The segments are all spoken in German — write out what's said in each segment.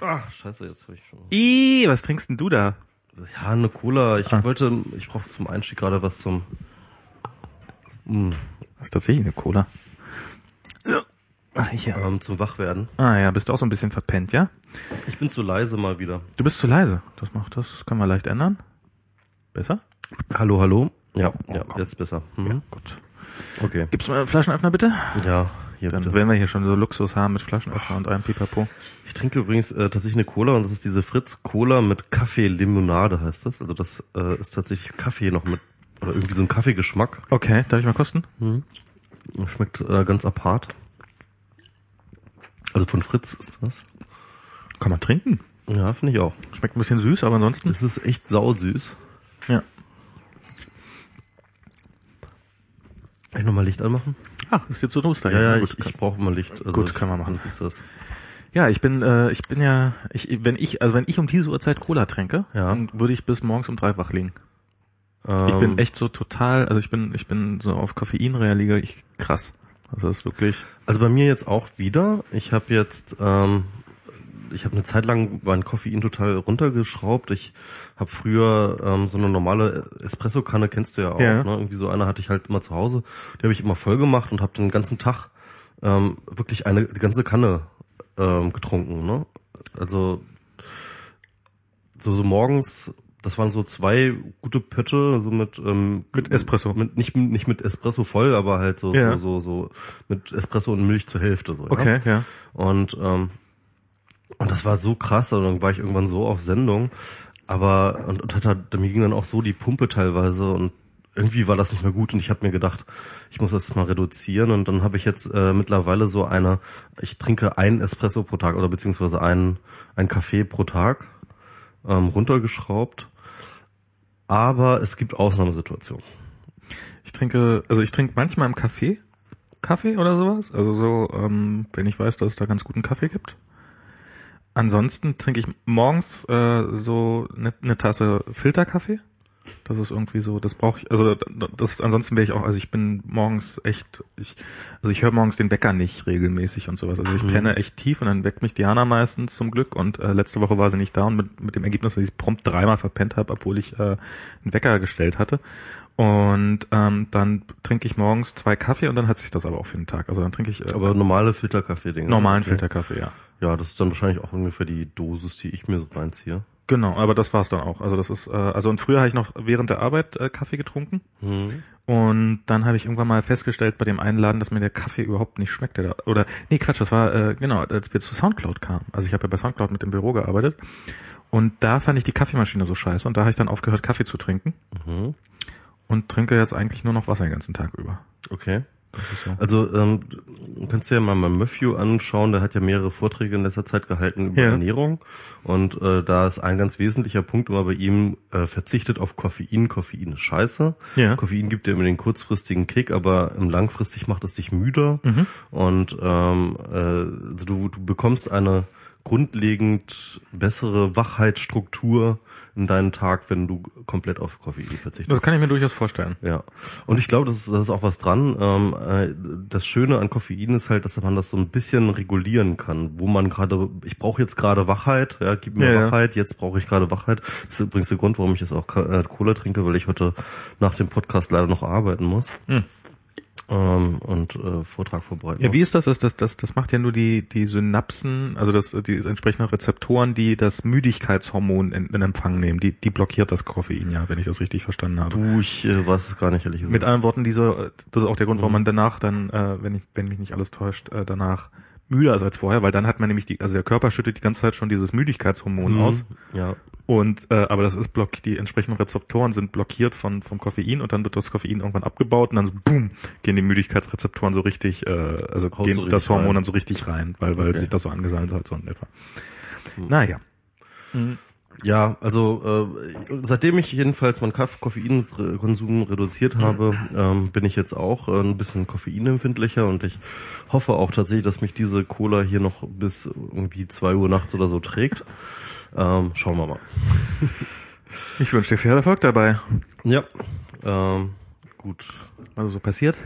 Ach, scheiße, jetzt habe ich schon. Ih, was trinkst denn du da? Ja, eine Cola. Ich Ah. wollte, ich brauche zum Einstieg gerade was zum. Mm, Das ist tatsächlich eine Cola. Ach, hier. ähm, zum Wachwerden. Ah ja, bist du auch so ein bisschen verpennt, ja? Ich bin zu leise mal wieder. Du bist zu leise. Das macht das können wir leicht ändern. Besser? Hallo, hallo. Ja, ja, jetzt besser. Mhm. Gut. Okay. Gibt's mal einen Flaschenöffner bitte? Ja, hier Dann bitte. werden wir hier schon so Luxus haben mit Flaschenöffner und einem Pipapo. Ich trinke übrigens äh, tatsächlich eine Cola und das ist diese Fritz Cola mit Kaffee-Limonade heißt das. Also das äh, ist tatsächlich Kaffee noch mit oder irgendwie so ein Kaffeegeschmack. Okay, darf ich mal kosten? Schmeckt äh, ganz apart. Also von Fritz ist das. Kann man trinken. Ja, finde ich auch. Schmeckt ein bisschen süß, aber ansonsten. Es ist echt sausüß. Ja. Kann ich nochmal Licht anmachen? Ach, ist jetzt so duster. Ja, ja, gut, ich, ich brauche mal Licht. Also Gut, kann man machen. Ist das. Ja, ich bin, äh, ich bin ja, ich, wenn ich, also wenn ich um diese Uhrzeit Cola trinke, Ja. dann würde ich bis morgens um drei wach liegen. Ähm, Ich bin echt so total, also ich bin, ich bin so auf Koffeinrealiger, ich krass. Also das ist wirklich. Also bei mir jetzt auch wieder. Ich habe jetzt, ähm, ich habe eine Zeit lang mein Koffein total runtergeschraubt. Ich habe früher ähm, so eine normale Espresso-Kanne, kennst du ja auch. Ja. Ne? Irgendwie so eine hatte ich halt immer zu Hause. Die habe ich immer voll gemacht und habe den ganzen Tag ähm, wirklich eine die ganze Kanne ähm, getrunken. Ne? Also so, so morgens, das waren so zwei gute Pötte, so mit ähm, Mit Espresso. mit, nicht nicht mit Espresso voll, aber halt so Ja. so so so mit Espresso und Milch zur Hälfte so. Okay, Ja? ja. Und ähm, und das war so krass, und dann war ich irgendwann so auf Sendung, aber und, und hatte, mir ging dann auch so die Pumpe teilweise und irgendwie war das nicht mehr gut und ich habe mir gedacht, ich muss das mal reduzieren und dann habe ich jetzt äh, mittlerweile so eine, ich trinke einen Espresso pro Tag oder beziehungsweise einen, einen Kaffee pro Tag ähm, runtergeschraubt. Aber es gibt Ausnahmesituationen. Ich trinke, also ich trinke manchmal im Café Kaffee oder sowas. Also so, ähm, wenn ich weiß, dass es da ganz guten Kaffee gibt. Ansonsten trinke ich morgens äh, so eine ne Tasse Filterkaffee. Das ist irgendwie so, das brauche ich, also das ansonsten wäre ich auch, also ich bin morgens echt, ich, also ich höre morgens den Wecker nicht regelmäßig und sowas. Also ich penne echt tief und dann weckt mich Diana meistens zum Glück und äh, letzte Woche war sie nicht da und mit, mit dem Ergebnis, dass ich prompt dreimal verpennt habe, obwohl ich äh, einen Wecker gestellt hatte. Und ähm, dann trinke ich morgens zwei Kaffee und dann hat sich das aber auch für den Tag. Also dann trinke ich äh, Aber normale Filterkaffee-Dinge. normalen Okay. Filterkaffee, ja. Ja, das ist dann wahrscheinlich auch ungefähr die Dosis, die ich mir so reinziehe. Genau, aber das war's dann auch. Also das ist, äh, also und früher habe ich noch während der Arbeit äh, Kaffee getrunken Mhm. und dann habe ich irgendwann mal festgestellt bei dem Einladen, dass mir der Kaffee überhaupt nicht schmeckte. Da- Oder nee, Quatsch, das war äh, genau, als wir zu Soundcloud kamen. Also ich habe ja bei Soundcloud mit dem Büro gearbeitet und da fand ich die Kaffeemaschine so scheiße und da habe ich dann aufgehört Kaffee zu trinken Mhm. und trinke jetzt eigentlich nur noch Wasser den ganzen Tag über. Okay. So. Also ähm, du kannst dir ja mal mal Matthew anschauen, der hat ja mehrere Vorträge in letzter Zeit gehalten über Ja. Ernährung und äh, da ist ein ganz wesentlicher Punkt immer bei ihm äh, verzichtet auf Koffein. Koffein ist scheiße. Ja. Koffein gibt dir immer den kurzfristigen Kick, aber im langfristig macht es dich müder Mhm. und ähm, äh, du, du bekommst eine grundlegend bessere Wachheitsstruktur in deinen Tag, wenn du komplett auf Koffein verzichtest. Das kann ich mir durchaus vorstellen. Ja, und ich glaube, das ist, das ist auch was dran. Ähm, äh, das Schöne an Koffein ist halt, dass man das so ein bisschen regulieren kann, wo man gerade, ich brauche jetzt gerade Wachheit, ja, gib mir Ja. Wachheit, jetzt brauche ich gerade Wachheit. Das ist übrigens der Grund, warum ich jetzt auch Cola trinke, weil ich heute nach dem Podcast leider noch arbeiten muss. Hm. Ähm, und äh, Vortrag vorbereiten Ja, wie ist das? Das, das, das, das macht ja nur die, die Synapsen, also das, die entsprechenden Rezeptoren, die das Müdigkeitshormon in, in Empfang nehmen. Die, die blockiert das Koffein, ja, wenn ich das richtig verstanden habe. Du, ich äh, weiß es gar nicht, ehrlich gesagt. Mit anderen Worten, diese, das ist auch der Grund, warum man danach dann, äh, wenn ich, wenn mich nicht alles täuscht, äh, danach müder ist als vorher, weil dann hat man nämlich die, also der Körper schüttet die ganze Zeit schon dieses Müdigkeitshormon Mhm. aus. Ja. Und äh, aber das ist block, die entsprechenden Rezeptoren sind blockiert von vom Koffein und dann wird das Koffein irgendwann abgebaut und dann so, boom, gehen die Müdigkeitsrezeptoren so richtig, äh, also Haut gehen so das Hormon rein. dann so richtig rein, weil weil Okay. Hm. sich das so angesammelt hat so in etwa. Naja. Ja, also äh, seitdem ich jedenfalls meinen Koffeinkonsum reduziert habe, ähm, bin ich jetzt auch äh, ein bisschen koffeinempfindlicher und ich hoffe auch tatsächlich, dass mich diese Cola hier noch bis irgendwie zwei Uhr nachts oder so trägt. Ähm, schauen wir mal. Ich wünsche dir viel Erfolg dabei. Ja, ähm, gut. Also so passiert.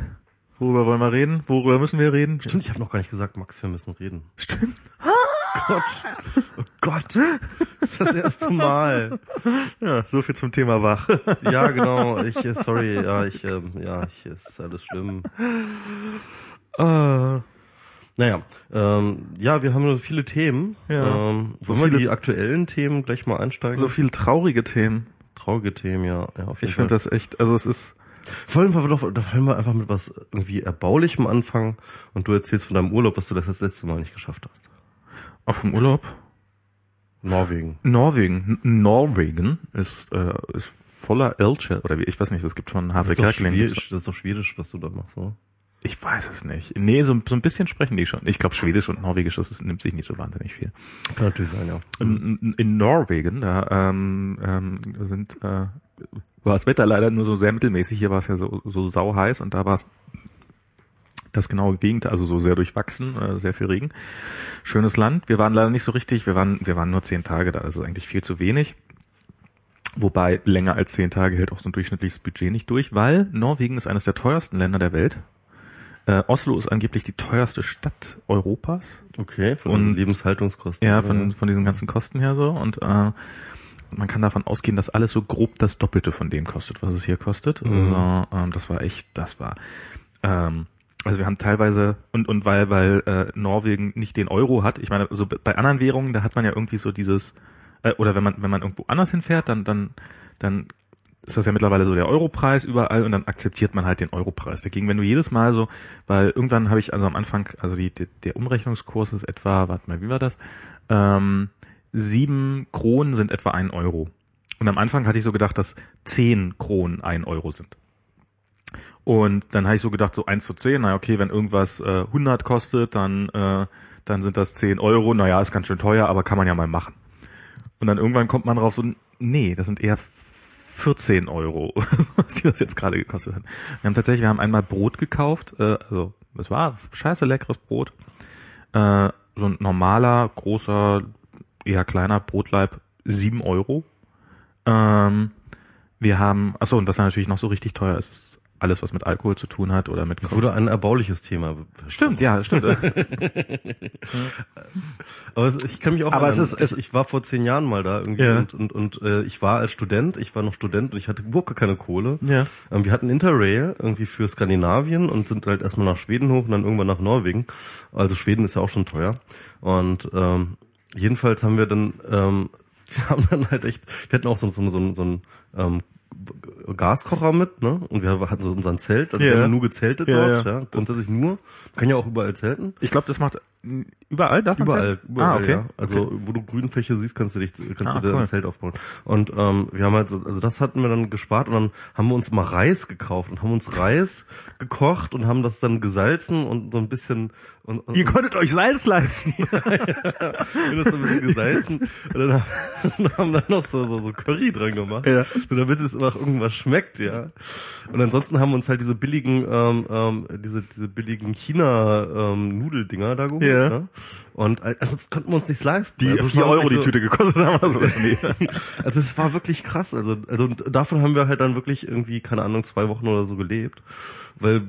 Worüber wollen wir reden? Worüber müssen wir reden? Stimmt, ich habe noch gar nicht gesagt, Max, wir müssen reden. Stimmt. Gott. Oh Gott. Das ist das erste Mal. Ja, so viel zum Thema wach. Ja, genau. Ich, äh, sorry, ja, ich, ähm, ja, ich, es ist alles schlimm. Ah, Naja, ähm, ja, wir haben so viele Themen. Ja. Ähm, So wollen wir die aktuellen Themen gleich mal einsteigen? so viele traurige Themen. traurige Themen, ja. ja auf jeden Ich finde das echt, also es ist, Wollen wir doch, da wollen wir einfach mit was irgendwie Erbaulichem anfangen und du erzählst von deinem Urlaub, was du das, das letzte Mal nicht geschafft hast. Auch vom Urlaub. Norwegen. Norwegen, N Norwegen ist, äh, ist voller Elche, oder wie, ich weiß nicht, es gibt schon doch Kerkeling. Das ist doch Schwedisch, was du da machst, ne? Ich weiß es nicht. Nee, so, so ein bisschen sprechen die schon. Ich glaube, Schwedisch und Norwegisch, das nimmt sich nicht so wahnsinnig viel. Kann natürlich sein, ja. In, in, in Norwegen, da ähm, ähm, sind äh, war das Wetter leider nur so sehr mittelmäßig. Hier war es ja so, so sau heiß und da war es das genaue Gegenteil, also so sehr durchwachsen, äh, sehr viel Regen. Schönes Land. Wir waren leider nicht so richtig, wir waren, wir waren nur zehn Tage da, also eigentlich viel zu wenig. Wobei länger als zehn Tage hält auch so ein durchschnittliches Budget nicht durch, weil Norwegen ist eines der teuersten Länder der Welt. Äh, Oslo ist angeblich die teuerste Stadt Europas. Okay, von Und- den Lebenserhaltungskosten. Ja, von, von diesen ganzen Kosten her so. Und äh, man kann davon ausgehen, dass alles so grob das Doppelte von dem kostet, was es hier kostet. Mhm. Also ähm, das war echt, das war. Ähm, also wir haben teilweise und und weil weil äh, Norwegen nicht den Euro hat. Ich meine, so bei anderen Währungen da hat man ja irgendwie so dieses äh, oder wenn man wenn man irgendwo anders hinfährt, dann dann dann ist das ja mittlerweile so der Europreis überall und dann akzeptiert man halt den Europreis. Dagegen, wenn du jedes Mal so, weil irgendwann habe ich also am Anfang, also die, die, der Umrechnungskurs ist etwa, warte mal, wie war das? Ähm, sieben Kronen sind etwa ein Euro. Und am Anfang hatte ich so gedacht, dass zehn Kronen ein Euro sind. Und dann habe ich so gedacht, so eins zu zehn, naja, okay, wenn irgendwas äh, 100 kostet, dann, äh, dann sind das 10 Euro. Naja, ist ganz schön teuer, aber kann man ja mal machen. Und dann irgendwann kommt man drauf so, nee, das sind eher 14 Euro, was die das jetzt gerade gekostet hat. Wir haben tatsächlich, wir haben einmal Brot gekauft, äh, also es war scheiße leckeres Brot. Äh, so ein normaler, großer, eher kleiner Brotleib, 7 Euro. Ähm, wir haben, achso, und was natürlich noch so richtig teuer ist alles, was mit Alkohol zu tun hat oder mit Es wurde ein erbauliches Thema. Stimmt, ja, stimmt. Aber es- ich kann mich auch Aber es ist- es- ich, war vor zehn Jahren mal da irgendwie Ja. und, und, und äh, ich war als Student, ich war noch Student und ich hatte überhaupt keine Kohle. Ja. Ähm, wir hatten Interrail irgendwie für Skandinavien und sind halt erstmal nach Schweden hoch und dann irgendwann nach Norwegen. Also Schweden ist ja auch schon teuer. Und ähm, jedenfalls haben wir dann, ähm, wir haben dann halt echt, wir hatten auch so, so, so, so ein ähm, Gaskocher mit, ne? Und wir hatten so unseren Zelt, also Ja. wir haben nur gezeltet Ja, dort, ja. ja. Grundsätzlich nur. Man kann ja auch überall zelten. Ich glaube, das macht überall darf man Überall, zelten? überall, ah, okay. ja. Also okay. wo du Grünfläche siehst, kannst du dich, kannst Ah, du dir cool. ein Zelt aufbauen. Und ähm, wir haben halt so, also das hatten wir dann gespart und dann haben wir uns mal Reis gekauft und haben uns Reis gekocht und haben das dann gesalzen und so ein bisschen und, und Ihr konntet euch Salz leisten. und das so ein bisschen gesalzen und dann haben, haben dann noch so, so, so Curry dran gemacht, Ja. so damit es auch irgendwas schmeckt, ja. Und ansonsten haben wir uns halt diese billigen, ähm, ähm, diese diese billigen China ähm, Nudeldinger da geholt, Ja. Ne? Und äh, ansonsten konnten wir uns nichts leisten. Die Also vier Euro wirklich die so- Tüte gekostet haben. Also, nee. Also es war wirklich krass. Also, also davon haben wir halt dann wirklich irgendwie, keine Ahnung, zwei Wochen oder so gelebt. Weil, äh,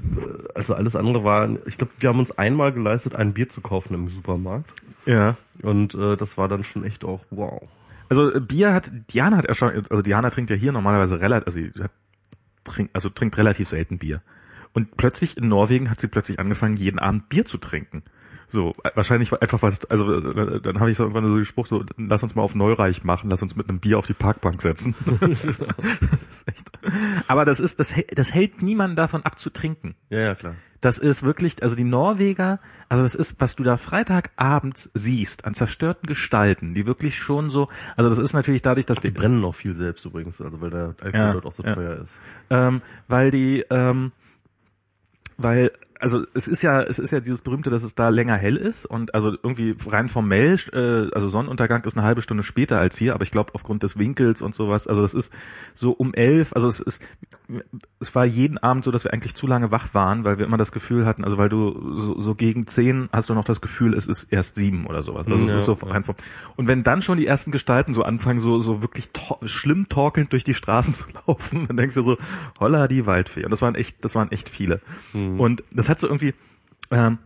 also alles andere war, ich glaube, wir haben uns einmal geleistet, ein Bier zu kaufen im Supermarkt. ja. Und äh, das war dann schon echt auch wow. Also äh, Bier hat, Diana hat erstaunlich, also Diana trinkt ja hier normalerweise relativ, also sie hat, trinkt, also trinkt relativ selten Bier. Und plötzlich in Norwegen hat sie plötzlich angefangen, jeden Abend Bier zu trinken. So, wahrscheinlich einfach was, also äh, dann habe ich so irgendwann so gesprochen, so, lass uns mal auf Neureich machen, lass uns mit einem Bier auf die Parkbank setzen. das ist echt. Aber das ist, das, hält- das hält niemanden davon ab zu trinken. Ja, ja, klar. Das ist wirklich, also die Norweger, also das ist, was du da Freitagabends siehst an zerstörten Gestalten, die wirklich schon so, also das ist natürlich dadurch, dass Die die, brennen auch viel selbst übrigens, also weil der Alkohol Ja, dort auch so ja. teuer ist. ähm, weil die, ähm, weil, also es ist ja, es ist ja dieses berühmte, dass es da länger hell ist und also irgendwie rein formell, äh, also Sonnenuntergang ist eine halbe Stunde später als hier, aber ich glaube aufgrund des Winkels und sowas, also das ist so um elf, also es ist, es war jeden Abend so, dass wir eigentlich zu lange wach waren, weil wir immer das Gefühl hatten, also weil du so, so gegen zehn hast du noch das Gefühl, es ist erst sieben oder sowas. Also es Ja, ist so ja. rein vom, und wenn dann schon die ersten Gestalten so anfangen, so, so wirklich schlimm torkelnd durch die Straßen zu laufen, dann denkst du so, holla die Waldfee. Und das waren echt, das waren echt viele. Und das hat so irgendwie, ähm,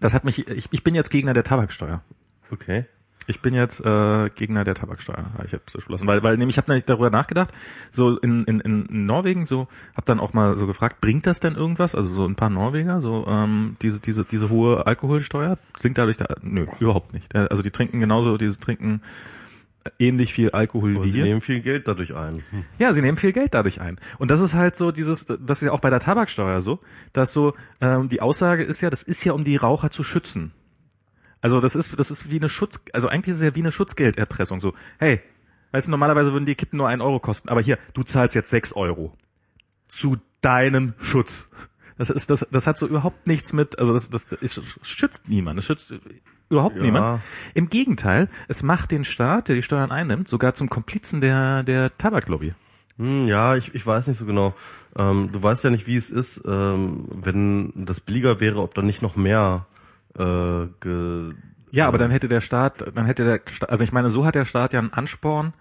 das hat mich, ich, ich bin jetzt Gegner der Tabaksteuer. Okay. Ich bin jetzt äh, Gegner der Tabaksteuer, habe ich jetzt beschlossen, weil weil nämlich ich habe nämlich darüber nachgedacht, so in, in, in Norwegen so habe dann auch mal so gefragt, bringt das denn irgendwas? Also so ein paar Norweger, so ähm, diese diese diese hohe Alkoholsteuer sinkt dadurch da nö, überhaupt nicht. Also die trinken genauso, die trinken ähnlich viel Alkohol Aber wie sie nehmen viel Geld dadurch ein. Hm. Ja, sie nehmen viel Geld dadurch ein. Und das ist halt so dieses, das ist ja auch bei der Tabaksteuer so, dass so ähm, die Aussage ist ja, das ist ja um die Raucher zu schützen. Also das ist, das ist wie eine Schutz, also eigentlich ist es ja wie eine Schutzgelderpressung. So, hey, weißt du, normalerweise würden die Kippen nur einen Euro kosten, aber hier, du zahlst jetzt sechs Euro zu deinem Schutz. Das ist, das, das hat so überhaupt nichts mit, also das, das, das schützt niemand, das schützt überhaupt Ja. niemand. Im Gegenteil, es macht den Staat, der die Steuern einnimmt, sogar zum Komplizen der, der Tabaklobby. Hm, ja, ich, ich weiß nicht so genau. Ähm, du weißt ja nicht, wie es ist, ähm, wenn das billiger wäre, ob da nicht noch mehr äh, ge Ja, aber dann hätte der Staat, dann hätte der, also ich meine, so hat der Staat ja einen Ansporn,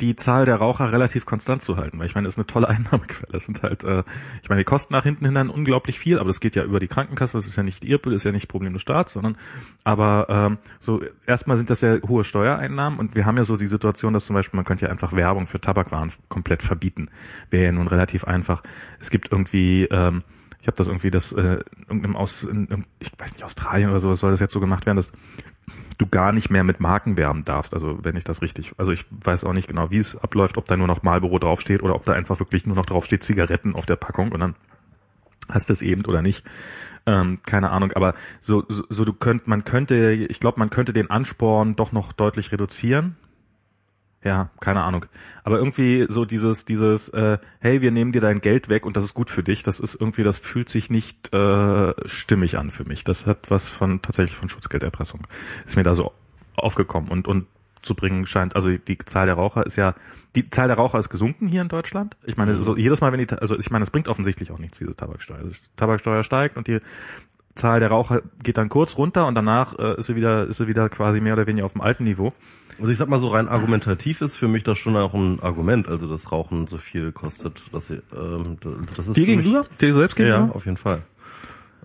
die Zahl der Raucher relativ konstant zu halten, weil ich meine, das ist eine tolle Einnahmequelle. Das sind halt, äh, ich meine, die kosten nach hinten hin dann unglaublich viel, aber das geht ja über die Krankenkasse, das ist ja nicht das ist ja nicht Problem des Staats, sondern, aber ähm, so erstmal sind das ja hohe Steuereinnahmen und wir haben ja so die Situation, dass zum Beispiel man könnte ja einfach Werbung für Tabakwaren komplett verbieten. Wäre ja nun relativ einfach. Es gibt irgendwie ähm, ich habe das irgendwie, das äh, irgendeinem aus, in, ich weiß nicht, Australien oder sowas soll das jetzt so gemacht werden, dass du gar nicht mehr mit Marken werben darfst. Also wenn ich das richtig, also ich weiß auch nicht genau, wie es abläuft, ob da nur noch Marlboro draufsteht oder ob da einfach wirklich nur noch draufsteht Zigaretten auf der Packung und dann hast du es eben oder nicht. Ähm, keine Ahnung, aber so, so, so du könnt, man könnte, ich glaube, man könnte den Ansporn doch noch deutlich reduzieren. Ja, keine Ahnung. Aber irgendwie so dieses, dieses, äh, hey, wir nehmen dir dein Geld weg und das ist gut für dich, das ist irgendwie, das fühlt sich nicht äh, stimmig an für mich. Das hat was von tatsächlich von Schutzgelderpressung. Ist mir da so aufgekommen und und zu bringen scheint, also die Zahl der Raucher ist ja, die Zahl der Raucher ist gesunken hier in Deutschland. Ich meine, so jedes Mal, wenn die, also ich meine, es bringt offensichtlich auch nichts, diese Tabaksteuer. Also die Tabaksteuer steigt und die Zahl der Raucher geht dann kurz runter und danach äh, ist sie wieder, ist sie wieder quasi mehr oder weniger auf dem alten Niveau. Also ich sag mal so rein argumentativ ist für mich das schon auch ein Argument, also das Rauchen so viel kostet, dass sie, ähm, das ist Dir gegenüber? Dir selbst gegenüber? ja, auf jeden Fall.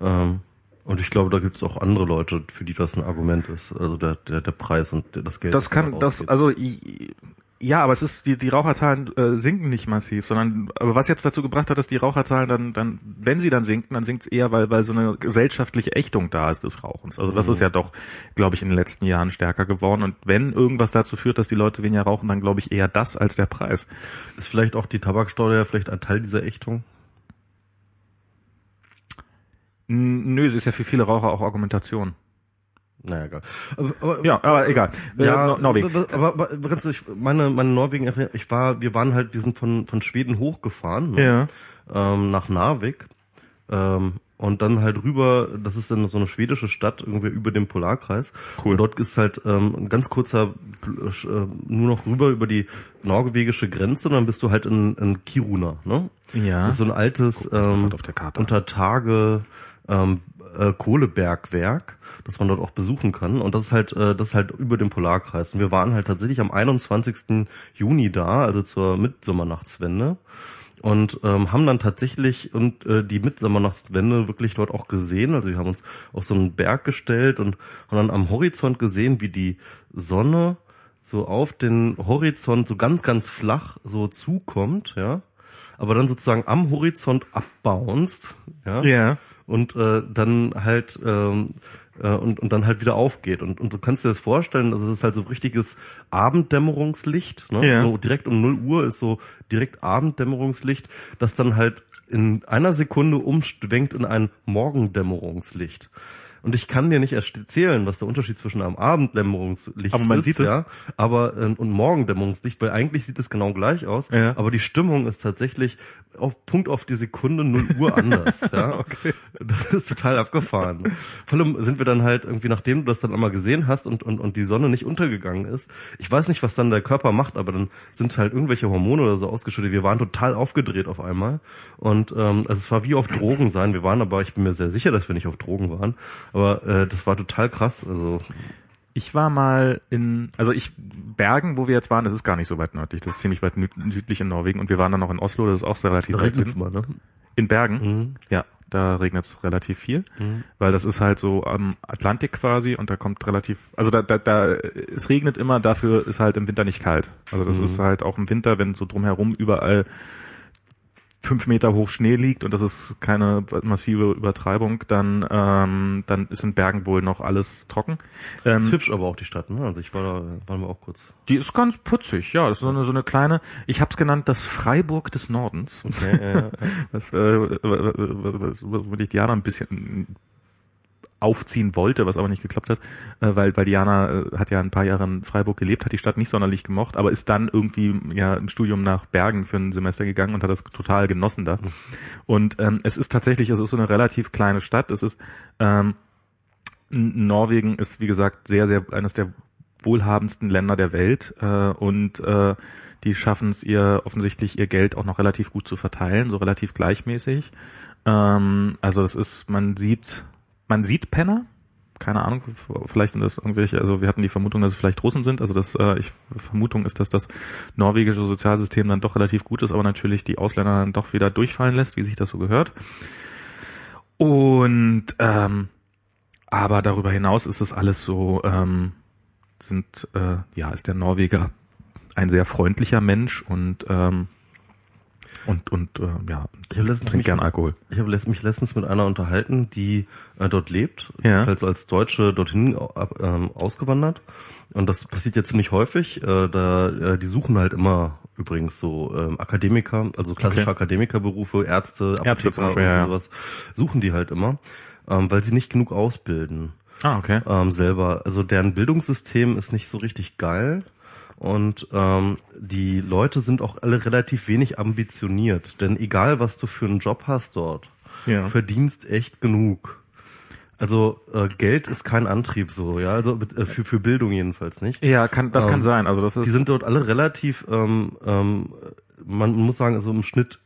Ähm, und ich glaube, da gibt's auch andere Leute, für die das ein Argument ist, also der der, der Preis und das Geld. Das da kann, das, also i- ja, aber es ist die die Raucherzahlen äh, sinken nicht massiv, sondern aber was jetzt dazu gebracht hat, dass die Raucherzahlen dann dann wenn sie dann sinken, dann sinkt es eher, weil weil so eine gesellschaftliche Ächtung da ist des Rauchens. Also das ist ja doch, glaube ich, in den letzten Jahren stärker geworden. Und wenn irgendwas dazu führt, dass die Leute weniger rauchen, dann glaube ich eher das als der Preis. ist vielleicht auch die Tabaksteuer vielleicht ein Teil dieser Ächtung. Nö, es ist ja für viele Raucher auch Argumentation. Naja, egal. Aber, aber, Ja, aber egal. Äh, Ja, Nor- Norwegen. Aber, aber, aber ehrlich, meine, meine Norwegen, ich war, wir waren halt, wir sind von, von Schweden hochgefahren, ne? ähm, nach Narvik, ähm, und dann halt rüber, das ist dann so eine schwedische Stadt, irgendwie über dem Polarkreis. Cool. Und dort ist halt ähm, ein ganz kurzer, äh, nur noch rüber über die norwegische Grenze, und dann bist du halt in, in Kiruna, ne? Ja. Das ist so ein altes, ähm, grad auf der Karte. unter Tage ähm, äh, Kohlebergwerk, das man dort auch besuchen kann. Und das ist halt, äh, das ist halt über dem Polarkreis. Und wir waren halt tatsächlich am 21. Juni da, also zur Mitsommernachtswende. Und ähm, haben dann tatsächlich und äh, die Mitsommernachtswende wirklich dort auch gesehen. Also wir haben uns auf so einen Berg gestellt und haben dann am Horizont gesehen, wie die Sonne so auf den Horizont so ganz, ganz flach so zukommt, ja. Aber dann sozusagen am Horizont abbounced, ja Ja. Und äh, dann halt ähm, äh, und, und dann halt wieder aufgeht. Und, und du kannst dir das vorstellen, also es ist halt so richtiges Abenddämmerungslicht, ne? Ja. So direkt um 0 Uhr ist so direkt Abenddämmerungslicht, das dann halt in einer Sekunde umschwenkt in ein Morgendämmerungslicht. Und ich kann dir nicht erzählen, was der Unterschied zwischen einem Abenddämmerungslicht Aber man ist, sieht es. ja, aber äh, und Morgendämmerungslicht, weil eigentlich sieht es genau gleich aus, Ja. aber die Stimmung ist tatsächlich auf Punkt auf die Sekunde 0 Uhr anders, ja. Okay. Das ist total abgefahren. Vor allem sind wir dann halt irgendwie, nachdem du das dann einmal gesehen hast und, und, und die Sonne nicht untergegangen ist, ich weiß nicht, was dann der Körper macht, aber dann sind halt irgendwelche Hormone oder so ausgeschüttet. Wir waren total aufgedreht auf einmal. Und ähm, also es war wie auf Drogen sein. Wir waren aber, ich bin mir sehr sicher, dass wir nicht auf Drogen waren. Aber äh, das war total krass. Also Ich war mal in, also ich, Bergen, wo wir jetzt waren, das ist gar nicht so weit nördlich, das ist ziemlich weit südlich in Norwegen und wir waren dann noch in Oslo, das ist auch sehr relativ da weit regnet's hinten. mal, ne? In Bergen? Mhm. Ja. Da regnet es relativ viel, Mhm. weil das ist halt so am Atlantik quasi und da kommt relativ, also da, da, da es regnet immer, dafür ist halt im Winter nicht kalt. Also das Mhm. ist halt auch im Winter, wenn so drumherum überall fünf Meter hoch Schnee liegt und das ist keine massive Übertreibung, dann ähm, dann ist in Bergen wohl noch alles trocken. Ähm, ist hübsch aber auch die Stadt, ne? Also ich war da, waren wir auch kurz. die ist ganz putzig, ja. Das ist so eine, so eine kleine, ich habe es genannt, das Freiburg des Nordens. Okay, ja, ja. Was, äh, was ich Diana ein bisschen aufziehen wollte, was aber nicht geklappt hat, äh, weil, weil Diana äh, hat ja ein paar Jahre in Freiburg gelebt, hat die Stadt nicht sonderlich gemocht, aber ist dann irgendwie ja im Studium nach Bergen für ein Semester gegangen und hat das total genossen da. Und ähm, es ist tatsächlich, es ist so eine relativ kleine Stadt. Es ist ähm, Norwegen ist wie gesagt sehr, sehr eines der wohlhabendsten Länder der Welt äh, und äh, die schaffen es ihr offensichtlich ihr Geld auch noch relativ gut zu verteilen, so relativ gleichmäßig. Ähm, also das ist, man sieht, man sieht Penner, keine Ahnung, vielleicht sind das irgendwelche, also wir hatten die Vermutung, dass es vielleicht Russen sind, also das, äh, ich Vermutung ist, dass das norwegische Sozialsystem dann doch relativ gut ist, aber natürlich die Ausländer dann doch wieder durchfallen lässt, wie sich das so gehört. Und ähm, aber darüber hinaus ist es alles so, ähm, sind, äh, ja, ist der Norweger ein sehr freundlicher Mensch und ähm, und und äh, ja, Ich trinkt mich, gern Alkohol. ich habe mich letztens mit einer unterhalten, die äh, dort lebt. Die Ja. ist halt so als Deutsche dorthin ab, ähm, ausgewandert. Und das passiert jetzt ziemlich häufig. Äh, da äh, die suchen halt immer übrigens so ähm, Akademiker, also klassische Okay. Akademikerberufe, Ärzte, Ärzte zum Apotheker Beispiel, und ja, ja. sowas, suchen die halt immer, ähm, weil sie nicht genug ausbilden Ah, okay. ähm, selber. Also deren Bildungssystem ist nicht so richtig geil. Und ähm, die Leute sind auch alle relativ wenig ambitioniert. Denn egal, was du für einen Job hast dort, Ja. verdienst echt genug. Also äh, Geld ist kein Antrieb so, ja, also äh, für für Bildung jedenfalls nicht. Ja, kann das kann Ähm, sein. Also das ist Die sind dort alle relativ, ähm, ähm, man muss sagen, also im Schnitt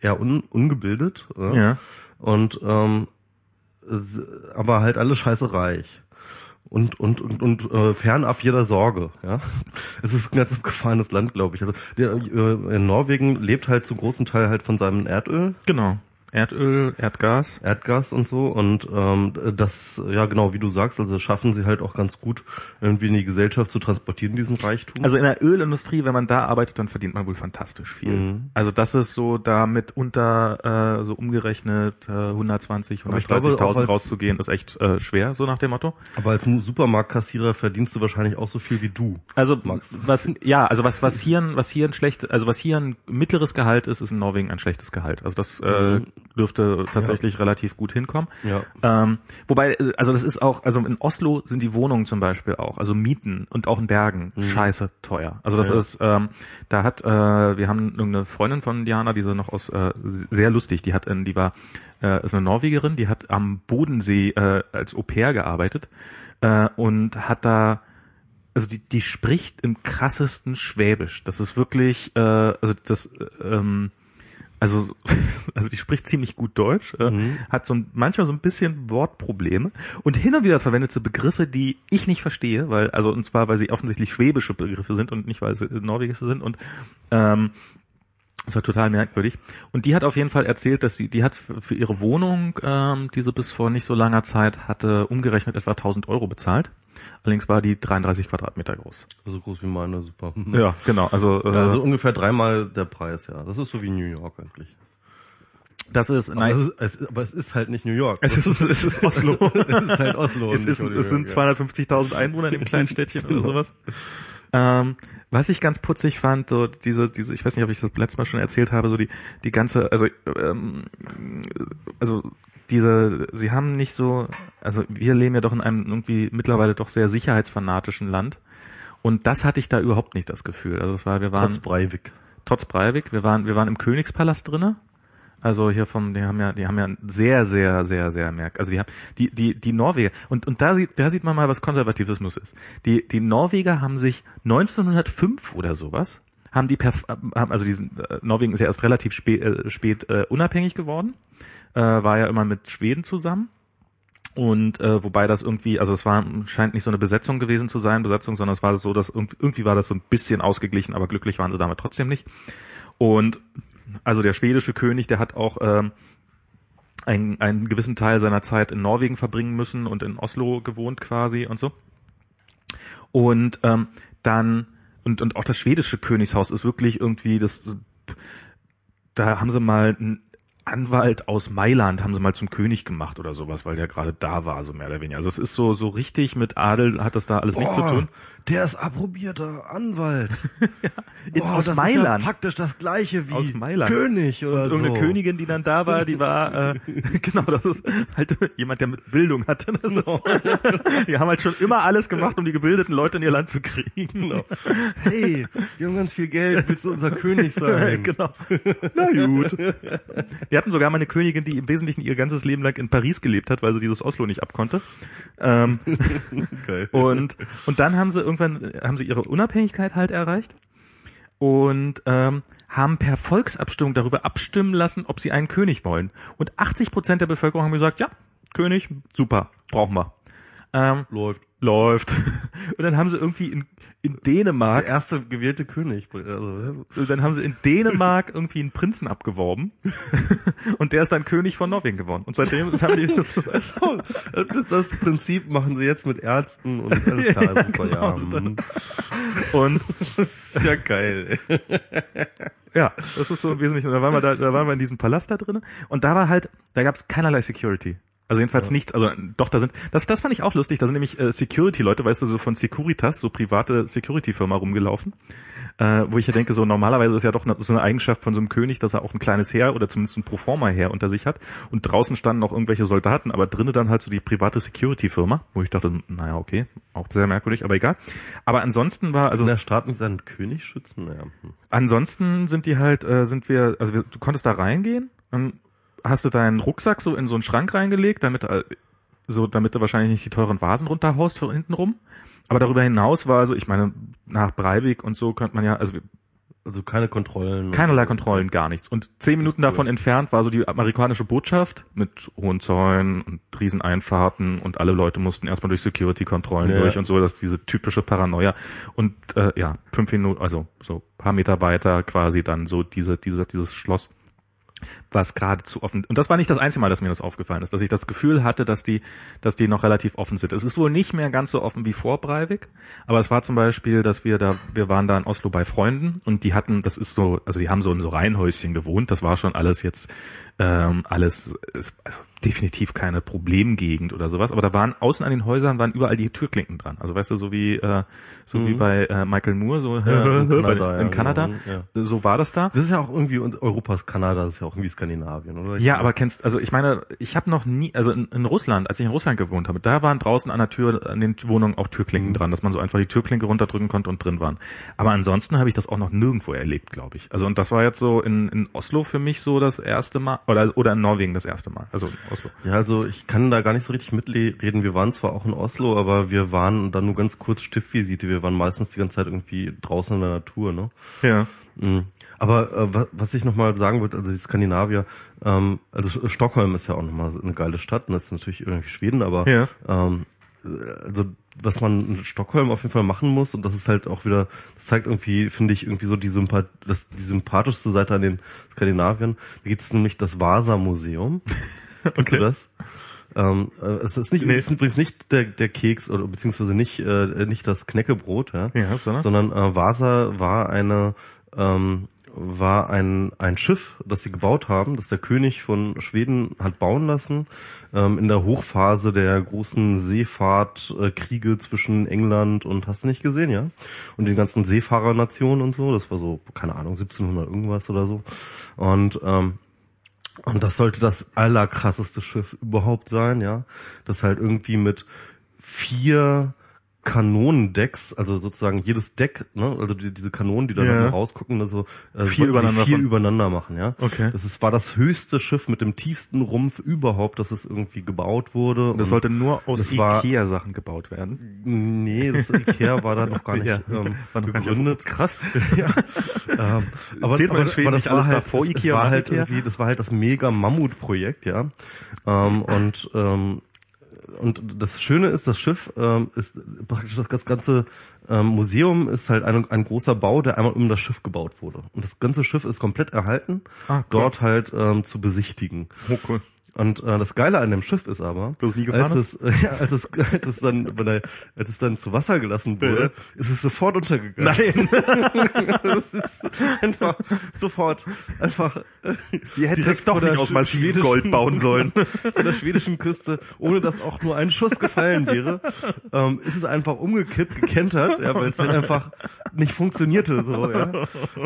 eher un, ungebildet. Ja? ja. und ähm, aber halt alle scheiße reich und und und, und äh, fernab jeder Sorge, ja. Es ist ein ganz abgefahrenes Land, glaube ich. Also der, äh, in Norwegen lebt halt zum großen Teil halt von seinem Erdöl, Genau. Erdöl, Erdgas. Erdgas und so und ähm, das ja genau wie du sagst, also schaffen sie halt auch ganz gut irgendwie in die Gesellschaft zu transportieren diesen Reichtum. Also in der Ölindustrie, wenn man da arbeitet, dann verdient man wohl fantastisch viel. Mhm. Also das ist so damit unter äh, so umgerechnet äh, 120, Aber ich glaube, auch 130.000 als- rauszugehen, ist echt äh, schwer, so nach dem Motto. aber als Supermarktkassierer verdienst du wahrscheinlich auch so viel wie du. Also Max. was ja, also was was hier ein, was hier ein schlecht, also was hier ein mittleres Gehalt ist, ist in Norwegen ein schlechtes Gehalt. Also das äh, Mhm. Dürfte tatsächlich relativ gut hinkommen. Ja. Ähm, wobei, äh, also das ist auch, also in Oslo sind die Wohnungen zum Beispiel auch, also Mieten und auch in Bergen scheiße teuer. Also das Mhm. Ja. ist, ähm, da hat, äh, wir haben irgendeine Freundin von Diana, die so noch aus, äh, sehr lustig, die hat, in, die war, äh, ist eine Norwegerin, die hat am Bodensee äh, als Au pair gearbeitet äh, und hat da also die, die spricht im krassesten Schwäbisch. Das ist wirklich, äh, also das, äh, ähm, also, also die spricht ziemlich gut Deutsch, äh, Mhm. hat so ein, manchmal so ein bisschen Wortprobleme und hin und wieder verwendet sie Begriffe, die ich nicht verstehe, weil, also und zwar, weil sie offensichtlich schwäbische Begriffe sind und nicht, weil sie norwegische sind und ähm, das war total merkwürdig. Und die hat auf jeden Fall erzählt, dass sie, die hat für ihre Wohnung, ähm, die sie bis vor nicht so langer Zeit hatte, umgerechnet etwa 1000 Euro bezahlt. Allerdings war die 33 Quadratmeter groß. So groß wie meine, super. Ja, genau. Also, äh, Ja, also ungefähr dreimal der Preis, ja. Das ist so wie New York eigentlich. Das ist, Aber, nein, es ist, es, aber es ist halt nicht New York. es ist, es ist Oslo. es ist halt Oslo. es, ist, es sind York, 250.000 Einwohner in dem kleinen Städtchen oder sowas. Ähm, was ich ganz putzig fand, so diese, diese, ich weiß nicht, ob ich das letztes Mal schon erzählt habe, so die, die ganze, also, ähm, also diese, sie haben nicht so, also wir leben ja doch in einem irgendwie mittlerweile doch sehr sicherheitsfanatischen Land. Und das hatte ich da überhaupt nicht das Gefühl. Also es war, wir waren Trotz Breivik. trotz Breivik, wir waren, wir waren im Königspalast drinne. Also hier vom, die haben ja, die haben ja sehr, sehr, sehr, sehr merk. Also die haben, die, die, die Norweger und und da sieht, da sieht man mal, was Konservativismus ist. Die, die Norweger haben sich 1905 oder sowas haben die, perf haben, also diesen äh, Norwegen ist ja erst relativ spät, äh, spät äh, unabhängig geworden, äh, war ja immer mit Schweden zusammen. Und äh, wobei das irgendwie, also es war scheint nicht so eine Besetzung gewesen zu sein, Besetzung, sondern es war so, dass irgendwie, irgendwie war das so ein bisschen ausgeglichen, aber glücklich waren sie damit trotzdem nicht. Und also der schwedische König, der hat auch ähm, einen, einen gewissen Teil seiner Zeit in Norwegen verbringen müssen und in Oslo gewohnt quasi und so. Und ähm, dann und und auch das schwedische Königshaus ist wirklich irgendwie das da haben sie mal Anwalt aus Mailand haben sie mal zum König gemacht oder sowas, weil der gerade da war, so mehr oder weniger. Also es ist so so richtig mit Adel hat das da alles nichts zu tun. Der ist approbierter Anwalt. In, Boah, aus das Mailand. Ist ja faktisch das gleiche wie Aus Mailand. König oder und so. irgendeine Königin, die dann da war, die war äh, genau, das ist halt jemand, der mit Bildung hatte. Das ist, die haben halt schon immer alles gemacht, um die gebildeten Leute in ihr Land zu kriegen. Hey, wir haben ganz viel Geld, willst du unser König sein? genau. Na gut. Die hatten sogar mal eine Königin, die im Wesentlichen ihr ganzes Leben lang in Paris gelebt hat, weil sie dieses Oslo nicht abkonnte. Ähm, Geil. und und dann haben sie irgendwann haben sie ihre Unabhängigkeit halt erreicht und ähm, haben per Volksabstimmung darüber abstimmen lassen, ob sie einen König wollen. Und 80 Prozent der Bevölkerung haben gesagt, ja, König, super, brauchen wir. Ähm, Läuft. Läuft. Und dann haben sie irgendwie in, in Dänemark Der erste gewählte König. Also, Und dann haben sie in Dänemark irgendwie einen Prinzen abgeworben und der ist dann König von Norwegen geworden. Und seitdem haben die das, das Prinzip machen sie jetzt mit Ärzten und alles klar, Ja, super, genau, ja. so hm. und Das ist ja geil. ja, das ist so im Wesentlichen. Und da waren wir da, da waren wir in diesem Palast da drin und da war halt, da gab es keinerlei Security. Also jedenfalls nichts, also doch, da sind, das, das fand ich auch lustig, da sind nämlich äh, Security-Leute, weißt du, so von Securitas, so private Security-Firma rumgelaufen, äh, wo ich ja denke, so normalerweise ist ja doch eine, so eine Eigenschaft von so einem König, dass er auch ein kleines Heer oder zumindest ein Proforma-Heer unter sich hat und draußen standen auch irgendwelche Soldaten, aber drinnen dann halt so die private Security-Firma, wo ich dachte, naja, okay, auch sehr merkwürdig, aber egal. Aber ansonsten war, also der Staat mit seinen König schützen, ja. Hm. Ansonsten sind die halt, äh, sind wir, also wir, du konntest da reingehen, dann hast du deinen Rucksack so in so einen Schrank reingelegt, damit äh, so, damit du wahrscheinlich nicht die teuren Vasen runterhaust für hinten rum. Aber darüber hinaus war also, ich meine, nach Breivik und so könnte man ja, also Also keine Kontrollen. keinerlei Kontrollen, gar nichts. Und zehn Minuten davon entfernt war so die amerikanische Botschaft mit hohen Zäunen und Rieseneinfahrten und alle Leute mussten erstmal durch Security-Kontrollen Ja. durch und so, das ist diese typische Paranoia. Und äh, ja, fünf Minuten, also so paar Meter weiter quasi dann so diese, diese, dieses Schloss was gerade zu offen. Und das war nicht das einzige Mal, dass mir das aufgefallen ist, dass ich das Gefühl hatte, dass die, dass die noch relativ offen sind. Es ist wohl nicht mehr ganz so offen wie vor Breivik, aber es war zum Beispiel, dass wir da, wir waren da in Oslo bei Freunden und die hatten, das ist so, also die haben so in so Reihenhäuschen gewohnt. Das war schon alles jetzt ähm, alles, ist, also definitiv keine Problemgegend oder sowas. Aber da waren außen an den Häusern waren überall die Türklinken dran. Also weißt du, so wie äh, so wie bei äh, Michael Moore, so Ja, in Kanada, ja, in Kanada. genau, So war das da. Das ist ja auch irgendwie und Europas Kanada, das ist ja auch irgendwie Skandinavien, oder? Ja, aber kennst, also ich meine, ich habe noch nie, also in, in Russland, als ich in Russland gewohnt habe, da waren draußen an der Tür, an den Wohnungen auch Türklinken dran, dass man so einfach die Türklinke runterdrücken konnte und drin waren. Aber ansonsten habe ich das auch noch nirgendwo erlebt, glaube ich. Also und das war jetzt so in, in Oslo für mich so das erste Mal, oder, oder in Norwegen das erste Mal, also in Oslo. Ja, also ich kann da gar nicht so richtig mitreden. Wir waren zwar auch in Oslo, aber wir waren dann nur ganz kurz Stiftvisite. Wir waren meistens die ganze Zeit irgendwie draußen in der Natur, ne? Ja. Mhm. Aber äh, wa- was ich nochmal sagen würde, also die Skandinavier, ähm, also Stockholm ist ja auch nochmal eine geile Stadt und das ist natürlich irgendwie Schweden, aber Ja. ähm, äh, also was man in Stockholm auf jeden Fall machen muss und das ist halt auch wieder, das zeigt irgendwie, finde ich, irgendwie so die, Sympath das, die sympathischste Seite an den Skandinaviern. Da gibt es nämlich das Vasa-Museum. Okay. das? Ähm, äh, es ist nicht, Nee. es ist übrigens nicht der, der Keks oder beziehungsweise nicht äh, nicht das Knäckebrot, ja, Ja, sondern? sondern äh, Vasa war eine ähm, war ein ein Schiff, das sie gebaut haben, das der König von Schweden hat bauen lassen ähm, in der Hochphase der großen Seefahrtkriege Kriege zwischen England und hast du nicht gesehen, ja? Und den ganzen Seefahrernationen und so, das war so keine Ahnung 1700 irgendwas oder so und ähm, und das sollte das allerkrasseste Schiff überhaupt sein, ja. Das halt irgendwie mit vier Kanonendecks, also sozusagen jedes Deck, ne, also die, diese Kanonen, die da Ja. rausgucken, also äh, sie übereinander von- übereinander machen, ja. Okay. Das ist, war das höchste Schiff mit dem tiefsten Rumpf überhaupt, das es irgendwie gebaut wurde. Das sollte nur aus das Ikea-Sachen gebaut werden. Nee, das Ikea war da noch gar nicht Ja, ähm, war noch gar nicht gegründet. Krass. ja. ähm, aber, Zählt aber, aber das war halt, vor Ikea es war halt Ikea? irgendwie, das war halt das mega Mammutprojekt, ja. Ähm, und ähm, und das Schöne ist, das Schiff ähm, ist praktisch das, ganze ähm, Museum ist halt ein, ein großer Bau, der einmal um das Schiff gebaut wurde. Und das ganze Schiff ist komplett erhalten, Ah, cool. dort halt ähm, zu besichtigen. Oh, cool. Und äh, das Geile an dem Schiff ist aber, als es, äh, ja, als es, als es dann, wenn er, als es dann zu Wasser gelassen wurde, ist es sofort untergegangen. Nein. das ist einfach sofort einfach hättet direkt es doch der nicht aus massivem Gold bauen sollen. Von der schwedischen Küste, ohne dass auch nur ein Schuss gefallen wäre, ähm, ist es einfach umgekippt, gekentert, ja, weil es halt einfach nicht funktionierte, so, ja,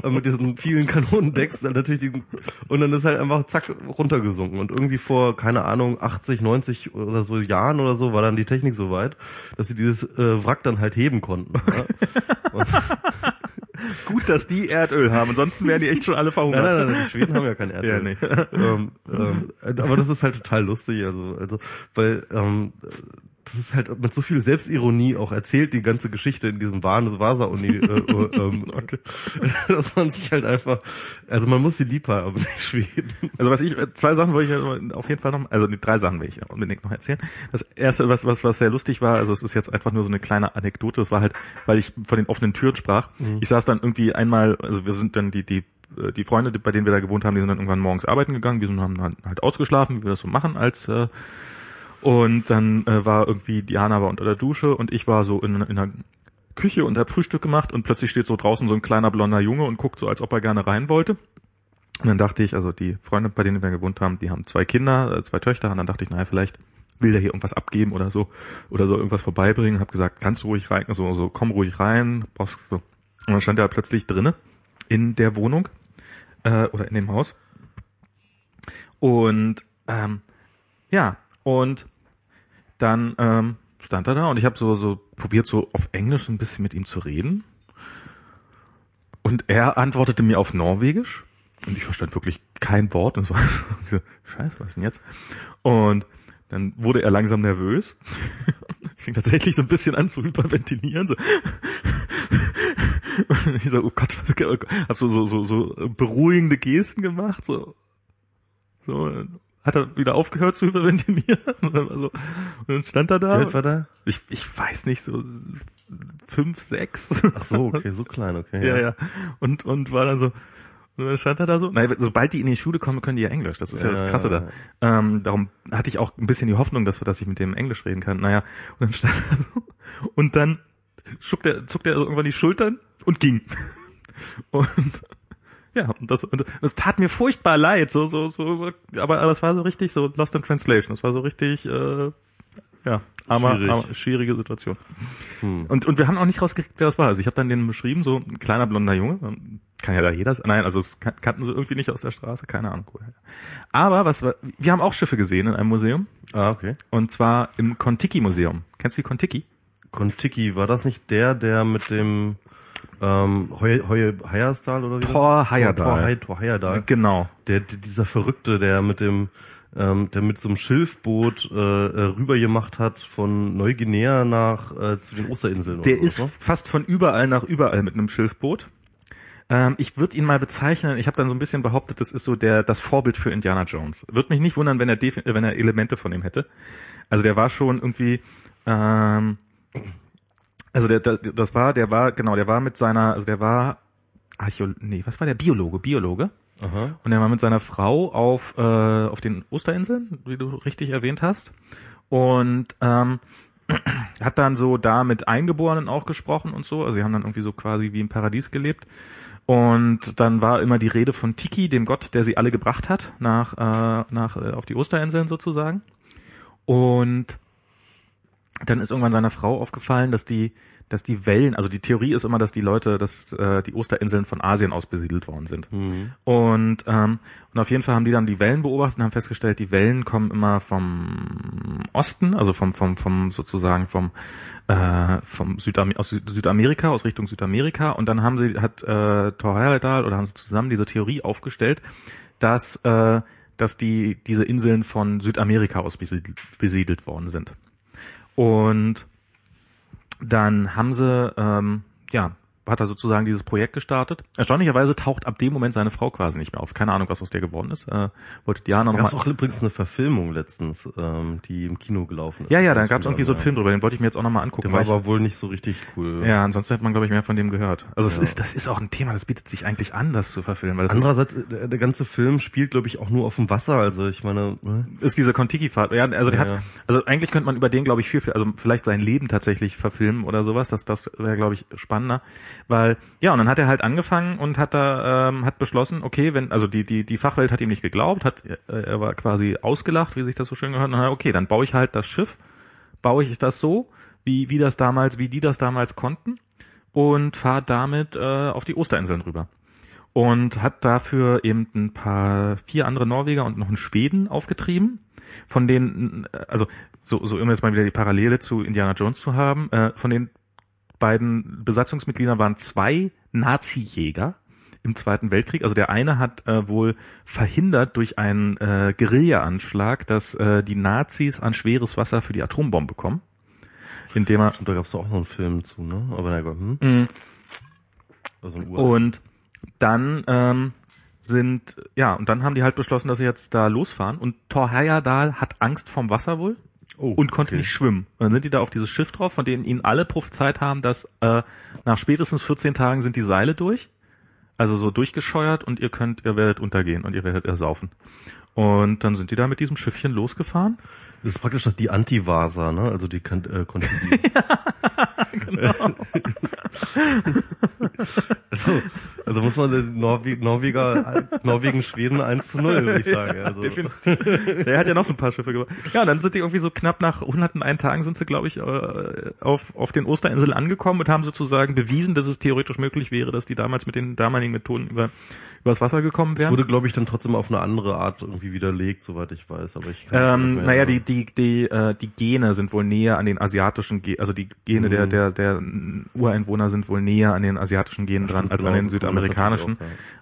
äh, mit diesen vielen Kanonendecks, dann natürlich diesen, und dann ist halt einfach zack runtergesunken und irgendwie vor, keine Ahnung, 80, 90 oder so Jahren oder so war dann die Technik so weit, dass sie dieses äh, Wrack dann halt heben konnten. Ja. Gut, dass die Erdöl haben, ansonsten wären die echt schon alle verhungert. Nein, nein, nein, die Schweden haben ja kein Erdöl. Ja, nee. ähm, ähm, aber das ist halt total lustig, also, also, weil ähm, das ist halt mit so viel Selbstironie auch erzählt, die ganze Geschichte in diesem Vasa-Uni, äh, äh, ähm, dass man sich halt einfach, also man muss sie lieb haben, die Schweden. Also was ich, zwei Sachen wollte ich auf jeden Fall noch, also die drei Sachen will ich unbedingt noch erzählen. Das erste, was, was, was sehr lustig war, also es ist jetzt einfach nur so eine kleine Anekdote, das war halt, weil ich von den offenen Türen sprach. Ich saß dann irgendwie einmal, also wir sind dann die, die, äh, die Freunde, bei denen wir da gewohnt haben, die sind dann irgendwann morgens arbeiten gegangen, wir sind haben dann halt ausgeschlafen, wie wir das so machen als äh, und dann äh, war irgendwie Diana war unter der Dusche und ich war so in, in der Küche und hab Frühstück gemacht und plötzlich steht so draußen so ein kleiner blonder Junge und guckt so, als ob er gerne rein wollte. Und dann dachte ich, also die Freunde, bei denen wir gewohnt haben, die haben zwei Kinder, äh, zwei Töchter, und dann dachte ich, naja, vielleicht will der hier irgendwas abgeben oder so, oder so irgendwas vorbeibringen, hab gesagt, du ruhig rein, so, so, komm ruhig rein, brauchst so. Und dann stand er plötzlich drinne in der Wohnung, äh, oder in dem Haus. Und, ähm, ja, und dann ähm, stand er da und ich habe so so probiert so auf Englisch so ein bisschen mit ihm zu reden. Und er antwortete mir auf Norwegisch. Und ich verstand wirklich kein Wort. Und war ich so, Scheiße, was denn jetzt? Und dann wurde er langsam nervös, fing tatsächlich so ein bisschen an zu hyperventilieren, so. Und ich so, oh Gott, oh Gott, hab so, so, so, so beruhigende Gesten gemacht, so, so, hat er wieder aufgehört zu hyperventilieren und dann, so, und dann stand er da. Wie alt war der? Ich, ich weiß nicht, so fünf, sechs. Ach so, okay, so klein, okay. ja, ja. Und, und war dann so, und dann stand er da so. Nein, sobald die in die Schule kommen, können die ja Englisch. Das ist ja, Ja, das Krasse ja, da. Ähm, darum hatte ich auch ein bisschen die Hoffnung, dass, dass ich mit dem Englisch reden kann. Naja, und dann stand er so. Und dann schuckt er, zuckt er irgendwann die Schultern und ging. Und ja, und das, und das tat mir furchtbar leid, so, so, so, aber, aber es war so richtig so Lost in Translation. Es war so richtig, äh, ja, aber, Schwierig. aber schwierige Situation. Hm. Und, und wir haben auch nicht rausgekriegt, wer das war. Also ich habe dann den beschrieben, so ein kleiner blonder Junge. Kann ja da jeder sein. Nein, also es kan- kannten sie irgendwie nicht aus der Straße, keine Ahnung. Aber was war, wir haben auch Schiffe gesehen in einem Museum. Ah, okay. Und zwar im Kontiki-Museum. Kennst du die Kontiki? Kontiki, war das nicht der, der mit dem ähm, Heu, Heu Heyerdahl oder wie? Thor Heyerdahl. Thor, Thor Heyerdahl. Genau. Der, der, dieser Verrückte, der mit dem, ähm, der mit so einem Schilfboot äh, äh, rübergemacht hat von Neuguinea nach äh, zu den Osterinseln. Der oder so, ist ne? fast von überall nach überall mit einem Schilfboot. Ähm, ich würde ihn mal bezeichnen, ich habe dann so ein bisschen behauptet, das ist so der das Vorbild für Indiana Jones. Würde mich nicht wundern, wenn er, wenn er Elemente von ihm hätte. Also der war schon irgendwie, ähm, also der, der das war, der war, genau, der war mit seiner, also der war, Archäo, nee, was war der? Biologe, Biologe. Aha. Und er war mit seiner Frau auf, äh, auf den Osterinseln, wie du richtig erwähnt hast. Und ähm, hat dann so da mit Eingeborenen auch gesprochen und so. Also sie haben dann irgendwie so quasi wie im Paradies gelebt. Und dann war immer die Rede von Tiki, dem Gott, der sie alle gebracht hat, nach, äh, nach äh, auf die Osterinseln sozusagen. Und dann ist irgendwann seiner Frau aufgefallen, dass die, dass die Wellen, also die Theorie ist immer, dass die Leute, dass äh, die Osterinseln von Asien aus besiedelt worden sind. Und, ähm, und auf jeden Fall haben die dann die Wellen beobachtet und haben festgestellt, die Wellen kommen immer vom Osten, also vom, vom, vom sozusagen vom, äh, vom Südam aus Süd- Südamerika, aus Richtung Südamerika. Und dann haben sie, hat äh, Thor Heyerdahl oder haben sie zusammen diese Theorie aufgestellt, dass, äh, dass die, diese Inseln von Südamerika aus besiedelt, besiedelt worden sind. Und dann haben sie, ähm, ja, hat er sozusagen dieses Projekt gestartet. Erstaunlicherweise taucht ab dem Moment seine Frau quasi nicht mehr auf. Keine Ahnung, was aus der geworden ist. Äh, wollte Diana noch Gab mal. auch übrigens eine Verfilmung letztens, ähm, die im Kino gelaufen ist. Ja, ja, da gab es irgendwie so einen. Film drüber. Den wollte ich mir jetzt auch nochmal angucken. Der war weil ich- aber wohl nicht so richtig cool. ja, ansonsten hätte man glaube ich mehr von dem gehört. Also es Ja. ist, das ist auch ein Thema, das bietet sich eigentlich an, das zu verfilmen, weil das Andererseits, äh, der, ganze Film spielt, glaube ich, auch nur auf dem Wasser. Also ich meine, ne? ist, ist diese Kontiki-Fahrt. Ja, also der Ja, hat, also eigentlich könnte man über den glaube ich viel, viel, also vielleicht sein Leben tatsächlich verfilmen oder sowas. Das, das wäre glaube ich spannender, weil ja und dann hat er halt angefangen und hat da ähm, hat beschlossen, okay, wenn also die die die Fachwelt hat ihm nicht geglaubt, hat äh, er war quasi ausgelacht, wie sich das so schön gehört. Und dann, okay, dann baue ich halt das Schiff, baue ich das so, wie wie das damals, wie die das damals konnten und fahre damit äh, auf die Osterinseln rüber und hat dafür eben ein paar vier andere Norweger und noch einen Schweden aufgetrieben, von denen also so so immer jetzt mal wieder die Parallele zu Indiana Jones zu haben, äh, von den beiden Besatzungsmitgliedern waren zwei Nazi-Jäger im Zweiten Weltkrieg. Also der eine hat äh, wohl verhindert durch einen äh, Guerilla-Anschlag, dass äh, die Nazis an schweres Wasser für die Atombombe kommen. Indem er Und da gab es auch noch einen Film zu, ne? Aber na gut, hm? Mhm. Also Und dann ähm, sind, ja, und dann haben die halt beschlossen, dass sie jetzt da losfahren. Und Thor Heyerdahl hat Angst vorm Wasser wohl oh, und konnte okay. nicht schwimmen. Und dann sind die da auf dieses Schiff drauf, von denen ihnen alle prophezeit haben, dass äh, nach spätestens 14 Tagen sind die Seile durch. Also so durchgescheuert und ihr könnt, ihr werdet untergehen und ihr werdet ersaufen. Und dann sind die da mit diesem Schiffchen losgefahren. Das ist praktisch das die Anti-Vasa, ne? Also die kann, äh, konnte die. genau. also, also muss man Norwe Norweger, Norwegen, Schweden 1 zu 0, würde ich sagen. Also, Der hat ja noch so ein paar Schiffe gemacht. Ja, dann sind die irgendwie so knapp nach 101 Tagen sind sie, glaube ich, äh, auf, auf den Osterinseln angekommen und haben sozusagen bewiesen, dass es theoretisch möglich wäre, dass die damals mit den damaligen Methoden über übers Wasser gekommen wären. wurde, glaube ich, dann trotzdem auf eine andere Art irgendwie widerlegt, soweit ich weiß. Aber ich kann Ähm, nicht mehr naja, die, erinnern. Die, die, äh, die Gene sind wohl näher an den asiatischen, Ge also die Gene der, Mhm. der, der Ureinwohner sind wohl näher an den asiatischen Genen dran als an genau, den man das südamerikanischen.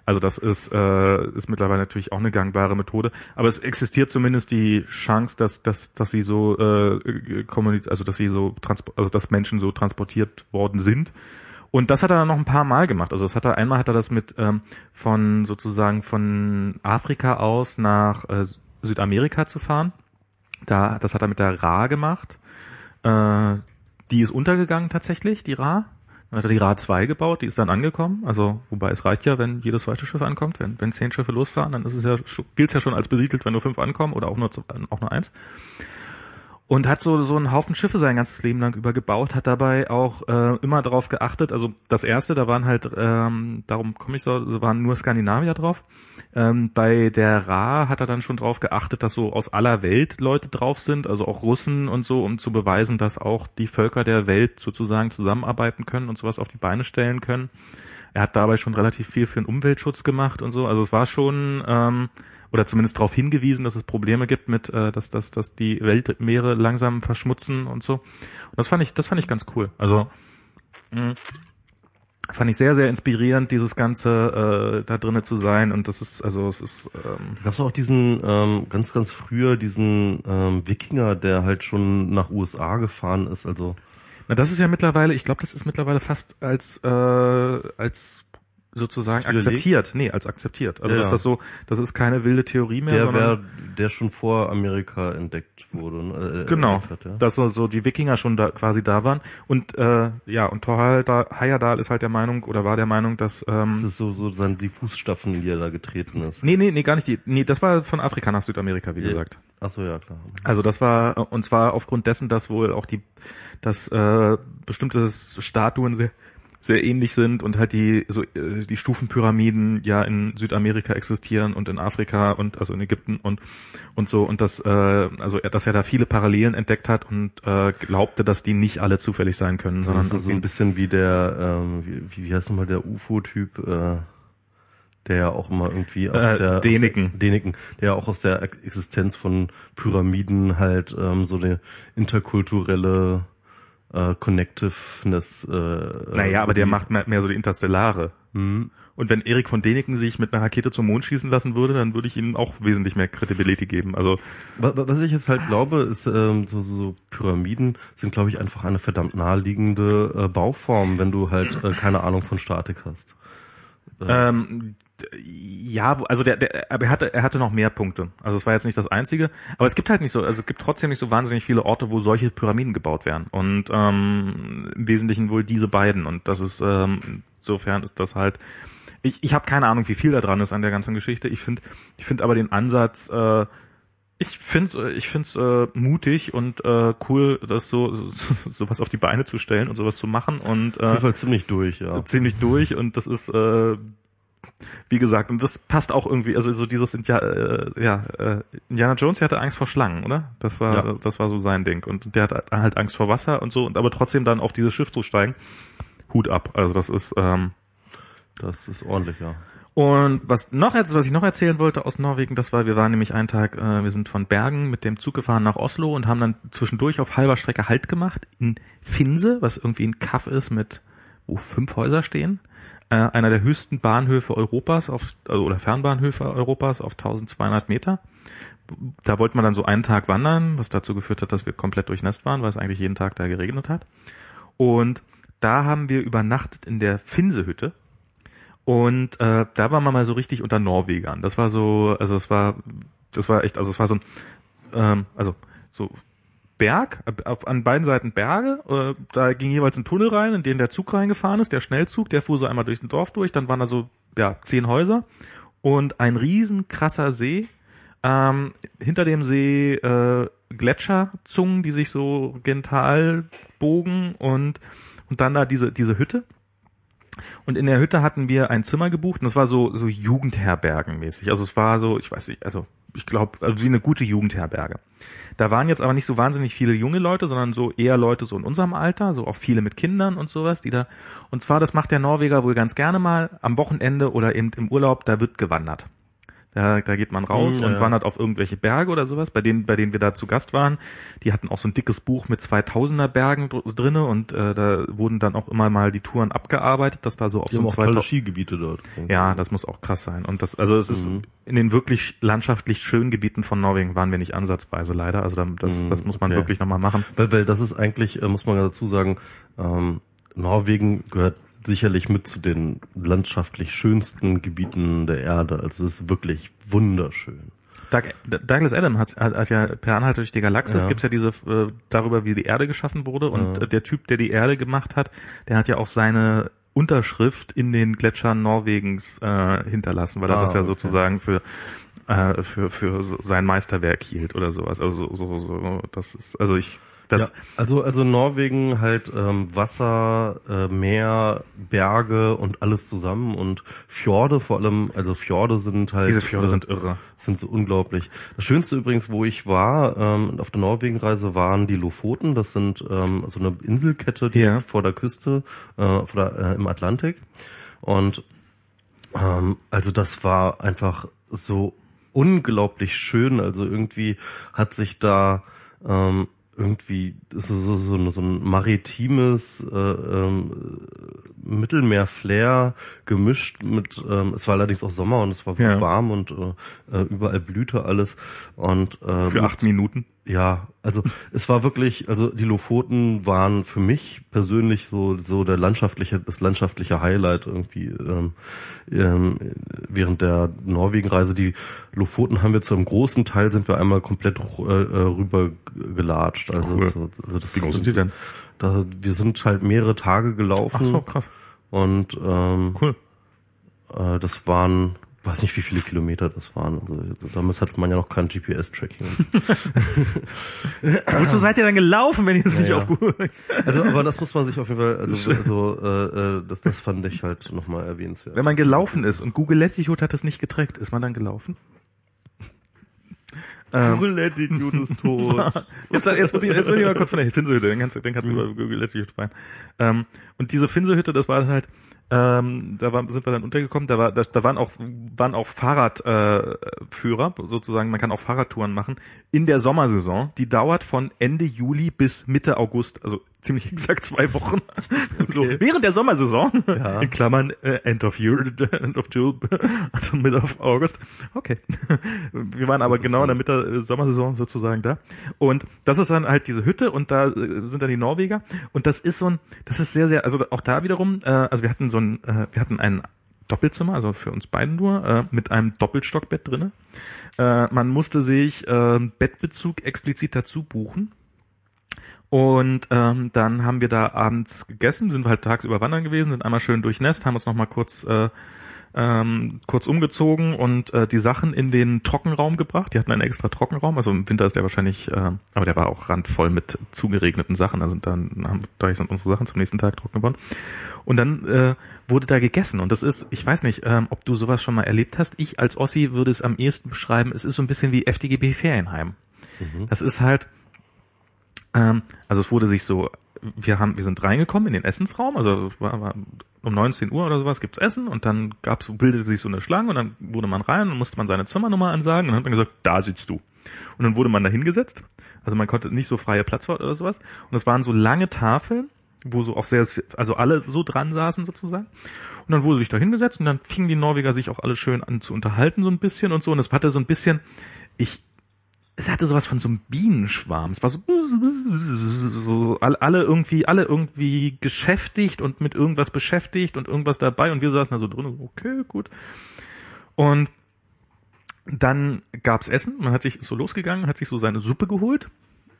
Also das ist, äh, ist mittlerweile natürlich auch eine gangbare Methode. Aber es existiert zumindest die Chance, dass, dass, dass sie so, äh, also dass sie so, also dass Menschen so transportiert worden sind. Und das hat er dann noch ein paar Mal gemacht. Also das hat er einmal hat er das mit ähm, von sozusagen von Afrika aus nach äh, Südamerika zu fahren. Da, das hat er mit der Ra gemacht. Äh, die ist untergegangen tatsächlich, die Ra. Dann hat er die Ra 2 gebaut, die ist dann angekommen. Also, wobei es reicht ja, wenn jedes zweite Schiff ankommt. Wenn, wenn zehn Schiffe losfahren, dann ist es ja, gilt es ja schon als besiedelt, wenn nur fünf ankommen oder auch nur, auch nur eins. Und hat so, so einen Haufen Schiffe sein ganzes Leben lang über gebaut, hat dabei auch äh, immer darauf geachtet, also das erste, da waren halt, ähm, darum komme ich so, so waren nur Skandinavier drauf. Ähm, bei der Ra hat er dann schon drauf geachtet, dass so aus aller Welt Leute drauf sind, also auch Russen und so, um zu beweisen, dass auch die Völker der Welt sozusagen zusammenarbeiten können und sowas auf die Beine stellen können. Er hat dabei schon relativ viel für den Umweltschutz gemacht und so. Also es war schon, ähm, oder zumindest darauf hingewiesen, dass es Probleme gibt mit, äh, dass, dass, dass die Weltmeere langsam verschmutzen und so. Und das fand ich, das fand ich ganz cool. Also mh, fand ich sehr, sehr inspirierend, dieses Ganze äh, da drinnen zu sein. Und das ist, also es ist ähm, Gab's auch diesen ähm, ganz, ganz früher diesen ähm, Wikinger, der halt schon nach USA gefahren ist. Also Na, das ist ja mittlerweile, ich glaube, das ist mittlerweile fast als äh, als sozusagen akzeptiert. Nee, als akzeptiert. Also Ja, dass das so, das ist keine wilde Theorie mehr, der wäre, der schon vor Amerika entdeckt wurde. ne, Äh, genau, Hat, ja. dass so, so die Wikinger schon da quasi da waren. Und äh, ja, und Thor Heyerdahl ist halt der Meinung oder war der Meinung, dass Das ähm, ist so, so sein, die Fußstapfen, die er da getreten ist. nee, nee, nee, gar nicht die. Nee, das war von Afrika nach Südamerika, wie Ja. gesagt. Ach so, ja, klar. Also das war und zwar aufgrund dessen, dass wohl auch die, dass äh, bestimmte Statuen sehr sehr ähnlich sind und halt die so äh, die Stufenpyramiden ja in Südamerika existieren und in Afrika und also in Ägypten und und so und das äh, also er, dass er da viele Parallelen entdeckt hat und äh, glaubte, dass die nicht alle zufällig sein können, sondern Das ist so ein bisschen wie der, ähm, wie, wie heißt nochmal der UFO-Typ, äh, der ja auch immer irgendwie aus Äh, der Däniken. Aus der, Däniken, der ja auch aus der Existenz von Pyramiden halt ähm, so eine interkulturelle äh, Connectiveness. Äh, naja, aber der macht mehr, mehr so die interstellare Mhm. Und wenn Erik von Däniken sich mit einer Rakete zum Mond schießen lassen würde, dann würde ich ihm auch wesentlich mehr Credibility geben. Also Wa- wa- Was ich jetzt halt glaube, ist, ähm, so, so Pyramiden sind, glaube ich, einfach eine verdammt naheliegende äh, Bauform, wenn du halt äh, keine Ahnung von Statik hast. Ähm, ja, also der, der, aber er hatte, er hatte noch mehr Punkte. Also es war jetzt nicht das einzige, aber es gibt halt nicht so, also es gibt trotzdem nicht so wahnsinnig viele Orte, wo solche Pyramiden gebaut werden. Und ähm, im Wesentlichen wohl diese beiden. Und das ist, ähm, insofern ist das halt. Ich, ich habe keine Ahnung, wie viel da dran ist an der ganzen Geschichte. Ich finde, ich finde aber den Ansatz, äh, ich finde ich find's äh, mutig und äh, cool, das so, so sowas auf die Beine zu stellen und sowas zu machen und Auf äh, jeden Fall ziemlich durch, ja. ziemlich durch und das ist äh, wie gesagt und das passt auch irgendwie also so dieses India, äh, ja äh, Indiana Jones der hatte Angst vor Schlangen oder das war Ja. das war so sein Ding und der hat halt Angst vor Wasser und so und aber trotzdem dann auf dieses Schiff zu steigen Hut ab also das ist ähm, Das ist ordentlich, ja. und was noch jetzt, was ich noch erzählen wollte aus Norwegen, das war, wir waren nämlich einen Tag, äh, wir sind von Bergen mit dem Zug gefahren nach Oslo und haben dann zwischendurch auf halber Strecke Halt gemacht in Finse, was irgendwie ein Kaff ist mit, wo fünf Häuser stehen. Äh, einer der höchsten Bahnhöfe Europas auf, also, oder Fernbahnhöfe Europas auf 1200 Meter. Da wollte man dann so einen Tag wandern, was dazu geführt hat, dass wir komplett durchnässt waren, weil es eigentlich jeden Tag da geregnet hat. Und da haben wir übernachtet in der Finsehütte. Und äh, da waren wir mal so richtig unter Norwegern. Das war so, also es war, das war echt, also es war so ähm, also so Berg, auf, an beiden Seiten Berge. Äh, da ging jeweils ein Tunnel rein, in den der Zug reingefahren ist, der Schnellzug, der fuhr so einmal durch ein Dorf durch. Dann waren da so ja zehn Häuser und ein riesen krasser See. Ähm, hinter dem See äh, Gletscherzungen, die sich so gental bogen und und dann da diese diese Hütte. Und in der Hütte hatten wir ein Zimmer gebucht und das war so, so Jugendherbergenmäßig. Also es war so, ich weiß nicht, also ich glaube, also wie eine gute Jugendherberge. Da waren jetzt aber nicht so wahnsinnig viele junge Leute, sondern so eher Leute so in unserem Alter, so auch viele mit Kindern und sowas, die da, und zwar, das macht der Norweger wohl ganz gerne mal am Wochenende oder eben im Urlaub, da wird gewandert. Da, da geht man raus Hm, und ja. wandert auf irgendwelche Berge oder sowas, bei denen, bei denen wir da zu Gast waren. Die hatten auch so ein dickes Buch mit 2000er Bergen dr- drinne und äh, da wurden dann auch immer mal die Touren abgearbeitet, dass da so auf Die so haben auch tolle 2000 Skigebiete dort. ja, das muss auch krass sein. Und das, also es ist Mhm. in den wirklich landschaftlich schönen Gebieten von Norwegen waren wir nicht ansatzweise leider. Also da- das, Mhm, das muss man okay. wirklich nochmal machen. Weil, weil das ist eigentlich, äh, muss man dazu sagen, ähm, Norwegen gehört sicherlich mit zu den landschaftlich schönsten Gebieten der Erde. Also es ist wirklich wunderschön. Doug, Douglas Adam hat, hat, hat ja per Anhalt durch die Galaxis Ja. gibt's ja diese äh, darüber, wie die Erde geschaffen wurde und Ja. der Typ, der die Erde gemacht hat, der hat ja auch seine Unterschrift in den Gletschern Norwegens äh, hinterlassen, weil er Ah, das ja okay. sozusagen für äh, für für sein Meisterwerk hielt oder sowas. Also so, so, so das ist also ich das ja, also also Norwegen halt ähm, Wasser, äh, Meer, Berge und alles zusammen und Fjorde vor allem. Also Fjorde sind halt diese Fjorde äh, sind irre. sind so unglaublich. Das Schönste übrigens, wo ich war ähm, auf der Norwegenreise, waren die Lofoten. Das sind ähm, so eine Inselkette die Ja. vor der Küste, äh, vor der, äh, im Atlantik. Und ähm, also das war einfach so unglaublich schön. Also irgendwie hat sich da ähm, irgendwie so, so, so, ein- so ein maritimes äh, ähm, Mittelmeer-Flair gemischt mit, ähm, es war allerdings auch Sommer und es war Ja. warm und äh, äh, überall blühte alles und äh, Für acht Minuten. Ja, also es war wirklich, also die Lofoten waren für mich persönlich so so der landschaftliche, das landschaftliche Highlight irgendwie ähm, ähm, während der Norwegenreise. Die Lofoten haben wir zu einem großen Teil sind wir einmal komplett äh, äh, rüber gelatscht. Also, Cool. so, also das Wie groß sind die denn? Da, wir sind halt mehrere Tage gelaufen Ach so, krass. und ähm, Cool. äh, das waren weiß nicht, wie viele Kilometer das waren. Also, damals hatte man ja noch kein GPS-Tracking. Wozu seid ihr dann gelaufen, wenn ihr es Ja, nicht ja. auf Google... Also, aber das muss man sich auf jeden Fall, also, also äh, äh, das, das fand ich halt nochmal erwähnenswert. Wenn man gelaufen ist und Google Latitude hat es nicht getrackt, ist man dann gelaufen? Google Latitude ist tot. Jetzt, jetzt, muss ich, jetzt muss ich mal kurz von der Finsehütte, den kannst, du- den kannst du über Google Latitude rein. Ähm, und diese Finsehütte, das war halt, ähm, da war, sind wir dann untergekommen, da, war, da, da waren auch, waren auch Fahrradführer, äh, sozusagen, man kann auch Fahrradtouren machen, in der Sommersaison, die dauert von Ende Juli bis Mitte August, also ziemlich exakt zwei Wochen. So, während der Sommersaison, Ja. in Klammern äh, End of Year, End of June, also Mid of August. Okay. Wir waren aber genau in der Mitte der Sommersaison sozusagen da. Und das ist dann halt diese Hütte und da äh, sind dann die Norweger. Und das ist so ein, das ist sehr, sehr, also auch da wiederum, äh, also wir hatten so ein, äh, wir hatten ein Doppelzimmer, also für uns beiden nur, äh, mit einem Doppelstockbett drinne. Äh, man musste sich äh, Bettbezug explizit dazu buchen. Und ähm, dann haben wir da abends gegessen, sind wir halt tagsüber wandern gewesen, sind einmal schön durchnässt, haben uns noch mal kurz äh, ähm, kurz umgezogen und äh, die Sachen in den Trockenraum gebracht. Die hatten einen extra Trockenraum, also im Winter ist der wahrscheinlich, äh, aber der war auch randvoll mit zugeregneten Sachen. Da sind dann haben, dadurch sind unsere Sachen zum nächsten Tag trocken geworden. Und dann äh, wurde da gegessen und das ist, ich weiß nicht, ähm, ob du sowas schon mal erlebt hast. Ich als Ossi würde es am ehesten beschreiben. Es ist so ein bisschen wie FDGB Ferienheim. Das ist halt ähm, also es wurde sich so, wir haben, wir sind reingekommen in den Essensraum, also war, war um 19 Uhr oder sowas gibt's Essen und dann gab's, bildete sich so eine Schlange und dann wurde man rein und musste man seine Zimmernummer ansagen und dann hat man gesagt, da sitzt du. Und dann wurde man da hingesetzt. Also man konnte nicht so freie Platz oder sowas. Und es waren so lange Tafeln, wo so auch sehr, also alle so dran saßen sozusagen. Und dann wurde sich da hingesetzt und dann fingen die Norweger sich auch alle schön an zu unterhalten so ein bisschen und so. Und es hatte so ein bisschen, ich, es hatte sowas von so einem Bienenschwarm. Es war so, so alle irgendwie, alle irgendwie geschäftigt und mit irgendwas beschäftigt und irgendwas dabei und wir saßen da so drin, okay, gut. Und dann gab's Essen, man hat sich so losgegangen, hat sich so seine Suppe geholt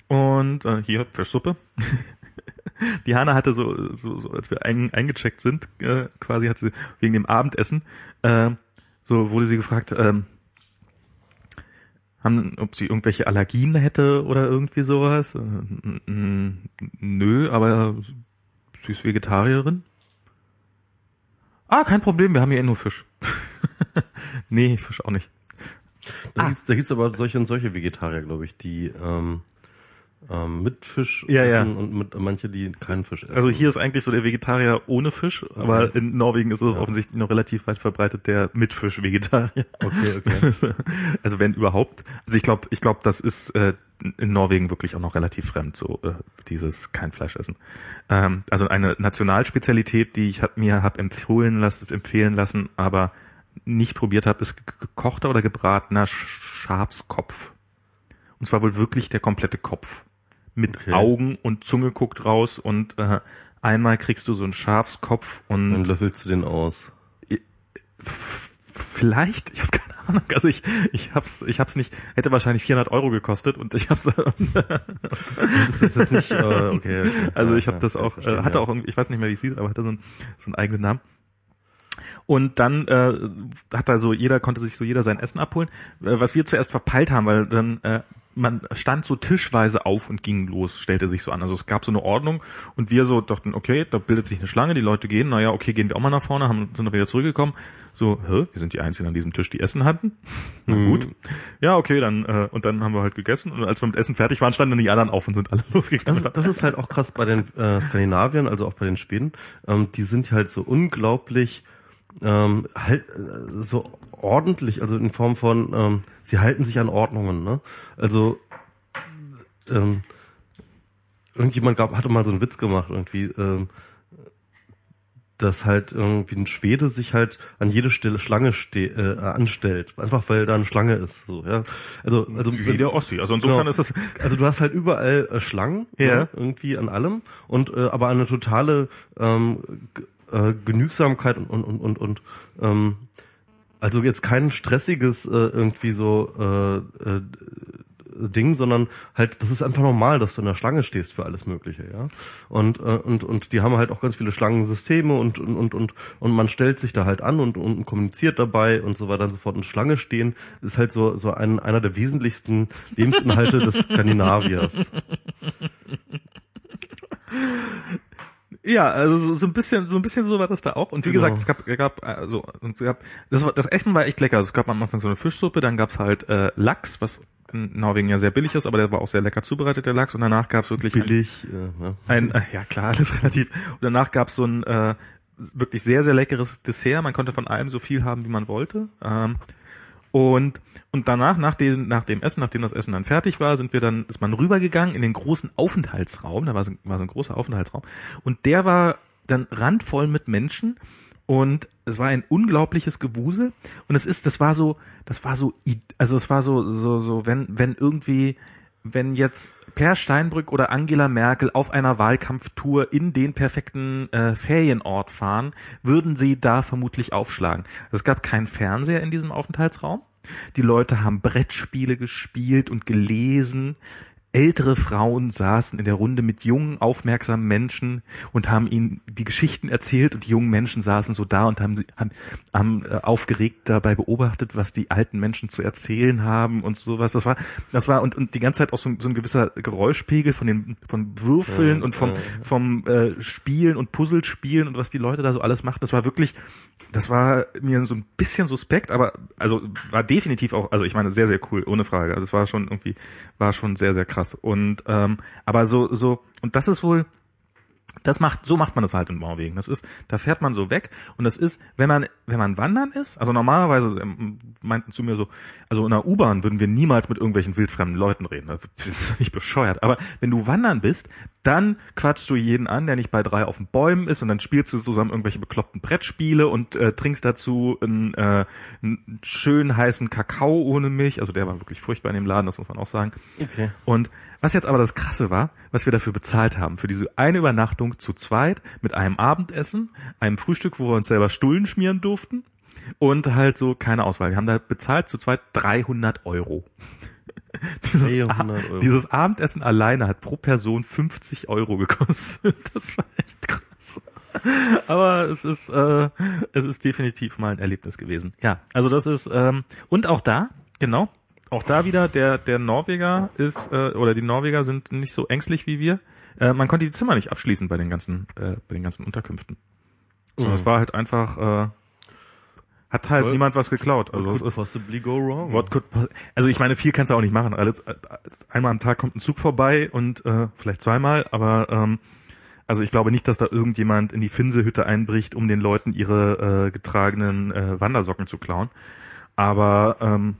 und äh, hier Fischsuppe. Die Hanna hatte so, so, so als wir ein, eingecheckt sind, äh, quasi hat sie wegen dem Abendessen, äh, so wurde sie gefragt, ähm, haben, ob sie irgendwelche Allergien hätte oder irgendwie sowas. Äh, Nö, aber sie ist Vegetarierin. Ah, kein Problem, wir haben hier eh nur Fisch. nee, Fisch auch nicht. Da Ah. gibt's, da gibt's aber solche und solche Vegetarier, glaube ich, die ähm, ähm, mit Fisch Ja, ja. essen und mit manche, die keinen Fisch essen. Also hier ist eigentlich so der Vegetarier ohne Fisch, aber in Norwegen ist es offensichtlich noch relativ weit verbreitet der mit Fisch Vegetarier. Okay, okay. Also wenn überhaupt. Also ich glaube, ich glaube, das ist äh, in Norwegen wirklich auch noch relativ fremd, so äh, dieses kein Fleisch essen. Ähm, also eine Nationalspezialität, die ich hab, mir hab empfohlen lassen, empfehlen lassen, aber nicht probiert habe, ist ge- gekochter oder gebratener Schafskopf. Und zwar wohl wirklich der komplette Kopf. Mit Okay. Augen und Zunge guckt raus und äh, einmal kriegst du so einen Schafskopf und Dann löffelst du den aus. Vielleicht, ich habe keine Ahnung. Also ich, ich hab's, ich hab's nicht. Hätte wahrscheinlich 400 Euro gekostet und ich hab's. Das ist jetzt nicht, äh, okay, okay. Also ich habe ja, das auch, verstehe, äh, hatte ja. auch, irgendwie, ich weiß nicht mehr, wie es hieß, aber hatte so einen, so einen eigenen Namen. Und dann äh, hat da so jeder konnte sich so jeder sein Essen abholen, äh, was wir zuerst verpeilt haben, weil dann äh, man stand so tischweise auf und ging los, stellte sich so an. Also es gab so eine Ordnung und wir so dachten, okay, da bildet sich eine Schlange, die Leute gehen, naja, okay, gehen wir auch mal nach vorne, haben, sind dann wieder zurückgekommen. So, hä, wir sind die Einzigen an diesem Tisch, die Essen hatten. Na gut. Ja, okay, dann, äh, und dann haben wir halt gegessen und als wir mit Essen fertig waren, standen dann die anderen auf und sind alle losgegangen. Das, das ist halt auch krass bei den äh, Skandinaviern, also auch bei den Schweden. Ähm, die sind halt so unglaublich ähm, halt äh, so ordentlich, also in Form von, ähm, sie halten sich an Ordnungen. Ne? Also ähm, irgendjemand gab, hatte mal so einen Witz gemacht irgendwie. Ähm, dass halt irgendwie ein Schwede sich halt an jede Stelle Schlange ste äh, anstellt, einfach weil da eine Schlange ist. So, ja. Also, also Wie der Ossi. Also insofern Genau. ist das, also du hast halt überall äh, Schlangen, Ja. ne, irgendwie an allem und äh, aber eine totale ähm, äh, Genügsamkeit und und und und, und ähm, also jetzt kein stressiges äh, irgendwie so äh, äh, Ding, sondern halt das ist einfach normal, dass du in der Schlange stehst für alles Mögliche, ja. Und äh, und und die haben halt auch ganz viele Schlangensysteme und und und und und man stellt sich da halt an und und kommuniziert dabei und so weiter und so fort. Und Schlange stehen ist halt so so ein einer der wesentlichsten Lebensinhalte des Skandinaviers. Ja, also so, so ein bisschen, so ein bisschen so war das da auch. Und wie Genau. gesagt, es gab, es gab, also und es gab, das, das Essen war echt lecker. Also es gab am Anfang so eine Fischsuppe, dann gab's halt äh, Lachs, was in Norwegen ja sehr billig ist, aber der war auch sehr lecker zubereitet, der Lachs. Und danach gab's wirklich Billig, äh, ne? ein, äh, ja klar, alles relativ. Und danach gab's so ein äh, wirklich sehr, sehr leckeres Dessert. Man konnte von allem so viel haben, wie man wollte. Ähm, Und und danach, nach dem, nach dem Essen, nachdem das Essen dann fertig war, sind wir dann, ist man rübergegangen in den großen Aufenthaltsraum. Da war so, war so ein großer Aufenthaltsraum. Und der war dann randvoll mit Menschen. Und es war ein unglaubliches Gewusel. Und es ist, das war so, das war so, also es war so, so, so, wenn, wenn irgendwie, wenn jetzt Per Steinbrück oder Angela Merkel auf einer Wahlkampftour in den perfekten äh, Ferienort fahren, würden sie da vermutlich aufschlagen. Es gab keinen Fernseher in diesem Aufenthaltsraum. Die Leute haben Brettspiele gespielt und gelesen. Ältere Frauen saßen in der Runde mit jungen, aufmerksamen Menschen und haben ihnen die Geschichten erzählt und die jungen Menschen saßen so da und haben, haben, haben äh, aufgeregt dabei beobachtet, was die alten Menschen zu erzählen haben und sowas. Das war, das war und, und die ganze Zeit auch so, so ein gewisser Geräuschpegel von den von Würfeln ja, und vom, ja. vom äh, Spielen und Puzzlespielen und was die Leute da so alles macht. Das war wirklich, das war mir so ein bisschen suspekt, aber also war definitiv auch, also ich meine sehr sehr cool, ohne Frage. Also es war schon irgendwie, war schon sehr sehr krass krass. Und ähm, aber so so und das ist wohl das macht, so macht man das halt in Norwegen. Das ist, da fährt man so weg und das ist, wenn man, wenn man wandern ist, also normalerweise ähm, meinten zu mir so, also in einer U-Bahn würden wir niemals mit irgendwelchen wildfremden Leuten reden. Das ist nicht bescheuert. Aber wenn du wandern bist, dann quatschst du jeden an, der nicht bei drei auf den Bäumen ist und dann spielst du zusammen irgendwelche bekloppten Brettspiele und äh, trinkst dazu einen, äh, einen schön heißen Kakao ohne Milch. Also der war wirklich furchtbar in dem Laden, das muss man auch sagen. Okay. Und was jetzt aber das Krasse war, was wir dafür bezahlt haben, für diese eine Übernachtung zu zweit mit einem Abendessen, einem Frühstück, wo wir uns selber Stullen schmieren durften und halt so keine Auswahl. Wir haben da bezahlt zu zweit 300 Euro. dieses, 300 Euro. dieses Abendessen alleine hat pro Person 50 Euro gekostet. Das war echt krass. Aber es ist, äh, es ist definitiv mal ein Erlebnis gewesen. Ja, also das ist, ähm, und auch da, genau, auch da wieder, der, der Norweger ist, äh, oder die Norweger sind nicht so ängstlich wie wir. Äh, man konnte die Zimmer nicht abschließen bei den ganzen, äh, bei den ganzen Unterkünften. So, mhm. Es war halt einfach, äh, hat halt Voll. niemand was geklaut. Also what could possibly go wrong? What could also ich meine, viel kannst du auch nicht machen. Alles, einmal am Tag kommt ein Zug vorbei und äh, vielleicht zweimal, aber ähm, also ich glaube nicht, dass da irgendjemand in die Finsehütte einbricht, um den Leuten ihre äh, getragenen äh, Wandersocken zu klauen. Aber ähm,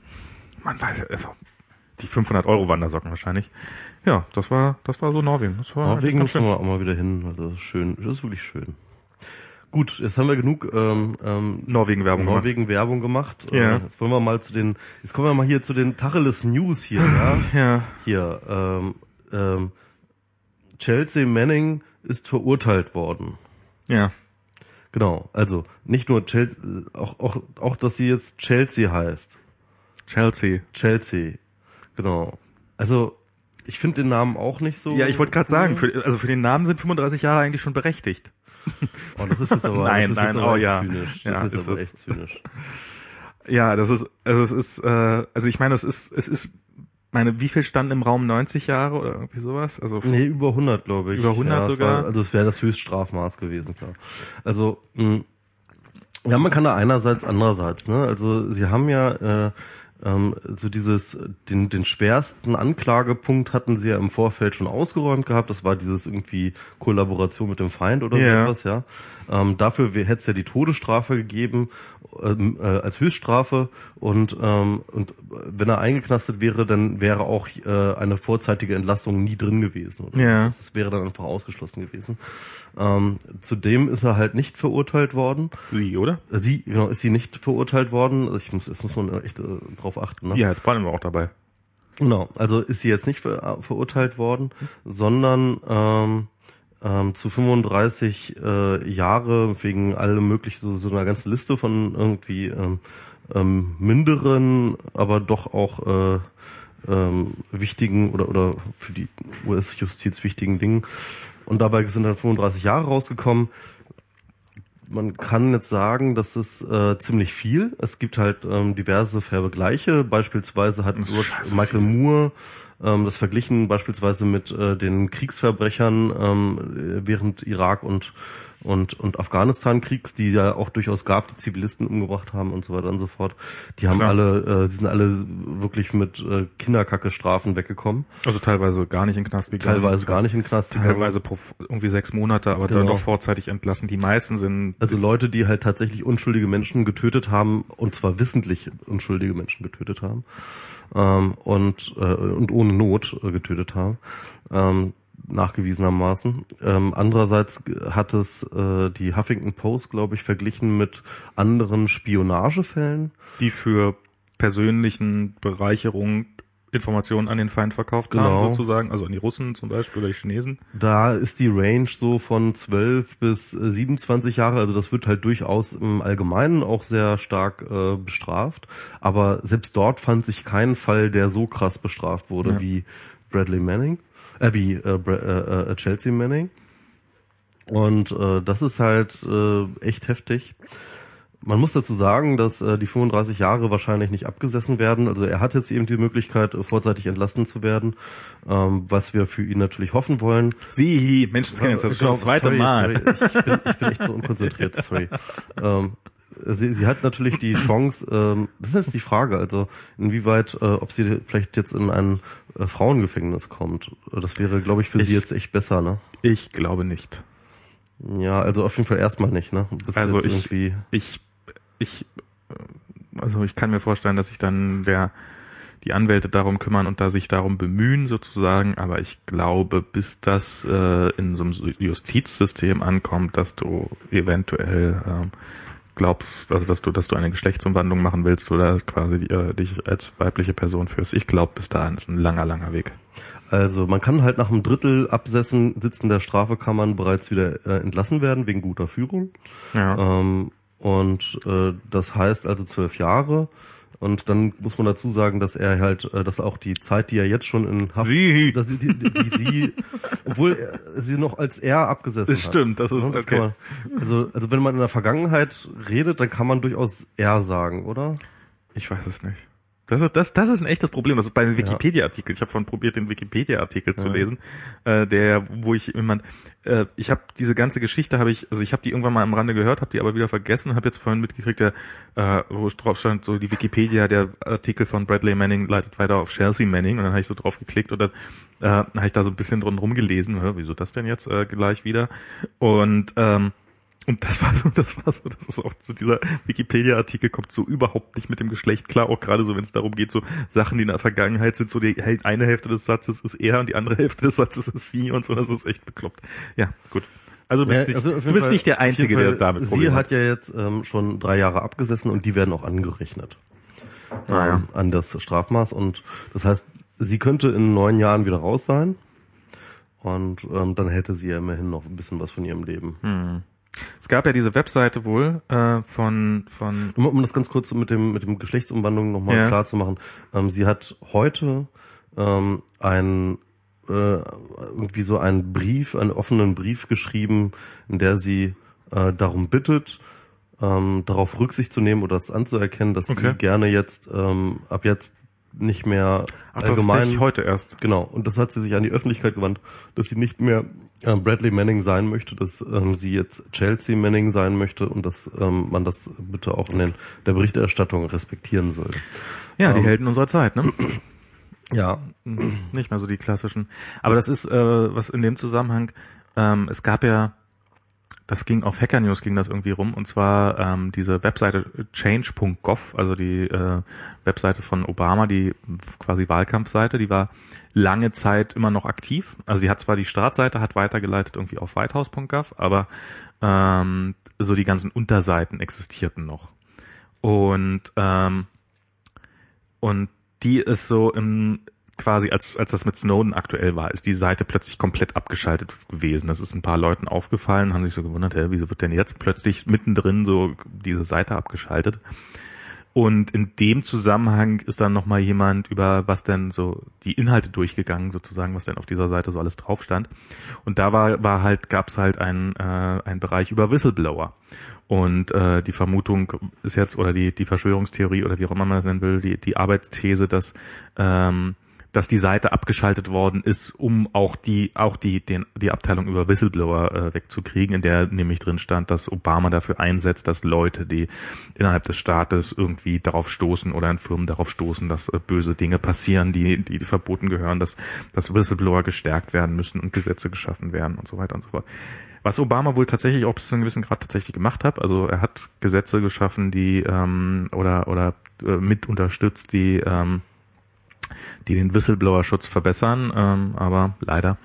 man weiß ja, also die 500 Euro Wandersocken wahrscheinlich. Ja, das war, das war so Norwegen. Das war Norwegen müssen wir auch mal wieder hin. Also das ist schön, das ist wirklich schön. Gut, jetzt haben wir genug ähm, ähm, Norwegen Werbung Norwegen gemacht. Werbung gemacht. Ja. Äh, jetzt wollen wir mal zu den, jetzt kommen wir mal hier zu den Tacheles News hier. Ja. ja. Hier. Ähm, ähm, Chelsea Manning ist verurteilt worden. Ja. Genau. Also nicht nur Chelsea, auch auch auch, dass sie jetzt Chelsea heißt. Chelsea. Chelsea. Genau. Also ich finde den Namen auch nicht so. Ja, ich wollte gerade sagen, für, also für den Namen sind 35 Jahre eigentlich schon berechtigt. Oh, das ist jetzt aber, nein, das ist nein, oh ja. zynisch. Das ja, ist, ist aber echt zynisch. Ja, das ist, also es ist, äh, also ich meine, es ist, es ist, meine, wie viel standen im Raum 90 Jahre oder irgendwie sowas? Also nee, über 100, glaube ich. Über 100 ja, sogar. War, also es wäre das Höchststrafmaß gewesen, klar. Also mh, ja, man kann da einerseits, andererseits. Ne? Also sie haben ja äh, ähm, so dieses, den, den schwersten Anklagepunkt hatten sie ja im Vorfeld schon ausgeräumt gehabt. Das war dieses irgendwie Kollaboration mit dem Feind oder yeah. sowas, ja. Ähm, dafür hätte es ja die Todesstrafe gegeben ähm, äh, als Höchststrafe und ähm, und wenn er eingeknastet wäre, dann wäre auch äh, eine vorzeitige Entlassung nie drin gewesen. Oder? Ja. Das wäre dann einfach ausgeschlossen gewesen. Ähm, zudem ist er halt nicht verurteilt worden. Sie, oder? Sie, genau, ist sie nicht verurteilt worden. Also ich muss, das muss man echt äh, drauf achten. Ne? Ja, jetzt waren wir auch dabei. Genau, also ist sie jetzt nicht ver äh, verurteilt worden, sondern ähm, ähm, zu 35 äh, Jahre wegen allem möglichen, so, so einer ganzen Liste von irgendwie ähm, ähm, minderen, aber doch auch äh, ähm, wichtigen oder oder für die US-Justiz wichtigen Dingen. Und dabei sind dann 35 Jahre rausgekommen. Man kann jetzt sagen, das ist äh, ziemlich viel. Es gibt halt ähm, diverse Vergleiche. Beispielsweise hat Michael viel. Moore ähm, das verglichen beispielsweise mit äh, den Kriegsverbrechern ähm, während Irak und und, und Afghanistan-Kriegs, die ja auch durchaus gab, die Zivilisten umgebracht haben und so weiter und so fort. Die haben Klar. alle, äh, die sind alle wirklich mit äh, Kinderkacke-Strafen weggekommen. Also teilweise gar nicht in Knast gegangen. Teilweise gar nicht in Knast gegangen. Teilweise pro, irgendwie sechs Monate, aber Genau. dann noch vorzeitig entlassen. Die meisten sind Also Leute, die halt tatsächlich unschuldige Menschen getötet haben und zwar wissentlich unschuldige Menschen getötet haben ähm, und äh, und ohne Not äh, getötet haben. Ähm, nachgewiesenermaßen. Ähm, andererseits hat es äh, die Huffington Post, glaube ich, verglichen mit anderen Spionagefällen. die für persönlichen Bereicherung Informationen an den Feind verkauft Genau. haben, sozusagen, also an die Russen zum Beispiel oder die Chinesen. Da ist die Range so von 12 bis äh, 27 Jahre, also das wird halt durchaus im Allgemeinen auch sehr stark äh, bestraft. Aber selbst dort fand sich kein Fall, der so krass bestraft wurde Ja. wie Bradley Manning, äh, wie äh, Bra äh, äh, Chelsea Manning. Und äh, das ist halt äh, echt heftig. Man muss dazu sagen, dass äh, die 35 Jahre wahrscheinlich nicht abgesessen werden. Also er hat jetzt eben die Möglichkeit, äh, vorzeitig entlassen zu werden, ähm, was wir für ihn natürlich hoffen wollen. Sie, Mensch, das jetzt das, Genau, das zweite sorry, Mal. Sorry. Ich, bin, ich bin echt so unkonzentriert, sorry. Ähm, sie, sie hat natürlich die Chance, ähm, das ist jetzt die Frage, also inwieweit, äh, ob sie vielleicht jetzt in ein äh, Frauengefängnis kommt. Das wäre, glaube ich, für sie Ich- jetzt echt besser, ne? Ich glaube nicht. Ja, also auf jeden Fall erstmal nicht, ne? Bis Also ich- Ich, ich, also ich kann mir vorstellen, dass sich dann der, die Anwälte darum kümmern und da sich darum bemühen sozusagen, aber ich glaube, bis das äh, in so einem Justizsystem ankommt, dass du eventuell ähm, glaubst, also dass du, dass du eine Geschlechtsumwandlung machen willst oder quasi äh, dich als weibliche Person führst. Ich glaube, bis dahin ist ein langer, langer Weg. Also man kann halt nach einem Drittel Absessen Sitzen der Strafe kann man bereits wieder äh, entlassen werden wegen guter Führung. Ja. Ähm, und äh, das heißt also zwölf Jahre. Und dann muss man dazu sagen, dass er halt, äh, dass auch die Zeit, die er jetzt schon in Haft, Sie. dass die, die, die sie, obwohl er, sie noch als er abgesessen Das hat. stimmt, das ist Ja, okay. man, also, also wenn man in der Vergangenheit redet, dann kann man durchaus er sagen, oder? Ich weiß es nicht. Das ist, das, das ist ein echtes Problem. Das ist bei den Wikipedia-Artikel. Ich habe vorhin probiert, den Wikipedia-Artikel zu lesen, äh, der, wo ich jemand, äh, ich habe diese ganze Geschichte, habe ich, also ich habe die irgendwann mal am Rande gehört, habe die aber wieder vergessen, habe jetzt vorhin mitgekriegt, der, äh, wo drauf stand, so die Wikipedia, der Artikel von Bradley Manning leitet weiter auf Chelsea Manning und dann habe ich so drauf geklickt und dann äh, habe ich da so ein bisschen drin rumgelesen, wieso das denn jetzt äh, gleich wieder? Und ähm, und das war so, das war so, das ist auch so dieser Wikipedia-Artikel kommt so überhaupt nicht mit dem Geschlecht klar, auch gerade so, wenn es darum geht, so Sachen, die in der Vergangenheit sind, so die eine Hälfte des Satzes ist er und die andere Hälfte des Satzes ist sie und so, das ist echt bekloppt. Ja, gut. Also du bist, Ja, nicht, also auf du bist Fall- nicht der Einzige, Fall, der damit Sie Probleme hat ja jetzt ähm, schon drei Jahre abgesessen und die werden auch angerechnet Ah, ja. ähm, an das Strafmaß. Und das heißt, sie könnte in neun Jahren wieder raus sein. Und ähm, dann hätte sie ja immerhin noch ein bisschen was von ihrem Leben. Hm. Es gab ja diese Webseite wohl äh, von von Um, um das ganz kurz mit dem mit dem Geschlechtsumwandlung nochmal Ja. klar zu machen. Ähm, sie hat heute ähm, ein äh, irgendwie so einen Brief, einen offenen Brief geschrieben, in der sie äh, darum bittet, ähm, darauf Rücksicht zu nehmen oder es anzuerkennen, dass Okay. sie gerne jetzt ähm, ab jetzt nicht mehr Ach, das ist allgemein heute erst. Genau, und das hat sie sich an die Öffentlichkeit gewandt, dass sie nicht mehr äh, Bradley Manning sein möchte, dass ähm, sie jetzt Chelsea Manning sein möchte und dass ähm, man das bitte auch in den, der Berichterstattung respektieren soll. Ja, die Ähm, Helden unserer Zeit, ne? Ja, nicht mehr so die klassischen. Aber das ist, äh, was in dem Zusammenhang, ähm, es gab ja, das ging auf Hacker News ging das irgendwie rum, und zwar ähm, diese Webseite change.gov, also die äh, Webseite von Obama, die quasi Wahlkampfseite, die war lange Zeit immer noch aktiv. Also die hat zwar die Startseite, hat weitergeleitet irgendwie auf whitehouse.gov, aber ähm, so die ganzen Unterseiten existierten noch. Und ähm, und die ist so im quasi als als das mit Snowden aktuell war, ist die Seite plötzlich komplett abgeschaltet gewesen. Das ist ein paar Leuten aufgefallen, haben sich so gewundert, hä, wieso wird denn jetzt plötzlich mittendrin so diese Seite abgeschaltet? Und in dem Zusammenhang ist dann nochmal jemand über was denn so die Inhalte durchgegangen, sozusagen, was denn auf dieser Seite so alles drauf stand. Und da war, war halt, gab's halt ein, äh, ein Bereich über Whistleblower. Und äh, die Vermutung ist jetzt, oder die, die Verschwörungstheorie oder wie auch immer man das nennen will, die, die Arbeitsthese, dass ähm, dass die Seite abgeschaltet worden ist, um auch die auch die den die Abteilung über Whistleblower äh, wegzukriegen, in der nämlich drin stand, dass Obama dafür einsetzt, dass Leute, die innerhalb des Staates irgendwie darauf stoßen oder in Firmen darauf stoßen, dass äh, böse Dinge passieren, die, die die verboten gehören, dass dass Whistleblower gestärkt werden müssen und Gesetze geschaffen werden und so weiter und so fort. Was Obama wohl tatsächlich auch bis zu einem gewissen Grad tatsächlich gemacht hat, also er hat Gesetze geschaffen, die ähm, oder oder äh, mit unterstützt, die ähm, die den Whistleblower-Schutz verbessern, ähm, aber leider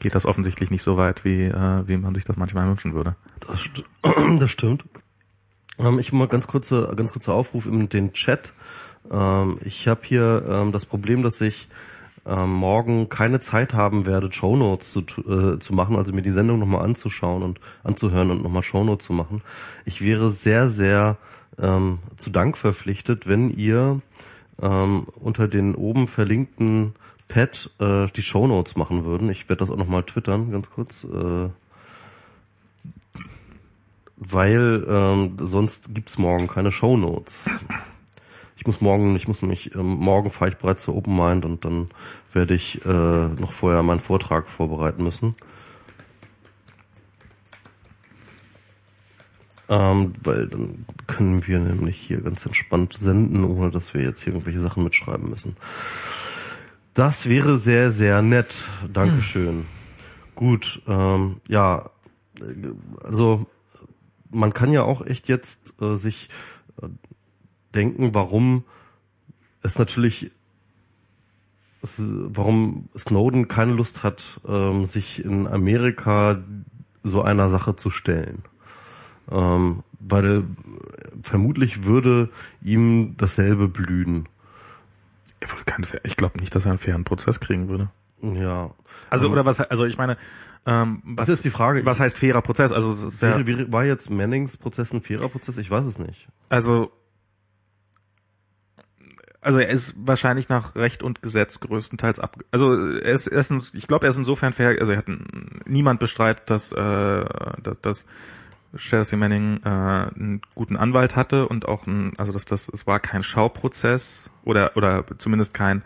geht das offensichtlich nicht so weit, wie, äh, wie man sich das manchmal wünschen würde. Das, st das stimmt. Ähm, ich mal ganz kurze, ganz kurzer Aufruf in den Chat. Ähm, ich habe hier ähm, das Problem, dass ich ähm, morgen keine Zeit haben werde, Shownotes zu, äh, zu machen, also mir die Sendung nochmal anzuschauen und anzuhören und nochmal Shownotes zu machen. Ich wäre sehr, sehr ähm, zu Dank verpflichtet, wenn ihr ähm, unter den oben verlinkten Pad äh, die Shownotes machen würden. Ich werde das auch nochmal twittern, ganz kurz. Äh, weil ähm, sonst gibt's morgen keine Shownotes. Ich muss morgen, ich muss mich, ähm, morgen fahre ich bereits zur Open Mind und dann werde ich äh, noch vorher meinen Vortrag vorbereiten müssen. Ähm, weil dann können wir nämlich hier ganz entspannt senden, ohne dass wir jetzt hier irgendwelche Sachen mitschreiben müssen. Das wäre sehr, sehr nett. Dankeschön. Hm. Gut, ähm, ja, also man kann ja auch echt jetzt äh, sich äh, denken, warum es natürlich warum Snowden keine Lust hat, ähm, sich in Amerika so einer Sache zu stellen. Ähm, weil vermutlich würde ihm dasselbe blühen. Ich glaube nicht, dass er einen fairen Prozess kriegen würde. Ja. Also oder was? Also ich meine, ähm, was das ist die Frage. Was heißt fairer Prozess? Also ja, war jetzt Mannings Prozess ein fairer Prozess? Ich weiß es nicht. Also also er ist wahrscheinlich nach Recht und Gesetz größtenteils ab. Also er ist, er ist ich glaube, er ist insofern fair. Also er hat niemand bestreitet, dass, äh, dass, dass Chelsea Manning äh, einen guten Anwalt hatte und auch ein, also dass das es war kein Schauprozess oder oder zumindest kein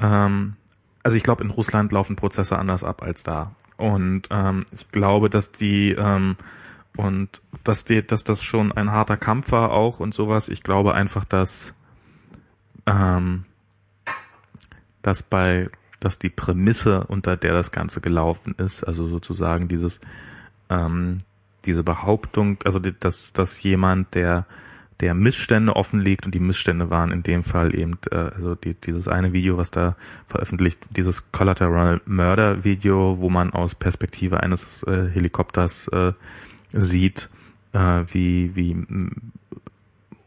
ähm, also ich glaube in Russland laufen Prozesse anders ab als da. Und ähm, ich glaube dass die ähm, und dass die dass das schon ein harter Kampf war auch und sowas. Ich glaube einfach dass ähm, dass bei dass die Prämisse unter der das Ganze gelaufen ist also sozusagen dieses ähm, diese Behauptung, also dass, dass jemand, der der Missstände offenlegt und die Missstände waren in dem Fall eben, äh, also die, dieses eine Video, was da veröffentlicht, dieses Collateral Murder Video, wo man aus Perspektive eines äh, Helikopters äh, sieht, äh, wie, wie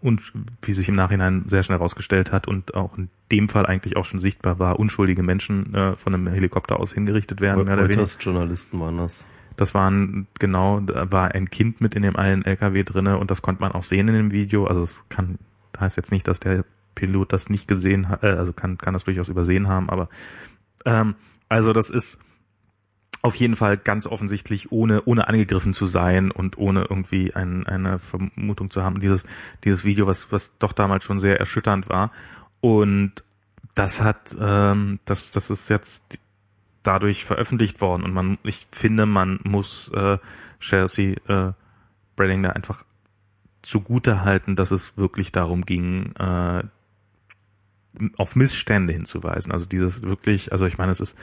und wie sich im Nachhinein sehr schnell herausgestellt hat und auch in dem Fall eigentlich auch schon sichtbar war, unschuldige Menschen äh, von einem Helikopter aus hingerichtet werden. Reuters Journalisten waren das. Das waren genau, da war ein Kind mit in dem einen LKW drinne und das konnte man auch sehen in dem Video. Also es kann heißt jetzt nicht, dass der Pilot das nicht gesehen hat, äh, also kann kann das durchaus übersehen haben, aber ähm, also das ist auf jeden Fall ganz offensichtlich ohne ohne angegriffen zu sein und ohne irgendwie ein, eine Vermutung zu haben dieses dieses Video was was doch damals schon sehr erschütternd war und das hat ähm, das das ist jetzt dadurch veröffentlicht worden und man, ich finde, man muss äh, Chelsea äh, Bradding da einfach zugute halten, dass es wirklich darum ging, äh, auf Missstände hinzuweisen. Also dieses wirklich, also ich meine, es ist,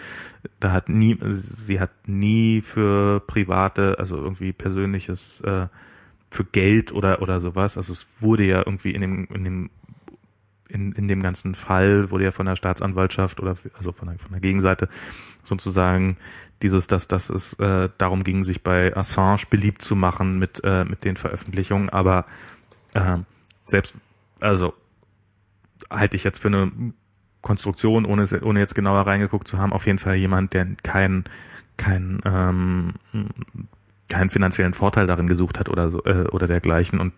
da hat nie, sie hat nie für private, also irgendwie persönliches, äh, für Geld oder oder sowas. Also es wurde ja irgendwie in dem in dem in, in dem ganzen Fall wurde ja von der Staatsanwaltschaft oder also von der, von der Gegenseite sozusagen dieses, dass, dass es äh, darum ging, sich bei Assange beliebt zu machen mit, äh, mit den Veröffentlichungen, aber äh, selbst, also halte ich jetzt für eine Konstruktion, ohne, ohne jetzt genauer reingeguckt zu haben, auf jeden Fall jemand, der keinen kein, ähm, keinen finanziellen Vorteil darin gesucht hat oder so äh, oder dergleichen. Und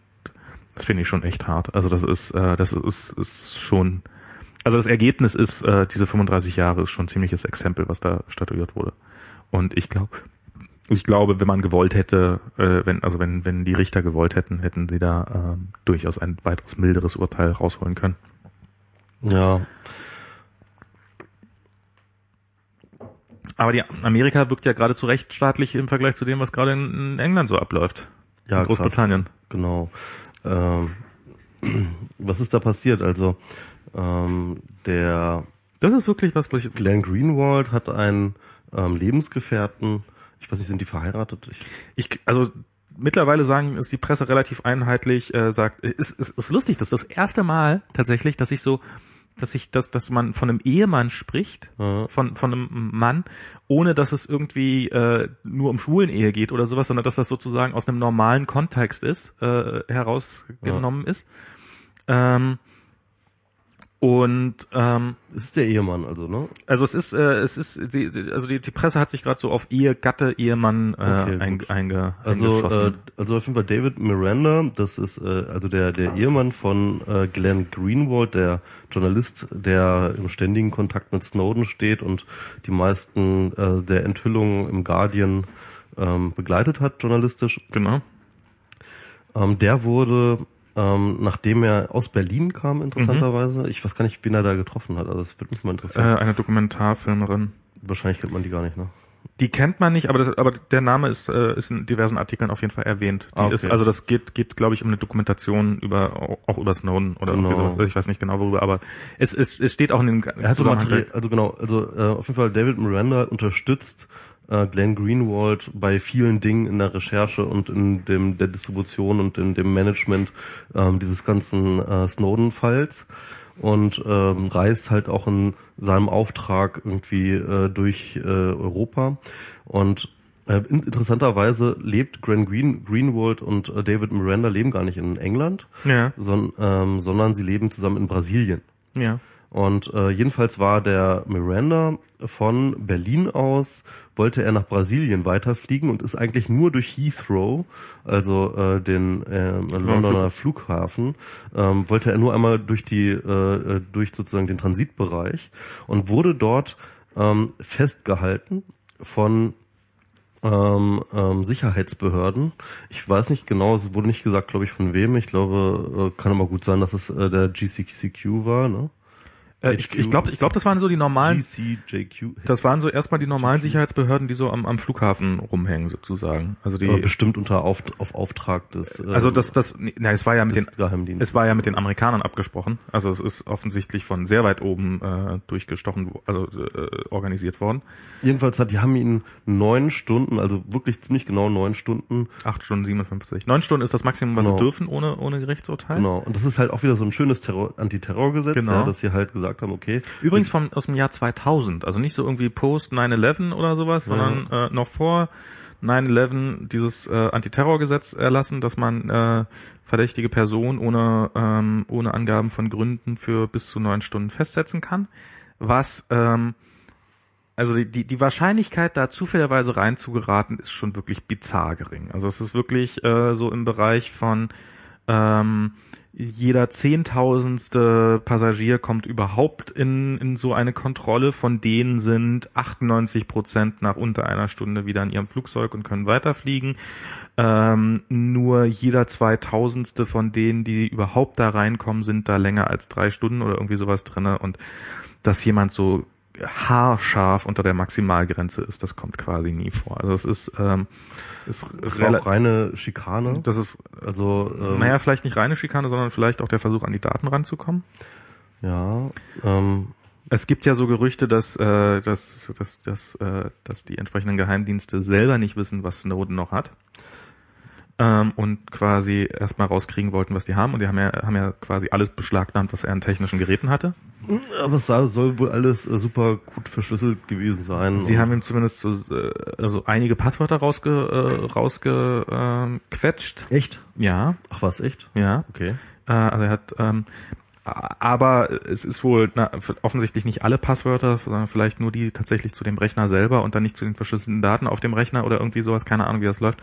das finde ich schon echt hart. Also das ist äh, das ist, ist schon also das Ergebnis ist, äh, diese 35 Jahre ist schon ein ziemliches Exempel, was da statuiert wurde. Und ich glaube, ich glaube, wenn man gewollt hätte, äh, wenn, also wenn, wenn die Richter gewollt hätten, hätten sie da äh, durchaus ein weiteres milderes Urteil rausholen können. Ja. Aber die Amerika wirkt ja geradezu rechtsstaatlich im Vergleich zu dem, was gerade in, England so abläuft. Ja, in Großbritannien. Krass. Genau. Ähm, was ist da passiert? Also ähm, der Das ist wirklich was, was ich, Glenn Greenwald hat einen ähm, Lebensgefährten. Ich weiß nicht, sind die verheiratet? Ich, ich also mittlerweile sagen, ist die Presse relativ einheitlich, äh, sagt, ist, ist, ist lustig, das ist das erste Mal tatsächlich, dass ich so, dass ich, dass, dass man von einem Ehemann spricht, Ja. von, von einem Mann, ohne dass es irgendwie äh, nur um Schwulenehe geht oder sowas, sondern dass das sozusagen aus einem normalen Kontext ist, äh, herausgenommen ist. Ähm, und ähm, es ist der Ehemann, also, ne? also es ist, äh, es ist, die, die- also die, die Presse hat sich gerade so auf Ehe, Gatte, Ehemann äh, Okay, ein, einge, Also, äh, also auf jeden Fall David Miranda, das ist äh, also der der Ehemann von äh, Glenn Greenwald, der Journalist, der im ständigen Kontakt mit Snowden steht und die meisten äh, der Enthüllungen im Guardian ähm, begleitet hat, journalistisch. genau. Ähm, der wurde, ähm, nachdem er aus Berlin kam, interessanterweise, ich weiß gar nicht, wen er da getroffen hat, also das würde mich mal Äh, interessieren. eine Dokumentarfilmerin. Wahrscheinlich kennt man die gar nicht, ne? Die kennt man nicht, aber, das, aber der Name ist, äh, ist in diversen Artikeln auf jeden Fall erwähnt. Ah, okay. ist, also das geht, geht glaube ich, um eine Dokumentation über auch über Snowden oder irgendwie Genau. sowas. Ich weiß nicht genau worüber, aber es, es, es steht auch in dem also genau, also äh, auf jeden Fall David Miranda unterstützt äh, Glenn Greenwald bei vielen Dingen in der Recherche und in dem der Distribution und in dem Management ähm, dieses ganzen äh, Snowden-Falls und ähm, reist halt auch in seinem Auftrag irgendwie äh, durch äh, Europa und äh, in, interessanterweise lebt Glenn Green, Greenwald und äh, David Miranda leben gar nicht in England, Ja, son, ähm, sondern sie leben zusammen in Brasilien. ja. Und äh, jedenfalls war der Miranda von Berlin aus, wollte er nach Brasilien weiterfliegen und ist eigentlich nur durch Heathrow, also äh, den äh, Londoner Flughafen, ähm, wollte er nur einmal durch die, äh, äh, durch sozusagen den Transitbereich und wurde dort ähm, festgehalten von ähm, ähm, Sicherheitsbehörden. Ich weiß nicht genau, es wurde nicht gesagt, glaube ich, von wem. Ich glaube, äh, kann aber gut sein, dass es äh, der GCQ war, ne? Äh, ich ich glaube, ich glaub, das waren so die normalen, GCJQ. das waren so erstmal die normalen Sicherheitsbehörden, die so am, am Flughafen rumhängen sozusagen. Also die, aber bestimmt unter auf, auf Auftrag des äh, also das, das, na, es war ja mit den. Es war ja mit den Amerikanern abgesprochen. Also es ist offensichtlich von sehr weit oben äh, durchgestochen, also äh, organisiert worden. Jedenfalls hat, die haben ihn neun Stunden, also wirklich ziemlich genau neun Stunden, Acht Stunden 57. Neun Stunden ist das Maximum, was Genau. sie dürfen ohne, ohne Gerichtsurteil. genau. Und das ist halt auch wieder so ein schönes Terror, Antiterrorgesetz, Genau. ja, dass sie halt gesagt haben, okay, Übrigens vom, aus dem Jahr 2000. Also nicht so irgendwie post 9-11 oder sowas, sondern äh, noch vor 9-11 dieses äh, Antiterrorgesetz erlassen, dass man äh, verdächtige Person ohne, ähm, ohne Angaben von Gründen für bis zu neun Stunden festsetzen kann. Was ähm, also die, die, die Wahrscheinlichkeit, da zufälligerweise reinzugeraten, ist schon wirklich bizarr gering. Also es ist wirklich äh, so im Bereich von ähm, jeder zehntausendste Passagier kommt überhaupt in, in so eine Kontrolle. Von denen sind 98 Prozent nach unter einer Stunde wieder in ihrem Flugzeug und können weiterfliegen. Ähm, nur jeder zweitausendste von denen, die überhaupt da reinkommen, sind da länger als drei Stunden oder irgendwie sowas drinne. Und dass jemand so haarscharf unter der Maximalgrenze ist, das kommt quasi nie vor. Also es ist, ähm, ist das war auch reine Schikane. das ist Also ähm, naja, vielleicht nicht reine Schikane, sondern vielleicht auch der Versuch, an die Daten ranzukommen. ja, ähm, Es gibt ja so Gerüchte, dass, äh, dass, dass, dass, äh, dass die entsprechenden Geheimdienste selber nicht wissen, was Snowden noch hat. Ähm, und quasi erstmal rauskriegen wollten, was die haben. Und die haben ja, haben ja quasi alles beschlagnahmt, was er an technischen Geräten hatte. aber es soll, wohl alles äh, super gut verschlüsselt gewesen sein. Sie haben ihm zumindest so, äh, also einige Passwörter rausge, äh, rausge, ähm, quetscht. echt? Ja, Ach was, echt? ja. Okay. Äh, also er hat, ähm, aber es ist wohl na, offensichtlich nicht alle Passwörter, sondern vielleicht nur die tatsächlich zu dem Rechner selber und dann nicht zu den verschlüsselten Daten auf dem Rechner oder irgendwie sowas, keine Ahnung, wie das läuft.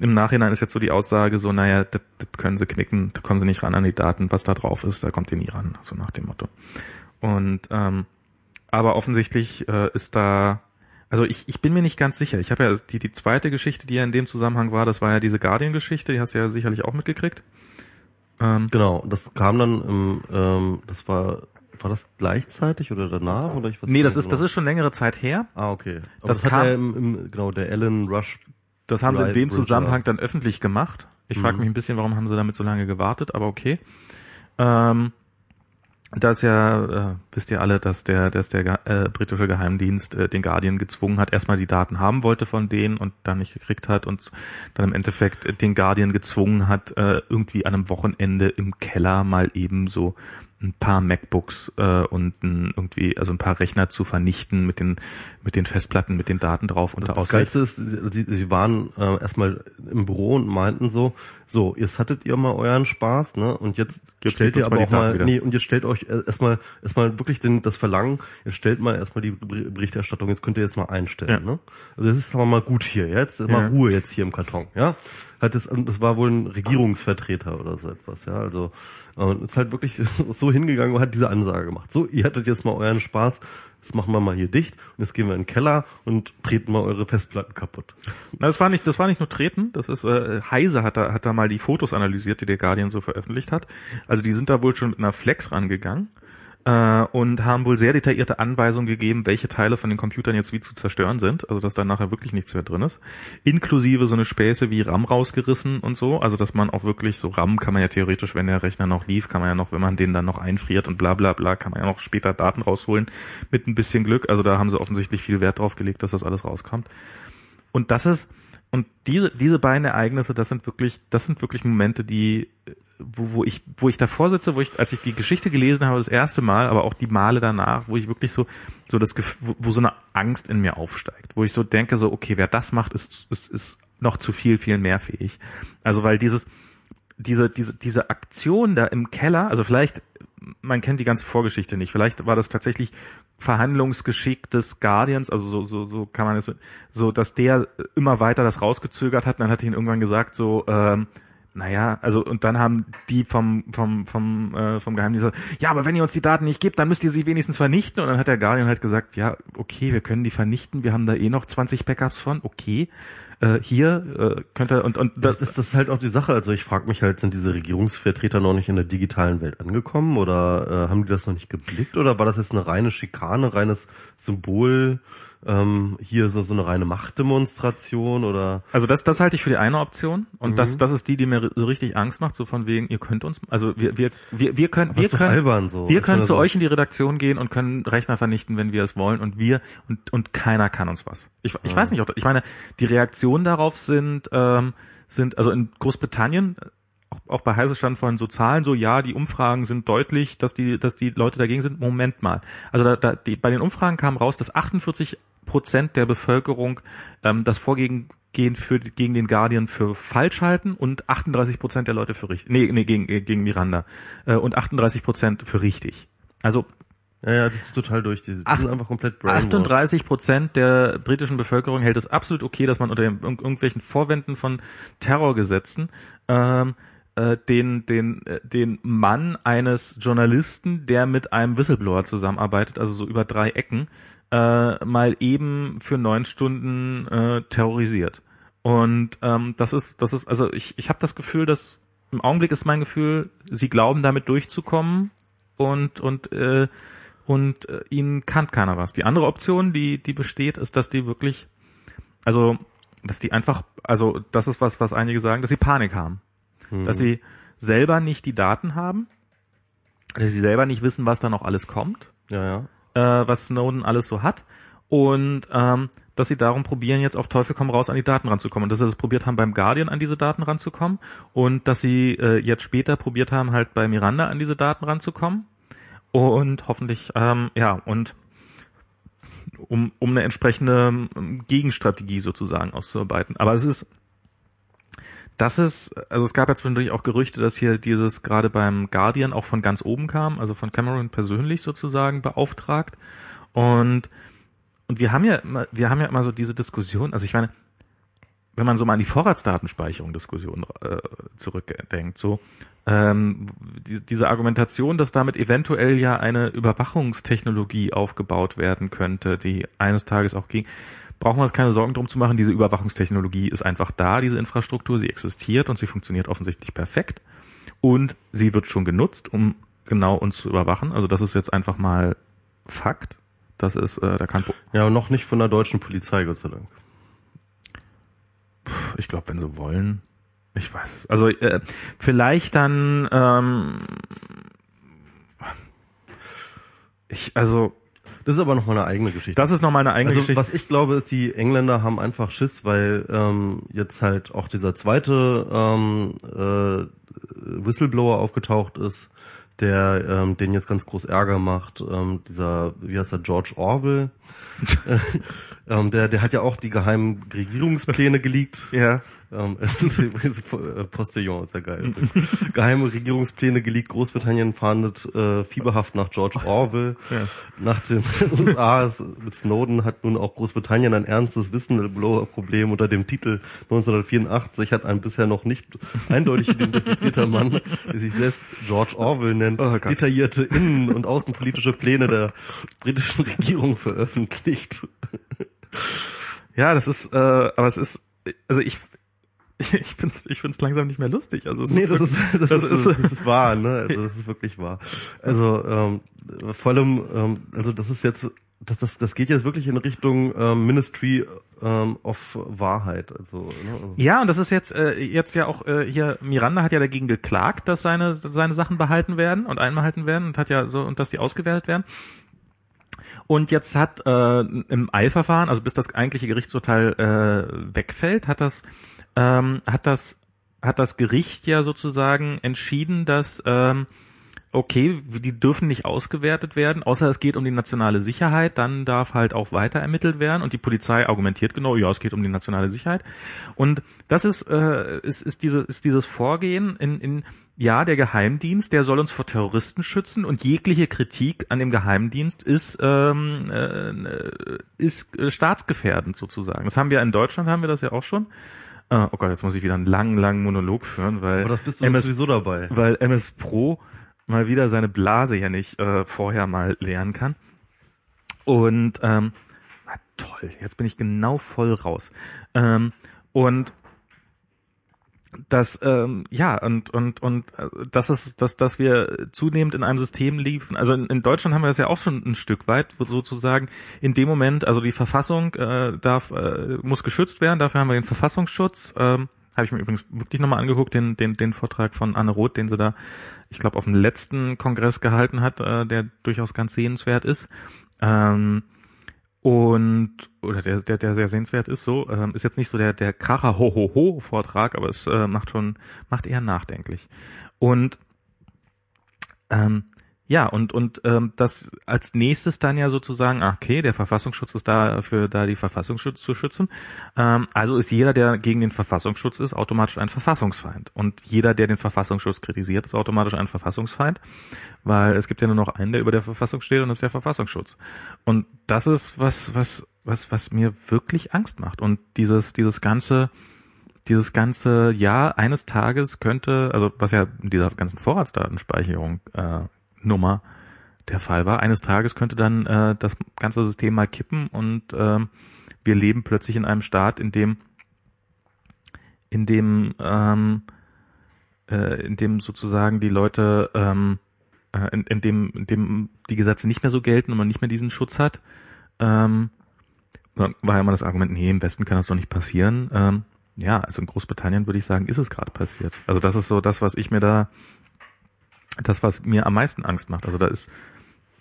Im Nachhinein ist jetzt so die Aussage so, naja, das, können sie knicken, da kommen sie nicht ran an die Daten, was da drauf ist, da kommt ihr nie ran, so nach dem Motto. Und ähm, aber offensichtlich äh, ist da also ich, ich bin mir nicht ganz sicher. Ich habe ja die, die zweite Geschichte, die ja in dem Zusammenhang war, das war ja diese Guardian-Geschichte, die hast du ja sicherlich auch mitgekriegt. Ähm, Genau, das kam dann im, ähm, das war war das gleichzeitig oder danach oder ich weiß Nee, das ist, das genau. ist schon längere Zeit her. Ah, okay. Aber das das, kam- hat er im, im, genau, der Alan Rush. Das haben sie in dem Bridger. Zusammenhang dann öffentlich gemacht. Ich frage Mhm. mich ein bisschen, warum haben sie damit so lange gewartet, aber okay. Ähm, da ist ja, äh, wisst ihr alle, dass der, dass der äh, britische Geheimdienst äh, den Guardian gezwungen hat, erstmal die Daten haben wollte von denen und dann nicht gekriegt hat und dann im Endeffekt den Guardian gezwungen hat, äh, irgendwie an einem Wochenende im Keller mal eben so ein paar MacBooks äh, und ein, irgendwie also ein paar Rechner zu vernichten mit den mit den Festplatten mit den Daten drauf unter Das. Geilste ist, sie, sie waren äh, erstmal im Büro und meinten so, so, jetzt hattet ihr mal euren Spaß, ne? Und jetzt, Jetzt stellt ihr mal aber die auch mal, wieder. nee, und jetzt stellt euch äh, erstmal erstmal wirklich den, das Verlangen, jetzt stellt mal erstmal die Ber- Berichterstattung, jetzt könnt ihr jetzt mal einstellen, Ja. ne? Also es ist aber mal gut hier, jetzt ist Ja. mal Ruhe jetzt hier im Karton, ja? Hat das, und das war wohl ein Regierungsvertreter oder so etwas, ja? Also und ist halt wirklich so hingegangen und hat diese Ansage gemacht. So, ihr hattet jetzt mal euren Spaß, das machen wir mal hier dicht und jetzt gehen wir in den Keller und treten mal eure Festplatten kaputt. Na, das war nicht, das war nicht nur Treten, das ist, äh, Heise hat da, hat da mal die Fotos analysiert, die der Guardian so veröffentlicht hat. Also die sind da wohl schon mit einer Flex rangegangen äh, und haben wohl sehr detaillierte Anweisungen gegeben, welche Teile von den Computern jetzt wie zu zerstören sind, also dass da nachher wirklich nichts mehr drin ist. Inklusive so eine Späße wie RAM rausgerissen und so, also dass man auch wirklich so RAM kann man ja theoretisch, wenn der Rechner noch lief, kann man ja noch, wenn man den dann noch einfriert und bla bla bla, kann man ja noch später Daten rausholen mit ein bisschen Glück. Also da haben sie offensichtlich viel Wert drauf gelegt, dass das alles rauskommt. Und das ist, und diese, diese beiden Ereignisse, das sind wirklich, das sind wirklich Momente, die, wo, wo ich, wo ich davor sitze, wo ich, als ich die Geschichte gelesen habe, das erste Mal, aber auch die Male danach, wo ich wirklich so, so das, wo, wo so eine Angst in mir aufsteigt, wo ich so denke, so, okay, wer das macht, ist, ist, ist noch zu viel, viel mehr fähig. Also, weil dieses, diese, diese, diese Aktion da im Keller, also vielleicht, man kennt die ganze Vorgeschichte nicht, vielleicht war das tatsächlich Verhandlungsgeschick des Guardians, also so, so, so kann man es, so, dass der immer weiter das rausgezögert hat und dann hat ihn irgendwann gesagt, so, ähm, naja, also und dann haben die vom vom vom äh, vom Geheimdienst gesagt, ja, aber wenn ihr uns die Daten nicht gebt, dann müsst ihr sie wenigstens vernichten. Und dann hat der Guardian halt gesagt, ja, okay, wir können die vernichten, wir haben da eh noch 20 Backups von, okay, äh, hier äh, könnt ihr und und Das ist, das ist halt auch die Sache. Also ich frage mich halt, sind diese Regierungsvertreter noch nicht in der digitalen Welt angekommen? Oder äh, haben die das noch nicht geblickt? Oder war das jetzt eine reine Schikane, reines Symbol, ähm, hier so, so eine reine Machtdemonstration oder Also das, das halte ich für die eine Option. Und das, das ist die, die mir so richtig Angst macht, so von wegen, ihr könnt uns, also wir, wir, wir, wir können, Aber wir können, albern so. wir können zu so- euch in die Redaktion gehen und können Rechner vernichten, wenn wir es wollen. Und wir und und keiner kann uns was. Ich, ich weiß nicht, ob, ich meine, die Reaktionen darauf sind ähm, sind also in Großbritannien auch, auch bei Heise stand vorhin so Zahlen, so ja, die Umfragen sind deutlich, dass die, dass die Leute dagegen sind. Moment mal. Also da, da, die, bei den Umfragen kam raus, dass 48 Prozent der Bevölkerung ähm, das Vorgehen für, gegen den Guardian für falsch halten und 38 Prozent der Leute für richtig. Nee, nee, gegen, äh, gegen Miranda. Äh, und 38 Prozent für richtig. Also Ja, ja, die sind total durch. Die, die Ach- sind einfach komplett brainwashed. 38 Prozent der britischen Bevölkerung hält es absolut okay, dass man unter den, irg- irgendwelchen Vorwänden von Terrorgesetzen ähm, äh, den, den, äh, den Mann eines Journalisten, der mit einem Whistleblower zusammenarbeitet, also so über drei Ecken, äh, mal eben für neun Stunden äh, terrorisiert. Und ähm, das ist, das ist, also ich, ich habe das Gefühl, dass im Augenblick ist mein Gefühl, sie glauben damit durchzukommen und und äh, und äh, ihnen kann keiner was. Die andere Option, die die besteht, ist, dass die wirklich, also dass die einfach, also das ist was, was einige sagen, dass sie Panik haben, dass sie selber nicht die Daten haben, dass sie selber nicht wissen, was da noch alles kommt Ja, ja. äh, was Snowden alles so hat und ähm, dass sie darum probieren, jetzt auf Teufel komm raus an die Daten ranzukommen. Und dass sie das probiert haben, beim Guardian an diese Daten ranzukommen und dass sie äh, jetzt später probiert haben, halt bei Miranda an diese Daten ranzukommen und hoffentlich, ähm, ja, und um, um eine entsprechende ähm, Gegenstrategie sozusagen auszuarbeiten. Aber es ist, das ist, also es gab ja zwischendurch auch Gerüchte, dass hier dieses gerade beim Guardian auch von ganz oben kam, also von Cameron persönlich sozusagen beauftragt. Und, und wir haben ja immer, wir haben ja immer so diese Diskussion, also ich meine, wenn man so mal an die Vorratsdatenspeicherung Diskussion äh, zurückdenkt, so ähm, die, diese Argumentation, dass damit eventuell ja eine Überwachungstechnologie aufgebaut werden könnte, die eines Tages auch ging, brauchen wir uns keine Sorgen drum zu machen. Diese Überwachungstechnologie ist einfach da, diese Infrastruktur, sie existiert und sie funktioniert offensichtlich perfekt und sie wird schon genutzt, um genau uns zu überwachen. Also das ist jetzt einfach mal Fakt. Das ist, äh, da kann Ja, noch nicht von der deutschen Polizei, Gott sei Dank. ich glaube, wenn sie wollen. Ich weiß es. Also äh, vielleicht dann ähm, ich, also Das ist aber noch mal eine eigene Geschichte. das ist noch mal eine eigene also Geschichte. was ich glaube, ist, die Engländer haben einfach Schiss, weil ähm, jetzt halt auch dieser zweite ähm, äh, Whistleblower aufgetaucht ist, der ähm, den jetzt ganz groß Ärger macht. Ähm, dieser, wie heißt er, George Orwell. Äh, ähm, der, der hat ja auch die geheimen Regierungspläne geleakt. ja. Ähm, äh, Postillon ist ja geil. Geheime Regierungspläne geleakt. Großbritannien fahndet äh, fieberhaft nach George Orwell. Ja. Nach den USA mit Snowden hat nun auch Großbritannien ein ernstes Whistleblower-Problem unter dem Titel 1984 hat ein bisher noch nicht eindeutig identifizierter Mann, der sich selbst George Orwell nennt, Oh detaillierte innen- und außenpolitische Pläne der britischen Regierung veröffentlicht. Ja, das ist, äh, aber es ist, also ich, ich find's, ich find's langsam nicht mehr lustig. Also es Nee, ist das wirklich- ist, das, das ist, ist- das ist wahr, ne? Also das ist wirklich wahr. Also ähm, vor allem, ähm, also das ist jetzt, das, das, das geht jetzt wirklich in Richtung ähm, Ministry ähm, of Wahrheit. Also, ne? Ja, und das ist jetzt äh, jetzt ja auch äh, hier Miranda hat ja dagegen geklagt, dass seine seine Sachen behalten werden und einbehalten werden und hat ja so und dass die ausgewertet werden. Und jetzt hat äh, im Eilverfahren, also bis das eigentliche Gerichtsurteil äh, wegfällt, hat das ähm, hat das hat das Gericht ja sozusagen entschieden, dass ähm, okay, die dürfen nicht ausgewertet werden, außer es geht um die nationale Sicherheit, dann darf halt auch weiter ermittelt werden und die Polizei argumentiert genau, ja, es geht um die nationale Sicherheit. Und das ist, äh, ist, ist, diese, ist dieses Vorgehen in, in ja, der Geheimdienst, der soll uns vor Terroristen schützen und jegliche Kritik an dem Geheimdienst ist, ähm, äh, ist äh, staatsgefährdend sozusagen. Das haben wir in Deutschland, haben wir das ja auch schon. Äh, oh Gott, jetzt muss ich wieder einen langen, langen Monolog führen, weil Aber das bist du MS sowieso dabei. weil MS Pro mal wieder seine Blase ja nicht äh, vorher mal leeren kann. Und ähm, na toll, jetzt bin ich genau voll raus. Ähm, und das ähm, ja und und und äh, das ist dass dass wir zunehmend in einem System liefen. Also in, in Deutschland haben wir das ja auch schon ein Stück weit sozusagen in dem Moment also die Verfassung äh, darf äh, muss geschützt werden. Dafür haben wir den Verfassungsschutz. Ähm, habe ich mir übrigens wirklich nochmal angeguckt den den den Vortrag von Anne Roth den sie da ich glaube auf dem letzten Kongress gehalten hat äh, der durchaus ganz sehenswert ist. Ähm, und oder der der der sehr sehenswert ist so ähm, ist jetzt nicht so der der Kracher ho ho ho Vortrag aber es äh, macht schon macht eher nachdenklich. Und ähm, ja und und ähm, das als nächstes dann ja sozusagen ah, okay der Verfassungsschutz ist dafür da die Verfassungsschutz zu schützen. Ähm, also ist jeder der gegen den Verfassungsschutz ist automatisch ein Verfassungsfeind. Und jeder der den Verfassungsschutz kritisiert ist automatisch ein Verfassungsfeind weil es gibt ja nur noch einen der über der Verfassung steht und das ist der Verfassungsschutz. Und das ist was was was was mir wirklich Angst macht. Und dieses dieses ganze dieses ganze ja eines Tages könnte also was ja in dieser ganzen Vorratsdatenspeicherung äh, Nummer der Fall war eines Tages könnte dann äh, das ganze System mal kippen und ähm, wir leben plötzlich in einem Staat in dem in dem ähm, äh, in dem sozusagen die Leute ähm, äh, in, in dem in dem die Gesetze nicht mehr so gelten und man nicht mehr diesen Schutz hat ähm, war ja immer das Argument, nee, im Westen kann das doch nicht passieren. Ähm, ja, also in Großbritannien würde ich sagen, ist es gerade passiert. Also das ist so das, was ich mir da, das, was mir am meisten Angst macht. Also da ist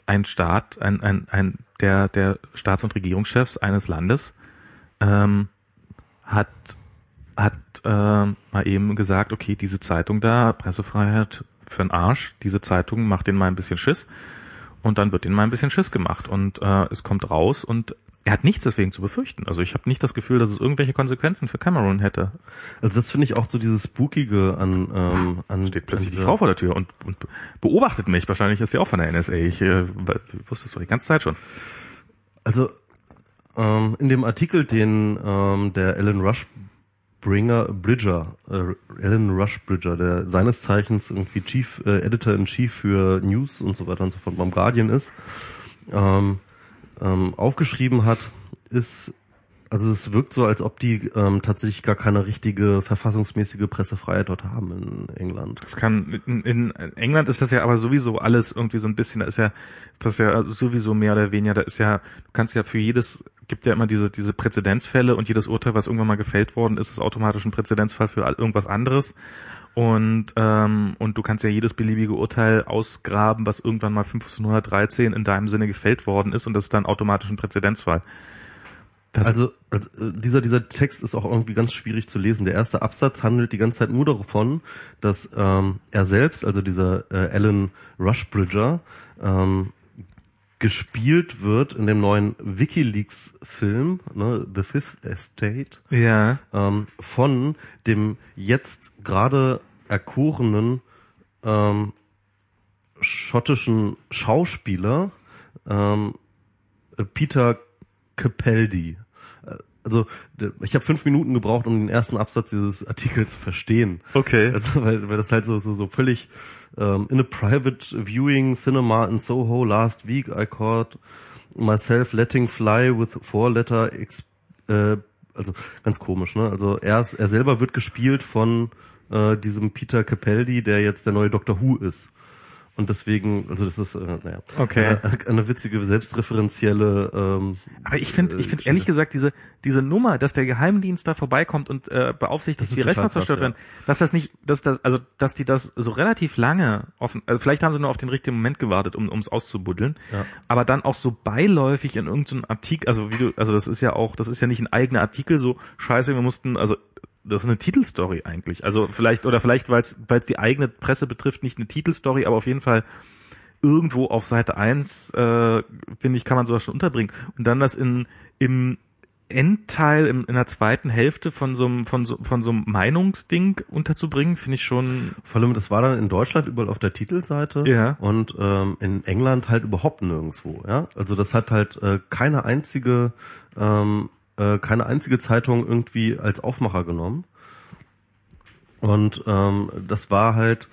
ein Staat, ein, ein, ein der, der Staats- und Regierungschefs eines Landes ähm, hat hat äh, mal eben gesagt, okay, diese Zeitung da, Pressefreiheit für den Arsch, diese Zeitung macht den mal ein bisschen Schiss und dann wird denen mal ein bisschen Schiss gemacht und äh, es kommt raus und er hat nichts deswegen zu befürchten. Also ich habe nicht das Gefühl, dass es irgendwelche Konsequenzen für Cameron hätte. Also das finde ich auch so dieses Spookige an, ähm, an Steht plötzlich an die Frau vor der Tür und, und beobachtet mich. Wahrscheinlich ist sie auch von der NSA. Ich äh, wusste es doch die ganze Zeit schon. Also ähm, in dem Artikel, den ähm, der Alan Rushbringer Bridger, äh, Alan Rushbridger, der seines Zeichens irgendwie Chief äh, Editor in Chief für News und so weiter und so fort beim Guardian ist, ähm, ähm, aufgeschrieben hat, ist Also es wirkt so, als ob die ähm, tatsächlich gar keine richtige verfassungsmäßige Pressefreiheit dort haben in England. Das kann in, in England ist das ja aber sowieso alles irgendwie so ein bisschen, da ist ja das ja sowieso mehr oder weniger, da ist ja, du kannst ja für jedes, gibt ja immer diese diese Präzedenzfälle und jedes Urteil, was irgendwann mal gefällt worden ist, ist automatisch ein Präzedenzfall für irgendwas anderes. Und, ähm, und du kannst ja jedes beliebige Urteil ausgraben, was irgendwann mal 1513 in deinem Sinne gefällt worden ist und das ist dann automatisch ein Präzedenzfall. Das also, also dieser dieser Text ist auch irgendwie ganz schwierig zu lesen. Der erste Absatz handelt die ganze Zeit nur davon, dass ähm, er selbst, also dieser äh, Alan Rushbridger, ähm, gespielt wird in dem neuen WikiLeaks-Film, ne, The Fifth Estate, ja. ähm, von dem jetzt gerade erkorenen ähm, schottischen Schauspieler ähm, Peter Capaldi. Äh, also ich habe fünf Minuten gebraucht, um den ersten Absatz dieses Artikels zu verstehen. Okay. Also, weil, weil das halt so, so, so völlig um, in a private viewing cinema in Soho last week I caught myself letting fly with four letter ex, äh, also ganz komisch, ne? Also er, er selber wird gespielt von äh, diesem Peter Capaldi, der jetzt der neue Doctor Who ist. Und deswegen, also das ist, äh, naja, okay. eine, eine witzige selbstreferenzielle. Ähm, Aber ich finde, ich finde ehrlich gesagt diese diese Nummer, dass der Geheimdienst da vorbeikommt und äh, beaufsichtigt, dass die Rechner zerstört werden, ja. dass das nicht, dass das, also dass die das so relativ lange offen, also vielleicht haben sie nur auf den richtigen Moment gewartet, um ums auszubuddeln, ja. aber dann auch so beiläufig in irgendeinem Artikel, also wie du, also das ist ja auch, das ist ja nicht ein eigener Artikel, so Scheiße, wir mussten, also das ist eine Titelstory eigentlich. Also vielleicht, oder vielleicht, weil es die eigene Presse betrifft, nicht eine Titelstory, aber auf jeden Fall irgendwo auf Seite eins äh, finde ich, kann man sowas schon unterbringen. Und dann das in, im Endteil, in, in der zweiten Hälfte von so einem, von so, von so einem Meinungsding unterzubringen, finde ich schon. Vor allem, das war dann in Deutschland überall auf der Titelseite ja. und ähm, in England halt überhaupt nirgendwo, ja. Also das hat halt äh, keine einzige ähm, äh, keine einzige Zeitung irgendwie als Aufmacher genommen. Und ähm, das war halt,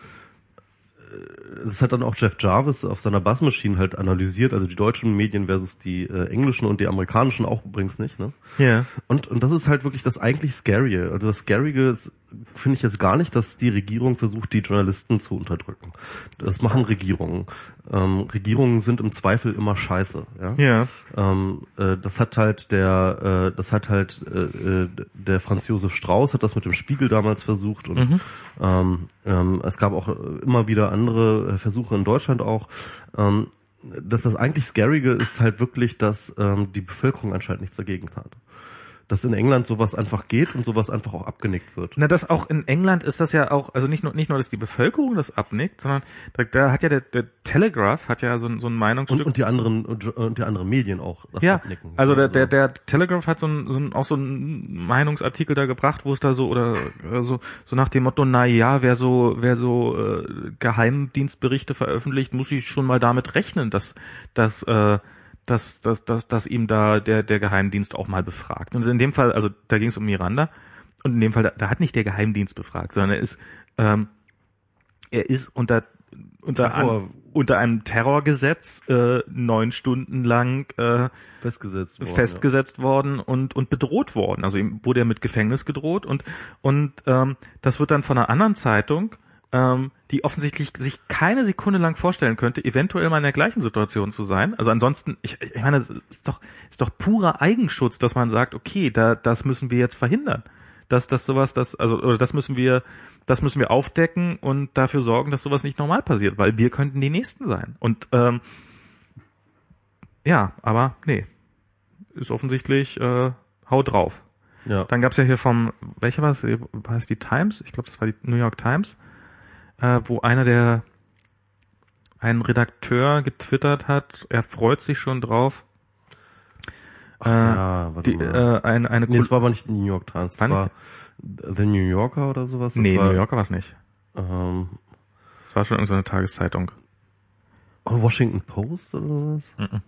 äh, das hat dann auch Jeff Jarvis auf seiner Bassmaschine halt analysiert, also die deutschen Medien versus die äh, englischen und die amerikanischen auch übrigens nicht, ne? Ja. Und, und das ist halt wirklich das eigentlich Scary. Also das Scarige ist finde ich jetzt gar nicht, dass die Regierung versucht, die Journalisten zu unterdrücken. Das machen Regierungen. Ähm, Regierungen sind im Zweifel immer scheiße. Ja. ja. Ähm, äh, das hat halt der, äh, das hat halt äh, äh, der Franz Josef Strauß hat das mit dem Spiegel damals versucht und Mhm. ähm, ähm, es gab auch immer wieder andere Versuche in Deutschland auch. Ähm, dass das eigentlich Scarige ist halt wirklich, dass ähm, die Bevölkerung anscheinend nichts dagegen hat dass in England sowas einfach geht und sowas einfach auch abgenickt wird. Na, das auch in England ist das ja auch, also nicht nur, nicht nur, dass die Bevölkerung das abnickt, sondern da, da hat ja der, der Telegraph hat ja so, ein so ein Meinungsstück. Und, und die anderen, und die anderen Medien auch das ja, abnicken. Also der, der, der Telegraph hat so ein, so ein, auch so ein Meinungsartikel da gebracht, wo es da so, oder so, so nach dem Motto, na ja, wer so, wer so äh, Geheimdienstberichte veröffentlicht, muss ich schon mal damit rechnen, dass, dass äh, dass, dass, dass, dass ihm da der, der Geheimdienst auch mal befragt. Und in dem Fall, also da ging es um Miranda, und in dem Fall, da, da hat nicht der Geheimdienst befragt, sondern er ist, ähm, er ist unter unter, an, unter einem Terrorgesetz äh, neun Stunden lang äh, festgesetzt worden, festgesetzt ja. worden und und bedroht worden. Also ihm wurde er mit Gefängnis gedroht und und ähm, das wird dann von einer anderen Zeitung ähm, die offensichtlich sich keine Sekunde lang vorstellen könnte, eventuell mal in der gleichen Situation zu sein. Also ansonsten, ich, ich meine, es ist doch, ist doch purer Eigenschutz, dass man sagt, okay, da, das müssen wir jetzt verhindern. Dass, dass sowas, das, also, oder das müssen wir, das müssen wir aufdecken und dafür sorgen, dass sowas nicht normal passiert, weil wir könnten die Nächsten sein. Und ähm, ja, aber nee. Ist offensichtlich äh, haut drauf. Ja. Dann gab's ja hier vom, welcher war es? War es die Times? Ich glaube, das war die New York Times äh, wo einer der ein Redakteur getwittert hat, er freut sich schon drauf. Ach, äh, ja, die, äh, eine, eine nee, es war aber nicht New York Times, es war, war The New Yorker oder sowas. Das nee, war, New Yorker war es nicht. Ähm, es war schon irgendeine Tageszeitung. Oh, Washington Post oder sowas? Mhm.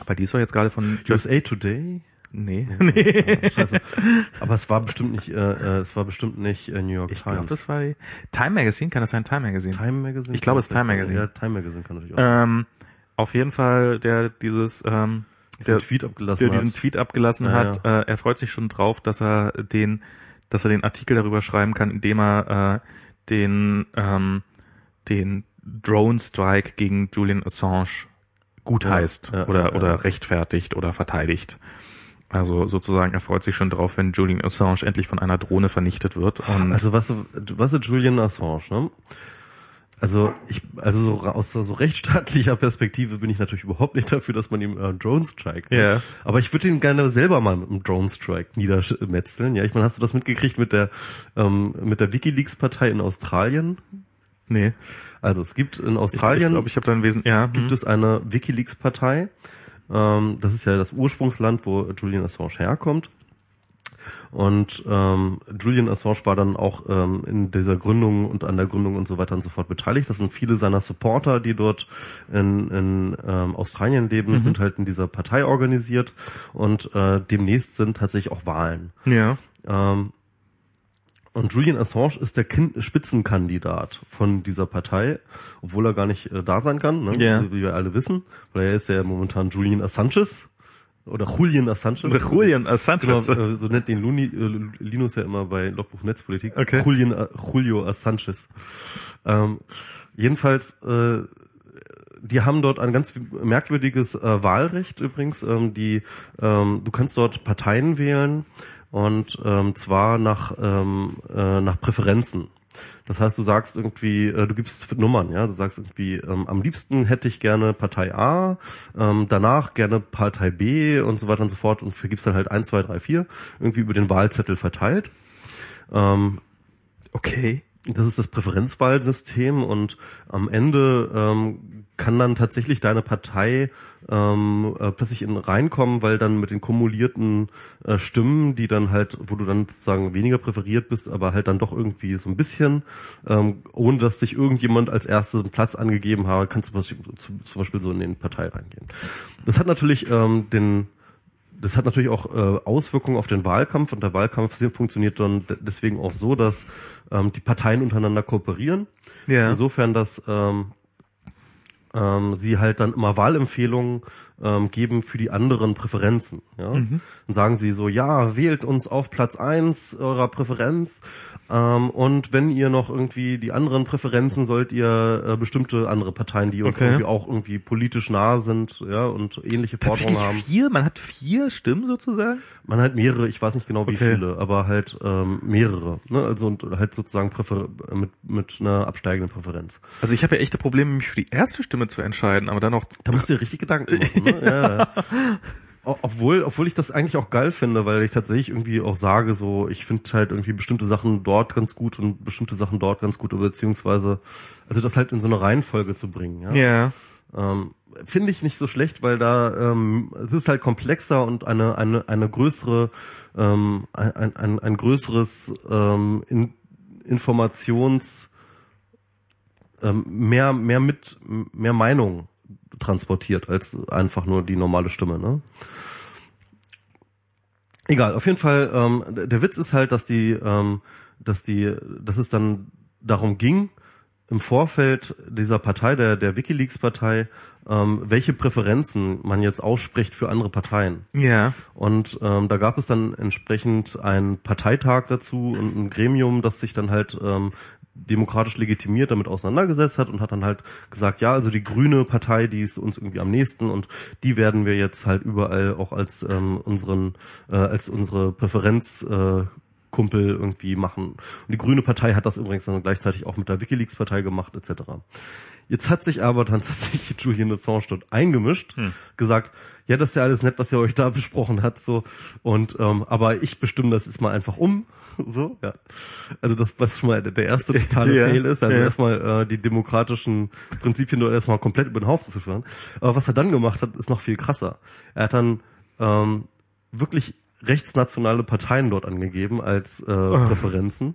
Aber die ist doch jetzt gerade von USA Today? Nee. nee. Scheiße. Aber es war bestimmt nicht, äh, äh, es war bestimmt nicht äh, New York ich Times. Ich glaube, das war Time Magazine, kann das sein? Time Magazine? Time Magazine? Ich glaube, es ist Time Magazine. Ja, Time Magazine kann natürlich auch. Ähm, auf jeden Fall, der dieses, ähm, der, Tweet abgelassen der hat. diesen Tweet abgelassen Ja, hat. Äh, er freut sich schon drauf, dass er den, dass er den Artikel darüber schreiben kann, indem er äh, den, ähm, den Drone Strike gegen Julian Assange gut Ja, ja, oder ja, oder ja. rechtfertigt oder verteidigt. Also sozusagen, er freut sich schon drauf, wenn Julian Assange endlich von einer Drohne vernichtet wird. Also was, was ist Julian Assange, ne? Also ich, also so aus so rechtsstaatlicher Perspektive bin ich natürlich überhaupt nicht dafür, dass man ihm äh, Drone Strike. Ne? Ja. Aber ich würde ihn gerne selber mal mit einem Drone Strike niedermetzeln. Ja, ich meine, hast du das mitgekriegt mit der ähm, mit der WikiLeaks-Partei in Australien? nee, Also es gibt in ich, Australien ich glaube, ich habe da ein Wesen. Ja, gibt hm. es eine WikiLeaks-Partei. Ähm, das ist ja das Ursprungsland, wo Julian Assange herkommt. Und ähm, Julian Assange war dann auch ähm, in dieser Gründung und an der Gründung und so weiter und so fort beteiligt. Das sind viele seiner Supporter, die dort in, in ähm, Australien leben, sind halt in dieser Partei organisiert und äh, demnächst sind tatsächlich auch Wahlen. ja, Ähm, und Julian Assange ist der kind Spitzenkandidat von dieser Partei, obwohl er gar nicht äh, da sein kann, ne? Ja. wie wir alle wissen, weil er ist ja momentan Julian Assange oder Julian Assange. Julian Assange. Genau, äh, so nennt den Luni, äh, Linus ja immer bei Logbuch Netzpolitik. Okay. Julian, äh, Julio Assange. Ähm, jedenfalls, äh, die haben dort ein ganz merkwürdiges äh, Wahlrecht übrigens. Ähm, die, ähm, du kannst dort Parteien wählen und ähm, zwar nach ähm, äh, nach Präferenzen. Das heißt, du sagst irgendwie, äh, du gibst Nummern, ja, du sagst irgendwie, ähm, am liebsten hätte ich gerne Partei A, ähm, danach gerne Partei B und so weiter und so fort und vergibst dann halt 1, 2, 3, 4 irgendwie über den Wahlzettel verteilt. Ähm, okay. das ist das Präferenzwahlsystem und am Ende ähm, kann dann tatsächlich deine Partei ähm, äh, plötzlich in reinkommen, weil dann mit den kumulierten äh, Stimmen, die dann halt, wo du dann sozusagen weniger präferiert bist, aber halt dann doch irgendwie so ein bisschen, ähm, ohne dass dich irgendjemand als ersten Platz angegeben habe, kannst du zum Beispiel, so in den Partei reingehen. Das hat natürlich ähm, den das hat natürlich auch äh, Auswirkungen auf den Wahlkampf und der Wahlkampf funktioniert dann de- deswegen auch so, dass ähm, die Parteien untereinander kooperieren. Ja. Insofern, dass ähm, ähm, sie halt dann immer Wahlempfehlungen ähm, geben für die anderen Präferenzen. Ja? Mhm. Dann sagen sie so, ja, wählt uns auf Platz eins eurer Präferenz ähm, und wenn ihr noch irgendwie die anderen Präferenzen sollt ihr äh, bestimmte andere Parteien, die uns Okay. irgendwie auch irgendwie politisch nahe sind ja, und ähnliche Forderungen haben. vier? Man hat vier Stimmen sozusagen? Man hat mehrere, ich weiß nicht genau wie Okay. viele, aber halt ähm, mehrere. Ne? Also und halt sozusagen Präfer mit, mit einer absteigenden Präferenz. Also ich habe ja echte Probleme, mich für die erste Stimme zu entscheiden, aber dann noch. Da musst du dir richtig Gedanken machen. Ne? Ja. Obwohl, obwohl ich das eigentlich auch geil finde, weil ich tatsächlich irgendwie auch sage, so ich finde halt irgendwie bestimmte Sachen dort ganz gut und bestimmte Sachen dort ganz gut, beziehungsweise also das halt in so eine Reihenfolge zu bringen. Ja. Ja. Ähm, Finde ich nicht so schlecht, weil da ähm, es ist halt komplexer und eine eine eine größere ähm, ein, ein, ein größeres ähm, in, Informations ähm, mehr mehr mit mehr Meinung transportiert als einfach nur die normale Stimme. Ne? Egal, auf jeden Fall. Ähm, der Witz ist halt, dass die, ähm, dass die, dass es dann darum ging, im Vorfeld dieser Partei, der, der WikiLeaks-Partei, ähm, welche Präferenzen man jetzt ausspricht für andere Parteien. Ja. Und ähm, da gab es dann entsprechend einen Parteitag dazu und ein Gremium, das sich dann halt ähm, demokratisch legitimiert damit auseinandergesetzt hat und hat dann halt gesagt, ja, also die grüne Partei, die ist uns irgendwie am nächsten und die werden wir jetzt halt überall auch als ähm, unseren äh, als unsere Präferenz äh, Kumpel irgendwie machen. Und die Grüne Partei hat das übrigens dann gleichzeitig auch mit der WikiLeaks-Partei gemacht, etc. Jetzt hat sich aber dann tatsächlich Julian Assange dort eingemischt, gesagt, ja, das ist ja alles nett, was ihr euch da besprochen habt, so. Und ähm, aber ich bestimme das jetzt mal einfach um. So, ja. Also das, was schon mal der- erste totale Ja, Fail ist, also ja. erstmal äh, die demokratischen Prinzipien dort erstmal komplett über den Haufen zu führen. Aber was er dann gemacht hat, ist noch viel krasser. Er hat dann ähm, wirklich rechtsnationale Parteien dort angegeben als äh, Präferenzen.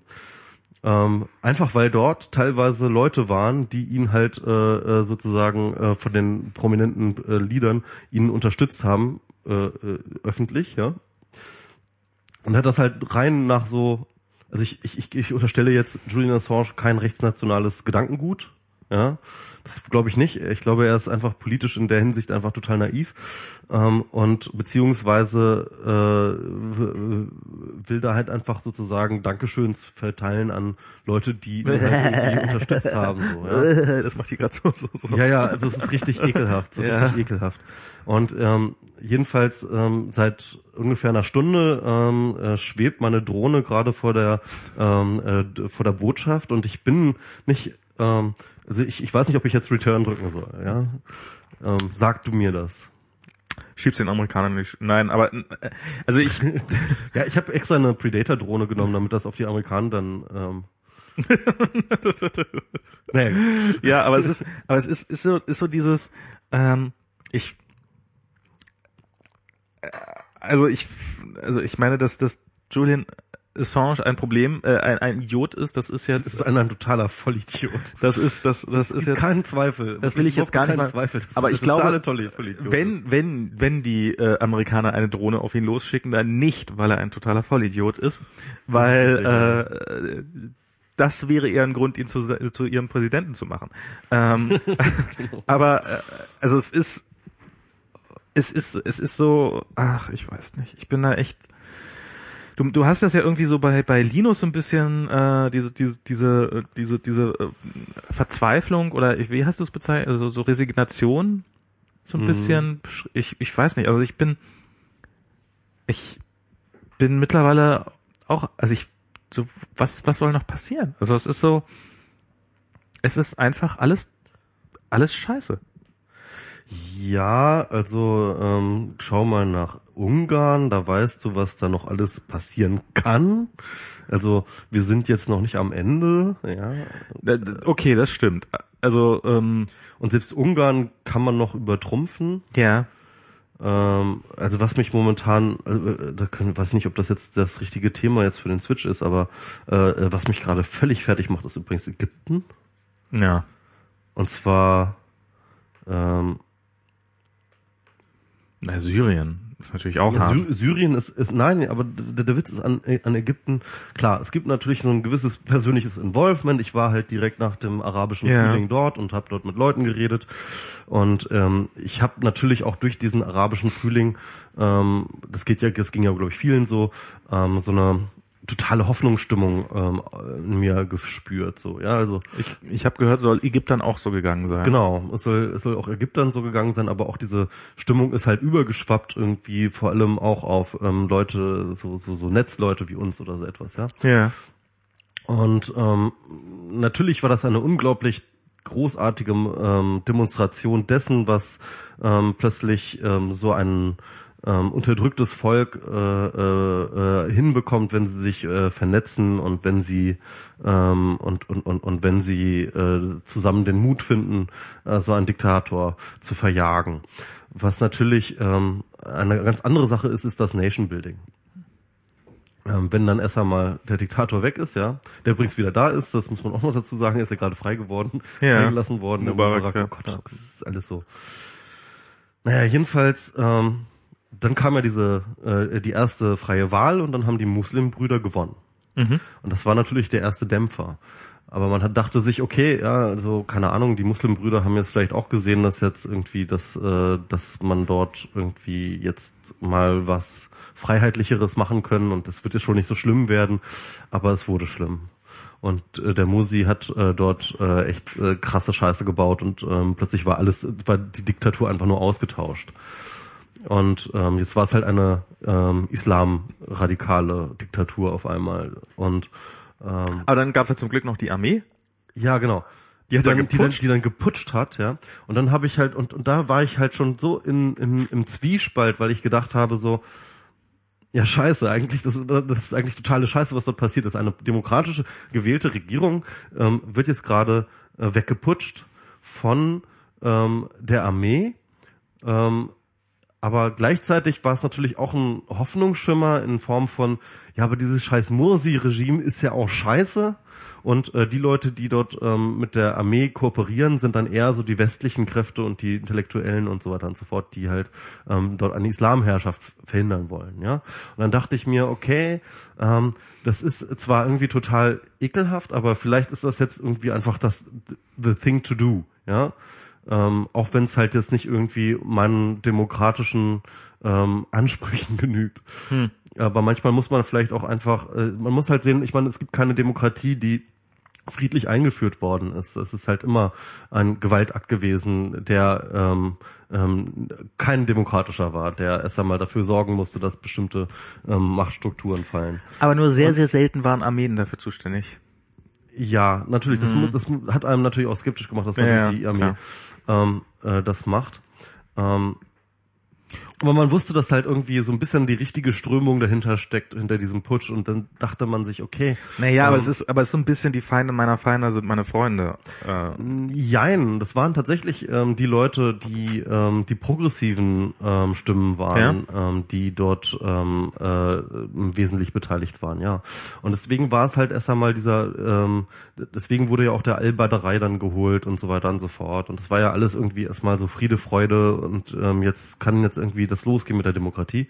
Ähm, einfach weil dort teilweise Leute waren, die ihn halt äh, äh, sozusagen äh, von den prominenten äh, Leadern ihn unterstützt haben, äh, äh, öffentlich, ja. Und hat das halt rein nach so, also ich, ich, ich, ich unterstelle jetzt Julian Assange kein rechtsnationales Gedankengut, Ja, das glaube ich nicht. Ich glaube, er ist einfach politisch in der Hinsicht einfach total naiv ähm, und beziehungsweise äh, will da halt einfach sozusagen Dankeschöns verteilen an Leute, die ihn halt unterstützt haben. So, ja. Das macht die gerade so, so, so. Ja, ja, also es ist richtig ekelhaft, so Ja. richtig ekelhaft. Und ähm, jedenfalls ähm, seit ungefähr einer Stunde ähm, äh, schwebt meine Drohne gerade vor der ähm, äh, vor der Botschaft und ich bin nicht, ähm, also ich, ich weiß nicht, ob ich jetzt Return drücken soll. Ja, ähm, sag du mir das. Schieb's den Amerikanern nicht. Nein, aber äh, also ich Ja, ich habe extra eine Predator-Drohne genommen, damit das auf die Amerikaner dann. Ähm, naja, ja, aber es ist, aber es ist, ist so, ist so dieses, ähm, ich, äh, also ich, also ich meine, dass, dass Julian Assange ein Problem, äh, ein, ein Idiot ist, das ist das jetzt, ist ein, ein totaler Vollidiot. das ist, das, das ist jetzt, kein Zweifel. das will ich jetzt gar nicht mal, Zweifel. Das aber ich glaube, tolle wenn, wenn, wenn die äh, Amerikaner eine Drohne auf ihn losschicken, dann nicht, weil er ein totaler Vollidiot ist, weil äh, das wäre eher ein Grund, ihn zu, zu ihrem Präsidenten zu machen. Ähm, aber äh, also es ist, es ist, es ist so, ach, ich weiß nicht, ich bin da echt. Du, du hast das ja irgendwie so bei bei Linus so ein bisschen äh, diese diese diese äh, diese diese äh, Verzweiflung oder ich- wie hast du es bezeichnet also so Resignation so ein Mhm. bisschen ich ich weiß nicht also ich bin ich bin mittlerweile auch also ich so was was soll noch passieren also es ist so es ist einfach alles alles scheiße Ja, also ähm, schau mal nach Ungarn, da weißt du, was da noch alles passieren kann. Also wir sind jetzt noch nicht am Ende, ja. Okay das stimmt also ähm, Und selbst Ungarn kann man noch übertrumpfen. ja Ähm, also was mich momentan, äh, da können, weiß nicht, ob das jetzt das richtige Thema jetzt für den Switch ist, aber äh, was mich gerade völlig fertig macht, ist übrigens Ägypten. ja Und zwar ähm, na Syrien ist natürlich auch Ja, hart Sy Syrien ist, ist nein, aber der, der Witz ist an, an Ägypten, klar, es gibt natürlich so ein gewisses persönliches Involvement. Ich war halt direkt nach dem arabischen Ja. Frühling dort und habe dort mit Leuten geredet. Und ähm, ich habe natürlich auch durch diesen arabischen Frühling, ähm, das geht ja, das ging ja, glaube ich, vielen so, ähm, so eine totale Hoffnungsstimmung ähm, in mir gespürt. So, ja, also ich ich habe gehört soll Ägyptern auch so gegangen sein Genau, es soll, es soll auch Ägyptern so gegangen sein, aber auch diese Stimmung ist halt übergeschwappt irgendwie, vor allem auch auf ähm, Leute, so, so, so Netzleute wie uns oder so etwas, ja. ja Und ähm, natürlich war das eine unglaublich großartige ähm, Demonstration dessen, was ähm, plötzlich ähm, so ein ähm, unterdrücktes Volk äh, äh, äh, hinbekommt, wenn sie sich äh, vernetzen und wenn sie ähm, und, und, und, und wenn sie äh, zusammen den Mut finden, äh, so einen Diktator zu verjagen. Was natürlich ähm, eine ganz andere Sache ist, ist das Nation Building. Ähm, wenn dann erst einmal der Diktator weg ist, ja, der übrigens wieder da ist, das muss man auch noch dazu sagen, er ist ja gerade frei geworden, Ja. freigelassen worden, Mubarak, der ja. oh Gott, das ist alles so. Naja, jedenfalls, ähm, dann kam ja diese, äh, die erste freie Wahl und dann haben die Muslimbrüder gewonnen. Mhm. Und das war natürlich der erste Dämpfer. Aber man hat, dachte sich, okay, ja, also keine Ahnung, die Muslimbrüder haben jetzt vielleicht auch gesehen, dass jetzt irgendwie, dass, äh, dass man dort irgendwie jetzt mal was Freiheitlicheres machen können und es wird jetzt schon nicht so schlimm werden, aber es wurde schlimm. Und äh, der Musi hat äh, dort äh, echt äh, krasse Scheiße gebaut und ähm, plötzlich war alles, war die Diktatur einfach nur ausgetauscht. Und ähm, jetzt war es halt eine ähm, islamradikale Diktatur auf einmal. Und ähm, aber dann gab's ja zum Glück noch die Armee ja, genau. Die, hat dann, die, dann, geputscht? die dann geputscht hat, ja. Und dann habe ich halt, und, und da war ich halt schon so in, in, im Zwiespalt, weil ich gedacht habe, so, ja, scheiße, eigentlich, das ist, das ist eigentlich totale Scheiße, was dort passiert ist. Eine demokratische, gewählte Regierung ähm, wird jetzt gerade äh, weggeputscht von ähm, der Armee. Ähm, Aber gleichzeitig war es natürlich auch ein Hoffnungsschimmer in Form von, ja, aber dieses scheiß Mursi-Regime ist ja auch scheiße. Und äh, die Leute, die dort ähm, mit der Armee kooperieren, sind dann eher so die westlichen Kräfte und die Intellektuellen und so weiter und so fort, die halt ähm, dort eine Islamherrschaft verhindern wollen. Ja. Und dann dachte ich mir, okay, ähm, das ist zwar irgendwie total ekelhaft, aber vielleicht ist das jetzt irgendwie einfach das the thing to do. Ja. Ähm, auch wenn es halt jetzt nicht irgendwie meinen demokratischen ähm, Ansprüchen genügt. Hm. Aber manchmal muss man vielleicht auch einfach, äh, man muss halt sehen, ich meine, es gibt keine Demokratie, die friedlich eingeführt worden ist. Es ist halt immer ein Gewaltakt gewesen, der ähm, ähm, kein demokratischer war, der erst einmal dafür sorgen musste, dass bestimmte ähm, Machtstrukturen fallen. Aber nur sehr, sehr selten waren Armeen dafür zuständig. Ja, natürlich. Mhm. Das, das hat einem natürlich auch skeptisch gemacht, dass ja, die Armee ähm, äh, das macht. Ähm, aber man wusste, dass halt irgendwie so ein bisschen die richtige Strömung dahinter steckt, hinter diesem Putsch. Und dann dachte man sich, okay. Naja, ähm, aber es ist, aber es ist so ein bisschen die Feinde meiner Feinde sind meine Freunde. Äh. Jein, das waren tatsächlich ähm, die Leute, die ähm, die progressiven ähm, Stimmen waren, ja? ähm, die dort ähm, äh, wesentlich beteiligt waren, ja. Und deswegen war es halt erst einmal dieser, ähm, deswegen wurde ja auch der Al-Baderei dann geholt und so weiter und so fort. Und es war ja alles irgendwie erstmal so Friede, Freude und ähm, jetzt kann jetzt irgendwie das losgehen mit der Demokratie.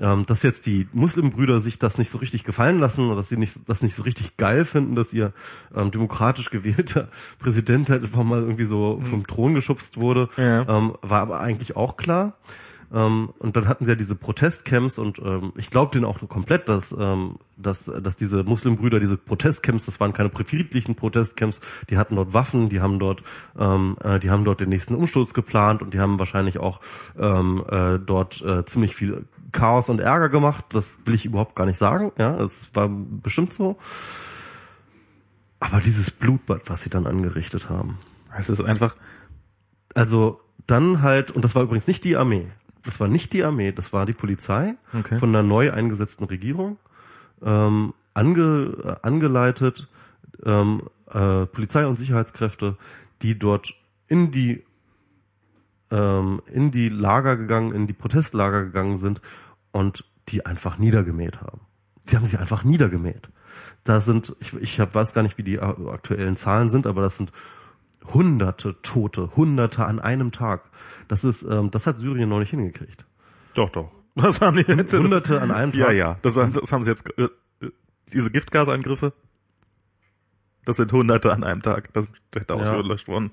Ähm, dass jetzt die Muslimbrüder sich das nicht so richtig gefallen lassen oder dass sie nicht, das nicht so richtig geil finden, dass ihr ähm, demokratisch gewählter Präsident halt einfach mal irgendwie so mhm. vom Thron geschubst wurde, ja. ähm, war aber eigentlich auch klar. Ähm, und dann hatten sie ja diese Protestcamps und ähm, ich glaube denen auch komplett, dass, ähm, dass, dass diese Muslimbrüder, diese Protestcamps, das waren keine friedlichen Protestcamps, die hatten dort Waffen, die haben dort, ähm, äh, die haben dort den nächsten Umsturz geplant und die haben wahrscheinlich auch ähm, äh, dort äh, ziemlich viel Chaos und Ärger gemacht. Das will ich überhaupt gar nicht sagen. Ja, es war bestimmt so. Aber dieses Blutbad, was sie dann angerichtet haben. Es ist einfach, also dann halt, und das war übrigens nicht die Armee. Das war nicht die Armee, das war die Polizei okay. von der neu eingesetzten Regierung, ähm, ange, angeleitet ähm, äh, Polizei und Sicherheitskräfte, die dort in die ähm, in die Lager gegangen, in die Protestlager gegangen sind und die einfach niedergemäht haben. Sie haben sie einfach niedergemäht. Da sind, ich, ich hab, weiß gar nicht, wie die aktuellen Zahlen sind, aber das sind Hunderte Tote, Hunderte an einem Tag. Das ist, ähm, das hat Syrien noch nicht hingekriegt. Doch, doch. Das haben die jetzt, Hunderte an einem Tag. Ja, ja. Das, das haben sie jetzt. Äh, diese Giftgasangriffe. Das sind Hunderte an einem Tag. Das hätte auch ja. so gelöscht worden.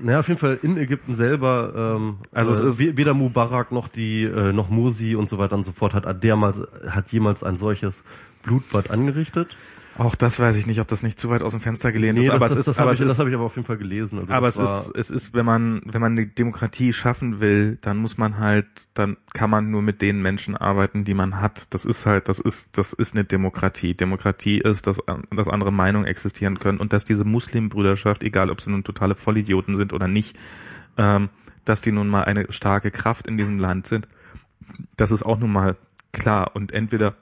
Naja, auf jeden Fall in Ägypten selber, ähm, also äh, es ist weder Mubarak noch die äh, noch Mursi und so weiter und so fort hat dermals hat jemals ein solches Blutbad angerichtet. Auch das weiß ich nicht, ob das nicht zu weit aus dem Fenster gelehnt nee, ist, aber das, es ist, das aber ich, das habe ich aber auf jeden Fall gelesen. Also aber es ist, es ist, wenn man, wenn man eine Demokratie schaffen will, dann muss man halt, dann kann man nur mit den Menschen arbeiten, die man hat. Das ist halt, das ist, das ist eine Demokratie. Demokratie ist, dass, dass andere Meinungen existieren können und dass diese Muslimbrüderschaft, egal ob sie nun totale Vollidioten sind oder nicht, ähm, dass die nun mal eine starke Kraft in diesem Land sind. Das ist auch nun mal klar. Und entweder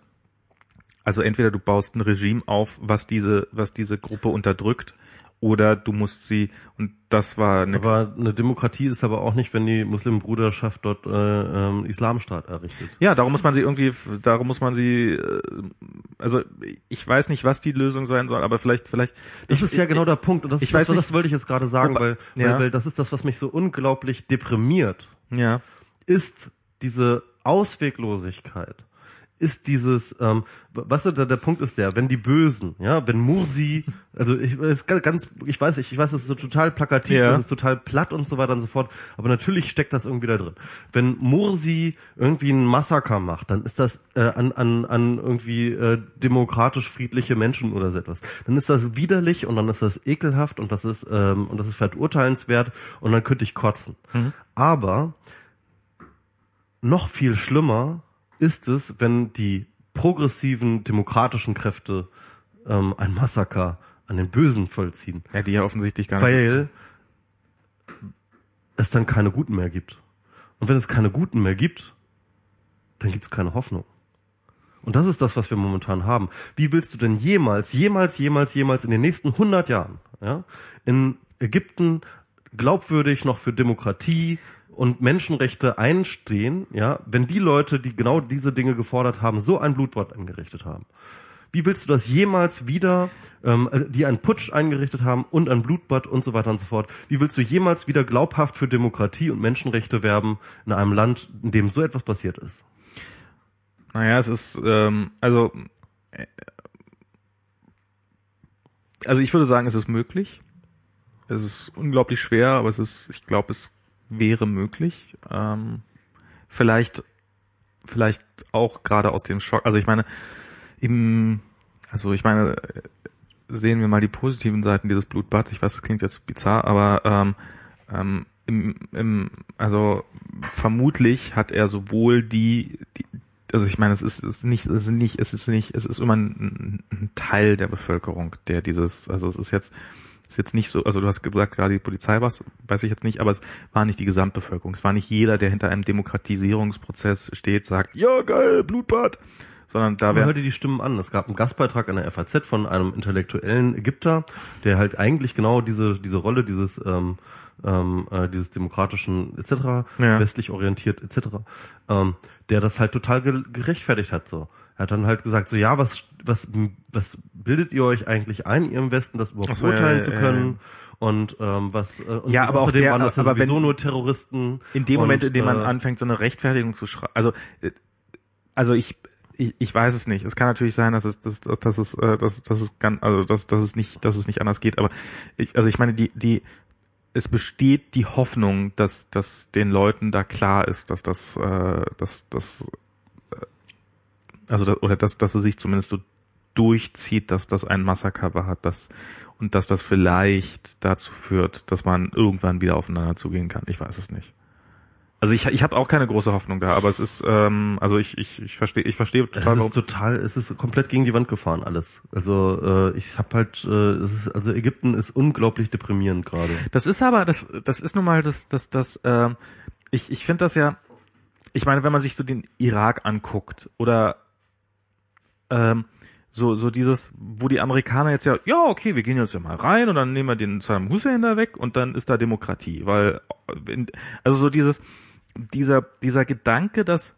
also entweder du baust ein Regime auf, was diese, was diese Gruppe unterdrückt, oder du musst sie und das war eine aber eine Demokratie ist aber auch nicht, wenn die Muslimbruderschaft dort äh, ähm, Islamstaat errichtet. Ja, darum muss man sie irgendwie, darum muss man sie, äh, also ich weiß nicht, was die Lösung sein soll, aber vielleicht, vielleicht. Das ich, ist ja genau der Punkt und das, ich weiß das, das wollte ich jetzt gerade sagen, weil, ja. weil, weil das ist das, was mich so unglaublich deprimiert. Ja. Ist diese Ausweglosigkeit ist dieses, ähm, was der, der Punkt ist der, wenn die Bösen, ja, wenn Mursi, also ich ist ganz, ich weiß, ich, ich weiß, das ist so total plakativ, ja. ist total platt und so weiter und so fort, aber natürlich steckt das irgendwie da drin. Wenn Mursi irgendwie ein Massaker macht, dann ist das äh, an, an, an irgendwie äh, demokratisch friedliche Menschen oder so etwas. Dann ist das widerlich und dann ist das ekelhaft und das ist ähm, und das ist verurteilenswert und dann könnte ich kotzen. Mhm. Aber noch viel schlimmer ist es, wenn die progressiven demokratischen Kräfte ähm, ein Massaker an den Bösen vollziehen. Ja, die ja offensichtlich gar nicht. Weil es dann keine Guten mehr gibt. Und wenn es keine Guten mehr gibt, dann gibt es keine Hoffnung. Und das ist das, was wir momentan haben. Wie willst du denn jemals, jemals, jemals, jemals in den nächsten 100 Jahren ja, in Ägypten glaubwürdig noch für Demokratie und Menschenrechte einstehen, ja, wenn die Leute, die genau diese Dinge gefordert haben, so ein Blutbad angerichtet haben. Wie willst du das jemals wieder, ähm, also die einen Putsch eingerichtet haben und ein Blutbad und so weiter und so fort, wie willst du jemals wieder glaubhaft für Demokratie und Menschenrechte werben in einem Land, in dem so etwas passiert ist? Naja, es ist, ähm, also, äh, also ich würde sagen, es ist möglich. Es ist unglaublich schwer, aber es ist, ich glaube, es wäre möglich. Ähm, vielleicht, vielleicht auch gerade aus dem Schock. Also ich meine, im, also ich meine, sehen wir mal die positiven Seiten dieses Blutbads. Ich weiß, das klingt jetzt bizarr, aber ähm, ähm, im, im, also vermutlich hat er sowohl die, die also ich meine, es ist, es ist nicht, es ist nicht, es ist nicht, es ist immer ein, ein Teil der Bevölkerung, der dieses, also es ist jetzt, ist jetzt nicht so, also du hast gesagt, gerade die Polizei war weiß ich jetzt nicht, aber es war nicht die Gesamtbevölkerung. Es war nicht jeder, der hinter einem Demokratisierungsprozess steht, sagt, ja geil, Blutbad, sondern da wäre. hörte die Stimmen an. Es gab einen Gastbeitrag in der FAZ von einem intellektuellen Ägypter, der halt eigentlich genau diese diese Rolle dieses ähm, ähm, äh, dieses demokratischen etc. Ja. westlich orientiert etc. Ähm, der das halt total ge gerechtfertigt hat so. Er hat dann halt gesagt so ja was was was bildet ihr euch eigentlich ein ihr im Westen das überhaupt so, urteilen ja, zu können ja, und ähm, was äh, und ja aber auch der, waren das ja aber sowieso wenn, nur Terroristen in dem Moment in dem man äh, anfängt so eine Rechtfertigung zu schreiben also äh, also ich ich, ich weiß es nicht. Es kann natürlich sein, dass es, dass, dass es, äh, dass, dass es ganz, also dass, dass es nicht, dass es nicht anders geht. Aber ich, also ich meine, die, die, es besteht die Hoffnung, dass, dass den Leuten da klar ist, dass das, äh, dass, dass, äh, also oder dass, dass es sich zumindest so durchzieht, dass das ein Massaker war, dass und dass das vielleicht dazu führt, dass man irgendwann wieder aufeinander zugehen kann. Ich weiß es nicht. Also ich, ich habe auch keine große Hoffnung da, aber es ist, ähm, also ich, ich, ich verstehe, ich verstehe total. Es ist total, es ist komplett gegen die Wand gefahren alles. Also äh, ich habe halt, äh, es ist, also Ägypten ist unglaublich deprimierend gerade. Das ist aber, das, das ist nun mal das, das, das, äh, ich, ich finde das ja, ich meine, wenn man sich so den Irak anguckt oder ähm, so, so dieses, wo die Amerikaner jetzt ja, ja, okay, wir gehen jetzt ja mal rein und dann nehmen wir den Saddam Hussein da weg und dann ist da Demokratie, weil, also so dieses, dieser, dieser Gedanke, dass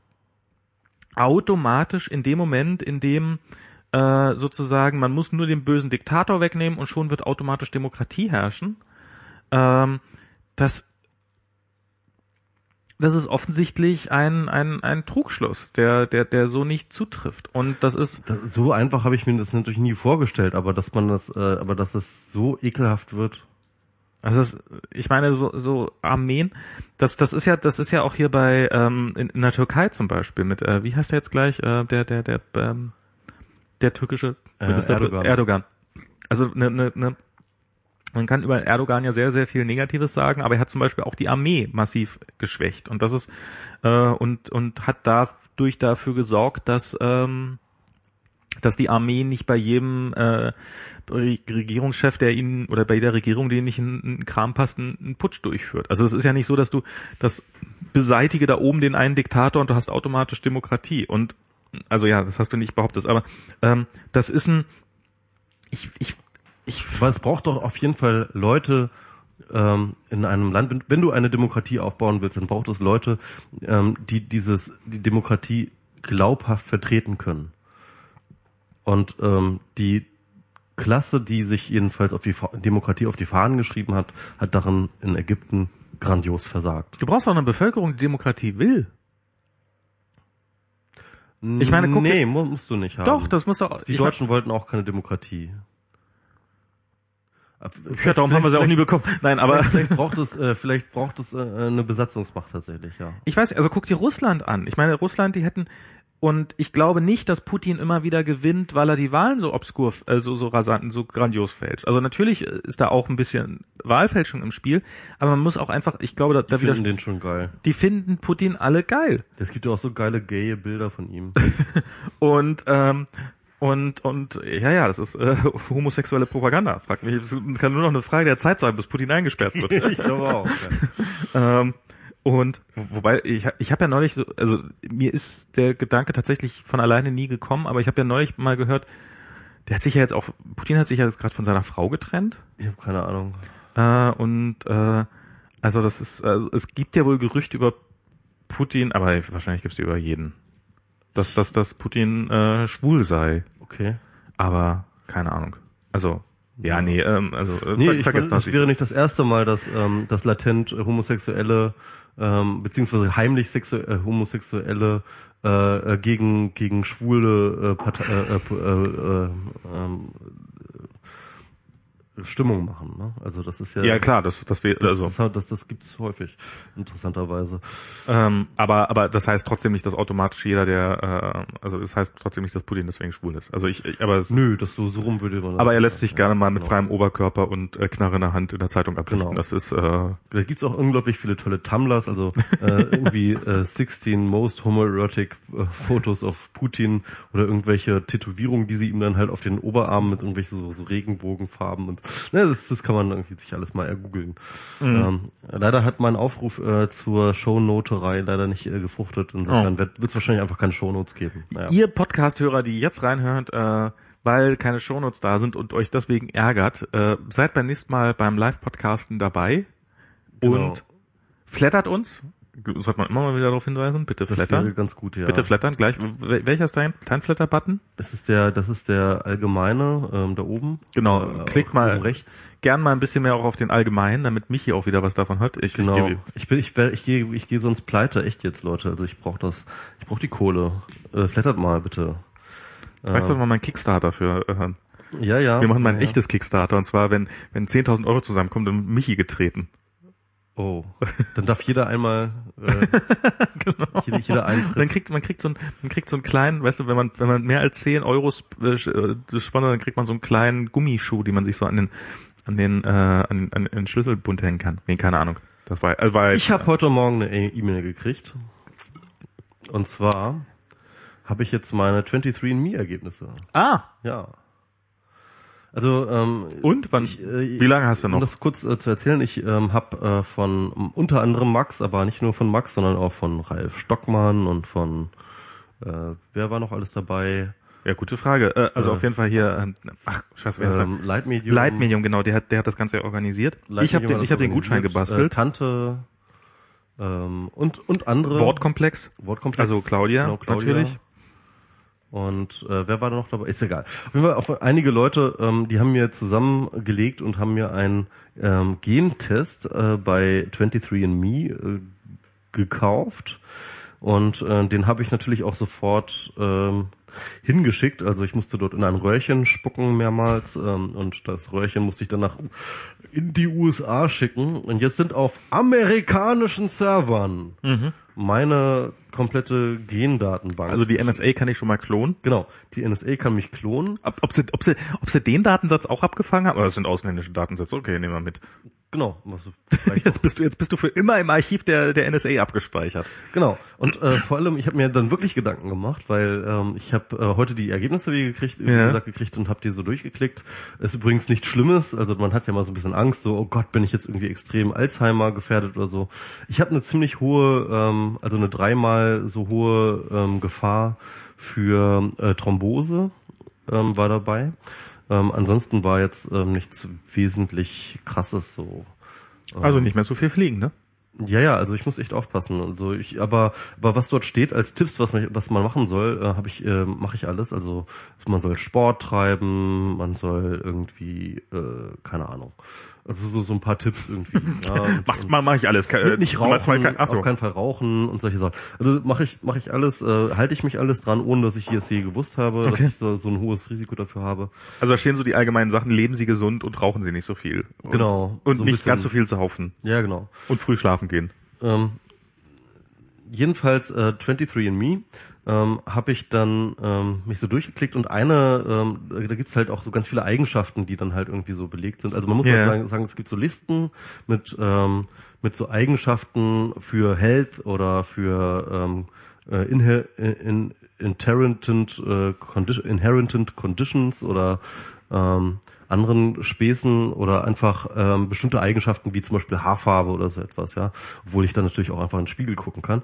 automatisch in dem Moment, in dem äh, sozusagen man muss nur den bösen Diktator wegnehmen und schon wird automatisch Demokratie herrschen, ähm, das das ist offensichtlich ein, ein, ein Trugschluss, der, der, der so nicht zutrifft. Und das ist. Das, so einfach habe ich mir das natürlich nie vorgestellt, aber dass man das, äh, aber dass es so ekelhaft wird. Also das, ich meine, so, so Armeen, das, das ist ja, das ist ja auch hier bei ähm, in, in der Türkei zum Beispiel mit, äh, wie heißt der jetzt gleich, äh, der, der, der, ähm, der türkische äh, Minister Erdogan. Erdogan. Also eine, eine, eine man kann über Erdogan ja sehr, sehr viel Negatives sagen, aber er hat zum Beispiel auch die Armee massiv geschwächt und das ist äh, und und hat dadurch dafür gesorgt, dass ähm, dass die Armee nicht bei jedem äh, Regierungschef, der ihnen oder bei jeder Regierung, die nicht in, in Kram passt, einen, einen Putsch durchführt. Also es ist ja nicht so, dass du das beseitige da oben den einen Diktator und du hast automatisch Demokratie. Und also ja, das hast du nicht behauptet, aber ähm, das ist ein ich, ich, ich, weil es braucht doch auf jeden Fall Leute ähm, in einem Land, wenn, du eine Demokratie aufbauen willst, dann braucht es Leute, ähm, die dieses, die Demokratie glaubhaft vertreten können. Und ähm, die Klasse, die sich jedenfalls auf die Demokratie auf die Fahnen geschrieben hat, hat darin in Ägypten grandios versagt. Du brauchst auch eine Bevölkerung, die Demokratie will. Ich meine, guck nee, musst du nicht haben. Doch, das muss auch. Die Deutschen wollten auch keine Demokratie. Ja, darum haben wir sie auch nie bekommen. Nein, aber vielleicht, vielleicht braucht es, äh, vielleicht braucht es äh, eine Besatzungsmacht tatsächlich, ja. Ich weiß, also guck dir Russland an. Ich meine, Russland, die hätten und ich glaube nicht, dass Putin immer wieder gewinnt, weil er die Wahlen so obskur, äh, so, so rasant, so grandios fälscht. Also natürlich ist da auch ein bisschen Wahlfälschung im Spiel, aber man muss auch einfach, ich glaube, da, da wieder. Die finden den schon geil. Die finden Putin alle geil. Es gibt ja auch so geile gaye Bilder von ihm. und ähm, und, und ja, ja, das ist äh, homosexuelle Propaganda. Frag mich, es kann nur noch eine Frage der Zeit sein, bis Putin eingesperrt wird. ich glaube auch. Ja. ähm, und wobei, ich, ich habe ja neulich, so, also mir ist der Gedanke tatsächlich von alleine nie gekommen, aber ich habe ja neulich mal gehört, der hat sich ja jetzt auch, Putin hat sich ja jetzt gerade von seiner Frau getrennt. Ich habe keine Ahnung. Äh, und äh, Also das ist, also es gibt ja wohl Gerüchte über Putin, aber wahrscheinlich gibt es die über jeden. Dass, dass, dass Putin äh, schwul sei. Okay. Aber keine Ahnung. Also, ja, nee, ähm, also äh, Nee, ver ich vergesst das. es wäre nicht das erste Mal, dass, ähm, dass latent homosexuelle ähm, beziehungsweise heimlich sexu äh, homosexuelle äh, äh, gegen gegen schwule äh, Partei, äh, äh, äh, ähm, äh, Stimmung machen. Ne? Also das ist ja ja klar, das, das wäre, das, also, das, das, das gibt's häufig interessanterweise. ähm, aber, aber das heißt trotzdem nicht, dass automatisch jeder, der, äh, also das heißt trotzdem nicht, dass Putin deswegen schwul ist. Also ich, ich aber es, Nö, das so so rum würde man. aber er lässt sich gerne mal mit genau. freiem Oberkörper und äh, Knarre in der Hand in der Zeitung ablichten. Genau. Das ist, äh, Da gibt's auch unglaublich viele tolle Tumblers, also äh, irgendwie äh, 16 most homoerotic äh, Photos of Putin oder irgendwelche Tätowierungen, die sie ihm dann halt auf den Oberarm mit irgendwelchen so, so Regenbogenfarben und ne, das, das kann man irgendwie sich alles mal ergoogeln. Ähm, leider hat mein Aufruf äh, zur Shownoterei leider nicht äh, gefruchtet, insofern Oh. wird es wahrscheinlich einfach keine Shownotes geben. Naja. Ihr Podcast-Hörer, die jetzt reinhört, äh, weil keine Shownotes da sind und euch deswegen ärgert, äh, seid beim nächsten Mal beim Live-Podcasten dabei Genau. und flattert uns. Sollte man immer mal wieder darauf hinweisen. Bitte das wäre flattern. ganz gut, ja. Bitte flattern. Gleich. Wel- Welcher ist dein, dein Flatter-Button? Das ist der, das ist der allgemeine ähm, da oben. Genau. Äh, Klickt auch mal rechts. gern mal ein bisschen mehr auch auf den Allgemeinen, damit Michi auch wieder was davon hat. Ich, Genau. Ich, Ich bin, ich, ich gehe, ich gehe sonst pleite, echt jetzt, Leute. Also ich brauche das, ich brauche die Kohle. Äh, flattert mal bitte. weißt du mal mein Kickstarter für? Äh, Ja, ja. wir machen mal ein ja. echtes Kickstarter und zwar, wenn wenn 10.000 Euro zusammenkommen, dann Michi getreten. Oh, dann darf jeder einmal, äh, Genau. jeder, jeder Dann Eintritt. kriegt man kriegt so einen, man kriegt so einen kleinen, weißt du, wenn man wenn man mehr als 10 Euro äh, äh, sponsert, dann kriegt man so einen kleinen Gummischuh, den man sich so an den an den äh, an, an den Schlüsselbund hängen kann. Nee, keine Ahnung. Das war also war Ich habe heute Morgen eine E- E-Mail gekriegt. Und zwar habe ich jetzt meine 23andMe-Ergebnisse. ah Ja. Also, ähm, und wann? Ich, äh, wie lange hast du Um noch? das kurz äh, zu erzählen, ich ähm, habe äh, von um, unter anderem Max, aber nicht nur von Max, sondern auch von Ralf Stockmann und von äh, wer war noch alles dabei? Ja, gute Frage. Äh, also Äh, auf jeden Fall hier. Ähm, ach, scheiße, wer ist Ähm, Leitmedium. Light Medium, genau. Der hat der hat das Ganze organisiert. ich habe Leitmedium den ich das habe den Gutschein organisiert. gebastelt. Äh, Tante ähm, und und andere Wortkomplex. Wortkomplex. Also Claudia, Genau, Claudia. natürlich. Und äh, wer war da noch dabei? Ist egal. Auf jeden Fall auf einige Leute, ähm, die haben mir zusammengelegt und haben mir einen ähm, Gentest äh, bei 23andMe äh, gekauft. Und äh, den habe ich natürlich auch sofort ähm, hingeschickt. Also ich musste dort in ein Röhrchen spucken mehrmals ähm, und das Röhrchen musste ich dann nach in die USA schicken. Und jetzt sind auf amerikanischen Servern meine komplette Gendatenbank. Also die NSA kann ich schon mal klonen. Genau, die NSA kann mich klonen. Ob, ob, sie, ob, sie, ob sie den Datensatz auch abgefangen haben? Oder das sind ausländische Datensätze? Okay, nehmen wir mit. Genau, Jetzt bist du jetzt bist du für immer im Archiv der der NSA abgespeichert. Genau. Und äh, vor allem, ich habe mir dann wirklich Gedanken gemacht, weil ähm, ich habe äh, heute die Ergebnisse wie gekriegt, wie Ja. gesagt, gekriegt und habe die so durchgeklickt. Ist übrigens nichts Schlimmes. Also man hat ja mal so ein bisschen Angst, so oh Gott, bin ich jetzt irgendwie extrem Alzheimer gefährdet oder so. Ich habe eine ziemlich hohe, ähm, also eine dreimal so hohe ähm, Gefahr für äh, Thrombose ähm, war dabei. Ähm, ansonsten war jetzt ähm, nichts wesentlich krasses so. Also nicht mehr so viel fliegen, ne? Ja, ja, also ich muss echt aufpassen. Also ich, aber, aber was dort steht als Tipps, was man, was man machen soll, äh, habe ich, äh, mache ich alles. Also man soll Sport treiben, man soll irgendwie, äh, keine Ahnung. Also so, so ein paar Tipps irgendwie. ja, und, Machst mal, mach ich alles. Ke- nicht zwei, rauchen, ach so. auf keinen Fall rauchen und solche Sachen. Also mache ich, mache ich alles, äh, halte ich mich alles dran, ohne dass ich es je gewusst habe, dass ich so, so ein hohes Risiko dafür habe. Also da stehen so die allgemeinen Sachen, leben Sie gesund und rauchen Sie nicht so viel. Und, Genau. Und So nicht bisschen- ganz so viel saufen. Ja, genau. Und früh schlafen gehen. Ähm, jedenfalls äh, 23andMe ähm, habe ich dann ähm, mich so durchgeklickt und eine, ähm, da gibt's halt auch so ganz viele Eigenschaften, die dann halt irgendwie so belegt sind. Also man muss Ja. halt sagen, sagen, es gibt so Listen mit ähm, mit so Eigenschaften für Health oder für ähm, äh, inher, in, inherent, äh, condi inherent Conditions oder ähm, anderen Späßen oder einfach ähm, bestimmte Eigenschaften wie zum Beispiel Haarfarbe oder so etwas, ja, obwohl ich dann natürlich auch einfach in den Spiegel gucken kann.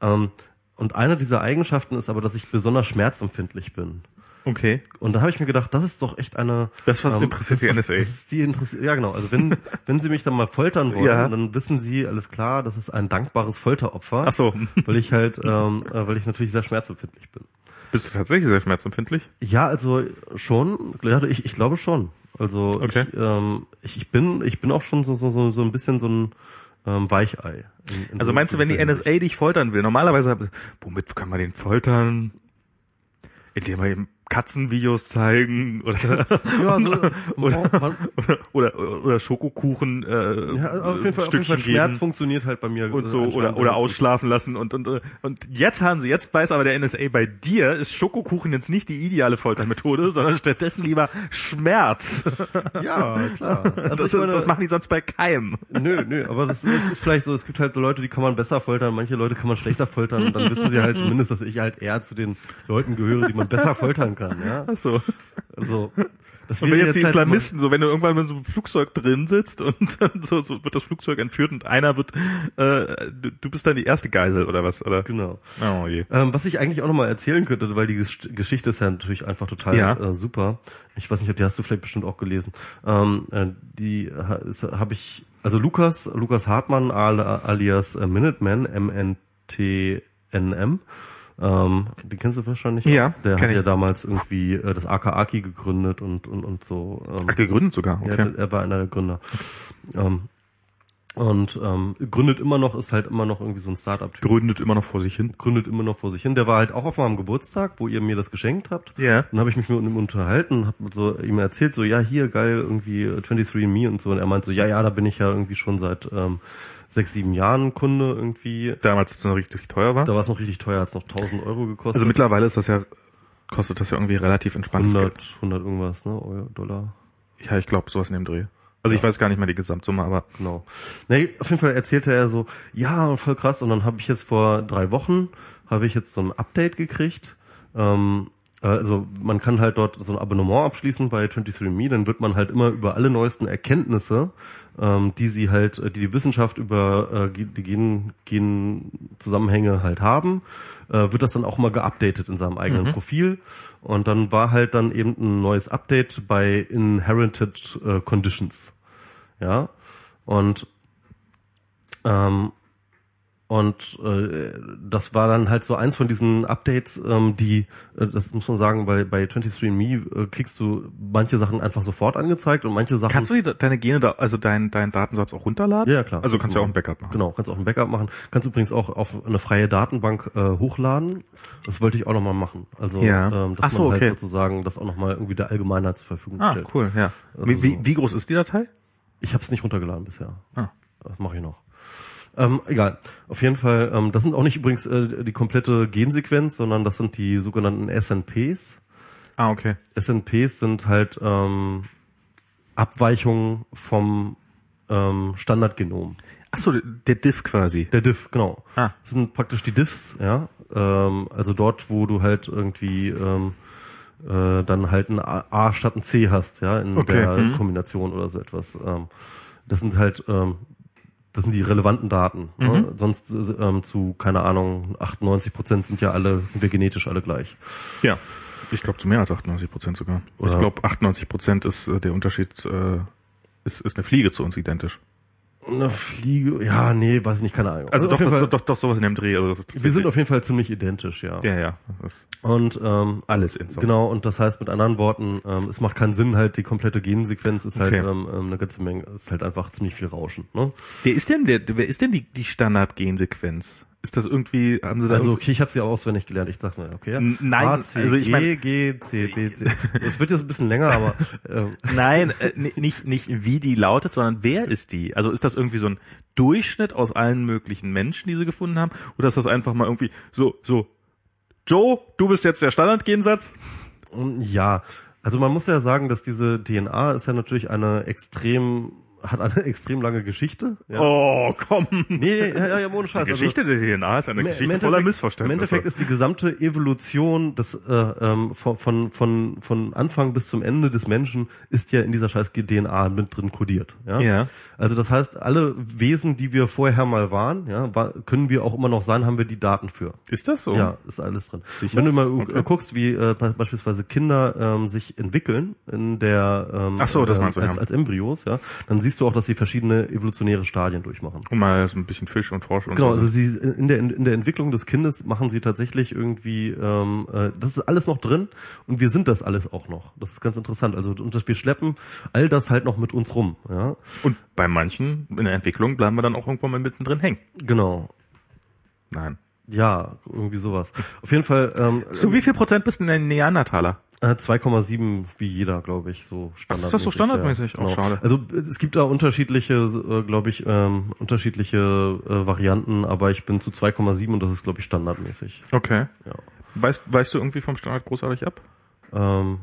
Ähm, und eine dieser Eigenschaften ist aber, dass ich besonders schmerzempfindlich bin. Okay. Und da habe ich mir gedacht, das ist doch echt eine. Das, was interessiert die was- NSA. Das ist die interessiert. Ja, genau. Also wenn wenn sie mich dann mal foltern wollen, Ja. dann wissen sie alles klar, das ist ein dankbares Folteropfer. Ach so. Weil ich halt, ähm, äh, weil ich natürlich sehr schmerzempfindlich bin. Bist du tatsächlich sehr schmerzempfindlich? Ja, also schon. Ich, ich glaube schon. Also Okay. ich, ähm, ich, ich bin ich bin auch schon so so so, so ein bisschen so ein ähm, Weichei. in- in Also so meinst du, wenn die NSA dich foltern will? Normalerweise, womit kann man den foltern? Indem wir ihm Katzenvideos zeigen oder Ja, so, oder, man, oder, oder, oder Schokokuchen äh, ja, auf jeden Fall, auf jeden Fall Stückchen Schmerz geben funktioniert halt bei mir und äh, so oder oder ausschlafen lassen und und und jetzt haben sie jetzt weiß aber der NSA bei dir ist Schokokuchen jetzt nicht die ideale Foltermethode, sondern stattdessen lieber Schmerz. Ja, klar. Also Das, meine, das machen die sonst bei keinem. Nö, nö, aber das, das ist vielleicht so, es gibt halt Leute, die kann man besser foltern, manche Leute kann man schlechter foltern und dann wissen sie halt zumindest, dass ich halt eher zu den Leuten gehöre, die man besser foltern kann, ja. Ach so. Also, das Und wenn jetzt die halt Islamisten, so wenn du irgendwann mit so einem Flugzeug drin sitzt und dann so, so wird das Flugzeug entführt und einer wird, äh, du, du bist dann die erste Geisel oder was, oder? genau. Oh je. Ähm, was ich eigentlich auch nochmal erzählen könnte, weil die Gesch- Geschichte ist ja natürlich einfach total Ja. äh, super. Ich weiß nicht, ob die hast du vielleicht bestimmt auch gelesen. Ähm, äh, die habe ich, also Lukas, Lukas Hartmann al- alias äh, Minuteman, M-N-T-N-M, ähm, den kennst du wahrscheinlich. Ja, auch. Der hat ich. ja damals irgendwie äh, das AKAKI gegründet und und und so. Ähm, Ach, gegründet sogar, ja, okay. er war einer der Gründer. Ähm, und ähm, gründet immer noch, ist halt immer noch irgendwie so ein Start-up-Typ. Gründet immer noch vor sich hin. Gründet immer noch vor sich hin. Der war halt auch auf meinem Geburtstag, wo ihr mir das geschenkt habt. Ja. Dann habe ich mich mit ihm unterhalten, habe so ihm erzählt, so ja hier geil irgendwie äh, 23andMe und so. Und er meint so ja ja, da bin ich ja irgendwie schon seit ähm, sechs sieben Jahren Kunde irgendwie. Damals, als es noch richtig teuer war. Da war es noch richtig teuer, hat's noch 1000 Euro gekostet. Also mittlerweile ist das ja, kostet das ja irgendwie relativ entspanntes 100 Geld. 100 irgendwas ne Euro, Dollar. Ja, ich glaube, sowas in dem Dreh. Also ich weiß gar nicht mehr die Gesamtsumme, aber Genau. Nee, auf jeden Fall erzählte er so, ja, voll krass. Und dann habe ich jetzt vor drei Wochen, habe ich jetzt so ein Update gekriegt. Ähm, also man kann halt dort so ein Abonnement abschließen bei 23andMe, dann wird man halt immer über alle neuesten Erkenntnisse, ähm, die sie halt, äh, die die Wissenschaft über äh, die Gen, Gen-Zusammenhänge halt haben, äh, wird das dann auch mal geupdatet in seinem eigenen Profil. Und dann war halt dann eben ein neues Update bei Inherited äh, Conditions. Ja. Und ähm, und äh, das war dann halt so eins von diesen Updates, ähm, die, äh, das muss man sagen, bei, bei 23andMe äh, kriegst du manche Sachen einfach sofort angezeigt und manche Sachen... kannst du die, deine Gene da, also deinen deinen Datensatz auch runterladen? Ja, klar. Also kannst du ja auch ein Backup machen. Genau, kannst auch ein Backup machen. Kannst übrigens auch auf eine freie Datenbank äh, hochladen. Das wollte ich auch nochmal machen. Also, Ja. ähm, dass so, man halt okay. sozusagen das auch nochmal irgendwie der Allgemeinheit zur Verfügung Ah, stellt. cool, ja. Also Wie, wie, wie groß ist die Datei? Ich habe es nicht runtergeladen bisher. Ah. Das mache ich noch. Ähm, egal. Auf jeden Fall, ähm, das sind auch nicht übrigens äh, die komplette Gensequenz, sondern das sind die sogenannten SNPs. Ah, okay. SNPs sind halt ähm, Abweichungen vom ähm, Standardgenom. Ach so, der Diff quasi. Der Diff, genau. Ah. Das sind praktisch die Diffs, ja. Ähm, also dort, wo du halt irgendwie ähm, äh, dann halt ein A A statt ein C hast, ja, in Okay, der mhm. Kombination oder so etwas. Ähm, das sind halt, ähm, das sind die relevanten Daten. Ne? Mhm. Sonst äh, ähm, zu, keine Ahnung, 98 Prozent sind ja alle, sind wir genetisch alle gleich. Ja. Ich glaube zu mehr als 98 Prozent sogar. Oder- Ich glaube 98 Prozent ist äh, der Unterschied, äh, ist, ist eine Fliege zu uns identisch. Eine Fliege, ja, nee, weiß ich nicht, keine Ahnung. Also doch, auf jeden das, Fall, doch, doch sowas in dem Dreh. Also das ist wir sind auf jeden Fall ziemlich identisch, ja. ja, ja. Und ähm, alles in so. Genau, und das heißt mit anderen Worten, ähm, es macht keinen Sinn, halt die komplette Gensequenz ist halt Okay. ähm, ähm, eine ganze Menge, ist halt einfach ziemlich viel Rauschen. Ne? Wer ist denn der, wer ist denn die, die Standard-Gensequenz? Ist das irgendwie, haben sie da Also okay, ich habe sie auch auswendig gelernt. Ich dachte mir, okay, ja. Nein, A, C, also ich mein- G, G, C, D, C. Es wird jetzt ein bisschen länger, aber ähm, Nein, äh, ni- nicht, nicht wie die lautet, sondern wer ist die? Also ist das irgendwie so ein Durchschnitt aus allen möglichen Menschen, die sie gefunden haben? Oder ist das einfach mal irgendwie so, so, Joe, du bist jetzt der Standardgensatz? und ja, also man muss ja sagen, dass diese DNA ist ja natürlich eine extrem hat eine extrem lange Geschichte. Ja. Oh, komm. Nee, ja, ja, ja, ohne Scheiß. Die Geschichte der DNA ist eine Geschichte voller Missverständnisse. Im Endeffekt ist die gesamte Evolution des, äh, ähm, von, von, von, von Anfang bis zum Ende des Menschen ist ja in dieser scheiß DNA mit drin kodiert. Ja? Ja. Also das heißt, alle Wesen, die wir vorher mal waren, ja, war, können wir auch immer noch sein, haben wir die Daten für. ist das so? Ja, ist alles drin. Sicher? Wenn du mal Okay. äh, guckst, wie äh, be- beispielsweise Kinder ähm, sich entwickeln in der ähm, so, das ähm, meinst du, als, ja. als Embryos, ja, dann siehst du auch, dass sie verschiedene evolutionäre Stadien durchmachen. Und mal so ein bisschen Fisch und Frosch und Genau, so. also sie in der in der Entwicklung des Kindes machen sie tatsächlich irgendwie, ähm, äh, das ist alles noch drin und wir sind das alles auch noch. Das ist ganz interessant. Also und das wir schleppen all das halt noch mit uns rum. Ja, Und bei manchen in der Entwicklung bleiben wir dann auch irgendwann mal mittendrin hängen. genau. Nein. Ja, irgendwie sowas. Auf jeden Fall ähm, So wie viel Prozent bist du denn ein Neandertaler? Äh, 2,7 wie jeder, glaube ich, so standardmäßig. ist das so standardmäßig? Ja, Oh, schade. Also äh, es gibt da unterschiedliche, äh, glaube ich, ähm, unterschiedliche äh, Varianten, aber ich bin zu 2,7 und das ist, glaube ich, standardmäßig. Okay. Ja. Weißt, weißt du irgendwie vom Standard großartig ab? Ähm,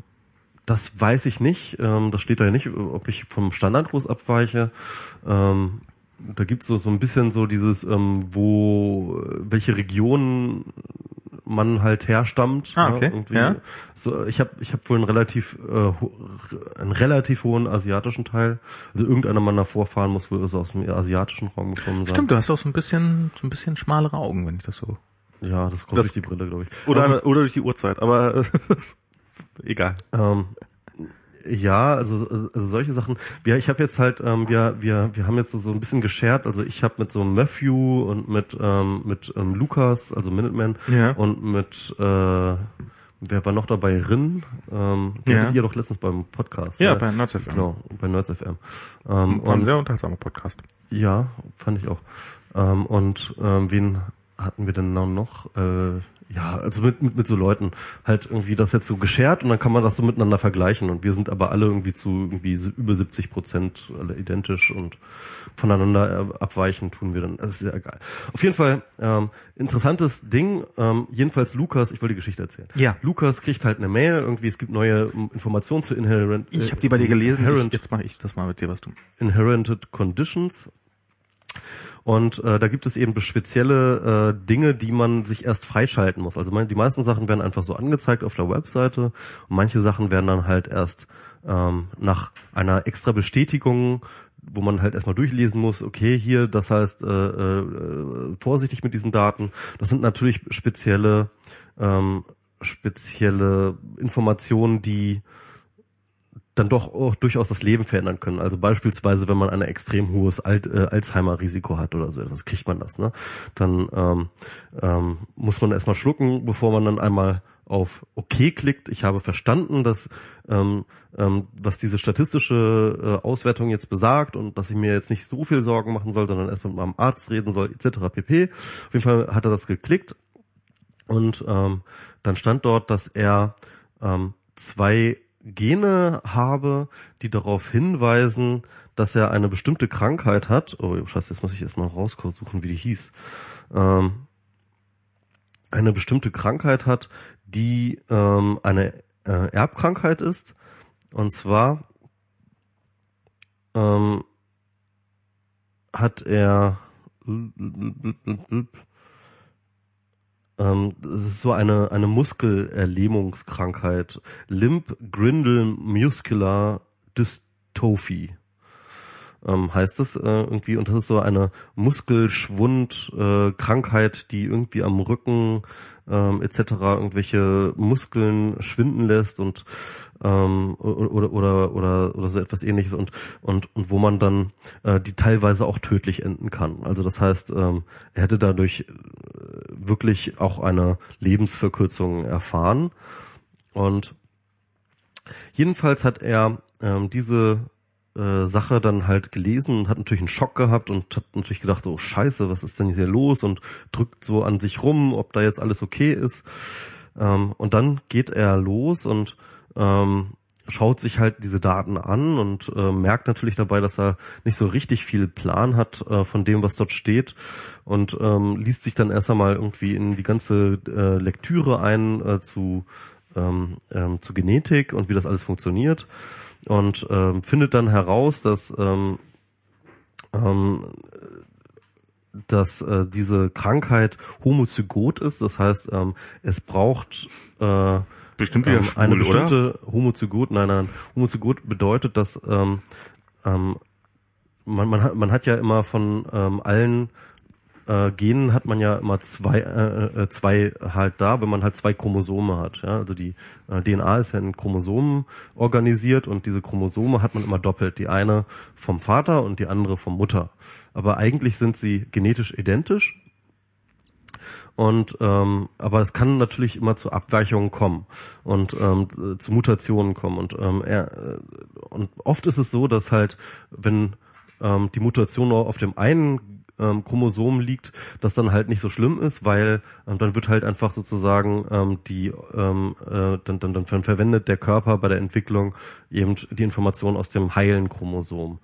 das weiß ich nicht. Ähm, das steht da ja nicht, ob ich vom Standard groß abweiche. Ähm, da gibt's so, so ein bisschen so dieses, ähm, wo, welche Region man halt herstammt. Ah, ne, okay. irgendwie. Ja. So, ich habe ich hab wohl einen relativ, äh, einen relativ hohen asiatischen Teil. Also irgendeiner meiner Vorfahren muss wohl aus dem asiatischen Raum gekommen sein. Stimmt, du hast auch so ein bisschen, so ein bisschen schmalere Augen, wenn ich das so. Ja, das kommt Das- durch die Brille, glaube ich. Oder, oder durch die Uhrzeit, aber egal. Ähm, ja, also, also solche Sachen. Wir, ich habe jetzt halt, ähm, wir, wir, wir haben jetzt so, so ein bisschen geshared. Also ich habe mit so Matthew und mit ähm, mit ähm, Lukas, also Minuteman, Ja. und mit äh, wer war noch dabei? Rin. Ähm, Ja. hattet ihr doch letztens beim Podcast. Ja, ne? bei Nerds FM. Genau, bei Nerds FM. Ähm, War ein sehr unterhaltsamer Podcast. ja, fand ich auch. Ähm, und ähm, wen hatten wir denn noch? Äh, ja, also mit, mit, mit so Leuten halt irgendwie das jetzt so geshared und dann kann man das so miteinander vergleichen und wir sind aber alle irgendwie zu irgendwie über 70 Prozent alle identisch und voneinander äh, abweichen tun wir dann. Das ist ja egal. Auf jeden Fall ähm, interessantes Ding. Ähm, jedenfalls Lukas, ich wollte die Geschichte erzählen. Ja. Lukas kriegt halt eine Mail irgendwie. Es gibt neue ähm, Informationen zu Inherent. Ich habe die bei dir gelesen. Inherent, Ich, jetzt mache ich das mal mit dir, was du. Inherited Conditions. Und äh, da gibt es eben spezielle äh, Dinge, die man sich erst freischalten muss. Also mein, die meisten Sachen werden einfach so angezeigt auf der Webseite und manche Sachen werden dann halt erst ähm, nach einer extra Bestätigung, wo man halt erstmal durchlesen muss, okay, hier, das heißt, äh, äh, vorsichtig mit diesen Daten. Das sind natürlich spezielle, ähm, spezielle Informationen, die dann doch auch durchaus das Leben verändern können. Also beispielsweise, wenn man ein extrem hohes Alt, äh, Alzheimer-Risiko hat oder so, das kriegt man das, ne? Dann ähm, ähm, muss man erstmal schlucken, bevor man dann einmal auf OK klickt. Ich habe verstanden, dass ähm, ähm, was diese statistische äh, Auswertung jetzt besagt und dass ich mir jetzt nicht so viel Sorgen machen soll, sondern erst mit meinem Arzt reden soll, etc. pp. Auf jeden Fall hat er das geklickt und ähm, dann stand dort, dass er ähm, zwei Gene habe, die darauf hinweisen, dass er eine bestimmte Krankheit hat. Oh, scheiße, jetzt muss ich erstmal raussuchen, wie die hieß. Ähm, eine bestimmte Krankheit hat, die ähm, eine äh, Erbkrankheit ist. Und zwar ähm, hat er ähm, das ist so eine, eine Muskelerlähmungskrankheit. Limb Grindle Muscular Dystrophy ähm, heißt es äh, irgendwie. Und das ist so eine Muskelschwund-Krankheit, äh, Krankheit, die irgendwie am Rücken ähm, etc. irgendwelche Muskeln schwinden lässt und ähm, oder, oder oder oder so etwas ähnliches und und und wo man dann äh, die teilweise auch tödlich enden kann. Also das heißt, ähm, er hätte dadurch wirklich auch eine Lebensverkürzung erfahren und jedenfalls hat er ähm, diese äh, Sache dann halt gelesen und hat natürlich einen Schock gehabt und hat natürlich gedacht, so scheiße, was ist denn hier los und drückt so an sich rum, ob da jetzt alles okay ist. Ähm, und dann geht er los und ähm, schaut sich halt diese Daten an und äh, merkt natürlich dabei, dass er nicht so richtig viel Plan hat äh, von dem, was dort steht und ähm, liest sich dann erst einmal irgendwie in die ganze äh, Lektüre ein äh, zu ähm, ähm, zu Genetik und wie das alles funktioniert und ähm, findet dann heraus, dass ähm, ähm, dass äh, diese Krankheit homozygot ist. Das heißt, ähm, es braucht äh, Bestimmt wieder ähm, schwul, eine oder? bestimmte Homozygot. Nein, nein, Homozygot bedeutet, dass ähm, ähm, man, man, hat, man hat ja immer von ähm, allen äh, Genen hat man ja immer zwei, äh, äh, zwei halt da, wenn man halt zwei Chromosome hat. Ja? Also die äh, DNA ist ja in Chromosomen organisiert und diese Chromosome hat man immer doppelt. Die eine vom Vater und die andere vom Mutter. Aber eigentlich sind sie genetisch identisch. Und ähm, aber es kann natürlich immer zu Abweichungen kommen und ähm, äh, zu Mutationen kommen und ähm, er, äh, und oft ist es so, dass halt wenn ähm, die Mutation nur auf dem einen ähm, Chromosom liegt, das dann halt nicht so schlimm ist, weil ähm, dann wird halt einfach sozusagen ähm, die ähm, äh, dann, dann, dann verwendet der Körper bei der Entwicklung eben die Information aus dem heilen Chromosom.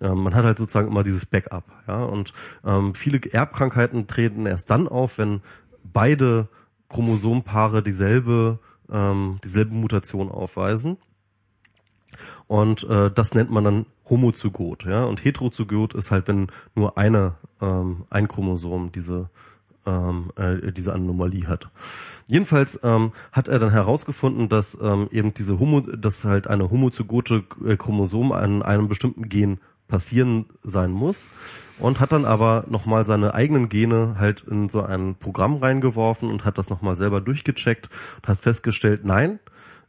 Ähm, man hat halt sozusagen immer dieses Backup, ja. Und ähm, viele Erbkrankheiten treten erst dann auf, wenn beide Chromosompaare dieselbe ähm, dieselbe Mutation aufweisen. Und äh, das nennt man dann Homozygot, ja. Und Heterozygot ist halt, wenn nur eine ähm, ein Chromosom diese ähm, äh, diese Anomalie hat. Jedenfalls ähm, hat er dann herausgefunden, dass ähm, eben diese Homo, dass halt eine homozygote äh, Chromosom an einem bestimmten Gen passieren sein muss und hat dann aber nochmal seine eigenen Gene halt in so ein Programm reingeworfen und hat das nochmal selber durchgecheckt und hat festgestellt, nein,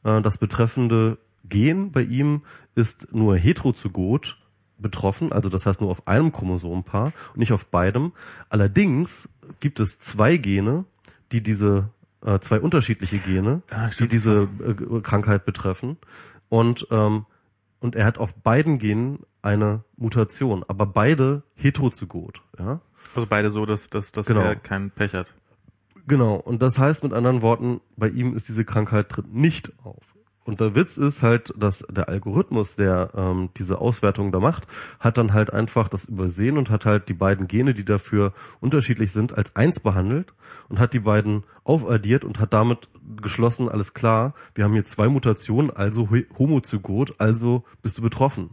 äh, das betreffende Gen bei ihm ist nur heterozygot betroffen, also das heißt nur auf einem Chromosompaar und nicht auf beidem. Allerdings gibt es zwei Gene, die diese äh, zwei unterschiedliche Gene, Ja, die stimmt, diese äh, Krankheit betreffen und ähm, und er hat auf beiden Genen eine Mutation, aber beide heterozygot, ja. Also beide so, dass, dass, dass Genau. er keinen Pech hat. Genau, und das heißt mit anderen Worten, bei ihm ist diese Krankheit tritt nicht auf. Und der Witz ist halt, dass der Algorithmus, der ähm, diese Auswertung da macht, hat dann halt einfach das übersehen und hat halt die beiden Gene, die dafür unterschiedlich sind, als eins behandelt und hat die beiden aufaddiert und hat damit geschlossen, alles klar, wir haben hier zwei Mutationen, also ho- homozygot, also bist du betroffen.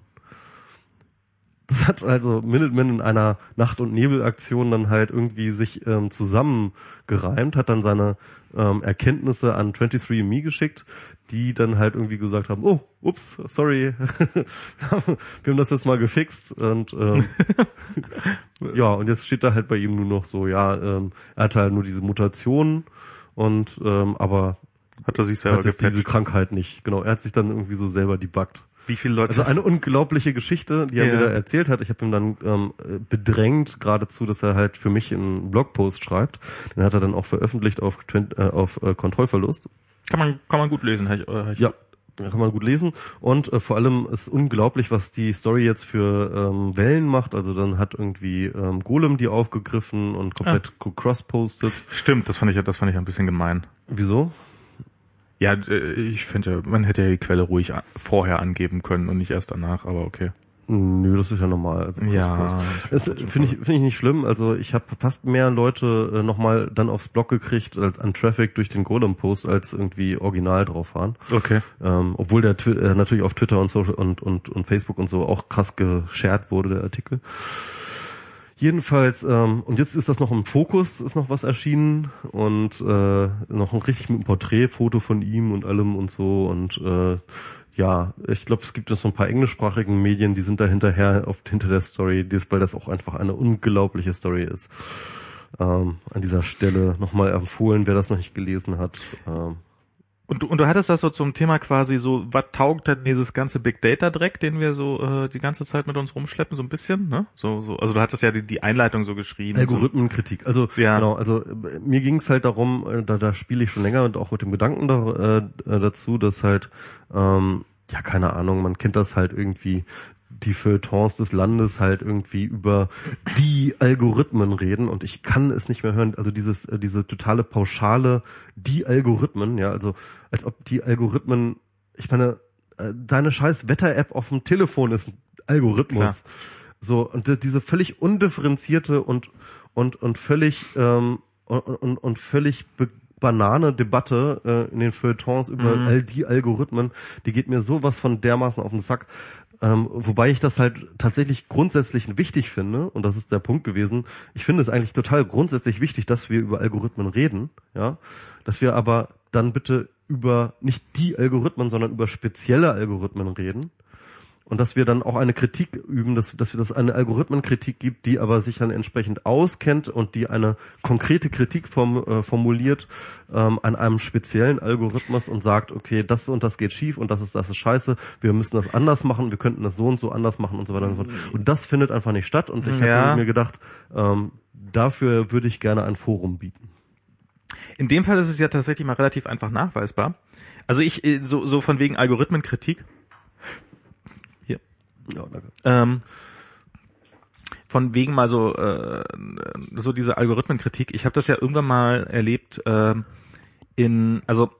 Das hat also Minuteman in einer Nacht- und Nebelaktion dann halt irgendwie sich ähm, zusammengereimt, hat dann seine ähm, Erkenntnisse an 23andMe geschickt, die dann halt irgendwie gesagt haben, oh, ups, sorry, wir haben das jetzt mal gefixt und ähm, ja, und jetzt steht da halt bei ihm nur noch so, ja, ähm, er hat halt nur diese Mutation und ähm, aber Hat er sich selber hat jetzt diese gepatcht. Krankheit nicht. Genau, er hat sich dann irgendwie so selber debuggt. Wie viele Leute Also eine unglaubliche Geschichte, die er Ja. mir da erzählt hat. Ich habe ihm dann ähm, äh, bedrängt geradezu, dass er halt für mich einen Blogpost schreibt. Den hat er dann auch veröffentlicht auf, äh, auf äh, Kontrollverlust. kann man, kann man gut lesen. Hab ich, äh, hab ich- Ja, kann man gut lesen. Und äh, vor allem ist unglaublich, was die Story jetzt für ähm, Wellen macht. Also dann hat irgendwie ähm, Golem die aufgegriffen und komplett cross-postet. Stimmt, das fand ich, das fand ich ein bisschen gemein. Wieso? Ja, äh, ich finde ja, man hätte ja die Quelle ruhig vorher angeben können und nicht erst danach, aber okay. Nö, das ist ja normal. Also Ja. Das finde ich, finde ich nicht schlimm. Also ich habe fast mehr Leute äh, nochmal dann aufs Blog gekriegt als an Traffic durch den Golem-Post, als irgendwie original drauf waren. Okay. Ähm, obwohl der äh, natürlich auf Twitter und Social und, und, und Facebook und so auch krass geshared wurde, der Artikel. Jedenfalls, ähm, und jetzt ist das noch im Fokus, ist noch was erschienen und äh, noch ein richtig mit einem Porträtfoto von ihm und allem und so und äh, ja, ich glaube, es gibt jetzt so ein paar englischsprachigen Medien, die sind da hinterher auf, hinter der Story, weil das auch einfach eine unglaubliche Story ist. Ähm, an dieser Stelle nochmal empfohlen, wer das noch nicht gelesen hat. Ähm, Und du, und du hattest das so zum Thema quasi so, was taugt denn dieses ganze Big Data Dreck, den wir so äh, die ganze Zeit mit uns rumschleppen, so ein bisschen, ne? So, so, also du hattest ja die, die Einleitung so geschrieben. Algorithmenkritik. Also Ja. genau, also mir ging es halt darum, äh, da, da spiele ich schon länger und auch mit dem Gedanken da, äh, dazu, dass halt, ähm, ja, keine Ahnung, man kennt das halt irgendwie, die Feuilletons des Landes halt irgendwie über die Algorithmen reden und ich kann es nicht mehr hören. Also dieses, äh, diese totale pauschale, die Algorithmen, ja, also als ob die Algorithmen, ich meine, äh, deine scheiß Wetter-App auf dem Telefon ist ein Algorithmus. So, und die- diese völlig undifferenzierte und, und, und völlig, ähm, und, und, und völlig banane Debatte äh, in den Feuilletons über all die Algorithmen, die geht mir sowas von dermaßen auf den Sack. Ähm, wobei ich das halt tatsächlich grundsätzlich wichtig finde, und das ist der Punkt gewesen, ich finde es eigentlich total grundsätzlich wichtig, dass wir über Algorithmen reden, ja, dass wir aber dann bitte über nicht die Algorithmen, sondern über spezielle Algorithmen reden und dass wir dann auch eine Kritik üben, dass, dass wir das eine Algorithmenkritik gibt, die aber sich dann entsprechend auskennt und die eine konkrete Kritik form, äh, formuliert ähm, an einem speziellen Algorithmus und sagt, okay, das und das geht schief und das ist das ist scheiße, wir müssen das anders machen, wir könnten das so und so anders machen und so weiter und so fort. Und das findet einfach nicht statt und ich Ja. hätte mir gedacht, ähm, dafür würde ich gerne ein Forum bieten. In dem Fall ist es ja tatsächlich mal relativ einfach nachweisbar. Also ich, äh, so, so von wegen Algorithmenkritik, Ja, danke. ähm, von wegen mal so äh, so diese Algorithmenkritik. Ich habe das ja irgendwann mal erlebt ähm, in also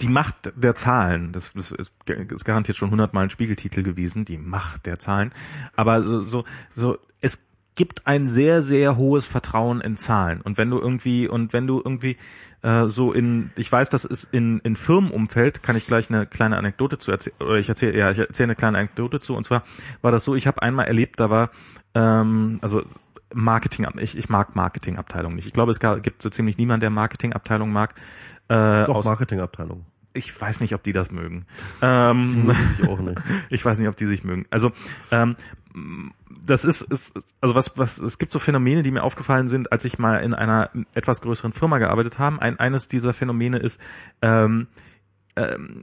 die Macht der Zahlen. Das, das ist, ist garantiert schon hundertmal ein Spiegeltitel gewesen. Die Macht der Zahlen. Aber so so so es gibt ein sehr sehr hohes Vertrauen in Zahlen und wenn du irgendwie und wenn du irgendwie äh, so in ich weiß das ist in in Firmenumfeld kann ich gleich eine kleine Anekdote zu erzählen oder ich erzähle ja ich erzähle eine kleine Anekdote zu und zwar war das so ich habe einmal erlebt da war ähm, also Marketing ich, ich mag Marketingabteilung nicht ich glaube es gibt so ziemlich niemand der Marketingabteilung mag äh, Doch, Marketingabteilung. Ich weiß nicht, ob die das mögen. Ähm, Die mögen sich auch nicht. ich weiß nicht, ob die sich mögen. Also ähm, das ist, ist also was was es gibt so Phänomene, die mir aufgefallen sind, als ich mal in einer etwas größeren Firma gearbeitet habe. Ein, eines dieser Phänomene ist ähm, ähm,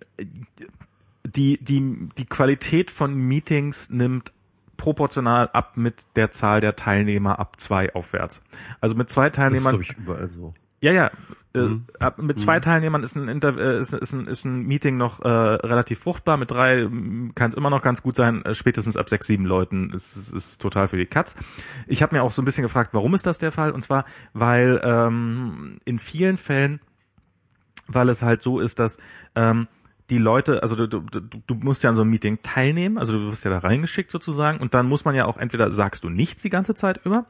die die die Qualität von Meetings nimmt proportional ab mit der Zahl der Teilnehmer ab zwei aufwärts. Also mit zwei Das ist, Teilnehmern ich, überall so. Ja, ja. Äh, Mhm. ab- mit zwei Teilnehmern ist ein, Inter äh, ist, ist, ein, ist ein Meeting noch äh, relativ fruchtbar. Mit drei kann es immer noch ganz gut sein. Äh, spätestens ab sechs, sieben Leuten ist ist, ist total für die Katz. Ich habe mir auch so ein bisschen gefragt, warum ist das der Fall? Und zwar, weil ähm, in vielen Fällen, weil es halt so ist, dass ähm, die Leute, also du, du, du du musst ja an so einem Meeting teilnehmen, also du wirst ja da reingeschickt sozusagen und dann muss man ja auch entweder sagst du nichts die ganze Zeit über,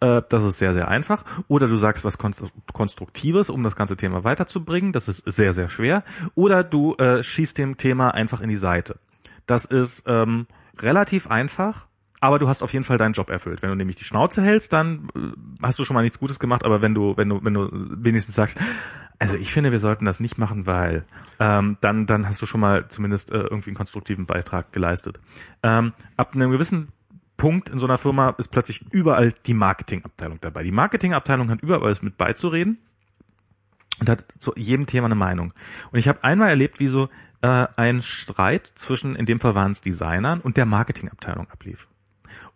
äh, das ist sehr, sehr einfach. Oder du sagst was Konstru- Konstruktives, um das ganze Thema weiterzubringen. Das ist sehr, sehr schwer. Oder du äh, schießt dem Thema einfach in die Seite. Das ist ähm, relativ einfach. Aber du hast auf jeden Fall deinen Job erfüllt. Wenn du nämlich die Schnauze hältst, dann äh, hast du schon mal nichts Gutes gemacht. Aber wenn du, wenn du, wenn du wenigstens sagst, also ich finde, wir sollten das nicht machen, weil ähm, dann, dann hast du schon mal zumindest äh, irgendwie einen konstruktiven Beitrag geleistet. Ähm, ab einem gewissen Punkt in so einer Firma ist plötzlich überall die Marketingabteilung dabei. Die Marketingabteilung hat überall was mit beizureden und hat zu jedem Thema eine Meinung. Und ich habe einmal erlebt, wie so äh, ein Streit zwischen, in dem Fall waren es Designern und der Marketingabteilung ablief.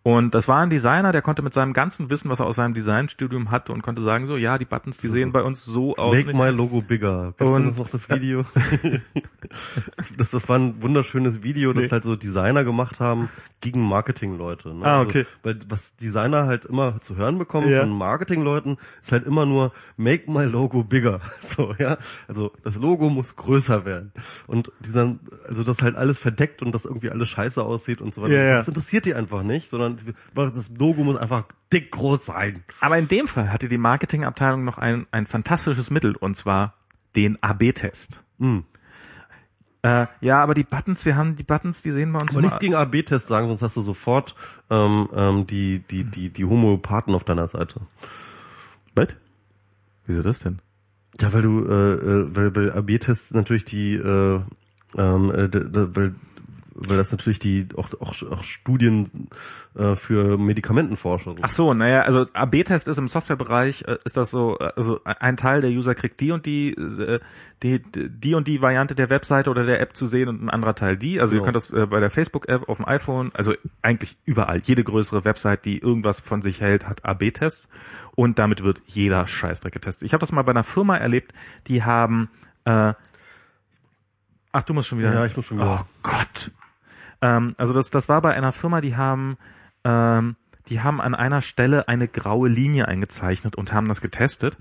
Und das war ein Designer, der konnte mit seinem ganzen Wissen, was er aus seinem Designstudium hatte, und konnte sagen, so, ja, die Buttons, die sehen bei uns so aus. Make my logo bigger. Kennst Und- du noch das Video? das, das war ein wunderschönes Video, das Nee. halt so Designer gemacht haben gegen Marketingleute. Ne? Ah, okay. weil was Designer halt immer zu hören bekommen Ja. von Marketingleuten, ist halt immer nur Make my logo bigger. So, ja. Also das Logo muss größer werden. Und dieser, also das halt alles verdeckt und das irgendwie alles scheiße aussieht und so weiter. Ja, ja. Das interessiert die einfach nicht, sondern das Logo muss einfach dick groß sein. Aber in dem Fall hatte die Marketingabteilung noch ein, ein fantastisches Mittel, und zwar den AB-Test. Hm. Äh, ja, aber die Buttons, wir haben die Buttons, die sehen bei uns Aber nichts gegen AB-Tests sagen, sonst hast du sofort ähm, ähm, die, die, die, die Homöopathen auf deiner Seite. Was? Wieso das denn? Ja, weil du, äh, äh, weil, weil AB-Tests natürlich die, äh, ähm, äh, weil, weil das natürlich die auch, auch, auch Studien äh, für Medikamentenforschung. Ach so, naja, also AB-Test ist im Softwarebereich, äh, ist das so, äh, also ein Teil der User kriegt die und die, äh, die, die und die Variante der Webseite oder der App zu sehen und ein anderer Teil die. Also ihr Genau. könnt das äh, bei der Facebook-App auf dem iPhone, also eigentlich überall, jede größere Website, die irgendwas von sich hält, hat AB-Tests und damit wird jeder Scheißdreck getestet. Ich habe das mal bei einer Firma erlebt, die haben, äh, ach du musst schon wieder. Ja, ich muss schon wieder. Oh Gott. Ähm, also das, das war bei einer Firma, die haben, ähm, die haben an einer Stelle eine graue Linie eingezeichnet und haben das getestet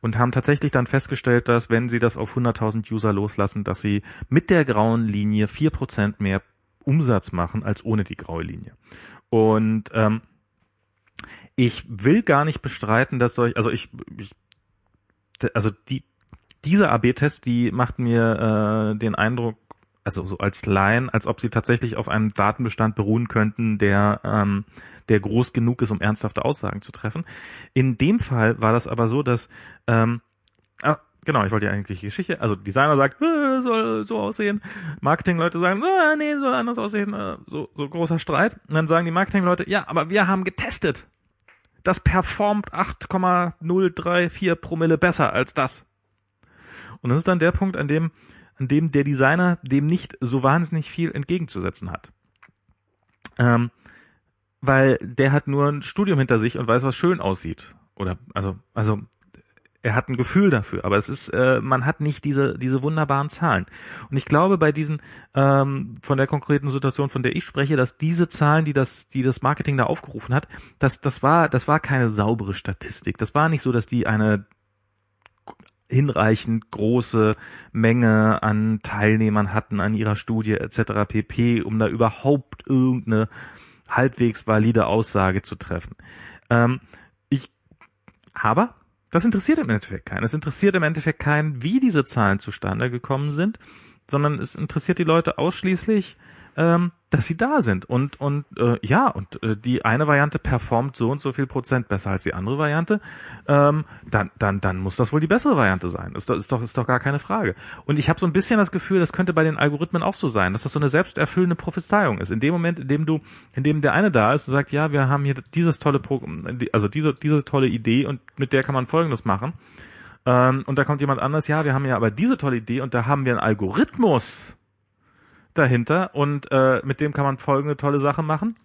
und haben tatsächlich dann festgestellt, dass wenn sie das auf 100.000 User loslassen, dass sie mit der grauen Linie 4% mehr Umsatz machen als ohne die graue Linie. Und ähm, ich will gar nicht bestreiten, dass solch, also ich, ich also die, diese AB-Test, die macht mir äh, den Eindruck, also so als Laien, als ob sie tatsächlich auf einem Datenbestand beruhen könnten, der ähm, der groß genug ist, um ernsthafte Aussagen zu treffen. In dem Fall war das aber so, dass ähm, ah, Genau, ich wollte die eigentliche Geschichte. Also Designer sagt, äh, soll so aussehen. Marketingleute sagen, äh, nee, soll anders aussehen. Äh, so, so großer Streit. Und dann sagen die Marketingleute, ja, aber wir haben getestet. Das performt 8,034 Promille besser als das. Und das ist dann der Punkt, an dem, an dem der Designer dem nicht so wahnsinnig viel entgegenzusetzen hat. Ähm, weil der hat nur ein Studium hinter sich und weiß, was schön aussieht. Oder also, also er hat ein Gefühl dafür, aber es ist, äh, man hat nicht diese diese wunderbaren Zahlen. Und ich glaube, bei diesen ähm, von der konkreten Situation, von der ich spreche, dass diese Zahlen, die das die das Marketing da aufgerufen hat, das das war das war keine saubere Statistik. Das war nicht so, dass die eine hinreichend große Menge an Teilnehmern hatten an ihrer Studie etc. pp, um da überhaupt irgendeine halbwegs valide Aussage zu treffen. Ähm, ich aber das interessiert im Endeffekt keinen. Es interessiert im Endeffekt keinen, wie diese Zahlen zustande gekommen sind, sondern es interessiert die Leute ausschließlich, ähm, dass sie da sind. Und, und äh, ja, und äh, die eine Variante performt so und so viel Prozent besser als die andere Variante, ähm, dann, dann, dann muss das wohl die bessere Variante sein. Ist ist doch, ist doch gar keine Frage. Und ich habe so ein bisschen das Gefühl, das könnte bei den Algorithmen auch so sein, dass das so eine selbsterfüllende Prophezeiung ist. In dem Moment, in dem du, in dem der eine da ist und sagt, ja, wir haben hier dieses tolle Programm, also diese, diese tolle Idee und mit der kann man Folgendes machen. Ähm, und da kommt jemand anders, ja, wir haben ja aber diese tolle Idee und da haben wir einen Algorithmus dahinter und äh, mit dem kann man folgende tolle Sache machen.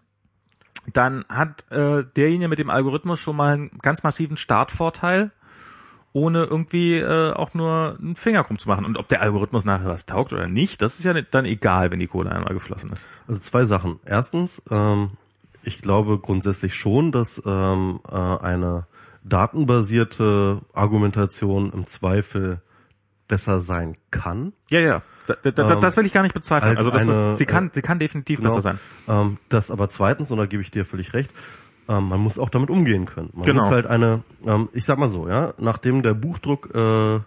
Dann hat äh, derjenige mit dem Algorithmus schon mal einen ganz massiven Startvorteil, ohne irgendwie äh, auch nur einen Finger krumm zu machen. Und ob der Algorithmus nachher was taugt oder nicht, das ist ja dann egal, wenn die Kohle einmal geflossen ist. Also zwei Sachen. Erstens, ähm, ich glaube grundsätzlich schon, dass ähm, äh, eine datenbasierte Argumentation im Zweifel besser sein kann. Ja, ja. Da, da, ähm, das will ich gar nicht bezweifeln. Also das eine, ist, sie kann, äh, sie kann definitiv genau, besser sein. Ähm, das aber zweitens, und da gebe ich dir völlig recht, ähm, man muss auch damit umgehen können. Man genau. muss halt eine, ähm, ich sag mal so, ja, nachdem der Buchdruck äh,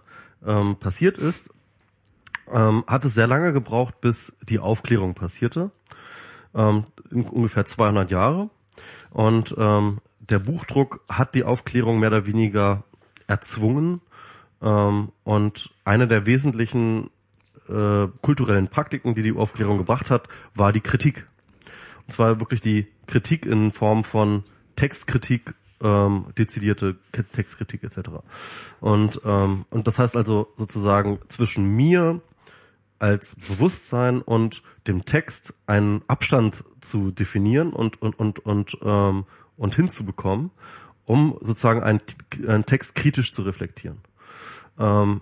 ähm, passiert ist, ähm, hat es sehr lange gebraucht, bis die Aufklärung passierte. Ähm, ungefähr 200 Jahre. Und ähm, der Buchdruck hat die Aufklärung mehr oder weniger erzwungen. Ähm, und eine der wesentlichen äh, kulturellen Praktiken, die die Aufklärung gebracht hat, war die Kritik. Und zwar wirklich die Kritik in Form von Textkritik, ähm, dezidierte Textkritik etc. Und ähm, und das heißt also sozusagen zwischen mir als Bewusstsein und dem Text einen Abstand zu definieren und und und und ähm, und hinzubekommen, um sozusagen einen, einen Text kritisch zu reflektieren. Ähm,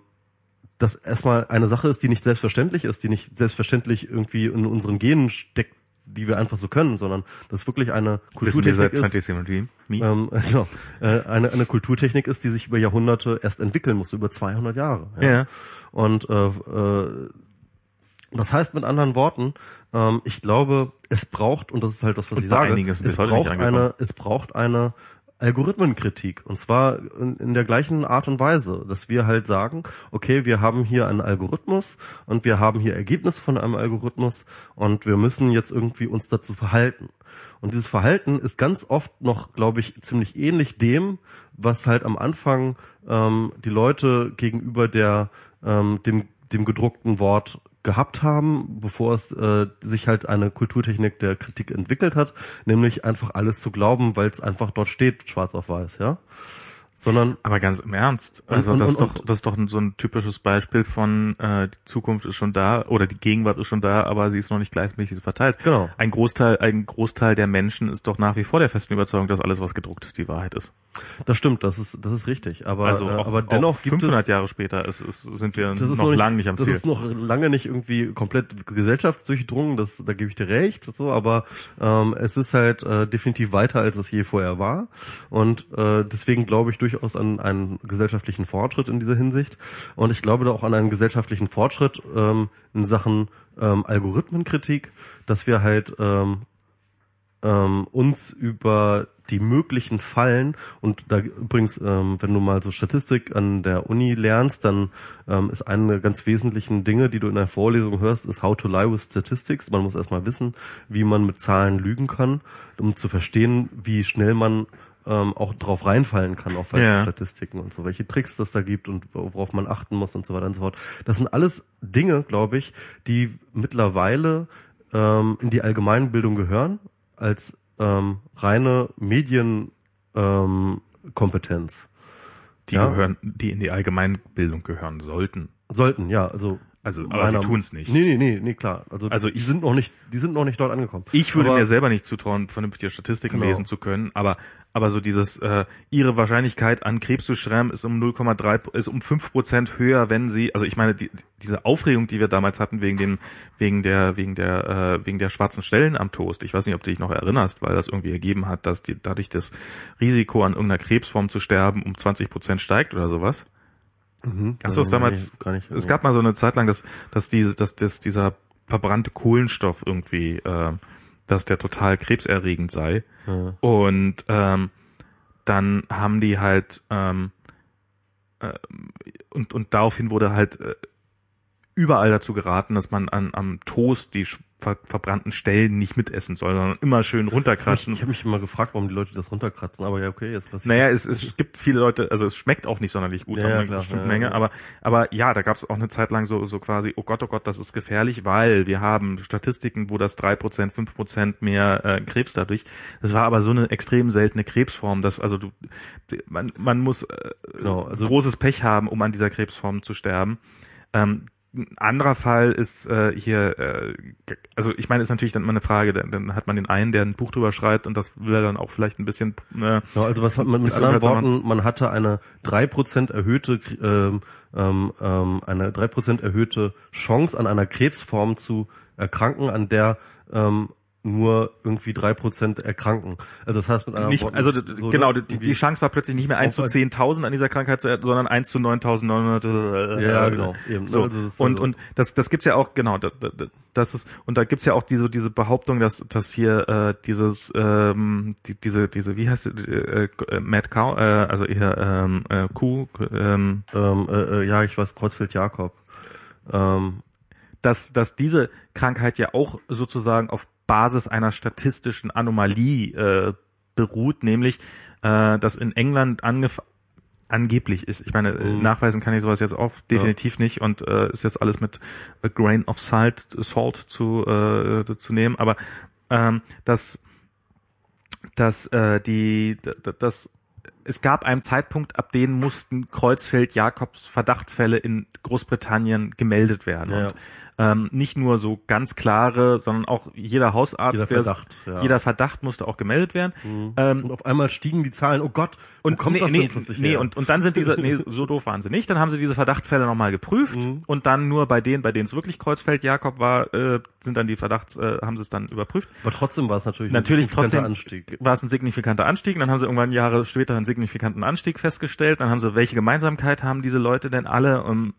das erstmal eine Sache ist, die nicht selbstverständlich ist, die nicht selbstverständlich irgendwie in unseren Genen steckt, die wir einfach so können, sondern das wirklich eine Kulturtechnik ist, ähm, genau, äh, eine, eine Kulturtechnik ist, die sich über Jahrhunderte erst entwickeln muss, über 200 Jahre. Ja. ja. Und äh, äh, das heißt mit anderen Worten, ähm, ich glaube, es braucht und das ist halt das, was und ich sage, es braucht eine, es braucht eine Algorithmenkritik. Und zwar in, in, der gleichen Art und Weise, dass wir halt sagen, okay, wir haben hier einen Algorithmus und wir haben hier Ergebnisse von einem Algorithmus und wir müssen jetzt irgendwie uns dazu verhalten. Und dieses Verhalten ist ganz oft noch, glaube ich, ziemlich ähnlich dem, was halt am Anfang ähm, die Leute gegenüber der ähm, dem dem gedruckten Wort gehabt haben, bevor es äh, sich halt eine Kulturtechnik der Kritik entwickelt hat, nämlich einfach alles zu glauben, weil es einfach dort steht, schwarz auf weiß, ja sondern aber ganz im Ernst. Also und, und, das ist doch das ist doch so ein typisches Beispiel von äh, die Zukunft ist schon da oder die Gegenwart ist schon da aber sie ist noch nicht gleichmäßig verteilt. Genau. Ein Großteil ein Großteil der Menschen ist doch nach wie vor der festen Überzeugung dass alles was gedruckt ist die Wahrheit ist. Das stimmt das ist das ist richtig. Aber also äh, auch, aber dennoch auch 500 es, Jahre später ist, ist, sind wir noch, noch lange nicht am das Ziel. das ist noch lange nicht irgendwie komplett gesellschaftsdurchdrungen das da gebe ich dir recht so aber ähm, es ist halt äh, definitiv weiter als es je vorher war. Und äh, deswegen glaube ich durch durchaus an einen gesellschaftlichen Fortschritt in dieser Hinsicht. Und ich glaube da auch an einen gesellschaftlichen Fortschritt ähm, in Sachen ähm, Algorithmenkritik, dass wir halt ähm, ähm, uns über die möglichen Fallen und da übrigens, ähm, wenn du mal so Statistik an der Uni lernst, dann ähm, ist eine der ganz wesentlichen Dinge, die du in der Vorlesung hörst, ist How to Lie with Statistics. Man muss erstmal wissen, wie man mit Zahlen lügen kann, um zu verstehen, wie schnell man ähm, auch drauf reinfallen kann auf falsche Ja. Statistiken und so, welche Tricks das da gibt und worauf man achten muss und so weiter und so fort. Das sind alles Dinge, glaube ich, die mittlerweile ähm, in die Allgemeinbildung gehören als ähm, reine Medienkompetenz. Ähm, Kompetenz. Die Ja. gehören, die in die Allgemeinbildung gehören sollten. Sollten, ja, also Also, aber sie tun's nicht. Nee, nee, nee, nee, klar. Also, Also die ich- sind noch nicht, die sind noch nicht dort angekommen. Ich würde Aber- mir selber nicht zutrauen, vernünftige Statistiken Genau. lesen zu können, aber aber so dieses äh, ihre Wahrscheinlichkeit an Krebs zu sterben ist um 0,3 ist um 5 Prozent höher, wenn sie also ich meine die, diese Aufregung, die wir damals hatten wegen dem wegen der wegen der äh, wegen der schwarzen Stellen am Toast. Ich weiß nicht, ob du dich noch erinnerst, weil das irgendwie ergeben hat, dass die, dadurch das Risiko an irgendeiner Krebsform zu sterben um 20 Prozent steigt oder sowas. Hast du das damals? nee, gar nicht. Es gab mal so eine Zeit lang, dass, dass, die, dass, dass dieser verbrannte Kohlenstoff irgendwie, äh, dass der total krebserregend sei. Ja. Und ähm, dann haben die halt ähm, äh, und und daraufhin wurde halt äh, überall dazu geraten, dass man an am Toast die ver verbrannten Stellen nicht mitessen soll, sondern immer schön Ich, runterkratzen. ich habe mich immer gefragt, warum die Leute das runterkratzen, aber ja, okay, jetzt passiert. Naja, es, es gibt viele Leute, also es schmeckt auch nicht sonderlich gut, Ja, klar, bestimmten ja, Menge, ja. aber aber ja, da gab es auch eine Zeit lang so so quasi, oh Gott, oh Gott, das ist gefährlich, weil wir haben Statistiken, wo das drei Prozent, fünf Prozent mehr äh, Krebs dadurch. Das war aber so eine extrem seltene Krebsform, dass also du man man muss äh, Genau, also- großes Pech haben, um an dieser Krebsform zu sterben. Ähm, ein anderer Fall ist äh, hier, äh, also ich meine, ist natürlich dann immer eine Frage, dann, dann hat man den einen, der ein Buch drüber schreibt und das will er dann auch vielleicht ein bisschen äh, Ja, also was hat man mit anderen. Worten, man hatte eine 3% erhöhte ähm, ähm, ähm, eine 3% erhöhte Chance an einer Krebsform zu erkranken, an der ähm, nur irgendwie 3% erkranken. Also das heißt mit anderen nicht, Worten, also so, genau, ne, die, die Chance war plötzlich nicht mehr 1 zu 10.000 an dieser Krankheit zu enden, sondern 1 zu 9.900. Ja, ja, genau, eben, ne, So. also und also- und das das gibt's ja auch genau, das, das ist und da gibt's ja auch diese diese Behauptung, dass dass hier äh, dieses ähm, die, diese diese wie heißt es, äh, äh, Mad Cow, äh, also eher ähm, äh, Kuh, ähm, ähm, äh, äh, ja, ich weiß, Kreuzfeld Jakob. Ähm, dass, dass diese Krankheit ja auch sozusagen auf Basis einer statistischen Anomalie äh, beruht, nämlich äh, dass in England angef angeblich ist. Ich meine, äh, nachweisen kann ich sowas jetzt auch definitiv nicht und äh, ist jetzt alles mit a grain of salt, salt zu, äh, zu nehmen, aber ähm, dass dass äh, die d- d- das es gab einen Zeitpunkt, ab dem mussten Kreuzfeld-Jakobs Verdachtfälle in Großbritannien gemeldet werden. Ja, und ähm, nicht nur so ganz klare, sondern auch jeder Hausarzt, Jeder der Verdacht, ja. jeder Verdacht musste auch gemeldet werden. Ähm, und auf einmal stiegen die Zahlen, oh Gott, und kommt nee, das nee, plötzlich nee, her? und, und dann sind diese, nee, so doof waren sie nicht. Dann haben sie diese Verdachtfälle nochmal geprüft Mhm. und dann nur bei denen, bei denen es wirklich Kreuzfeld-Jakob war, äh, sind dann die Verdachts, äh, haben sie es dann überprüft. aber trotzdem war es natürlich, Natürlich ein signifikanter Anstieg. war es ein signifikanter Anstieg. Dann haben sie irgendwann Jahre später einen signifikanten Anstieg festgestellt. Dann haben sie, welche Gemeinsamkeit haben diese Leute denn alle? Um,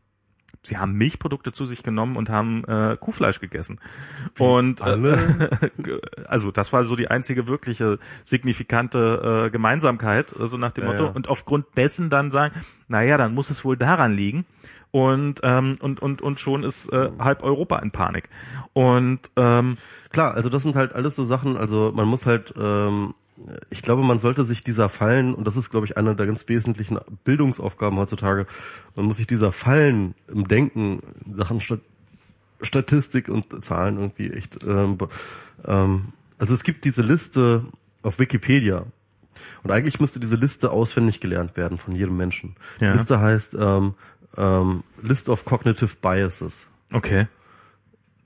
sie haben Milchprodukte zu sich genommen und haben äh, Kuhfleisch gegessen. und alle? Äh, also das war so die einzige wirkliche signifikante äh, Gemeinsamkeit, also nach dem Ja, Motto. ja. Und aufgrund dessen dann sagen, naja, dann muss es wohl daran liegen. Und, ähm, und, und, und schon ist äh, halb Europa in Panik. Und ähm, Klar, also das sind halt alles so Sachen, also man muss halt, ähm, ich glaube, man sollte sich dieser Fallen, und das ist, glaube ich, eine der ganz wesentlichen Bildungsaufgaben heutzutage, man muss sich dieser Fallen im Denken, Sachen Stat Statistik und Zahlen irgendwie echt, ähm, ähm, also es gibt diese Liste auf Wikipedia. Und eigentlich müsste diese Liste auswendig gelernt werden von jedem Menschen. Ja. Die Liste heißt ähm, ähm, List of Cognitive Biases. okay.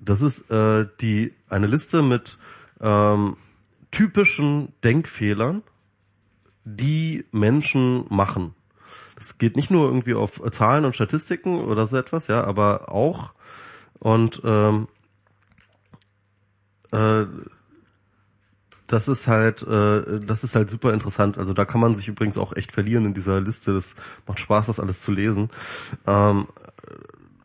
Das ist äh, die eine Liste mit ähm, typischen Denkfehlern, die Menschen machen. Das geht nicht nur irgendwie auf äh, Zahlen und Statistiken oder so etwas, ja, aber auch und ähm, äh, das ist halt, äh, das ist halt super interessant. Also da kann man sich übrigens auch echt verlieren in dieser Liste. Das macht Spaß, das alles zu lesen. Ähm,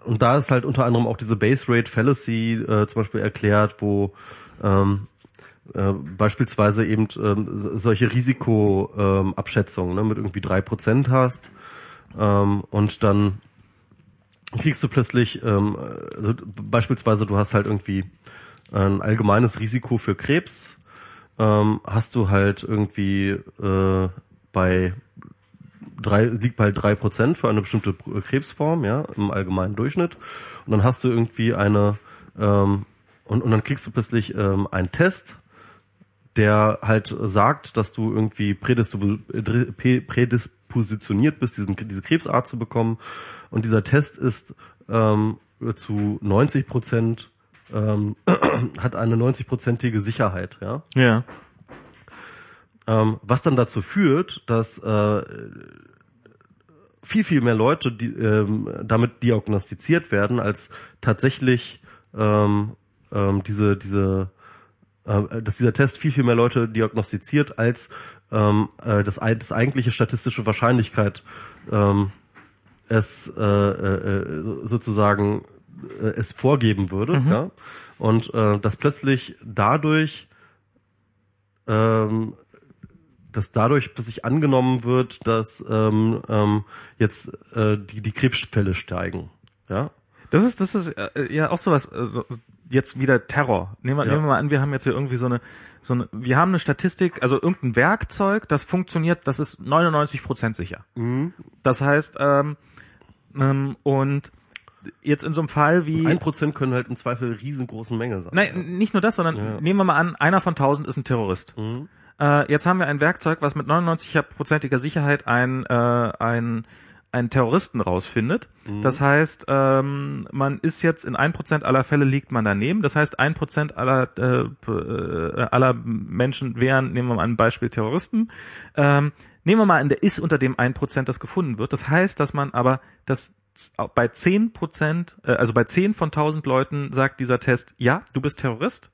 und da ist halt unter anderem auch diese Base Rate Fallacy äh, zum Beispiel erklärt, wo ähm, äh, beispielsweise eben ähm, so- solche Risikoabschätzungen ähm, ne, mit irgendwie drei Prozent hast ähm, und dann kriegst du plötzlich ähm, also beispielsweise du hast halt irgendwie ein allgemeines Risiko für Krebs, ähm, hast du halt irgendwie äh, bei drei, liegt bei drei Prozent für eine bestimmte Krebsform, ja, im allgemeinen Durchschnitt. Und dann hast du irgendwie eine ähm, und, und dann kriegst du plötzlich ähm, einen Test, der halt sagt, dass du irgendwie prädispo- prä- prädispositioniert bist, diesen, diese Krebsart zu bekommen. Und dieser Test ist ähm, zu 90 Prozent ähm, hat eine 90-prozentige Sicherheit, ja. Ja. Ähm, was dann dazu führt, dass äh, viel, viel mehr Leute die, ähm, damit diagnostiziert werden, als tatsächlich ähm, ähm, diese, diese, äh, dass dieser Test viel, viel mehr Leute diagnostiziert, als ähm, äh, das, das eigentliche statistische Wahrscheinlichkeit ähm, es äh, äh, äh, sozusagen äh, es vorgeben würde, ja. Und äh, dass plötzlich dadurch ähm, dass dadurch plötzlich angenommen wird, dass ähm, ähm, jetzt äh, die, die Krebsfälle steigen. Ja. Das ist, das ist äh, ja auch sowas, äh, so, jetzt wieder Terror. Nehmen wir, Ja. nehmen wir mal an, wir haben jetzt hier irgendwie so eine, so eine, wir haben eine Statistik, also irgendein Werkzeug, das funktioniert, das ist 99 Prozent sicher. Das heißt, ähm, ähm, und jetzt in so einem Fall wie, Ein Prozent können halt im Zweifel riesengroßen Menge sein. Nein, nicht nur das, sondern nehmen wir mal an, einer von tausend ist ein Terrorist. Äh, jetzt haben wir ein Werkzeug, was mit 99%iger Sicherheit ein, äh, ein, einen Terroristen rausfindet. Das heißt, ähm, man ist jetzt in 1% aller Fälle liegt man daneben. Das heißt, 1% aller, äh, äh, aller Menschen wären, nehmen wir mal ein Beispiel Terroristen. Ähm, nehmen wir mal an, der ist unter dem 1%, das gefunden wird. Das heißt, dass man aber das bei 10 Prozent, äh, also bei 10 von 1000 Leuten sagt dieser Test, ja, du bist Terrorist.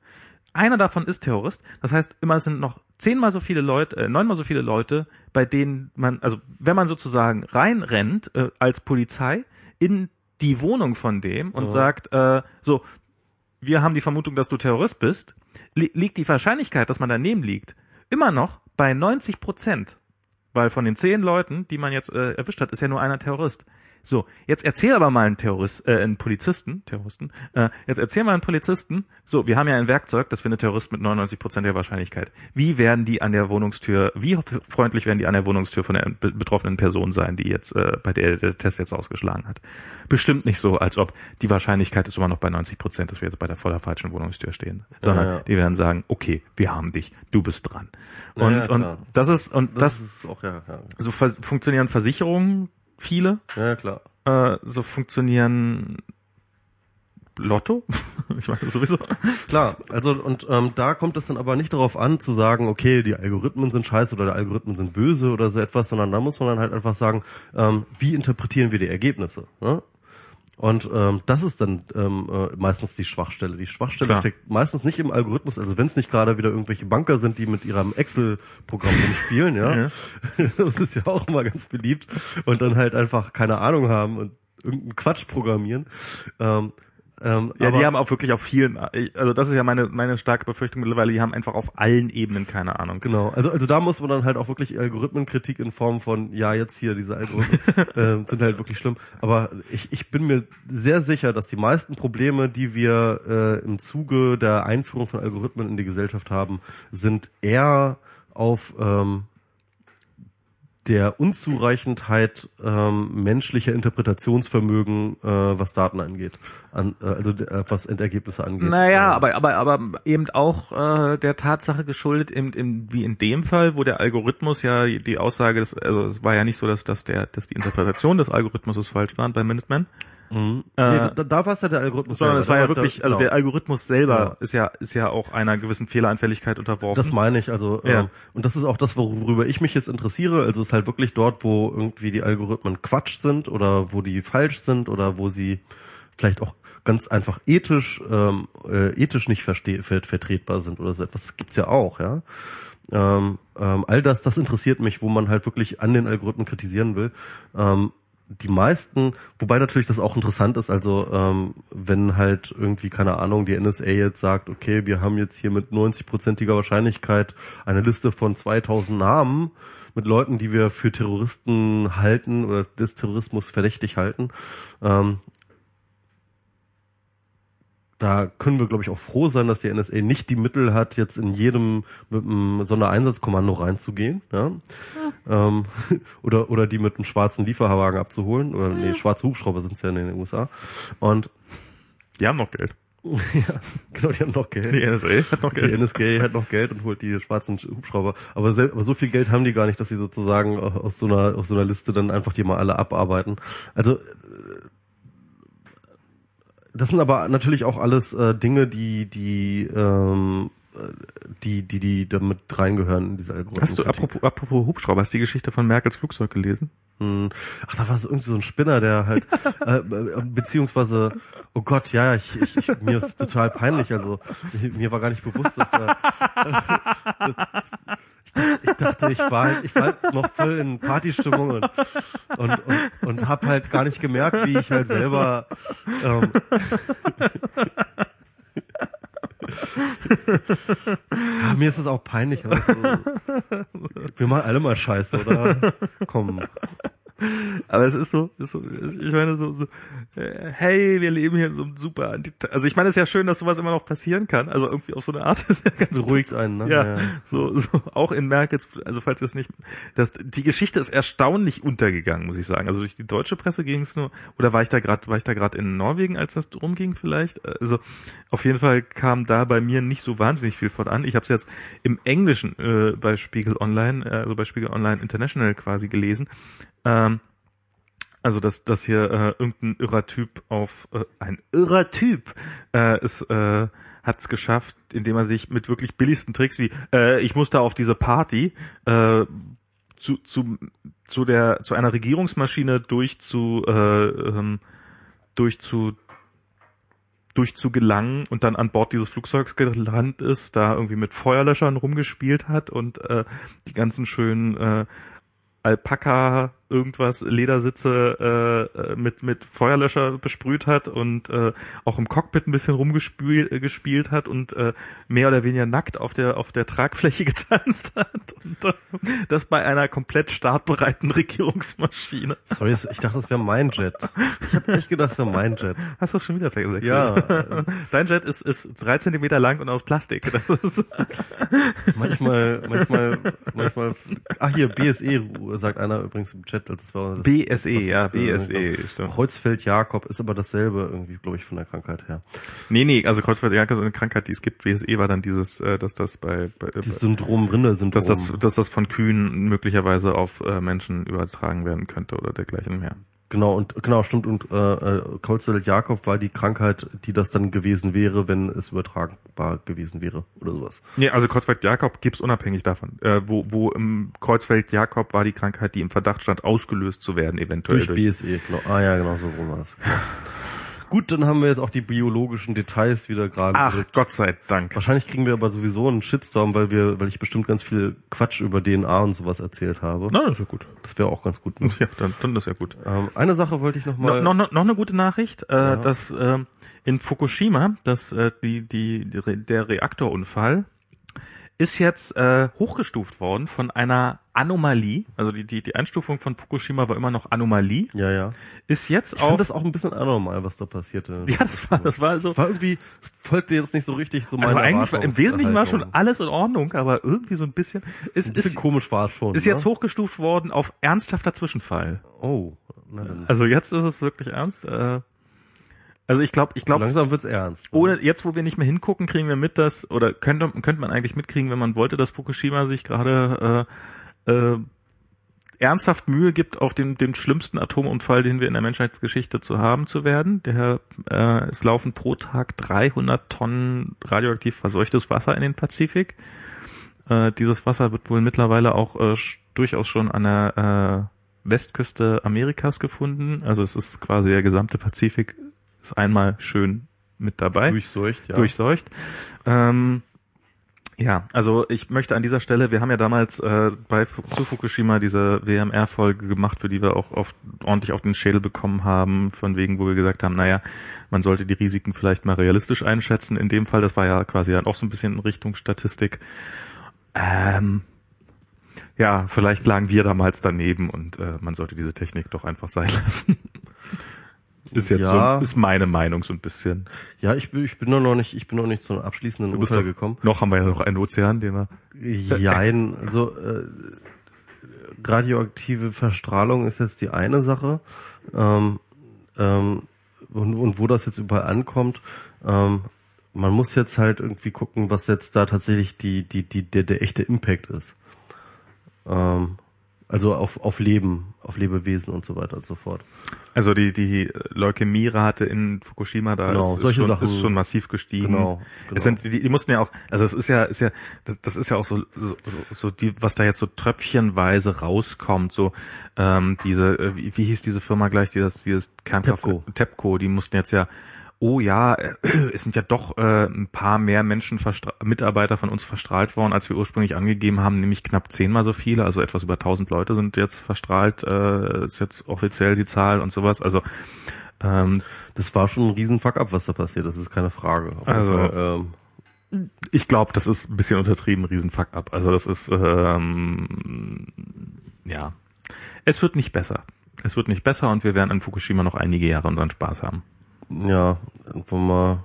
Einer davon ist Terrorist. Das heißt, immer sind noch zehnmal so viele Leute, äh, neunmal so viele Leute, bei denen man, also wenn man sozusagen reinrennt äh, als Polizei in die Wohnung von dem und sagt, äh, so, wir haben die Vermutung, dass du Terrorist bist, li liegt die Wahrscheinlichkeit, dass man daneben liegt, immer noch bei 90 Prozent. Weil von den zehn Leuten, die man jetzt äh, erwischt hat, ist ja nur einer Terrorist. So, jetzt erzähl aber mal einen Terrorist, äh, einen Polizisten, Terroristen, äh, jetzt erzähl mal einen Polizisten, so, wir haben ja ein Werkzeug, das findet Terrorist mit 99% der Wahrscheinlichkeit. Wie werden die an der Wohnungstür, wie freundlich werden die an der Wohnungstür von der be- betroffenen Person sein, die jetzt, äh, bei der der Test jetzt ausgeschlagen hat? Bestimmt nicht so, als ob die Wahrscheinlichkeit ist immer noch bei 90%, dass wir jetzt bei der voller falschen Wohnungstür stehen. Sondern Ja, ja. die werden sagen, okay, wir haben dich, du bist dran. Und, Ja, und das ist, und Das, das, ist auch ja, ja. so funktionieren Versicherungen, viele, Ja, klar. äh, so funktionieren Lotto? ich meine sowieso. Klar, also und ähm, da kommt es dann aber nicht darauf an zu sagen, okay, die Algorithmen sind scheiße oder die Algorithmen sind böse oder so etwas, sondern da muss man dann halt einfach sagen, ähm, wie interpretieren wir die Ergebnisse? Ne? Und ähm, das ist dann ähm, äh, meistens die Schwachstelle. Die Schwachstelle Klar. steckt meistens nicht im Algorithmus, also wenn es nicht gerade wieder irgendwelche Banker sind, die mit ihrem Excel-Programm rumspielen, ja. Ja. Das ist ja auch immer ganz beliebt und dann halt einfach keine Ahnung haben und irgendeinen Quatsch programmieren. Ähm, ähm, Ja, die haben auch wirklich auf vielen, also das ist ja meine, meine starke Befürchtung mittlerweile, die haben einfach auf allen Ebenen keine Ahnung. Genau, also also da muss man dann halt auch wirklich Algorithmenkritik in Form von, ja, jetzt hier diese Algorithmen äh, sind halt wirklich schlimm. Aber ich, ich bin mir sehr sicher, dass die meisten Probleme, die wir äh, im Zuge der Einführung von Algorithmen in die Gesellschaft haben, sind eher auf ähm, der Unzureichendheit ähm, menschlicher Interpretationsvermögen, äh, was Daten angeht, an, äh, also äh, was Endergebnisse angeht. Naja, Äh, aber, aber, aber eben auch äh, der Tatsache geschuldet, eben, eben wie in dem Fall, wo der Algorithmus ja die Aussage, des, also es war ja nicht so, dass, dass, der, dass die Interpretation des Algorithmus falsch war bei Minuteman, nee, äh, da, da war es ja der Algorithmus. sondern es war ja wirklich, da- also genau. der Algorithmus selber Ja. ist ja ist ja auch einer gewissen Fehleranfälligkeit unterworfen. Das meine ich, also Ja. ähm, und das ist auch das, worüber ich mich jetzt interessiere. Also es ist halt wirklich dort, wo irgendwie die Algorithmen Quatsch sind oder wo die falsch sind oder wo sie vielleicht auch ganz einfach ethisch ähm, äh, ethisch nicht verste ver vertretbar sind oder so etwas. Das gibt's ja auch, ja. Ähm, ähm, all das, das interessiert mich, wo man halt wirklich an den Algorithmen kritisieren will. Ähm, die meisten, wobei natürlich das auch interessant ist, also ähm, wenn halt irgendwie, keine Ahnung, die NSA jetzt sagt, okay, wir haben jetzt hier mit 90-prozentiger Wahrscheinlichkeit eine Liste von 2000 Namen mit Leuten, die wir für Terroristen halten oder des Terrorismus verdächtig halten, ähm, da können wir, glaube ich, auch froh sein, dass die NSA nicht die Mittel hat, jetzt in jedem mit einem Sondereinsatzkommando reinzugehen, ja. ja. Ähm, oder, oder die mit einem schwarzen Lieferwagen abzuholen. Oder ja. nee, schwarze Hubschrauber sind ja in den USA. Und die haben noch Geld. ja, genau, die haben noch Geld. Die NSA hat noch Geld. Die NSA hat noch Geld und holt die schwarzen Hubschrauber. Aber, aber so viel Geld haben die gar nicht, dass sie sozusagen aus so einer, aus so einer Liste dann einfach die mal alle abarbeiten. Also das sind aber natürlich auch alles äh, Dinge, die die ähm, die die die damit reingehören in diese Algorithmen. Hast du apropos, apropos Hubschrauber, hast du die Geschichte von Merkels Flugzeug gelesen? Hm. Ach, da war so irgendwie so ein Spinner, der halt äh, beziehungsweise oh Gott, ja, ich, ich, ich mir ist total peinlich, also ich, mir war gar nicht bewusst, dass da äh, ich dachte, ich war halt, ich war halt noch voll in Partystimmung und und und, und habe halt gar nicht gemerkt, wie ich halt selber ähm, ja, mir ist das auch peinlich. Also, wir machen alle mal Scheiße, oder? Komm. Aber es ist so, ist so ich meine so, so hey, wir leben hier in so einem super, also ich meine, es ist ja schön, dass sowas immer noch passieren kann, also irgendwie auf so eine Art. Ist ja ganz ruhig ein, ne? Ja, ja, so, so auch in Merkels, also falls ihr es nicht, das, die Geschichte ist erstaunlich untergegangen, muss ich sagen. Also durch die deutsche Presse ging es nur, oder war ich da gerade, war ich da gerade in Norwegen, als das drum ging vielleicht? Also auf jeden Fall kam da bei mir nicht so wahnsinnig viel von an. Ich habe es jetzt im Englischen äh, bei Spiegel Online, äh, also bei Spiegel Online International quasi gelesen. Ähm, also dass dass hier äh, irgendein irrer Typ auf äh, ein irrer Typ äh, ist äh, hat es geschafft, indem er sich mit wirklich billigsten Tricks wie äh, ich musste auf diese Party äh, zu zu zu der zu einer Regierungsmaschine durch zu äh, ähm, durch zu durch zu gelangen und dann an Bord dieses Flugzeugs gelandet ist, da irgendwie mit Feuerlöschern rumgespielt hat und äh, die ganzen schönen äh, Alpaka irgendwas Ledersitze äh, mit mit Feuerlöscher besprüht hat und äh, auch im Cockpit ein bisschen rumgespielt äh, gespielt hat und äh, mehr oder weniger nackt auf der auf der Tragfläche getanzt hat und äh, das bei einer komplett startbereiten Regierungsmaschine. Sorry, ich dachte, das wäre mein Jet. Ich habe echt gedacht, das wäre mein Jet. Hast du das schon wieder verwechselt? Ja. Dein Jet ist ist drei Zentimeter lang und aus Plastik. Das ist manchmal manchmal manchmal. Ach hier BSE sagt einer übrigens im Chat Chat, das war das, BSE, ja, BSE, stimmt. Kreuzfeld-Jakob ist aber dasselbe irgendwie, glaube ich, von der Krankheit her. Nee, nee, also Kreuzfeld-Jakob ist eine Krankheit, die es gibt. BSE war dann dieses, äh, dass das bei, bei das Syndrom, Rinde-Syndrom. Dass das, dass das von Kühen möglicherweise auf äh, Menschen übertragen werden könnte oder dergleichen mehr. Genau, und genau, stimmt. Und äh, äh, Kreuzfeld-Jakob war die Krankheit, die das dann gewesen wäre, wenn es übertragbar gewesen wäre oder sowas. Nee, also Kreuzfeld-Jakob gibt's unabhängig davon. Äh, wo, wo im Kreuzfeld-Jakob war die Krankheit, die im Verdacht stand, ausgelöst zu werden, eventuell. Durch, durch BSE, genau. Ah ja, genau, so rum war es. Gut, dann haben wir jetzt auch die biologischen Details wieder gerade. Ach, mit. Gott sei Dank. Wahrscheinlich kriegen wir aber sowieso einen Shitstorm, weil wir, weil ich bestimmt ganz viel Quatsch über DNA und sowas erzählt habe. Na, das ist ja gut. Das wäre auch ganz gut. Ne? Ja, dann, dann ist ja gut. Ähm, eine Sache wollte ich noch mal. No, noch, noch eine gute Nachricht, äh, ja. dass äh, in Fukushima, dass äh, die, die, die, der Reaktorunfall ist jetzt äh, hochgestuft worden von einer Anomalie, also die, die, die Einstufung von Fukushima war immer noch Anomalie. Ja, ja. Ist jetzt ich auch. das auch ein bisschen anormal, was da passierte. Ja, das war, das war so. Das war irgendwie, folgte jetzt nicht so richtig so also eigentlich war, im Wesentlichen war schon alles in Ordnung, aber irgendwie so ein bisschen, ist, ein bisschen ist, komisch war es schon. Ist ne? jetzt hochgestuft worden auf ernsthafter Zwischenfall. Oh. Also jetzt ist es wirklich ernst. Äh, also ich glaube, ich glaube, langsam wird's ernst. Ne? Ohne jetzt, wo wir nicht mehr hingucken, kriegen wir mit, dass oder könnte könnte man eigentlich mitkriegen, wenn man wollte, dass Fukushima sich gerade äh, äh, ernsthaft Mühe gibt, auf den dem schlimmsten Atomunfall, den wir in der Menschheitsgeschichte zu haben, zu werden. Der äh, es laufen pro Tag 300 Tonnen radioaktiv verseuchtes Wasser in den Pazifik. Äh, dieses Wasser wird wohl mittlerweile auch äh, durchaus schon an der äh, Westküste Amerikas gefunden. Also es ist quasi der gesamte Pazifik ist einmal schön mit dabei. Durchseucht, ja. Durchseucht. Ähm, Ja, also ich möchte an dieser Stelle, wir haben ja damals äh, bei zu Fukushima diese WMR-Folge gemacht, für die wir auch oft ordentlich auf den Schädel bekommen haben, von wegen, wo wir gesagt haben, naja, man sollte die Risiken vielleicht mal realistisch einschätzen. In dem Fall, das war ja quasi dann auch so ein bisschen in Richtung Statistik. Ähm, ja, vielleicht lagen wir damals daneben und äh, man sollte diese Technik doch einfach sein lassen. Ist jetzt Ja. so, ist meine Meinung so ein bisschen. Ja, ich bin, ich bin noch nicht, ich bin noch nicht zu einem abschließenden Du bist Urteil gekommen. Noch haben wir ja noch einen Ozean, den wir Jein, also äh, radioaktive Verstrahlung ist jetzt die eine Sache. Ähm, ähm, und, und wo das jetzt überall ankommt, ähm, man muss jetzt halt irgendwie gucken, was jetzt da tatsächlich die, die, die, der, der echte Impact ist. Ähm, also auf, auf Leben, auf Lebewesen und so weiter und so fort. Also die, die Leukämierate in Fukushima, da Genau, ist, solche ist, schon, Sachen. ist schon massiv gestiegen. Genau, genau. Es sind, die, die mussten ja auch, also es ist ja, ist ja, das, das ist ja auch so, so, so, so die, was da jetzt so tröpfchenweise rauskommt, so ähm, diese, äh, wie, wie hieß diese Firma gleich, die das, dieses Kernkraft, Tepco. Tepco, die mussten jetzt ja, oh ja, äh, es sind ja doch äh, ein paar mehr Menschen, Mitarbeiter von uns verstrahlt worden, als wir ursprünglich angegeben haben, nämlich knapp zehnmal so viele, also etwas über 1000 Leute sind jetzt verstrahlt, äh, ist jetzt offiziell die Zahl und sowas, also ähm, Das war schon ein riesen Fuck-up, was da passiert, das ist keine Frage. Also- Fall, ähm, ich glaube, das ist ein bisschen untertrieben, riesen Fuck up. Also das ist ähm, ja, es wird nicht besser. Es wird nicht besser und wir werden an Fukushima noch einige Jahre unseren Spaß haben. Ja, irgendwann mal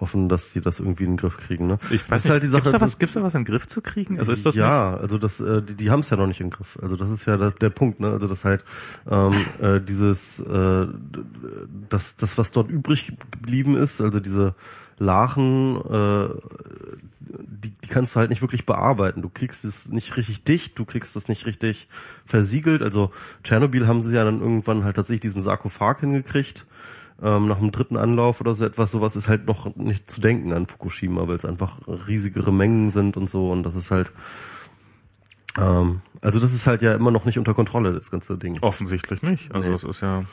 hoffen, dass sie das irgendwie in den Griff kriegen. Ne? Ich Das ist halt die Sache. Gibt's da was, gibt's da was in den Griff zu kriegen? Also ist das ja, also das, äh, die, die haben es ja noch nicht im Griff. Also das ist ja der, der Punkt, ne? Also das halt ähm, äh, dieses, äh, das, das was dort übrig geblieben ist, also diese Lachen, äh, die, die kannst du halt nicht wirklich bearbeiten. Du kriegst es nicht richtig dicht, du kriegst es nicht richtig versiegelt. Also Tschernobyl haben sie ja dann irgendwann halt tatsächlich diesen Sarkophag hingekriegt. Ähm, nach dem dritten Anlauf oder so etwas, sowas ist halt noch nicht zu denken an Fukushima, weil es einfach riesigere Mengen sind und so und das ist halt ähm, also das ist halt ja immer noch nicht unter Kontrolle, das ganze Ding. Offensichtlich nicht. Also Nee. das ist ja,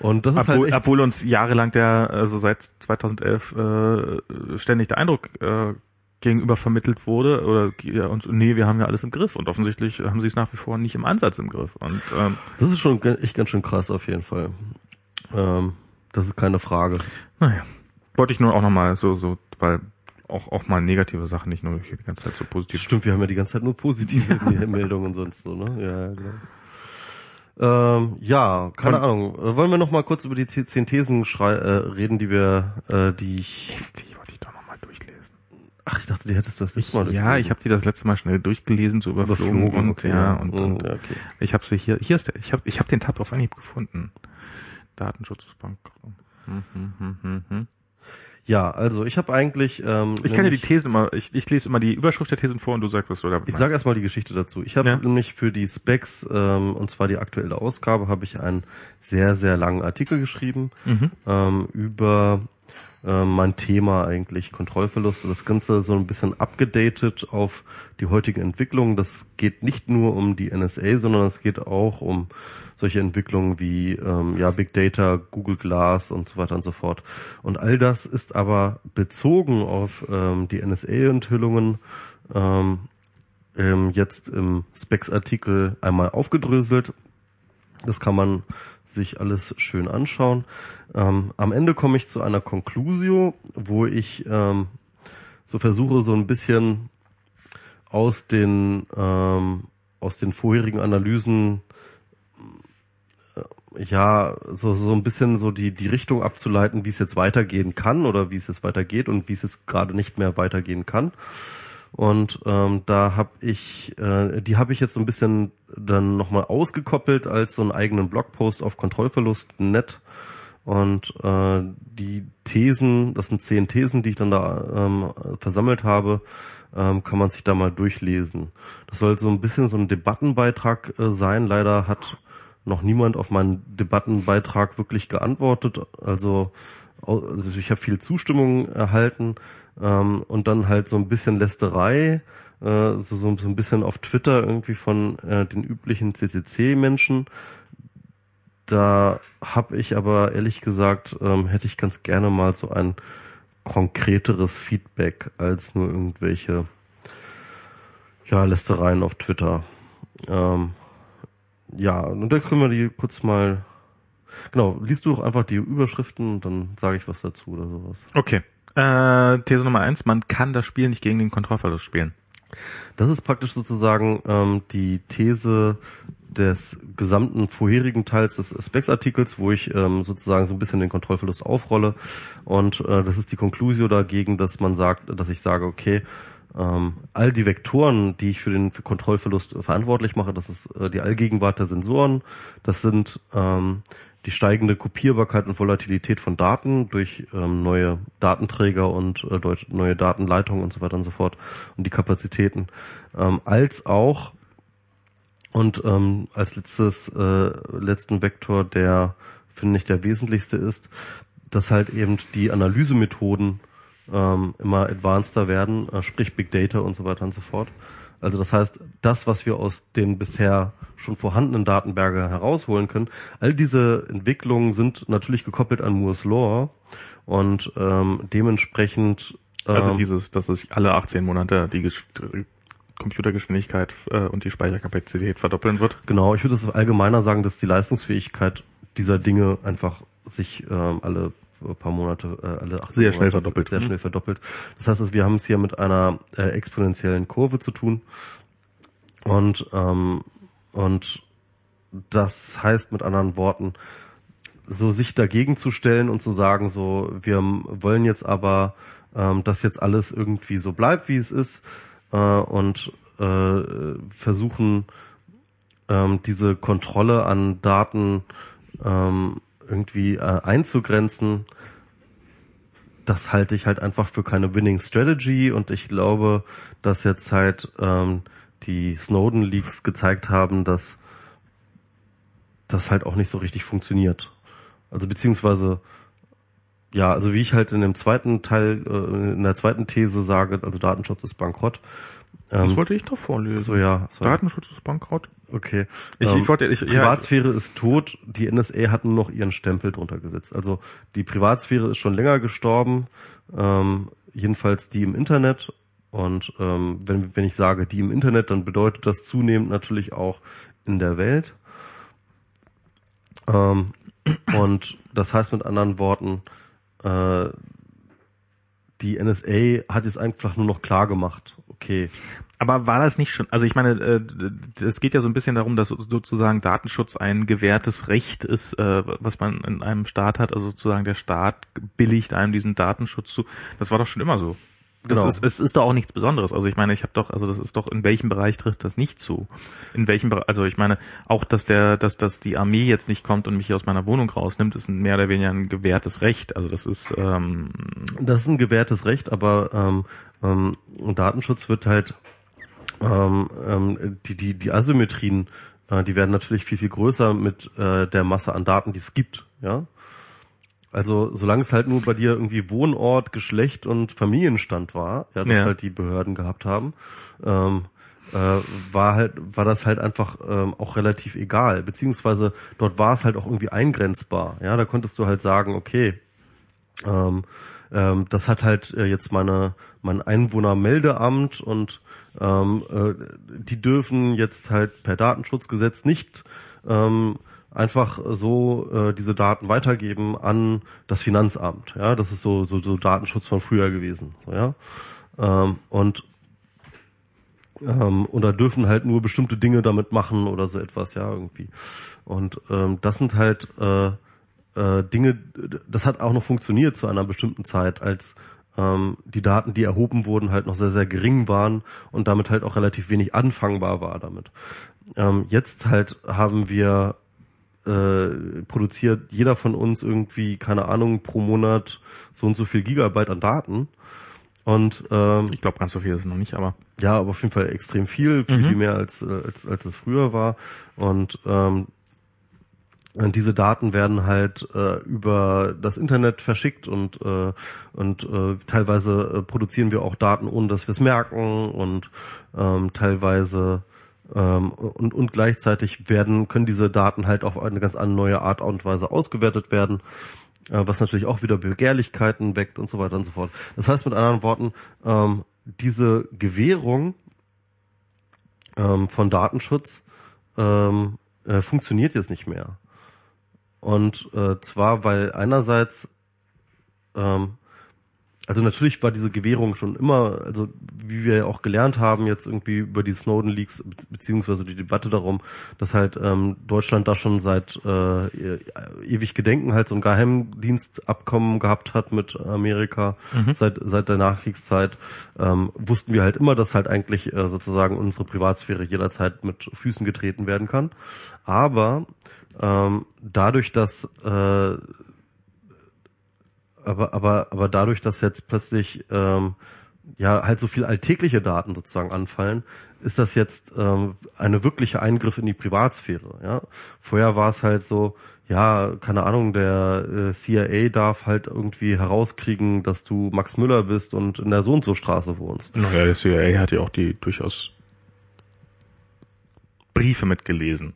Und das ist obwohl, halt echt, obwohl uns jahrelang der, also seit 2011 äh, ständig der Eindruck äh, gegenüber vermittelt wurde oder ja, und nee, wir haben ja alles im Griff und offensichtlich haben sie es nach wie vor nicht im Ansatz im Griff und ähm, das ist schon echt ganz schön krass auf jeden Fall. Ähm, das ist keine Frage. Naja, wollte ich nur auch nochmal so, so, weil auch, auch mal negative Sachen, nicht nur die ganze Zeit so positiv. Stimmt, wir haben ja die ganze Zeit nur positive Meldungen und sonst so, ne? Ja, ja, genau. Ähm, ja, keine Und- Ahnung. Äh, Wollen wir noch mal kurz über die zehn Thesen schrei äh, reden, die wir, äh, die ich. Mist, die wollte ich doch nochmal durchlesen. Ach, ich dachte, die hättest du das letzte Mal. ja, ich habe die das letzte Mal schnell durchgelesen, so überflogen, Überflogen, und okay, ja, und, Mm, und ja, okay. ich habe sie hier, hier ist der, ich habe ich hab den Tab auf Anhieb gefunden. Datenschutzbank. Hm, hm, hm. Ja, also ich habe eigentlich. Ähm, Ich kann ja die Thesen immer, ich, ich lese immer die Überschrift der Thesen vor und du sagst, was du damit Ich sage erstmal die Geschichte dazu. Ich habe Ja. nämlich für die Specs, ähm, und zwar die aktuelle Ausgabe, habe ich einen sehr, sehr langen Artikel geschrieben Mhm. ähm, über ähm, mein Thema eigentlich Kontrollverluste. Das Ganze so ein bisschen abgedatet auf die heutigen Entwicklungen. Das geht nicht nur um die NSA, sondern es geht auch um solche Entwicklungen wie ähm, ja Big Data, Google Glass und so weiter und so fort. Und all das ist aber bezogen auf ähm, die NSA-Enthüllungen ähm, ähm, jetzt im Specs-Artikel einmal aufgedröselt. Das kann man sich alles schön anschauen. Ähm, am Ende komme ich zu einer Conclusio, wo ich ähm, so versuche, so ein bisschen aus den ähm, aus den vorherigen Analysen ja so so ein bisschen so die die Richtung abzuleiten, wie es jetzt weitergehen kann oder wie es jetzt weitergeht und wie es jetzt gerade nicht mehr weitergehen kann. Und ähm, da habe ich, äh, die habe ich jetzt so ein bisschen dann nochmal ausgekoppelt als so einen eigenen Blogpost auf Kontrollverlust.net. Und äh, die Thesen, das sind zehn Thesen, die ich dann da ähm, versammelt habe, ähm, kann man sich da mal durchlesen. Das soll so ein bisschen so ein Debattenbeitrag äh, sein. Leider hat noch niemand auf meinen Debattenbeitrag wirklich geantwortet. Also, also ich habe viel Zustimmung erhalten ähm, und dann halt so ein bisschen Lästerei, äh, so, so, so ein bisschen auf Twitter irgendwie von äh, den üblichen CCC-Menschen. Da habe ich aber ehrlich gesagt, ähm, hätte ich ganz gerne mal so ein konkreteres Feedback als nur irgendwelche ja, Lästereien auf Twitter. Ähm, ja, und jetzt können wir die kurz mal. Genau, liest du doch einfach die Überschriften und dann sage ich was dazu oder sowas. Okay. Äh, These Nummer eins, man kann das Spiel nicht gegen den Kontrollverlust spielen. Das ist praktisch sozusagen ähm, die These des gesamten vorherigen Teils des Specs-Artikels, wo ich ähm, sozusagen so ein bisschen den Kontrollverlust aufrolle. Und äh, das ist die Conclusio dagegen, dass man sagt, dass ich sage, okay, ähm, all die Vektoren, die ich für den Kontrollverlust verantwortlich mache, das ist äh, die Allgegenwart der Sensoren, das sind ähm, die steigende Kopierbarkeit und Volatilität von Daten durch ähm, neue Datenträger und äh, neue Datenleitungen und so weiter und so fort und die Kapazitäten, ähm, als auch und ähm, als letztes äh, letzten Vektor, der finde ich der wesentlichste ist, dass halt eben die Analysemethoden ähm, immer advanceder werden, äh, sprich Big Data und so weiter und so fort. Also das heißt, das, was wir aus den bisher schon vorhandenen Datenberge herausholen können, all diese Entwicklungen sind natürlich gekoppelt an Moore's Law und ähm, dementsprechend ähm, also dieses, dass es alle 18 Monate die Computergeschwindigkeit äh, und die Speicherkapazität verdoppeln wird. Genau, ich würde es allgemeiner sagen, dass die Leistungsfähigkeit dieser Dinge einfach sich ähm, alle paar Monate, äh, alle 18 sehr Monate schnell verdoppelt. Sehr schnell verdoppelt. Das heißt, wir haben es hier mit einer äh, exponentiellen Kurve zu tun. Und, ähm, und das heißt mit anderen Worten, so sich dagegen zu stellen und zu sagen, so, wir wollen jetzt aber, ähm, dass jetzt alles irgendwie so bleibt, wie es ist, äh, und äh, versuchen, ähm, diese Kontrolle an Daten ähm, irgendwie äh, einzugrenzen, das halte ich halt einfach für keine Winning Strategy und ich glaube, dass jetzt halt ähm, die Snowden Leaks gezeigt haben, dass das halt auch nicht so richtig funktioniert. Also beziehungsweise ja, also wie ich halt in dem zweiten Teil, äh, in der zweiten These sage, also Datenschutz ist bankrott, ähm, das wollte ich doch vorlesen. So, ja. Sorry. Datenschutz ist bankrott. Okay. Ich, ähm, ich wollte, ich, Privatsphäre ja. ist tot. Die NSA hat nur noch ihren Stempel drunter gesetzt. Also die Privatsphäre ist schon länger gestorben. Ähm, jedenfalls die im Internet. Und ähm, wenn, wenn ich sage die im Internet, dann bedeutet das zunehmend natürlich auch in der Welt. Ähm, und das heißt mit anderen Worten, äh, die NSA hat es einfach nur noch klar gemacht. Okay. Aber war das nicht schon, also ich meine, es geht ja so ein bisschen darum, dass sozusagen Datenschutz ein gewährtes Recht ist, äh, was man in einem Staat hat, also sozusagen der Staat billigt einem diesen Datenschutz zu. Das war doch schon immer so. Das genau. ist, es ist doch auch nichts Besonderes. Also ich meine, ich habe doch, also das ist doch, in welchem Bereich trifft das nicht zu? In welchem Bereich, also ich meine, auch dass der, dass, dass die Armee jetzt nicht kommt und mich hier aus meiner Wohnung rausnimmt, ist mehr oder weniger ein gewährtes Recht. Also das ist ähm Das ist ein gewährtes Recht, aber ähm, ähm, Datenschutz wird halt ähm, ähm, die, die, die Asymmetrien, äh, die werden natürlich viel, viel größer mit äh, der Masse an Daten, die es gibt, ja. Also solange es halt nur bei dir irgendwie Wohnort, Geschlecht und Familienstand war, ja, das ja. halt die Behörden gehabt haben, ähm, äh, war halt war das halt einfach ähm, auch relativ egal, beziehungsweise dort war es halt auch irgendwie eingrenzbar. Ja, da konntest du halt sagen, okay, ähm, ähm, das hat halt äh, jetzt meine mein Einwohnermeldeamt und ähm, äh, die dürfen jetzt halt per Datenschutzgesetz nicht ähm, einfach so äh, diese Daten weitergeben an das Finanzamt. Ja, das ist so so, so Datenschutz von früher gewesen. So, ja, ähm, und ähm, oder dürfen halt nur bestimmte Dinge damit machen oder so etwas, ja irgendwie. Und ähm, das sind halt äh, äh, Dinge, das hat auch noch funktioniert zu einer bestimmten Zeit, als ähm, die Daten, die erhoben wurden, halt noch sehr, sehr gering waren und damit halt auch relativ wenig anfangbar war damit. Ähm, jetzt halt haben wir äh, produziert jeder von uns irgendwie, keine Ahnung, pro Monat so und so viel Gigabyte an Daten. Und ähm, ich glaube, ganz so viel ist es noch nicht, aber ja, aber auf jeden Fall extrem viel, viel, mhm. viel mehr als, äh, als als es früher war. Und ähm, und diese Daten werden halt äh, über das Internet verschickt und äh, und äh, teilweise äh, produzieren wir auch Daten, ohne dass wir es merken und ähm, teilweise Ähm, und, und gleichzeitig werden, können diese Daten halt auf eine ganz neue Art und Weise ausgewertet werden, äh, was natürlich auch wieder Begehrlichkeiten weckt und so weiter und so fort. Das heißt mit anderen Worten, ähm, diese Gewährung ähm, von Datenschutz ähm, äh, funktioniert jetzt nicht mehr. Und äh, zwar, weil einerseits ähm, also natürlich war diese Gewährung schon immer, also wie wir ja auch gelernt haben jetzt irgendwie über die Snowden Leaks beziehungsweise die Debatte darum, dass halt ähm, Deutschland da schon seit äh, ewig Gedenken halt so ein Geheimdienstabkommen gehabt hat mit Amerika mhm. seit seit der Nachkriegszeit, ähm, wussten wir halt immer, dass halt eigentlich äh, sozusagen unsere Privatsphäre jederzeit mit Füßen getreten werden kann. Aber ähm, dadurch, dass äh, aber, aber, aber dadurch, dass jetzt plötzlich ähm, ja halt so viel alltägliche Daten sozusagen anfallen, ist das jetzt ähm, eine wirkliche Eingriff in die Privatsphäre. Ja? Vorher war es halt so, ja, keine Ahnung, der äh, CIA darf halt irgendwie herauskriegen, dass du Max Müller bist und in der so und so Straße wohnst. Naja, der CIA hat ja auch die durchaus Briefe mitgelesen.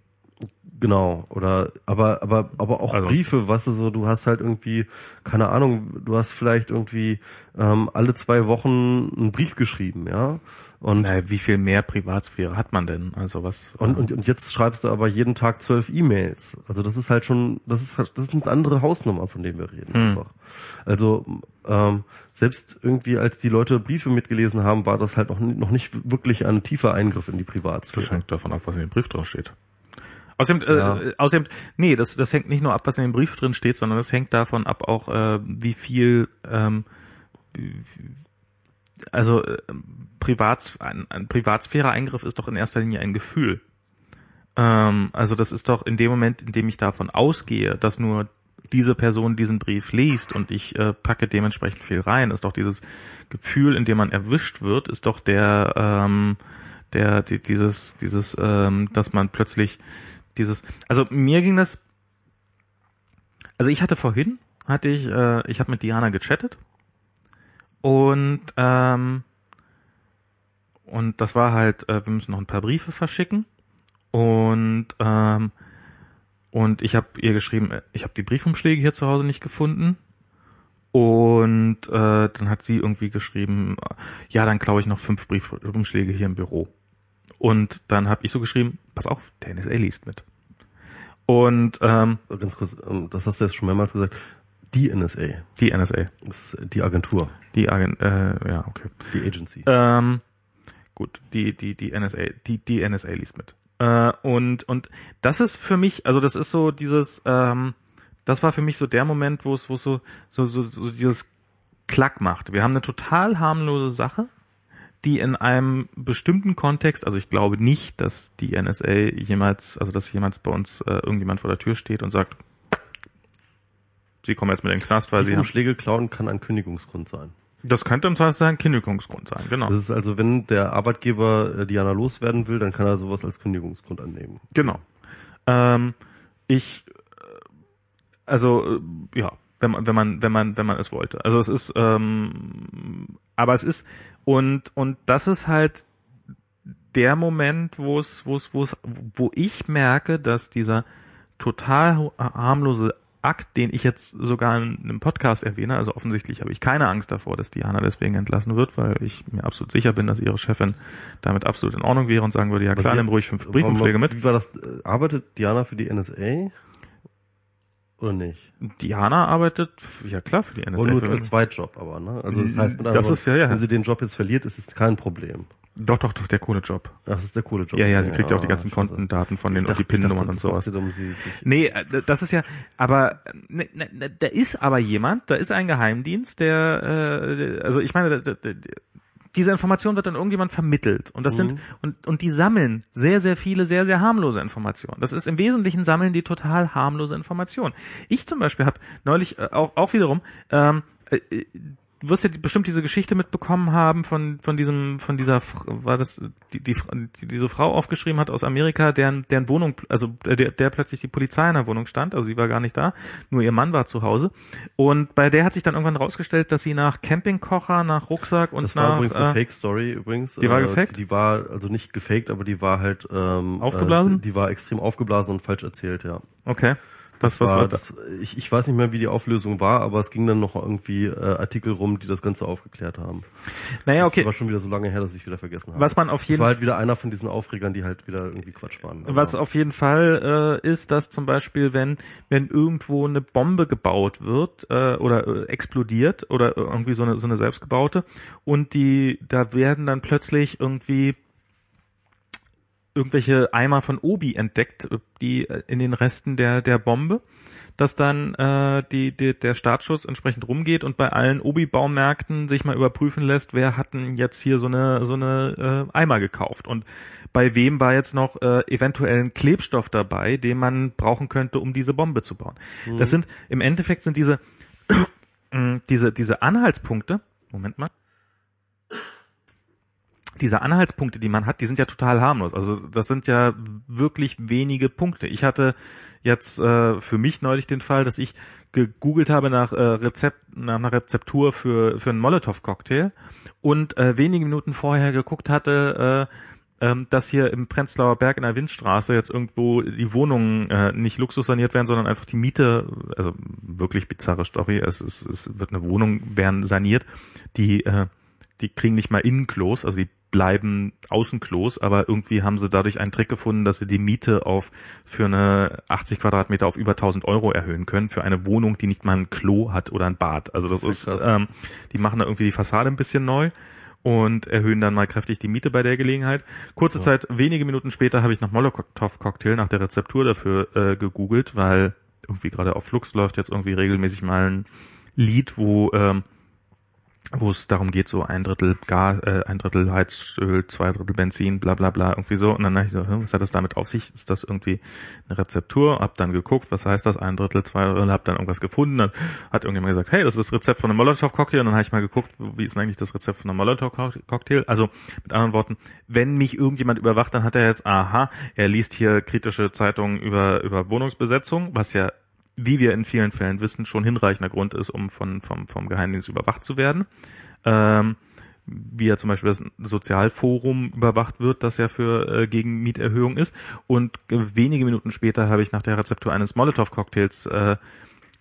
Genau, oder aber aber aber auch also, Briefe, was du so, du hast halt irgendwie keine Ahnung, du hast vielleicht irgendwie ähm, alle zwei Wochen einen Brief geschrieben, ja. Und naja, wie viel mehr Privatsphäre hat man denn? Also was? Und, und, und jetzt schreibst du aber jeden Tag zwölf E-Mails. Also das ist halt schon, das ist halt, das ist eine andere Hausnummer, von denen wir reden. Hm. Einfach. Also ähm, selbst irgendwie, als die Leute Briefe mitgelesen haben, war das halt noch, noch nicht wirklich ein tiefer Eingriff in die Privatsphäre. Das hängt davon ab, was in dem Brief drauf steht. Außerdem, äh, ja. äh, außerdem, nee, das, das hängt nicht nur ab, was in dem Brief drin steht, sondern das hängt davon ab auch, äh, wie viel, ähm, also äh, Privats, ein, ein Privatsphäre-Eingriff ist doch in erster Linie ein Gefühl. Ähm, also das ist doch in dem Moment, in dem ich davon ausgehe, dass nur diese Person diesen Brief liest und ich äh, packe dementsprechend viel rein, ist doch dieses Gefühl, in dem man erwischt wird, ist doch der, ähm, der, die, dieses, dieses, ähm, dass man plötzlich dieses, also mir ging das, also ich hatte vorhin, hatte ich, äh, ich habe mit Diana gechattet und ähm, und das war halt, äh, wir müssen noch ein paar Briefe verschicken und ähm, und ich habe ihr geschrieben, äh, ich habe die Briefumschläge hier zu Hause nicht gefunden. Und äh, dann hat sie irgendwie geschrieben, ja, dann klaue ich noch fünf Briefumschläge hier im Büro. Und dann habe ich so geschrieben, pass auf, der NSA liest mit. Und ähm, ganz kurz, ähm, das hast du jetzt schon mehrmals gesagt. Die NSA. Die NSA. Das ist die Agentur. Die Agent, äh, ja, okay. Die Agency. Ähm, gut, die, die, die NSA, die, die NSA liest mit. Äh, und, und das ist für mich, also das ist so dieses, ähm, das war für mich so der Moment, wo es, wo es so, so, so, so dieses Klack macht. Wir haben eine total harmlose Sache die in einem bestimmten Kontext, also ich glaube nicht, dass die NSA jemals, also dass jemals bei uns äh, irgendjemand vor der Tür steht und sagt, sie kommen jetzt mit in den Knast, weil die sie haben. Schläge klauen kann ein Kündigungsgrund sein. Das könnte im Zweifel ein Kündigungsgrund sein, genau. Das ist also, wenn der Arbeitgeber äh, Diana loswerden will, dann kann er sowas als Kündigungsgrund annehmen. Genau. Ähm, ich, äh, also, äh, ja, wenn man, wenn man, wenn man, wenn man es wollte. Also es ist, ähm, aber es ist, und, und das ist halt der Moment, wo es, wo es, wo es, wo ich merke, dass dieser total harmlose Akt, den ich jetzt sogar in einem Podcast erwähne, also offensichtlich habe ich keine Angst davor, dass Diana deswegen entlassen wird, weil ich mir absolut sicher bin, dass ihre Chefin damit absolut in Ordnung wäre und sagen würde, ja klar, nimm ruhig fünf Briefumschläge mit. Wie war das? Arbeitet Diana für die NSA? Oder nicht? Diana arbeitet, ja klar, für die NSA. Und nur als Zweitjob aber, ne? Also das heißt, das aber, ist, ja, ja. wenn sie den Job jetzt verliert, ist es kein Problem. Doch, doch, das ist der Kohlejob. Ach, das ist der Kohlejob. Ja, ja, sie kriegt ja, auch die ganzen Kontendaten von den und die PIN-Nummern und sowas. Um sie, nee, äh, das ist ja, aber ne, ne, ne, da ist aber jemand, da ist ein Geheimdienst, der, äh, also ich meine, diese Information wird dann irgendjemand vermittelt und das mhm. sind und und die sammeln sehr sehr viele sehr sehr harmlose Informationen. Das ist im Wesentlichen sammeln die total harmlose Informationen. Ich zum Beispiel habe neulich äh, auch auch wiederum ähm, äh, du wirst ja die, bestimmt diese Geschichte mitbekommen haben von von diesem von dieser war das die, die, die diese Frau aufgeschrieben hat aus Amerika, deren deren Wohnung also der der plötzlich die Polizei in der Wohnung stand, also sie war gar nicht da, nur ihr Mann war zu Hause und bei der hat sich dann irgendwann rausgestellt, dass sie nach Campingkocher, nach Rucksack und das nach war übrigens eine äh, Fake Story übrigens. die war Äh, gefaked? Die war also nicht gefaked, aber die war halt ähm, Aufgeblasen? Äh, die war extrem aufgeblasen und falsch erzählt, ja. okay. Was was war, war das? das, ich, ich weiß nicht mehr, wie die Auflösung war, aber es ging dann noch irgendwie äh, Artikel rum, die das Ganze aufgeklärt haben. Naja, okay. Das war schon wieder so lange her, dass ich wieder vergessen habe. Was man auf das jeden war halt wieder einer von diesen Aufregern, die halt wieder irgendwie Quatsch waren. Was Aber- auf jeden Fall äh, ist, dass zum Beispiel, wenn wenn irgendwo eine Bombe gebaut wird äh, oder äh, explodiert oder irgendwie so eine so eine selbstgebaute und die da werden dann plötzlich irgendwie irgendwelche Eimer von Obi entdeckt, äh, die äh, in den Resten der der Bombe, dass dann äh, die, die der Startschuss entsprechend rumgeht und bei allen Obi-Baumärkten sich mal überprüfen lässt, wer hat denn jetzt hier so eine so eine äh, Eimer gekauft und bei wem war jetzt noch äh, eventuell ein Klebstoff dabei, den man brauchen könnte, um diese Bombe zu bauen. Das sind im Endeffekt sind diese diese diese Anhaltspunkte. Moment mal diese Anhaltspunkte, die man hat, die sind ja total harmlos. Also das sind ja wirklich wenige Punkte. Ich hatte jetzt äh, für mich neulich den Fall, dass ich gegoogelt habe nach äh, Rezept, nach einer Rezeptur für für einen Molotow-Cocktail und äh, wenige Minuten vorher geguckt hatte, äh, ähm, dass hier im Prenzlauer Berg in der Windstraße jetzt irgendwo die Wohnungen äh, nicht luxussaniert werden, sondern einfach die Miete, also wirklich bizarre Story, es, es, es wird eine Wohnung werden saniert, die äh, die kriegen nicht mal Innenklos, also die bleiben Außenklos, aber irgendwie haben sie dadurch einen Trick gefunden, dass sie die Miete auf für eine 80 Quadratmeter auf über 1000 Euro erhöhen können für eine Wohnung, die nicht mal ein Klo hat oder ein Bad. Also das, Das ist, ist ähm, die machen da irgendwie die Fassade ein bisschen neu und erhöhen dann mal kräftig die Miete bei der Gelegenheit. Kurze Zeit, wenige Minuten später habe ich nach Molotow-Cocktail, nach der Rezeptur dafür äh, gegoogelt, weil irgendwie gerade auf Flux läuft jetzt irgendwie regelmäßig mal ein Lied, wo ähm, wo es darum geht, so ein Drittel Gas, äh, ein Drittel Heizöl, zwei Drittel Benzin, bla bla bla, irgendwie so. Und dann dachte ich so, hm, was hat das damit auf sich? Ist das irgendwie eine Rezeptur? Hab dann geguckt, was heißt das? Ein Drittel, zwei Drittel, hab dann irgendwas gefunden. Dann hat irgendjemand gesagt, hey, das ist das Rezept von einem Molotow-Cocktail. Und dann habe ich mal geguckt, wie ist denn eigentlich das Rezept von einem Molotow-Cocktail? Also mit anderen Worten, wenn mich irgendjemand überwacht, dann hat er jetzt, aha, er liest hier kritische Zeitungen über, über Wohnungsbesetzung, was ja wie wir in vielen Fällen wissen, schon hinreichender Grund ist, um von, vom, vom Geheimdienst überwacht zu werden. Ähm, wie ja zum Beispiel das Sozialforum überwacht wird, das ja für äh, gegen Mieterhöhung ist. Und äh, wenige Minuten später habe ich nach der Rezeptur eines Molotow-Cocktails äh,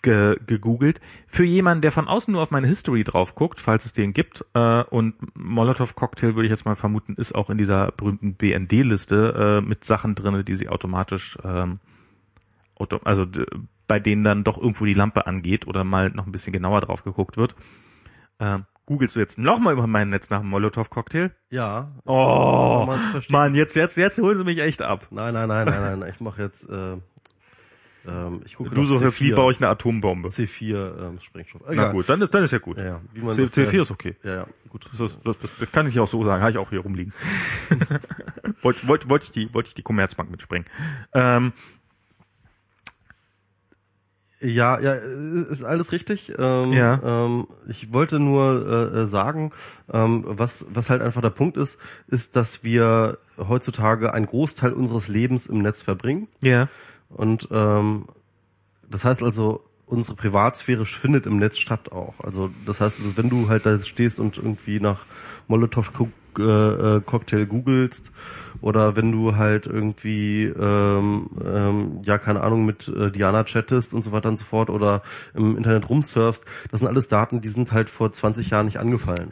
ge gegoogelt. Für jemanden, der von außen nur auf meine History drauf guckt, falls es den gibt, äh, und Molotow-Cocktail würde ich jetzt mal vermuten, ist auch in dieser berühmten BND-Liste äh, mit Sachen drinne, die sie automatisch ähm, also bei denen dann doch irgendwo die Lampe angeht oder mal noch ein bisschen genauer drauf geguckt wird. Ähm, googelst du jetzt nochmal über mein Netz nach einem Molotow-Cocktail? ja. Oh. Mann, jetzt, jetzt, jetzt holen sie mich echt ab. Nein, nein, nein, nein, nein. Ich mache jetzt. Äh, ähm, ich gucke Du suchst jetzt, wie C4. baue ich eine Atombombe? C4 ähm, Sprengstoff. Na Egal. gut, dann ist, dann ist ja gut. Ja, ja. C, das C4 ja- ist okay. Ja, ja, gut. Das, ist, das, das, das kann ich auch so sagen, habe ich auch hier rumliegen. wollte wollt, wollt ich die, wollte ich die Commerzbank mitspringen. Ähm, Ja, ja, ist alles richtig. Ähm, Ja. Ähm, ich wollte nur äh, äh, sagen, ähm, was was halt einfach der Punkt ist, ist, dass wir heutzutage einen Großteil unseres Lebens im Netz verbringen. ja. Und ähm, das heißt also, unsere Privatsphäre findet im Netz statt auch. Also das heißt, also, wenn du halt da stehst und irgendwie nach Molotow äh, äh, Cocktail googelst oder wenn du halt irgendwie ähm, ähm, ja keine Ahnung mit äh, Diana chattest und so weiter und so fort oder im Internet rumsurfst, das sind alles Daten, die sind halt vor 20 Jahren nicht angefallen.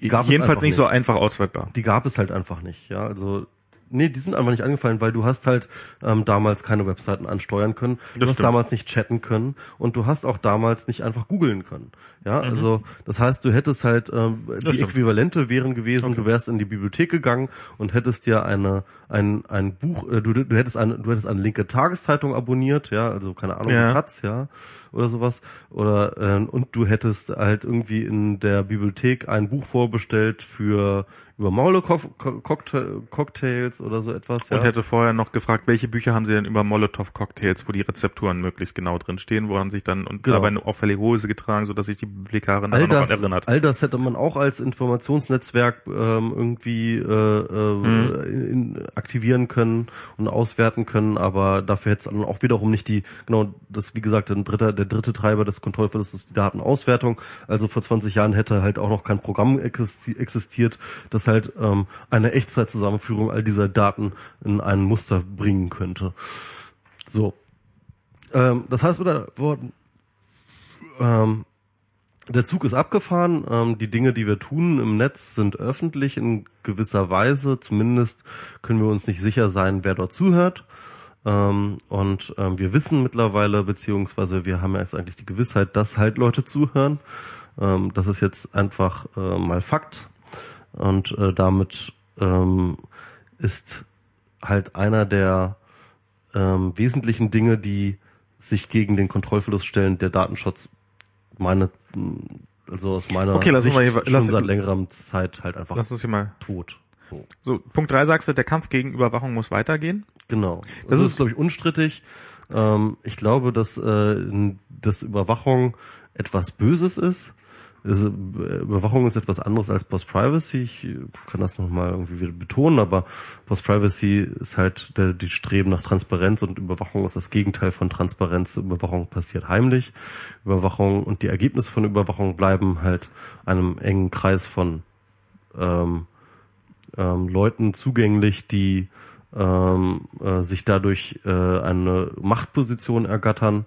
Die gab es Jedenfalls einfach nicht so einfach auswertbar. die gab es halt einfach nicht, ja. Also nee, die sind einfach nicht angefallen, weil du hast halt ähm, damals keine Webseiten ansteuern können, du Das hast stimmt. damals nicht chatten können und du hast auch damals nicht einfach googeln können. Ja, Mhm. also das heißt, du hättest halt ähm, die. Äquivalente wären gewesen, du wärst in die Bibliothek gegangen und hättest dir eine ein ein Buch, äh, du, du hättest eine du hättest eine linke Tageszeitung abonniert, ja, also keine Ahnung, Ja. Taz, ja, oder sowas oder äh, und du hättest halt irgendwie in der Bibliothek ein Buch vorbestellt für über Molotow-Cocktails oder so etwas. Und hätte vorher noch gefragt, welche Bücher haben Sie denn über Molotow-Cocktails, wo die Rezepturen möglichst genau drin stehen, wo haben sich dann und Genau. dabei eine auffällige Hose getragen, sodass sich die Bibliothekarin all das, erinnert. all das hätte man auch als Informationsnetzwerk ähm, irgendwie äh, äh, Mhm. in, aktivieren können und auswerten können, aber dafür hätte es dann auch wiederum nicht die, genau, das wie gesagt, ein dritter, der dritte Treiber des Kontrollverlustes ist die Datenauswertung. Also vor 20 Jahren hätte halt auch noch kein Programm existi- existiert, das halt ähm, eine Echtzeitzusammenführung all dieser Daten in ein Muster bringen könnte. So. Ähm, das heißt mit anderen Worten, ähm, der Zug ist abgefahren. Ähm, die Dinge, die wir tun im Netz, sind öffentlich in gewisser Weise. Zumindest können wir uns nicht sicher sein, wer dort zuhört. Ähm, und ähm, wir wissen mittlerweile, beziehungsweise wir haben jetzt eigentlich die Gewissheit, dass halt Leute zuhören. Ähm, das ist jetzt einfach äh, mal Fakt. Und äh, damit ähm, ist halt einer der ähm, wesentlichen Dinge, die sich gegen den Kontrollverlust stellen, der Datenschutz meine, also aus meiner Okay, lassen Sicht wir hier- schon lass- seit längerem Zeit halt einfach Lass uns hier mal. tot. So, So, Punkt drei sagst du, der Kampf gegen Überwachung muss weitergehen. genau. Das Das, ist- ist, glaube ich, unstrittig. Ähm, ich glaube, dass, äh, dass Überwachung etwas Böses ist. Also, äh, Überwachung ist etwas anderes als Post-Privacy. Ich kann das nochmal irgendwie wieder betonen, aber Post-Privacy ist halt der, die Streben nach Transparenz und Überwachung ist das Gegenteil von Transparenz. Überwachung passiert heimlich. Überwachung und die Ergebnisse von Überwachung bleiben halt einem engen Kreis von ähm, ähm, Leuten zugänglich, die ähm, äh, sich dadurch äh, eine Machtposition ergattern.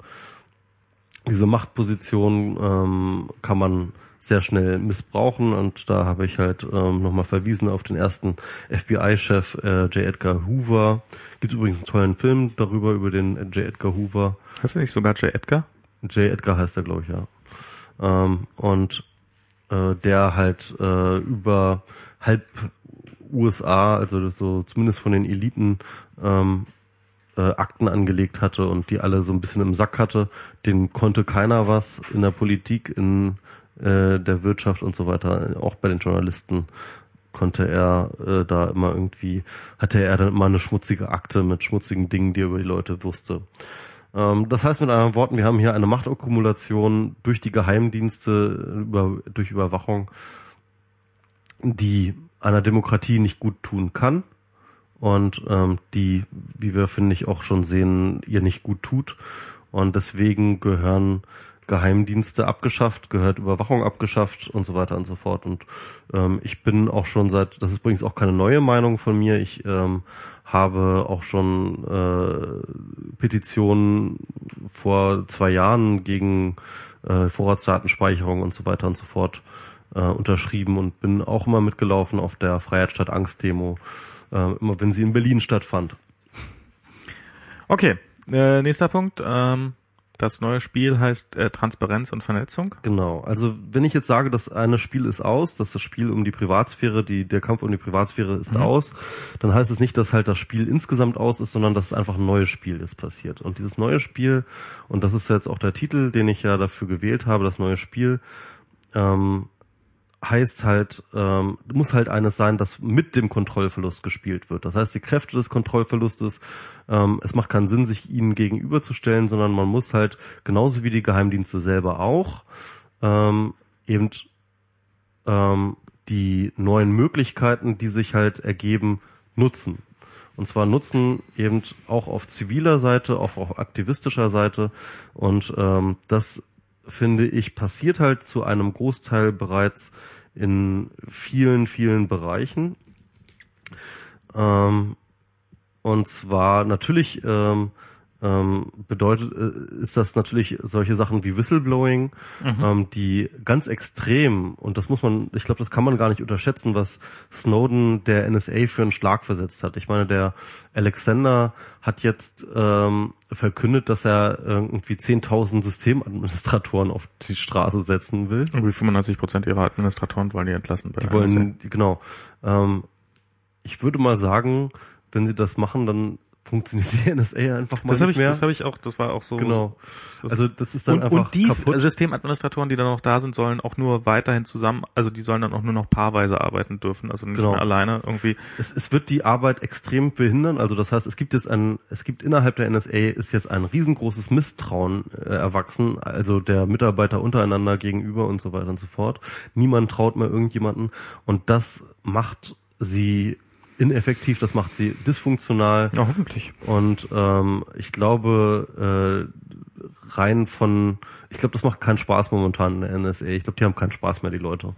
Diese Machtposition ähm, kann man sehr schnell missbrauchen und da habe ich halt ähm, nochmal verwiesen auf den ersten FBI-Chef äh, J. Edgar Hoover. Gibt übrigens einen tollen Film darüber, über den J. Edgar Hoover. Hast du nicht sogar J. Edgar? J. Edgar heißt er, glaube ich, ja. Ähm, und äh, der halt äh, über halb USA, also so zumindest von den Eliten, ähm, äh, Akten angelegt hatte und die alle so ein bisschen im Sack hatte. Den konnte keiner was in der Politik, in äh, der Wirtschaft und so weiter, auch bei den Journalisten konnte er äh, da immer irgendwie, hatte er dann immer eine schmutzige Akte mit schmutzigen Dingen, die er über die Leute wusste. Ähm, das heißt mit anderen Worten, wir haben hier eine Machtakkumulation durch die Geheimdienste, über, durch Überwachung, die einer Demokratie nicht gut tun kann und ähm, die, wie wir finde ich auch schon sehen, ihr nicht gut tut. Und deswegen gehören Geheimdienste abgeschafft, gehört Überwachung abgeschafft und so weiter und so fort. Und ähm, ich bin auch schon seit, das ist übrigens auch keine neue Meinung von mir, ich ähm, habe auch schon äh, Petitionen vor zwei Jahren gegen äh, Vorratsdatenspeicherung und so weiter und so fort äh, unterschrieben und bin auch immer mitgelaufen auf der Freiheit statt Angst Demo, äh, immer wenn sie in Berlin stattfand. Okay, äh, nächster Punkt. Ähm, das neue Spiel heißt äh, Transparenz und Vernetzung. Genau. Also wenn ich jetzt sage, das eine Spiel ist aus, dass das Spiel um die Privatsphäre, die der Kampf um die Privatsphäre ist aus, dann heißt es nicht, dass halt das Spiel insgesamt aus ist, sondern dass es einfach ein neues Spiel ist passiert. Und dieses neue Spiel, und das ist jetzt auch der Titel, den ich ja dafür gewählt habe, das neue Spiel, ähm, heißt halt, ähm, muss halt eines sein, das mit dem Kontrollverlust gespielt wird. Das heißt, die Kräfte des Kontrollverlustes, ähm, es macht keinen Sinn, sich ihnen gegenüberzustellen, sondern man muss halt, genauso wie die Geheimdienste selber auch, ähm, eben ähm, die neuen Möglichkeiten, die sich halt ergeben, nutzen. Und zwar nutzen eben auch auf ziviler Seite, auch auf aktivistischer Seite. Und ähm, das finde ich passiert halt zu einem Großteil bereits in vielen, vielen Bereichen. Ähm, und zwar natürlich ähm, ähm, bedeutet, äh, ist das natürlich solche Sachen wie Whistleblowing, ähm, die ganz extrem, und das muss man, ich glaube, das kann man gar nicht unterschätzen, was Snowden der NSA für einen Schlag versetzt hat. Ich meine, der Alexander hat jetzt ähm, verkündet, dass er irgendwie 10.000 Systemadministratoren auf die Straße setzen will. Irgendwie 95 Prozent ihrer Administratoren wollen die entlassen. bei Die wollen, genau. Ähm, ich würde mal sagen, wenn sie das machen, dann funktioniert die NSA einfach mal Das nicht ich, mehr. das habe ich auch, das war auch so. genau. Also das ist dann und, einfach und die kaputt. Systemadministratoren, die dann noch da sind, sollen auch nur weiterhin zusammen, also die sollen dann auch nur noch paarweise arbeiten dürfen, also nicht Genau. mehr alleine irgendwie. es, es wird die Arbeit extrem behindern. Also das heißt, es gibt jetzt ein, es gibt innerhalb der NSA ist jetzt ein riesengroßes Misstrauen äh, erwachsen, also der Mitarbeiter untereinander gegenüber und so weiter und so fort. Niemand traut mehr irgendjemanden und das macht sie ineffektiv, das macht sie dysfunktional Ja, hoffentlich. und ähm, ich glaube äh, rein von, ich glaube, das macht keinen Spaß momentan in der NSA. Ich glaube, die haben keinen Spaß mehr, die Leute.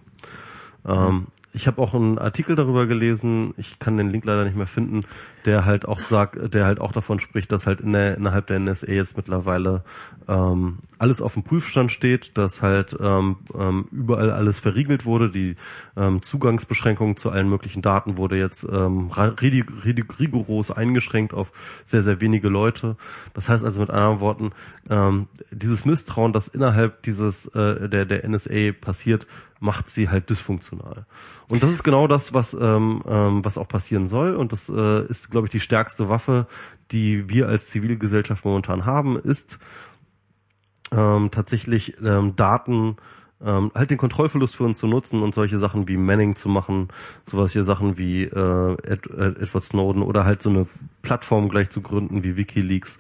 Ähm, ich habe auch einen Artikel darüber gelesen, ich kann den Link leider nicht mehr finden, der halt auch sagt, der halt auch davon spricht, dass halt in der, innerhalb der NSA jetzt mittlerweile ähm, alles auf dem Prüfstand steht, dass halt ähm, ähm, überall alles verriegelt wurde, die ähm, Zugangsbeschränkung zu allen möglichen Daten wurde jetzt ähm, rigoros eingeschränkt auf sehr, sehr wenige Leute. Das heißt also mit anderen Worten, ähm, dieses Misstrauen, das innerhalb dieses äh, der, der NSA passiert, macht sie halt dysfunktional. Und das ist genau das, was ähm, ähm, was auch passieren soll. Und das äh, ist, glaube ich, die stärkste Waffe, die wir als Zivilgesellschaft momentan haben, ist ähm, tatsächlich ähm, Daten ähm, halt den Kontrollverlust für uns zu nutzen und solche Sachen wie Manning zu machen, sowas hier Sachen wie äh, Ed, Edward Snowden oder halt so eine Plattform gleich zu gründen wie WikiLeaks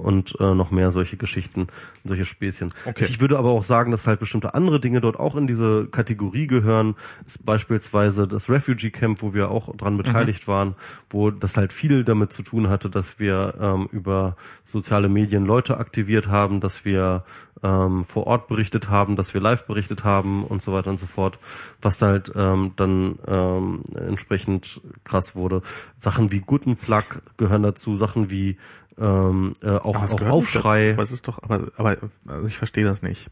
und äh, noch mehr solche Geschichten, solche Späßchen. Okay. Ich würde aber auch sagen, dass halt bestimmte andere Dinge dort auch in diese Kategorie gehören. Ist beispielsweise das Refugee Camp, wo wir auch dran beteiligt waren, wo das halt viel damit zu tun hatte, dass wir ähm, über soziale Medien Leute aktiviert haben, dass wir ähm, vor Ort berichtet haben, dass wir live berichtet haben und so weiter und so fort, was halt ähm, dann ähm, entsprechend krass wurde. Sachen wie Guten Plug gehören dazu, Sachen wie ähm, äh, auch, auch Aufschrei. Aber es ist doch, aber, aber also ich verstehe das nicht.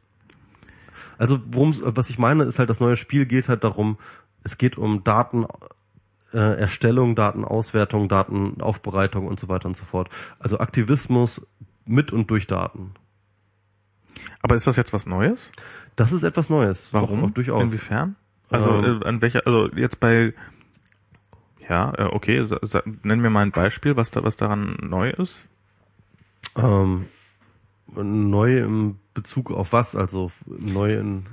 Also worum was ich meine, ist halt, das neue Spiel geht halt darum, es geht um Daten äh, Erstellung, Datenauswertung, Datenaufbereitung und so weiter und so fort. Also Aktivismus mit und durch Daten. Aber ist das jetzt was Neues? Das ist etwas Neues. Warum? Doch, durchaus. Inwiefern? Also Ähm. äh, an welcher, also jetzt bei ja, äh, okay, nenn mir mal ein Beispiel, was da was daran neu ist. Ähm, neu im Bezug auf was? Also neu in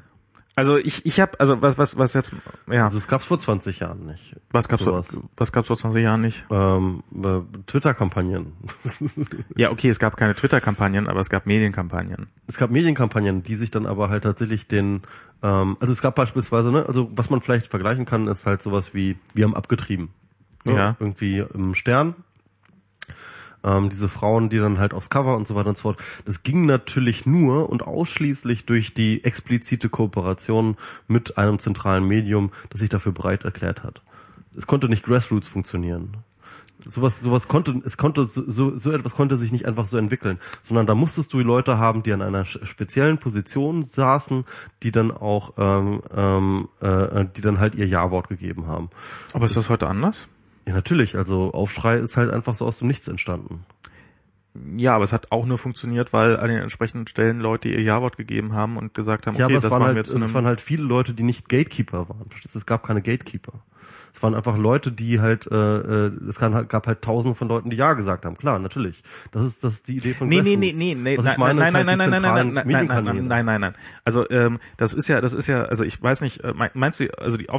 Also ich ich habe also was was was jetzt ja, also es gab's vor 20 Jahren nicht. was gab's vor, sowas. was gab's vor 20 Jahren nicht? Ähm, äh, Twitter-Kampagnen. Ja, okay, es gab keine Twitter Kampagnen, aber es gab Medienkampagnen. es gab Medienkampagnen, die sich dann aber halt tatsächlich den, ähm, also es gab beispielsweise, ne, also was man vielleicht vergleichen kann, ist halt sowas wie, wir haben abgetrieben. Ne? Ja. Irgendwie im Stern. Ähm, diese Frauen, die dann halt aufs Cover und so weiter und so fort. Das ging natürlich nur und ausschließlich durch die explizite Kooperation mit einem zentralen Medium, das sich dafür bereit erklärt hat. Es konnte nicht Grassroots funktionieren. Sowas, sowas konnte, es konnte, so, so so etwas konnte sich nicht einfach so entwickeln, sondern da musstest du Leute haben, die an einer speziellen Position saßen, die dann auch, ähm, ähm, äh, die dann halt ihr Ja-Wort gegeben haben. Aber ist das heute anders? Ja, natürlich. Also Aufschrei ist halt einfach so aus dem Nichts entstanden. Ja, aber es hat auch nur funktioniert, weil an den entsprechenden Stellen Leute ihr Ja-Wort gegeben haben und gesagt haben, Ja, okay, aber es das waren halt, wir zu es waren halt viele Leute, die nicht Gatekeeper waren. Verstehst du? Es gab keine Gatekeeper. Es waren einfach Leute, die halt, äh, äh, es kann, halt- gab halt tausende von Leuten, die Ja gesagt haben. Klar, natürlich. Das ist, das ist die Idee von Nee, nee, nee, nee, nee, Was nein, ich meine, nein, nein, halt nein, nein, nein, nein, nein, nein, nein, Medienkanäle. nein, nein, nein. Also ähm, das ist ja, das ist ja, also ich weiß nicht, äh, mein- meinst du, also die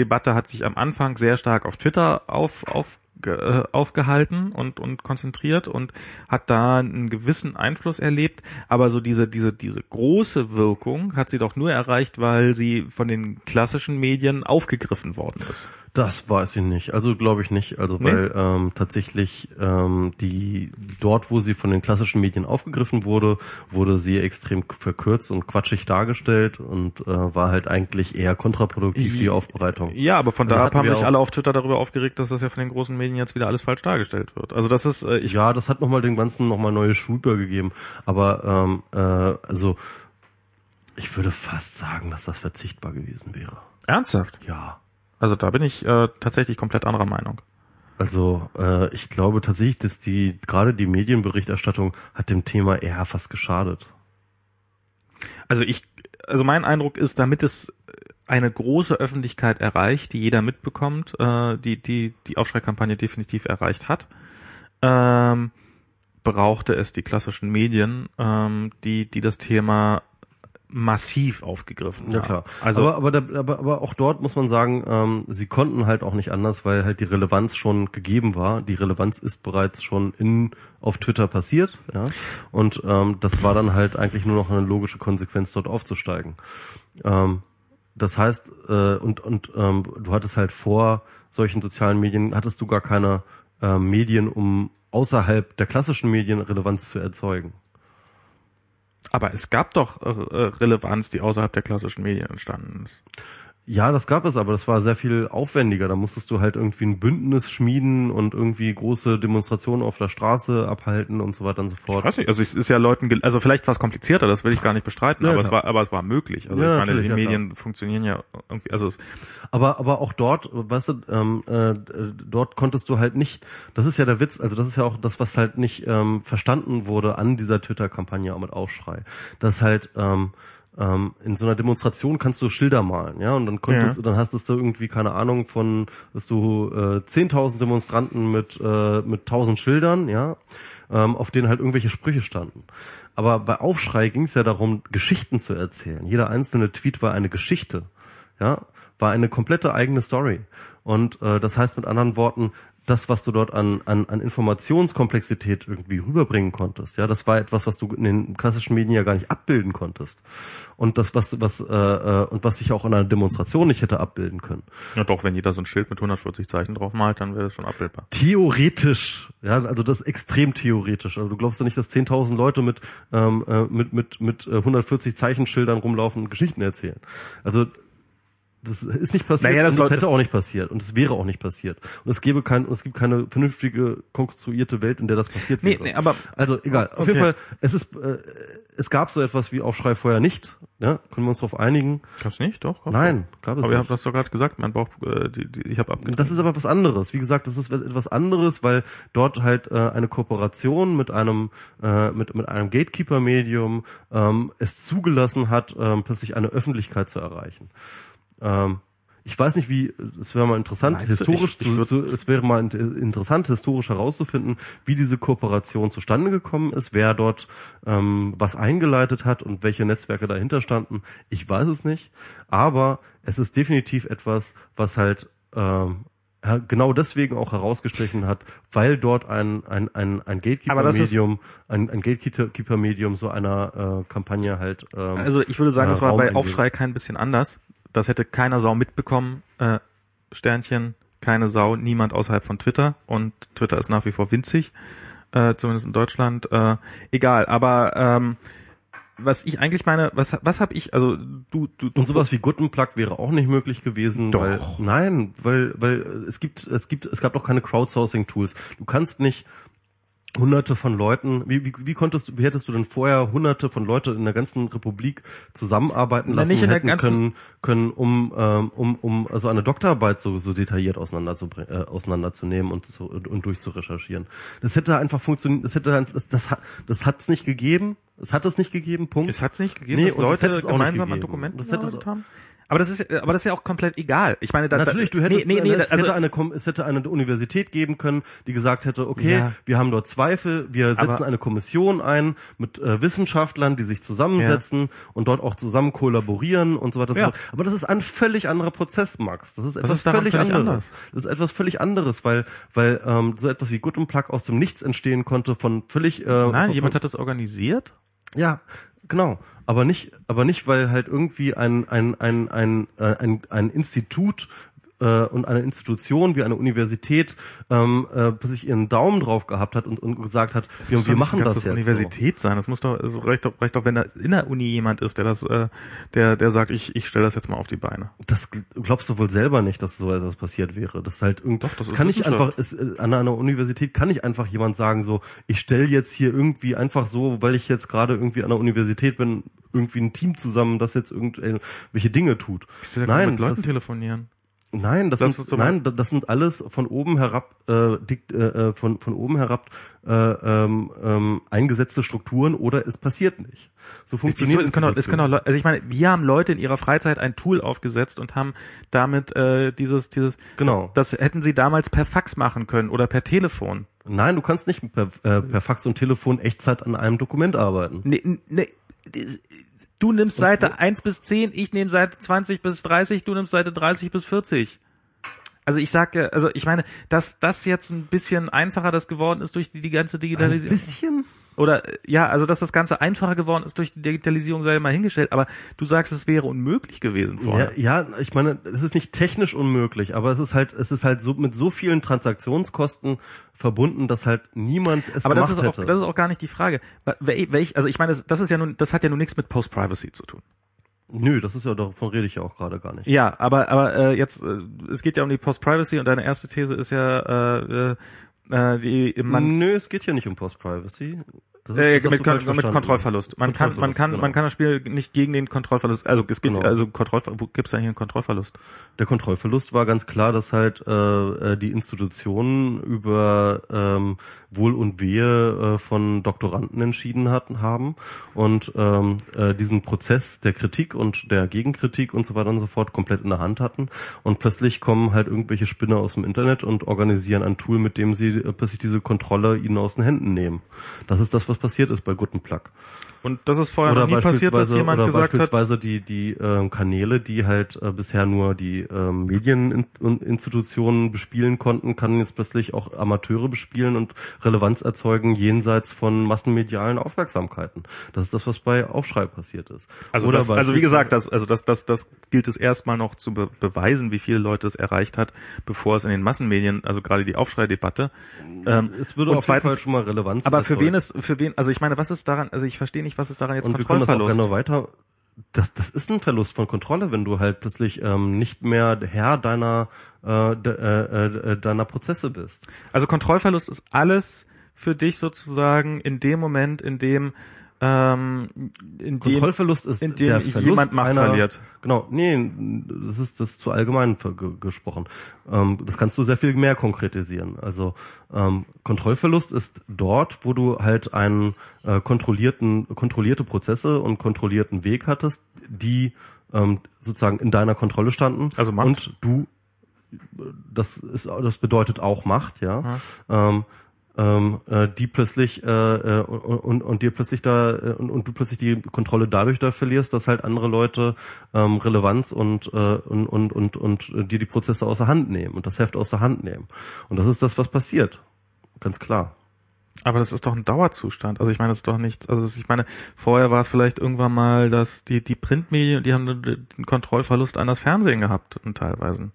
Aufschrei-Debatte hat sich am Anfang sehr stark auf Twitter auf, auf äh, aufgehalten und und konzentriert und hat da einen gewissen Einfluss erlebt, aber so diese diese diese große Wirkung hat sie doch nur erreicht, weil sie von den klassischen Medien aufgegriffen worden ist. Das weiß ich nicht. Also glaube ich nicht. Also Nee? weil ähm, tatsächlich ähm, die dort, wo sie von den klassischen Medien aufgegriffen wurde, wurde sie extrem verkürzt und quatschig dargestellt und äh, war halt eigentlich eher kontraproduktiv die Aufbereitung. Ja, aber von Also da ab haben sich alle auf Twitter darüber aufgeregt, dass das ja von den großen Medien jetzt wieder alles falsch dargestellt wird. Also das ist, äh, ich Ja, das hat nochmal dem Ganzen nochmal neue Schulter gegeben. Aber ähm, äh, also ich würde fast sagen, dass das verzichtbar gewesen wäre. ernsthaft. Ja. Also da bin ich äh, tatsächlich komplett anderer Meinung. Also äh, ich glaube tatsächlich, dass die gerade die Medienberichterstattung hat dem Thema eher fast geschadet. Also ich, also mein Eindruck ist, damit es eine große Öffentlichkeit erreicht, die jeder mitbekommt, äh, die die die Aufschreikampagne definitiv erreicht hat, ähm, brauchte es die klassischen Medien, ähm, die, die das Thema massiv aufgegriffen Ja klar. Also aber, aber, da, aber, aber auch dort muss man sagen, ähm, sie konnten halt auch nicht anders, weil halt die Relevanz schon gegeben war. Die Relevanz ist bereits schon in auf Twitter passiert, ja. Und ähm, das war dann halt eigentlich nur noch eine logische Konsequenz, dort aufzusteigen. Ähm, das heißt, äh, und, und ähm, du hattest halt vor solchen sozialen Medien, hattest du gar keine äh, Medien, um außerhalb der klassischen Medien Relevanz zu erzeugen. Aber es gab doch äh, äh, Relevanz, die außerhalb der klassischen Medien entstanden ist. Ja, das gab es, aber das war sehr viel aufwendiger. Da musstest du halt irgendwie ein Bündnis schmieden und irgendwie große Demonstrationen auf der Straße abhalten und so weiter und so Ich fort. weiß nicht, also es ist ja Leuten, also vielleicht war es komplizierter, das will ich gar nicht bestreiten, Ja, aber es klar. war, aber es war möglich. Also Ja, ich meine, die ja, Medien funktionieren ja irgendwie, also es, Aber aber auch dort, weißt du, ähm, äh, dort konntest du halt nicht. Das ist ja der Witz. Also das ist ja auch das, was halt nicht ähm, verstanden wurde an dieser Twitter-Kampagne auch mit Aufschrei. Das halt ähm, ähm, in so einer Demonstration kannst du Schilder malen, ja, und dann konntest, Ja. dann hast du irgendwie keine Ahnung von, dass du äh, 10.000 Demonstranten mit äh, mit 1.000 Schildern, ja, ähm, auf denen halt irgendwelche Sprüche standen. Aber bei Aufschrei ging es ja darum, Geschichten zu erzählen. Jeder einzelne Tweet war eine Geschichte, ja, war eine komplette eigene Story. Und äh, das heißt mit anderen Worten, das, was du dort an, an, an Informationskomplexität irgendwie rüberbringen konntest, ja, das war etwas, was du in den klassischen Medien ja gar nicht abbilden konntest. Und das, was, was, äh, äh, und was ich auch in einer Demonstration nicht hätte abbilden können. ja doch, wenn jeder so ein Schild mit 140 Zeichen drauf malt, dann wäre das schon abbildbar. Theoretisch, ja, also das ist extrem theoretisch. Also du glaubst doch nicht, dass 10.000 Leute mit, ähm, äh, mit, mit, mit äh, 140 Zeichenschildern rumlaufen und Geschichten erzählen. Also das ist nicht passiert Naja, das und das hätte auch nicht passiert und es wäre auch nicht passiert. Und es gäbe kein, und es gibt keine vernünftige, konstruierte Welt, in der das passiert Nee, wäre. nee, aber- Also egal. Auf Okay. jeden Fall, es ist, äh, es gab so etwas wie Aufschrei vorher nicht. Ja, können wir uns darauf einigen? Gab's nicht? Doch? Gab's Nein, gab es Aber ihr nicht. habt das doch gerade gesagt, mein Bauch, äh, die, die, ich habe abgetreten. Das ist aber was anderes. Wie gesagt, das ist etwas anderes, weil dort halt äh, eine Kooperation mit einem äh, mit mit einem Gatekeeper-Medium ähm, es zugelassen hat, ähm, plötzlich eine Öffentlichkeit zu erreichen. Ähm, ich weiß nicht, wie es wäre mal interessant, Meinst historisch Ich- ich zu, es wäre mal int- interessant, historisch herauszufinden, wie diese Kooperation zustande gekommen ist, wer dort ähm, was eingeleitet hat und welche Netzwerke dahinter standen. Ich weiß es nicht, aber es ist definitiv etwas, was halt ähm, genau deswegen auch herausgestrichen hat, weil dort ein ein ein, ein Gatekeeper-Medium, ein, ein Gatekeeper-Medium so einer äh, Kampagne halt. Ähm, Also ich würde sagen, äh, das war Raum bei. Aufschrei kein bisschen anders. Das hätte keiner Sau mitbekommen. Äh, Sternchen, keine Sau, niemand außerhalb von Twitter. Und Twitter ist nach wie vor winzig, äh, zumindest in Deutschland. Äh, egal, aber ähm, was ich eigentlich meine, was was habe ich, also du, du, du Und sowas wie Guttenplug wäre auch nicht möglich gewesen, Doch. weil nein, weil weil es gibt es gibt es gab doch keine Crowdsourcing Tools. Du kannst nicht hunderte von Leuten, wie, wie, wie konntest du, wie hättest du denn vorher hunderte von Leute in der ganzen Republik zusammenarbeiten Na, lassen nicht in der hätten können, können um, ähm, um, um also eine Doktorarbeit so, so detailliert auseinanderzubringen, äh, auseinanderzunehmen und, zu, und, und durchzurecherchieren. Das hätte einfach funktioniert, das hätte das, das hat, das hat's nicht gegeben, es hat es nicht gegeben, Punkt. Es hat es nicht gegeben, Nee, dass das Leute hätte es auch nicht gemeinsam an. Dokumenten Das gearbeitet haben. Aber das ist, aber das ist ja auch komplett egal. Ich meine, da, Natürlich, du hättest, nee, nee, nee, es, also, hätte eine, es hätte eine Universität geben können, die gesagt hätte, okay, Ja. wir haben dort Zweifel, wir setzen Aber- eine Kommission ein mit äh, Wissenschaftlern, die sich zusammensetzen und dort auch zusammen kollaborieren und so weiter. Ja. So. Aber das ist ein völlig anderer Prozess, Max. Das ist etwas ist völlig, völlig anderes. anders? Das ist etwas völlig anderes, weil weil ähm, so etwas wie Good and Plug aus dem Nichts entstehen konnte von völlig äh, nein, von, jemand hat das organisiert. ja, genau. Aber nicht, aber nicht, weil halt irgendwie ein ein ein ein äh, ein, ein Institut äh, und eine Institution wie eine Universität ähm, äh, plötzlich ihren Daumen drauf gehabt hat und, und gesagt hat, wir, muss wir doch machen das ganze jetzt. Universität sein. Das muss doch, es reicht doch, reicht doch, wenn da in der Uni jemand ist, der das, äh, der, der sagt, ich, ich stelle das jetzt mal auf die Beine. So. Das gl- glaubst du wohl selber nicht, dass so etwas passiert wäre. Das ist halt irgendwie. Doch, das ist kann nicht Wissenschaft. einfach. Es, äh, an einer Universität kann nicht einfach jemand sagen so, ich stelle jetzt hier irgendwie einfach so, weil ich jetzt gerade irgendwie an der Universität bin, irgendwie ein Team zusammen, das jetzt irgendwelche Dinge tut. Ich Nein, mit Leuten das, telefonieren. Nein, das, Das sind nein, das sind alles von oben herab äh, dikt, äh, äh, von von oben herab äh, ähm, ähm, eingesetzte Strukturen oder es passiert nicht. So funktioniert Wieso? Es können auch, es können auch, also ich meine, wir haben Leute in ihrer Freizeit ein Tool aufgesetzt und haben damit äh, dieses, dieses, Genau. das hätten sie damals per Fax machen können oder per Telefon. Nein, du kannst nicht per, äh, per Fax und Telefon Echtzeit an einem Dokument arbeiten. Nee, nee, du nimmst Seite 1 bis 10, ich nehme Seite 20 bis 30, du nimmst Seite 30 bis 40. Also ich sage, also ich meine, dass das jetzt ein bisschen einfacher das geworden ist durch die, die ganze Ein Digitalisierung. bisschen. Oder äh, ja, also dass das Ganze einfacher geworden ist durch die Digitalisierung sei mal hingestellt, aber du sagst, es wäre unmöglich gewesen Ja, vorher. ja, ich meine, es ist nicht technisch unmöglich, aber es ist halt, es ist halt so mit so vielen Transaktionskosten verbunden, dass halt niemand es Aber das ist auch, hätte. das ist auch gar nicht die Frage. Wel- Welch, also ich meine, das, das ist ja nun, das hat ja nun nichts mit Post-Privacy zu tun. Nö, das ist ja davon rede ich ja auch gerade gar nicht. Ja, aber aber äh, jetzt, äh, es geht ja um die Post-Privacy und deine erste These ist ja, äh, äh, die man Nö, es geht hier nicht um Post-Privacy. Das äh, das mit, Kon mit. Kontrollverlust. Man kann man Kontrollverlust, kann genau. man kann das Spiel nicht gegen den Kontrollverlust. Also es gibt Genau. also Kontrollver wo gibt's eigentlich einen Kontrollverlust? Der Kontrollverlust war ganz klar, dass halt äh, äh, die Institutionen über ähm, Wohl und Wehe äh, von Doktoranden entschieden hatten haben und ähm, äh, diesen Prozess der Kritik und der Gegenkritik und so weiter und so fort komplett in der Hand hatten und plötzlich kommen halt irgendwelche Spinner aus dem Internet und organisieren ein Tool, mit dem sie äh, plötzlich diese Kontrolle ihnen aus den Händen nehmen. Das ist das, was passiert ist bei Guten Plug. Und das ist vorher noch nie passiert, dass jemand oder gesagt hat, beispielsweise die die ähm, Kanäle, die halt äh, bisher nur die ähm, Medieninstitutionen bespielen konnten, kann jetzt plötzlich auch Amateure bespielen und Relevanz erzeugen jenseits von massenmedialen Aufmerksamkeiten. Das ist das, was bei Aufschrei passiert ist. Also, Oder das, also wie beispielsweise- gesagt, das, also das, das, das gilt es erstmal noch zu be beweisen, wie viele Leute es erreicht hat, bevor es in den Massenmedien, also gerade die Aufschreidebatte. Ähm, es würde und auf jeden Fall zweitens- schon mal Relevanz aber für wen ist, für wen, also ich meine, was ist daran, also ich verstehe nicht, was ist daran jetzt und wir können das auch Kontrollverlust? gerne weiter. Das, das ist ein Verlust von Kontrolle, wenn du halt plötzlich ähm, nicht mehr Herr deiner äh, de, äh, äh, deiner Prozesse bist. Also Kontrollverlust ist alles für dich sozusagen in dem Moment, in dem ähm, in dem Kontrollverlust ist in dem der Verlust jemand Macht einer, verliert. Genau, nee, das ist das ist zu allgemein ge- gesprochen. Ähm, das kannst du sehr viel mehr konkretisieren. Also ähm, Kontrollverlust ist dort, wo du halt einen äh, kontrollierten, kontrollierte Prozesse und kontrollierten Weg hattest, die ähm, sozusagen in deiner Kontrolle standen. Also Macht. Und du, das ist, das bedeutet auch Macht, ja. Ähm, ähm, äh, die plötzlich äh, äh, und, und, dir plötzlich da äh, und, und du plötzlich die Kontrolle dadurch da verlierst, dass halt andere Leute ähm, Relevanz und, äh, und und und und äh, dir die Prozesse außer Hand nehmen und das Heft außer Hand nehmen. Und das ist das, was passiert, ganz klar. Aber das ist doch ein Dauerzustand. Also ich meine, das ist doch nichts. Also ich meine, vorher war es vielleicht irgendwann mal, dass die die Printmedien, die haben den Kontrollverlust an das Fernsehen gehabt und teilweise.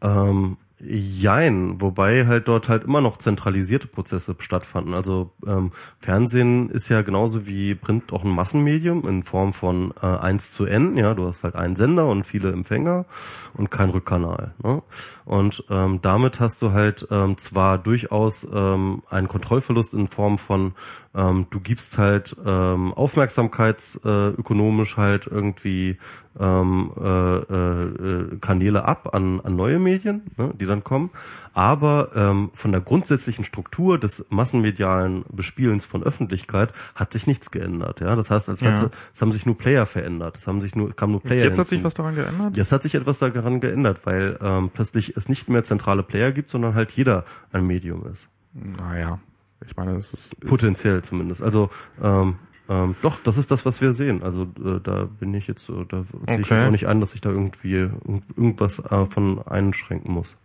Ähm, jein, wobei halt dort halt immer noch zentralisierte Prozesse stattfanden. Also ähm, Fernsehen ist ja genauso wie Print auch ein Massenmedium in Form von äh, 1 zu N. Ja, du hast halt einen Sender und viele Empfänger und kein Rückkanal. Ne? Und ähm, damit hast du halt ähm, zwar durchaus ähm, einen Kontrollverlust in Form von ähm, du gibst halt ähm, aufmerksamkeitsökonomisch halt irgendwie ähm, äh, äh, Kanäle ab an, an neue Medien, ne, die dann kommen. Aber ähm, von der grundsätzlichen Struktur des massenmedialen Bespielens von Öffentlichkeit hat sich nichts geändert. Ja, das heißt, es, Ja. hatte, es haben sich nur Player verändert. Es haben sich nur kam nur Player. Jetzt hat sich was daran geändert? Jetzt hat sich etwas daran geändert, weil ähm, plötzlich es nicht mehr zentrale Player gibt, sondern halt jeder ein Medium ist. Naja, ich meine, das ist Potenziell zumindest. Also ähm, ähm, doch, das ist das, was wir sehen. Also äh, da bin ich jetzt, äh, da sehe ich Okay. jetzt auch nicht ein, dass ich da irgendwie irgend- irgendwas äh, von einschränken muss.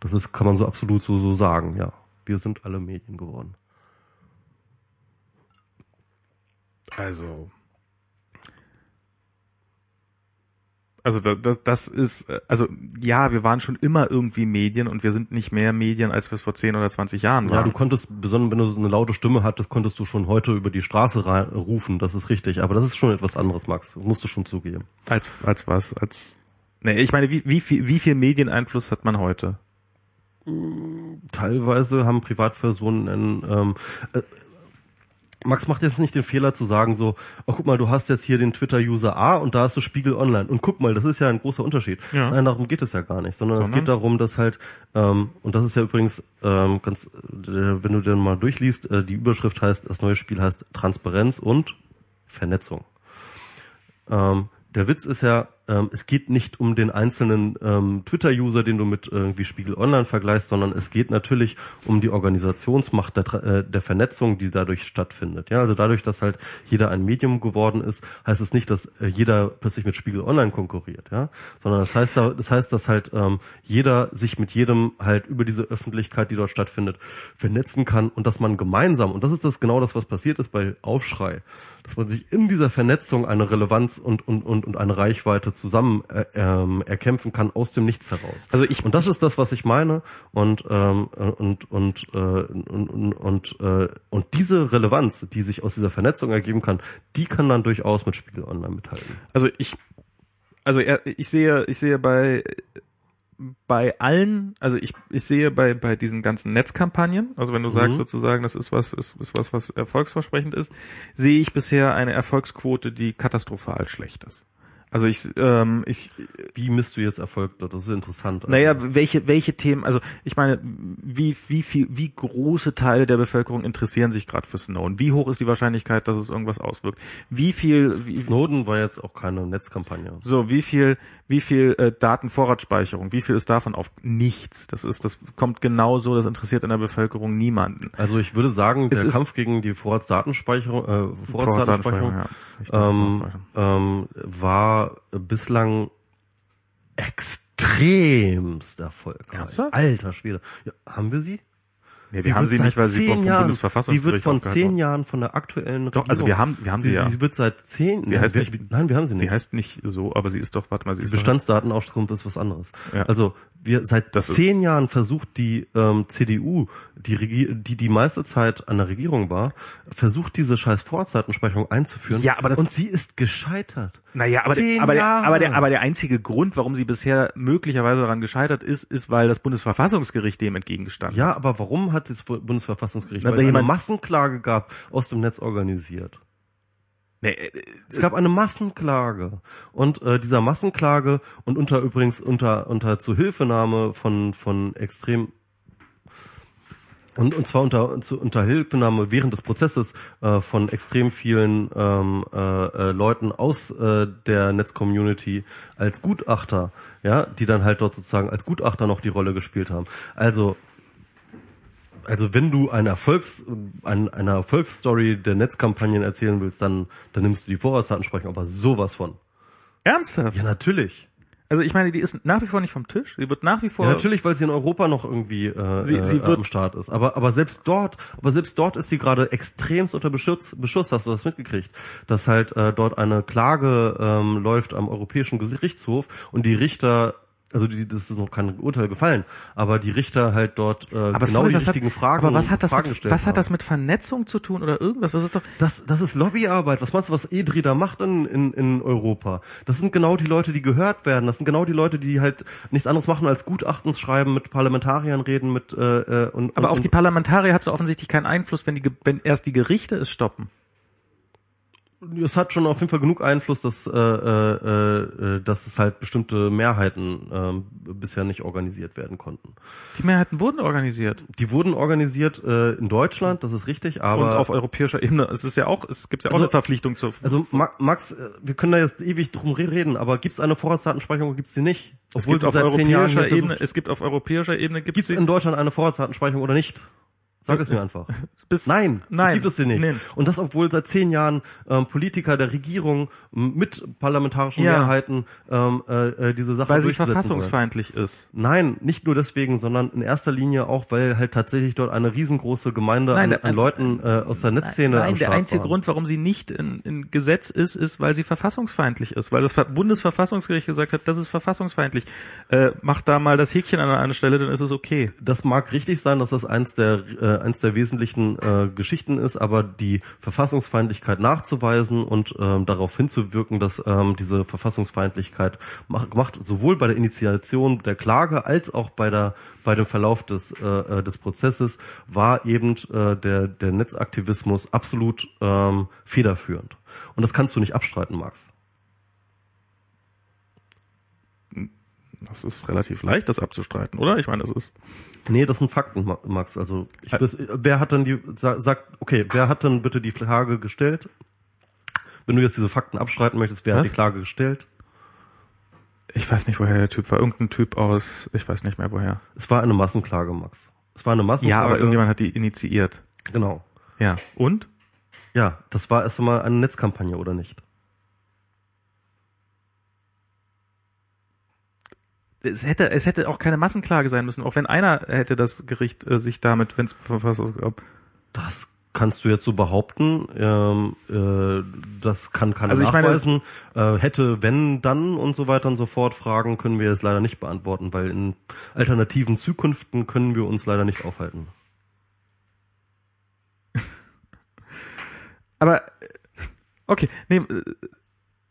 Das ist, kann man so absolut so, so sagen, ja. Wir sind alle Medien geworden. Also. Also das, das, das ist, also ja, wir waren schon immer irgendwie Medien und wir sind nicht mehr Medien, als wir es vor 10 oder 20 Jahren Ja, waren. du konntest, besonders wenn du so eine laute Stimme hattest, konntest du schon heute über die Straße rufen, das ist richtig. Aber das ist schon etwas anderes, Max. Musst du schon zugeben. als, als was? Als, nee, ich meine, wie, wie viel, wie viel Medieneinfluss hat man heute? Teilweise haben Privatpersonen einen, ähm, äh, Max macht jetzt nicht den Fehler zu sagen so, oh guck mal, du hast jetzt hier den Twitter-User A und da hast du Spiegel Online. Und guck mal, das ist ja ein großer Unterschied. Ja. Nein, darum geht es ja gar nicht, sondern, es Sondern? geht darum, dass halt, ähm, und das ist ja übrigens ähm, ganz, äh, wenn du den mal durchliest, äh, die Überschrift heißt, das neue Spiel heißt Transparenz und Vernetzung. Ähm, der Witz ist ja, ähm, es geht nicht um den einzelnen ähm, Twitter-User, den du mit irgendwie Spiegel Online vergleichst, sondern es geht natürlich um die Organisationsmacht der, äh, der Vernetzung, die dadurch stattfindet. Ja, also dadurch, dass halt jeder ein Medium geworden ist, heißt es nicht, dass äh, jeder plötzlich mit Spiegel Online konkurriert, ja, sondern das heißt, da- das heißt, dass halt ähm, jeder sich mit jedem halt über diese Öffentlichkeit, die dort stattfindet, vernetzen kann und dass man gemeinsam und das ist das genau das, was passiert ist bei Aufschrei, dass man sich in dieser Vernetzung eine Relevanz und und und, und eine Reichweite zusammen äh, ähm, erkämpfen kann aus dem Nichts heraus. Also ich- und das ist das, was ich meine und ähm, und und äh, und und äh, und diese Relevanz, die sich aus dieser Vernetzung ergeben kann, die kann dann durchaus mit Spiegel Online mithalten. Also ich, also ich sehe, ich sehe bei bei allen, also ich, ich sehe bei bei diesen ganzen Netzkampagnen, also wenn du sagst sozusagen, das ist was ist, ist was was erfolgsversprechend ist, sehe ich bisher eine Erfolgsquote, die katastrophal schlecht ist. Also ich ähm, ich Wie misst du jetzt Erfolg dort? Das ist interessant. Also, naja, welche, welche Themen, also ich meine, wie, wie viel, wie große Teile der Bevölkerung interessieren sich gerade für Snowden? Wie hoch ist die Wahrscheinlichkeit, dass es irgendwas auswirkt? Wie viel, wie, Snowden war jetzt auch keine Netzkampagne. so, wie viel, wie viel äh, Datenvorratsspeicherung, wie viel ist davon auf nichts? Das ist, das kommt genau so, das interessiert in der Bevölkerung niemanden. Also ich würde sagen, Es der Kampf gegen die Vorratsdatenspeicherung, äh, Vorratsdatenspeicherung ja. Ich ähm, ähm, war bislang extremst erfolgreich. Ernsthaft? Alter Schwede. Ja, haben wir sie? Nee, wir haben sie wird nicht, weil sie vom Jahren, Bundesverfassungsgericht Sie wird von zehn. Jahren von der aktuellen Doch, also wir haben- wir haben sie ja. Sie wird seit zehn. Sie heißt wir, nicht- nein, wir haben sie nicht. Sie heißt nicht so, aber sie ist doch, warte mal, sie ist Bestandsdatenauskunft ist was anderes. Ja. Also wir seit Das zehn Jahren versucht die ähm, CDU, die, Regie die die meiste Zeit an der Regierung war, versucht diese scheiß Vorratsdatenspeicherung einzuführen. Ja, aber das- und sie ist gescheitert. Naja, aber, der, aber, der, aber, der, aber der einzige Grund, warum sie bisher möglicherweise daran gescheitert ist, ist, weil das Bundesverfassungsgericht dem entgegengestanden ja, aber warum hat das Bundesverfassungsgericht Na, weil da es eine jemand- Massenklage gab aus dem Netz organisiert? Nee, äh, Es gab eine Massenklage. Und äh, dieser Massenklage und unter übrigens unter unter Zuhilfenahme von von extrem und, und zwar unter, zu, unter Hilfenahme während des Prozesses äh, von extrem vielen ähm, äh, äh, Leuten aus äh, der Netzcommunity als Gutachter, ja, die dann halt dort sozusagen als Gutachter noch die Rolle gespielt haben. Also also wenn du eine Erfolgs ein, eine Erfolgsstory der Netzkampagnen erzählen willst, dann dann nimmst du die Vorratsdatenspeicherung, aber sowas von. ernsthaft? Ja, natürlich. Also ich meine, die ist nach wie vor nicht vom Tisch. Sie wird nach wie vor. Ja, natürlich, weil sie in Europa noch irgendwie äh, Sie- sie äh, wird- am Start ist. Aber aber selbst dort, aber selbst dort ist sie gerade extremst unter Beschuss. Beschuss hast du das mitgekriegt, dass halt äh, dort eine Klage ähm, läuft am Europäischen Gerichtshof und die Richter also die, das ist noch kein Urteil gefallen, aber die Richter halt dort äh, aber genau die richtigen hat, Fragen aber was hat das Fragen mit, was hat das mit Vernetzung zu tun oder irgendwas? Das ist doch Das, das ist Lobbyarbeit. Was meinst du, was EDRI da macht in, in, in Europa? Das sind genau die Leute, die gehört werden. Das sind genau die Leute, die halt nichts anderes machen als Gutachtens schreiben, mit Parlamentariern reden, mit äh, äh, und aber und, auf die Parlamentarier hat so offensichtlich keinen Einfluss, wenn die wenn erst die Gerichte es stoppen. Es hat schon auf jeden Fall genug Einfluss, dass, äh, äh, äh, dass es halt bestimmte Mehrheiten ähm, bisher nicht organisiert werden konnten. Die Mehrheiten wurden organisiert Die wurden organisiert äh, in Deutschland, das ist richtig, aber und auf europäischer Ebene. Es ist ja auch, es gibt ja auch Also- eine Verpflichtung zur. also Ma- Max, äh, wir können da jetzt ewig drum re- reden, aber gibt es eine Vorratsdatenspeicherung oder gibt es sie nicht? es gibt sie auf seit zehn Jahren europäischer Ebene, es gibt auf europäischer Ebene Gibt es in Deutschland eine Vorratsdatenspeicherung oder nicht? Sag es mir einfach. bis, Nein, nein, das gibt es sie nicht. Nee. Und das, obwohl seit zehn Jahren ähm, Politiker der Regierung mit parlamentarischen Ja. Mehrheiten ähm, äh, äh, diese Sache weil sie durchsetzen wollen. verfassungsfeindlich ist. Nein, nicht nur deswegen, sondern in erster Linie auch, weil halt tatsächlich dort eine riesengroße Gemeinde Nein, an, der- an Leuten äh, aus der Netzszene am Nein, der einzige waren. Grund, warum sie nicht in, in Gesetz ist, ist, weil sie verfassungsfeindlich ist, weil das Ver- Bundesverfassungsgericht gesagt hat, das ist verfassungsfeindlich. Äh, macht da mal das Häkchen an einer Stelle, dann ist es okay. Das mag richtig sein, dass das eins der äh, eins der wesentlichen äh, Geschichten ist, aber die Verfassungsfeindlichkeit nachzuweisen und ähm, darauf hinzuwirken, dass ähm, diese Verfassungsfeindlichkeit macht, macht sowohl bei der Initiation der Klage als auch bei der bei dem Verlauf des äh, äh des Prozesses war eben äh, der der Netzaktivismus absolut ähm, federführend und das kannst du nicht abstreiten, Max. Das ist relativ leicht, das abzustreiten, oder? Ich meine, das ist. Nee, das sind Fakten, Max. Also ich, das, wer hat dann die sagt, okay, wer hat dann bitte die Klage gestellt? Wenn du jetzt diese Fakten abstreiten möchtest, wer Was? hat die Klage gestellt? Ich weiß nicht, woher der Typ war. Irgendein Typ aus, ich weiß nicht mehr woher. Es war eine Massenklage, Max. Es war eine Massenklage. Ja, aber irgendjemand hat die initiiert. Genau. Ja. Und? Ja, das war erst einmal eine Netzkampagne, oder nicht? Es hätte, es hätte auch keine Massenklage sein müssen, auch wenn einer hätte das Gericht äh, sich damit, wenn es Verfassung gab. Das kannst du jetzt so behaupten. Ähm, äh, das kann keiner also ich nachweisen. Meine, äh, hätte, wenn, dann und so weiter und so fort Fragen können wir es leider nicht beantworten, weil in alternativen Zukünften können wir uns leider nicht aufhalten. Aber okay, nee,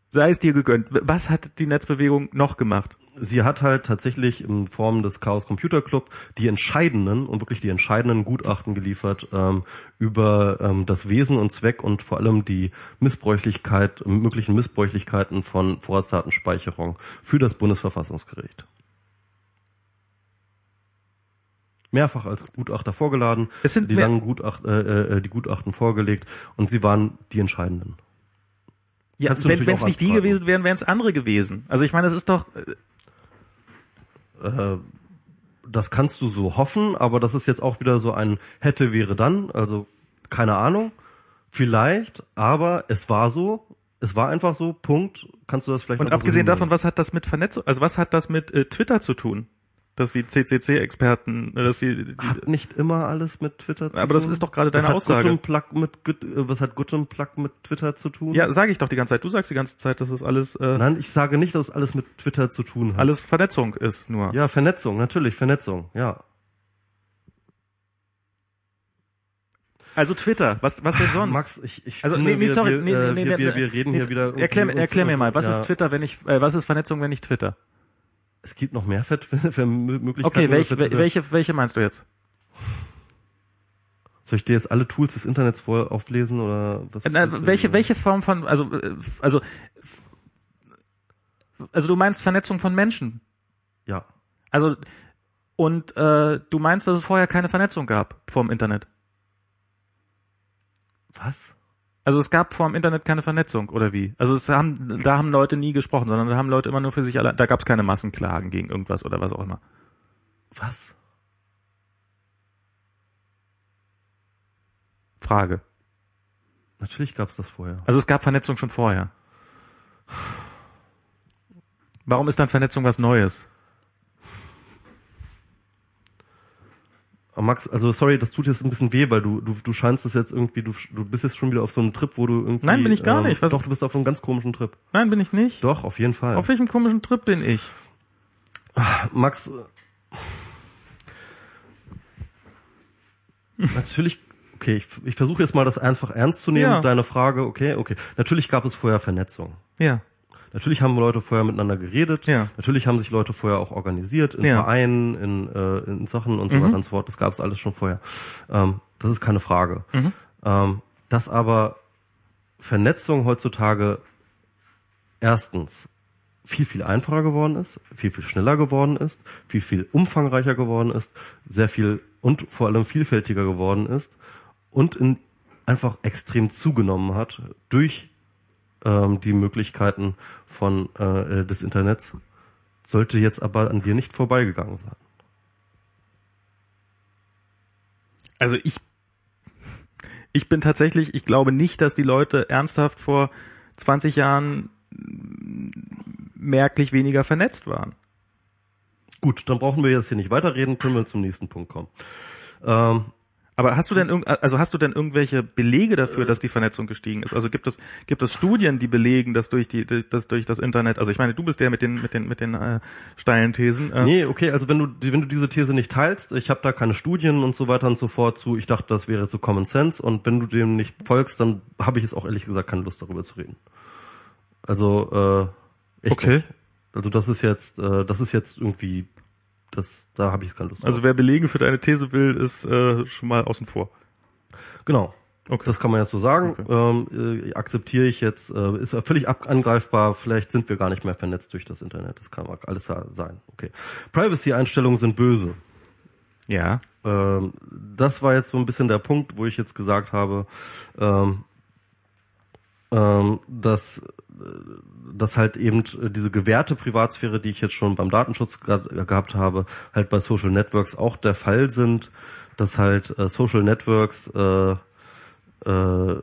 sei es dir gegönnt. Was hat die Netzbewegung noch gemacht? sie hat halt tatsächlich in Form des Chaos Computer Club die entscheidenden und wirklich die entscheidenden Gutachten geliefert ähm, über ähm, das Wesen und Zweck und vor allem die Missbräuchlichkeit, möglichen Missbräuchlichkeiten von Vorratsdatenspeicherung für das Bundesverfassungsgericht. Mehrfach als Gutachter vorgeladen, es sind die langen Gutacht, äh, äh, die Gutachten vorgelegt und sie waren die entscheidenden. Ja, wenn es nicht die gewesen wären, wären es andere gewesen. Also ich meine, es ist doch, äh, äh, das kannst du so hoffen, aber das ist jetzt auch wieder so ein hätte wäre dann, also keine Ahnung, vielleicht, aber es war so, es war einfach so, Punkt, kannst du das vielleicht Und abgesehen davon, was hat das mit Vernetzung, also was hat das mit äh, Twitter zu tun? Dass die CCC-Experten, äh, dass sie die, hat nicht immer alles mit Twitter zu tun. Aber das ist doch gerade deine was Aussage. Hat Plug mit, was hat Gut und Plug mit Twitter zu tun? Ja, sage ich doch die ganze Zeit. Du sagst die ganze Zeit, dass es alles. Äh, Nein, ich sage nicht, dass es alles mit Twitter zu tun hat. Alles Vernetzung ist nur. Ja, Vernetzung, natürlich Vernetzung. Ja. Also Twitter, was was denn sonst? Max, ich, ich also nee, nee, sorry, wir, nee, nee, nee, wir, wir, wir reden nee, hier wieder. Erklär, erklär mir mal, was ja. ist Twitter, wenn ich, äh, was ist Vernetzung, wenn ich Twitter? Es gibt noch mehr Fett für Möglichkeiten. Okay, welche, welche, welche meinst du jetzt? Soll ich dir jetzt alle Tools des Internets vor auflesen oder was? Na, welche, welche Form von, also, äh, also, also du meinst Vernetzung von Menschen? Ja. Also, und äh, du meinst, dass es vorher keine Vernetzung gab vom Internet? Was? Also es gab vor dem Internet keine Vernetzung oder wie? Also es haben, da haben Leute nie gesprochen, sondern da haben Leute immer nur für sich allein. Da gab es keine Massenklagen gegen irgendwas oder was auch immer. Was? Frage. Natürlich gab es das vorher. Also es gab Vernetzung schon vorher. Warum ist dann Vernetzung was Neues? Max, also sorry, das tut jetzt ein bisschen weh, weil du du du scheinst es jetzt irgendwie, du du bist jetzt schon wieder auf so einem Trip, wo du irgendwie Nein, bin ich gar ähm, nicht. Was? Doch, du bist auf einem ganz komischen Trip. Nein, bin ich nicht. Doch, auf jeden Fall. Auf welchem komischen Trip bin ich? Max äh, Natürlich Okay, ich, ich versuche jetzt mal das einfach ernst zu nehmen, ja. deine Frage, okay, okay. Natürlich gab es vorher Vernetzung. Ja. Natürlich haben Leute vorher miteinander geredet. Ja. Natürlich haben sich Leute vorher auch organisiert in ja. Vereinen, in, äh, in Sachen und so mhm. weiter und so fort. Das gab es alles schon vorher. Ähm, das ist keine Frage. Mhm. Ähm, dass aber Vernetzung heutzutage erstens viel, viel einfacher geworden ist, viel, viel schneller geworden ist, viel, viel umfangreicher geworden ist, sehr viel und vor allem vielfältiger geworden ist und in, einfach extrem zugenommen hat durch ähm, die Möglichkeiten von äh, des Internets, sollte jetzt aber an dir nicht vorbeigegangen sein. Also ich ich bin tatsächlich, ich glaube nicht, dass die Leute ernsthaft vor 20 Jahren merklich weniger vernetzt waren. Gut, dann brauchen wir jetzt hier nicht weiterreden, können wir zum nächsten Punkt kommen. Ähm, Aber hast du denn irgend, also hast du denn irgendwelche Belege dafür, dass die Vernetzung gestiegen ist? Also gibt es gibt es Studien, die belegen, dass durch die durch das durch das Internet, also ich meine, du bist der mit den mit den mit den äh, steilen Thesen. Äh, Nee, okay, also wenn du wenn du diese These nicht teilst, ich habe da keine Studien und so weiter und so fort zu, ich dachte, das wäre so Common Sense und wenn du dem nicht folgst, dann habe ich jetzt auch ehrlich gesagt keine Lust darüber zu reden. Also äh, echt Okay. nicht. Also das ist jetzt äh, das ist jetzt irgendwie das da habe ich keine Lust. Also wer Belege für deine These will, ist äh, schon mal außen vor. genau. Okay. Das kann man jetzt so sagen. Ähm, äh, akzeptiere ich jetzt, äh, ist ja völlig ab angreifbar. Vielleicht sind wir gar nicht mehr vernetzt durch das Internet. Das kann alles sein. Okay. Privacy-Einstellungen sind böse. Ja. Ähm, das war jetzt so ein bisschen der Punkt, wo ich jetzt gesagt habe, ähm, ähm, dass, äh, dass halt eben äh, diese gewährte Privatsphäre, die ich jetzt schon beim Datenschutz gehabt habe, halt bei Social Networks auch der Fall sind, dass halt äh, Social Networks äh, äh,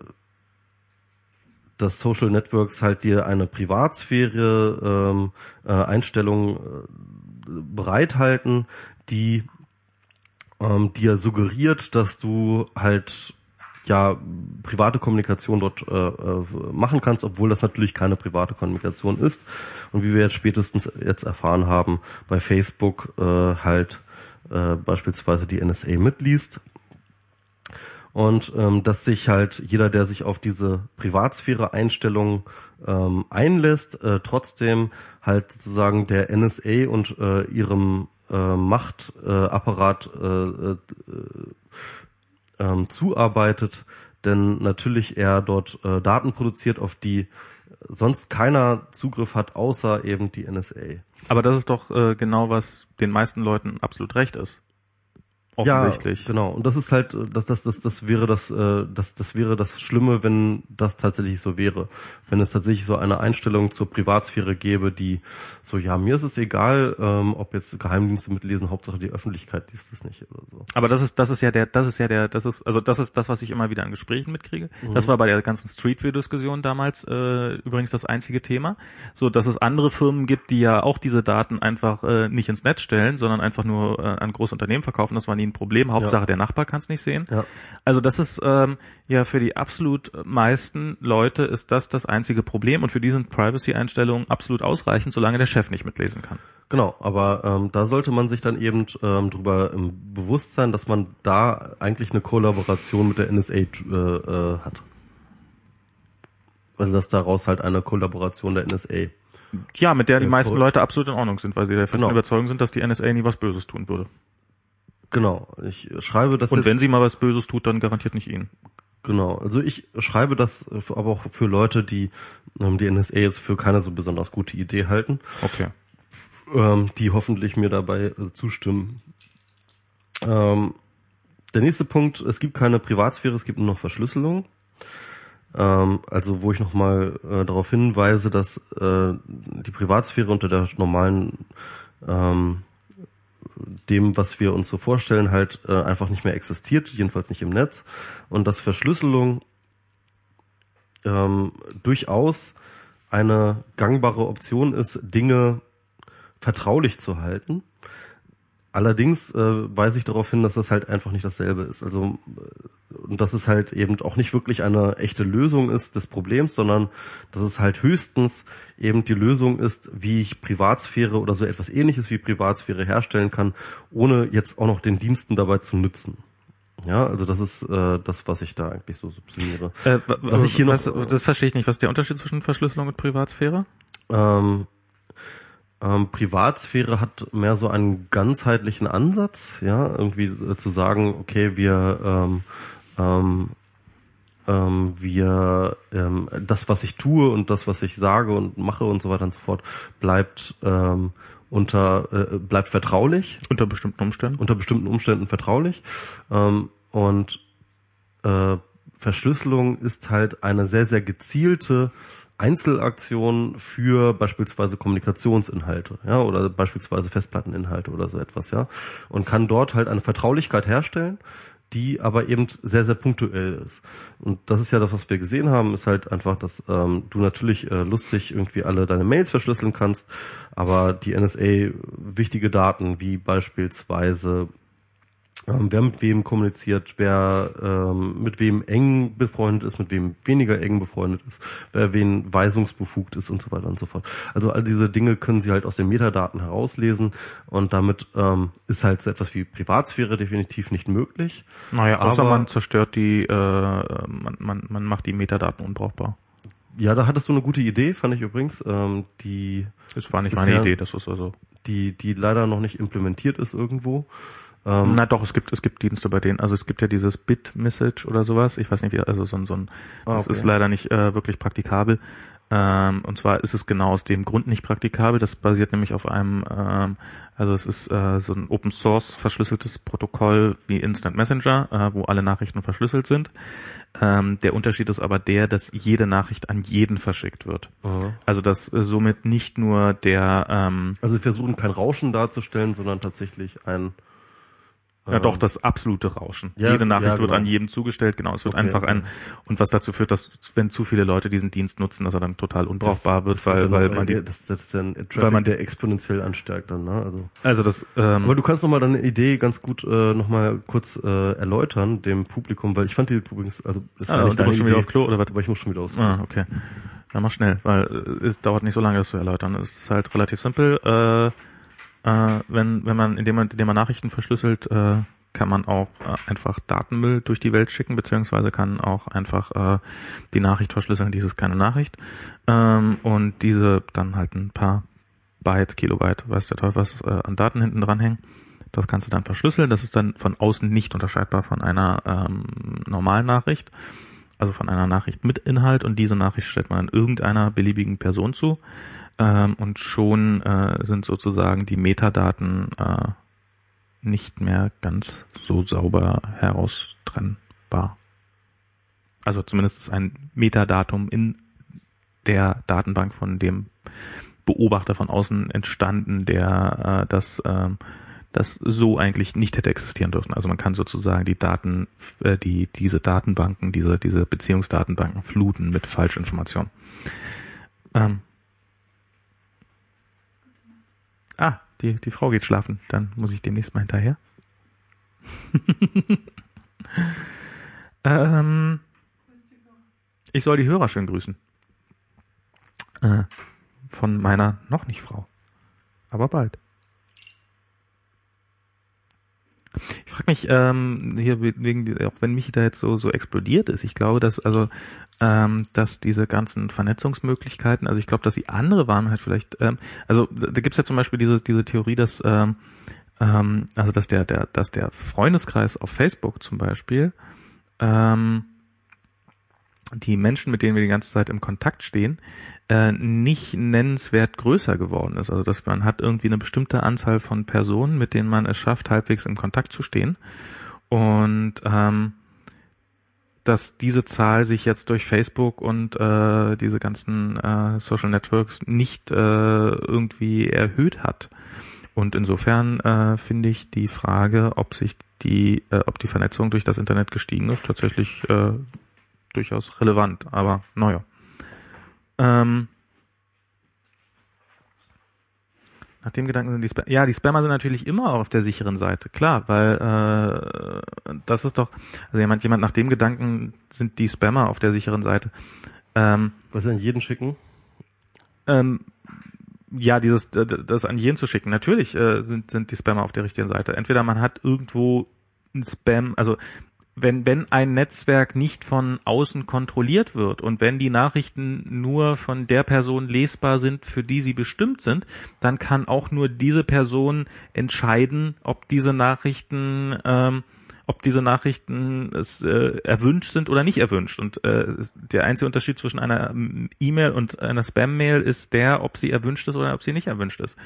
dass Social Networks halt dir eine Privatsphäre ähm, äh, Einstellung äh, bereithalten, die ähm, dir suggeriert, dass du halt ja private Kommunikation dort äh, äh, machen kannst, obwohl das natürlich keine private Kommunikation ist. Und wie wir jetzt spätestens jetzt erfahren haben, bei Facebook äh, halt äh, beispielsweise die NSA mitliest. Und ähm, dass sich halt jeder, der sich auf diese Privatsphäre-Einstellung ähm, einlässt, äh, trotzdem halt sozusagen der NSA und äh, ihrem äh, Machtapparat äh, äh, ähm, zuarbeitet, denn natürlich er dort äh, Daten produziert, auf die sonst keiner Zugriff hat, außer eben die NSA. Aber das ist doch äh, genau, was den meisten Leuten absolut recht ist. Offensichtlich. Ja, genau. Und das ist halt, das, das, das, das wäre das, äh, das, das wäre das Schlimme, wenn das tatsächlich so wäre. Wenn es tatsächlich so eine Einstellung zur Privatsphäre gäbe, die so, ja, mir ist es egal, ähm, ob jetzt Geheimdienste mitlesen, Hauptsache die Öffentlichkeit liest es nicht oder so. Aber das ist, das ist ja der, das ist ja der, das ist, also das ist das, was ich immer wieder an Gesprächen mitkriege. Das war bei der ganzen Street View Diskussion damals äh, übrigens das einzige Thema. So, dass es andere Firmen gibt, die ja auch diese Daten einfach äh, nicht ins Netz stellen, sondern einfach nur äh, an große Unternehmen verkaufen. Das war nie ein Problem. Hauptsache Ja. der Nachbar kann es nicht sehen. Ja. Also das ist ähm, ja für die absolut meisten Leute ist das das einzige Problem und für die sind Privacy-Einstellungen absolut ausreichend, solange der Chef nicht mitlesen kann. Genau, aber ähm, da sollte man sich dann eben ähm, drüber im Bewusstsein, dass man da eigentlich eine Kollaboration mit der NSA äh, äh, hat. Also dass daraus halt eine Kollaboration der NSA. Ja, mit der die Ja, meisten. Leute absolut in Ordnung sind, weil sie der festen Genau. Überzeugung sind, dass die NSA nie was Böses tun würde. Genau, ich schreibe das Und jetzt, wenn sie mal was Böses tut, dann garantiert nicht ihn. genau, also ich schreibe das aber auch für Leute, die ähm, die NSA jetzt für keine so besonders gute Idee halten, Okay. ähm, die hoffentlich mir dabei äh, zustimmen. Ähm, der nächste Punkt, es gibt keine Privatsphäre, es gibt nur noch Verschlüsselung. Ähm, also wo ich nochmal äh, darauf hinweise, dass äh, die Privatsphäre unter der normalen ähm, dem, was wir uns so vorstellen, halt äh, einfach nicht mehr existiert, jedenfalls nicht im Netz. Und dass Verschlüsselung ähm, durchaus eine gangbare Option ist, Dinge vertraulich zu halten. Allerdings äh, weise ich darauf hin, dass das halt einfach nicht dasselbe ist. Also äh, und dass es halt eben auch nicht wirklich eine echte Lösung ist des Problems, sondern dass es halt höchstens eben die Lösung ist, wie ich Privatsphäre oder so etwas ähnliches wie Privatsphäre herstellen kann, ohne jetzt auch noch den Diensten dabei zu nützen. Ja, also das ist äh, das, was ich da eigentlich so subsumiere. Äh, wa- Was ich hier noch- was, das verstehe ich nicht. Was ist der Unterschied zwischen Verschlüsselung und Privatsphäre? Ähm, ähm, Privatsphäre hat mehr so einen ganzheitlichen Ansatz, ja, irgendwie äh, zu sagen, okay, wir ähm, ähm, ähm, wir ähm, das, was ich tue und das, was ich sage und mache und so weiter und so fort, bleibt ähm, unter äh, bleibt vertraulich Unter bestimmten Umständen? unter bestimmten Umständen vertraulich. Ähm, und äh, Verschlüsselung ist halt eine sehr, sehr gezielte Einzelaktion für beispielsweise Kommunikationsinhalte, ja, oder beispielsweise Festplatteninhalte oder so etwas, ja, und kann dort halt eine Vertraulichkeit herstellen, die aber eben sehr, sehr punktuell ist. Und das ist ja das, was wir gesehen haben, ist halt einfach, dass ähm, du natürlich äh, lustig irgendwie alle deine Mails verschlüsseln kannst, aber die NSA wichtige Daten wie beispielsweise ähm, wer mit wem kommuniziert, wer ähm, mit wem eng befreundet ist, mit wem weniger eng befreundet ist, wer wen weisungsbefugt ist und so weiter und so fort. Also all diese Dinge können sie halt aus den Metadaten herauslesen und damit ähm, ist halt so etwas wie Privatsphäre definitiv nicht möglich. Naja, außer man zerstört die, äh, man, man, man macht die Metadaten unbrauchbar. Ja, da hattest du eine gute Idee, fand ich übrigens, ähm, die Das war nicht meine Idee, das ist also. die die leider noch nicht implementiert ist irgendwo. Na doch, es gibt es gibt Dienste bei denen. Also es gibt ja dieses Bit-Message oder sowas. Ich weiß nicht, wie also so ein so ein. Ah, Das okay. ist leider nicht äh, wirklich praktikabel. Ähm, und zwar ist es genau aus dem Grund nicht praktikabel. Das basiert nämlich auf einem, ähm, also es ist äh, so ein Open Source verschlüsseltes Protokoll wie Instant Messenger, äh, wo alle Nachrichten verschlüsselt sind. Ähm, der Unterschied ist aber der, dass jede Nachricht an jeden verschickt wird. Aha. Also dass äh, somit nicht nur der ähm, Also sie versuchen kein Rauschen darzustellen, sondern tatsächlich ein Ja, doch, das absolute Rauschen. Ja, Jede Nachricht ja, wird genau. an jedem zugestellt, genau. Es wird Okay, einfach ein, und was dazu führt, dass, wenn zu viele Leute diesen Dienst nutzen, dass er dann total unbrauchbar wird, das weil, dann weil man die, das, das ist dann Traffic, weil man- der exponentiell ansteigt dann, ne? Also. also das, ähm, Aber du kannst noch mal deine Idee ganz gut äh, noch mal kurz äh, erläutern dem Publikum, weil ich fand die übrigens, also das Ah, war nicht deine schon wieder Idee, auf Klo, oder was? aber ich muss schon wieder aus. ah, okay. Ja, mach schnell, weil äh, es dauert nicht so lange, das zu erläutern. Es ist halt relativ simpel. Äh, äh, wenn, wenn man, indem man, indem man Nachrichten verschlüsselt, äh, kann man auch äh, einfach Datenmüll durch die Welt schicken, beziehungsweise kann auch einfach äh, die Nachricht verschlüsseln, dies ist keine Nachricht. Ähm, und diese dann halt ein paar Byte, Kilobyte, weiß der Teufel was, äh, an Daten hinten dranhängen. Das kannst du dann verschlüsseln. Das ist dann von außen nicht unterscheidbar von einer ähm, normalen Nachricht, also von einer Nachricht mit Inhalt. Und diese Nachricht stellt man dann irgendeiner beliebigen Person zu. Ähm, und schon äh, sind sozusagen die Metadaten äh, nicht mehr ganz so sauber heraustrennbar. Also zumindest ist ein Metadatum in der Datenbank von dem Beobachter von außen entstanden, der äh, das, ähm, das so eigentlich nicht hätte existieren dürfen. Also man kann sozusagen die Daten, äh, die diese Datenbanken, diese diese Beziehungsdatenbanken fluten mit Falschinformationen. Ähm. Ah, die die Frau geht schlafen. Dann muss ich demnächst mal hinterher. ähm, ich soll die Hörer schön grüßen. Äh, von meiner noch nicht Frau. Aber bald. Ich frage mich, ähm, hier wegen, auch wenn mich da jetzt so, so explodiert ist, ich glaube, dass also ähm, dass diese ganzen Vernetzungsmöglichkeiten, also ich glaube, dass die andere waren halt vielleicht, ähm, also da, da gibt's ja zum Beispiel diese, diese Theorie, dass ähm, ähm, also dass der, der, dass der Freundeskreis auf Facebook zum Beispiel ähm, die Menschen, mit denen wir die ganze Zeit im Kontakt stehen, äh, nicht nennenswert größer geworden ist. Also dass man hat irgendwie eine bestimmte Anzahl von Personen, mit denen man es schafft, halbwegs im Kontakt zu stehen. Und ähm, dass diese Zahl sich jetzt durch Facebook und äh, diese ganzen äh, Social Networks nicht äh, irgendwie erhöht hat. Und insofern äh, finde ich die Frage, ob sich die, äh, ob die Vernetzung durch das Internet gestiegen ist, tatsächlich äh, durchaus relevant. Aber naja. Ähm, nach dem Gedanken sind die Spammer. Ja, die Spammer sind natürlich immer auf der sicheren Seite, klar, weil äh, das ist doch, also jemand, jemand nach dem Gedanken sind die Spammer auf der sicheren Seite. Ähm, Was an jeden schicken? ähm, ja, dieses das an jeden zu schicken. Natürlich äh, sind sind die Spammer auf der richtigen Seite. Entweder man hat irgendwo ein Spam, also wenn wenn ein Netzwerk nicht von außen kontrolliert wird und wenn die Nachrichten nur von der Person lesbar sind, für die sie bestimmt sind, dann kann auch nur diese Person entscheiden, ob diese Nachrichten ähm, ob diese Nachrichten es, äh, erwünscht sind oder nicht erwünscht. Und äh, der einzige Unterschied zwischen einer ähm, E-Mail und einer Spam-Mail ist der, ob sie erwünscht ist oder ob sie nicht erwünscht ist.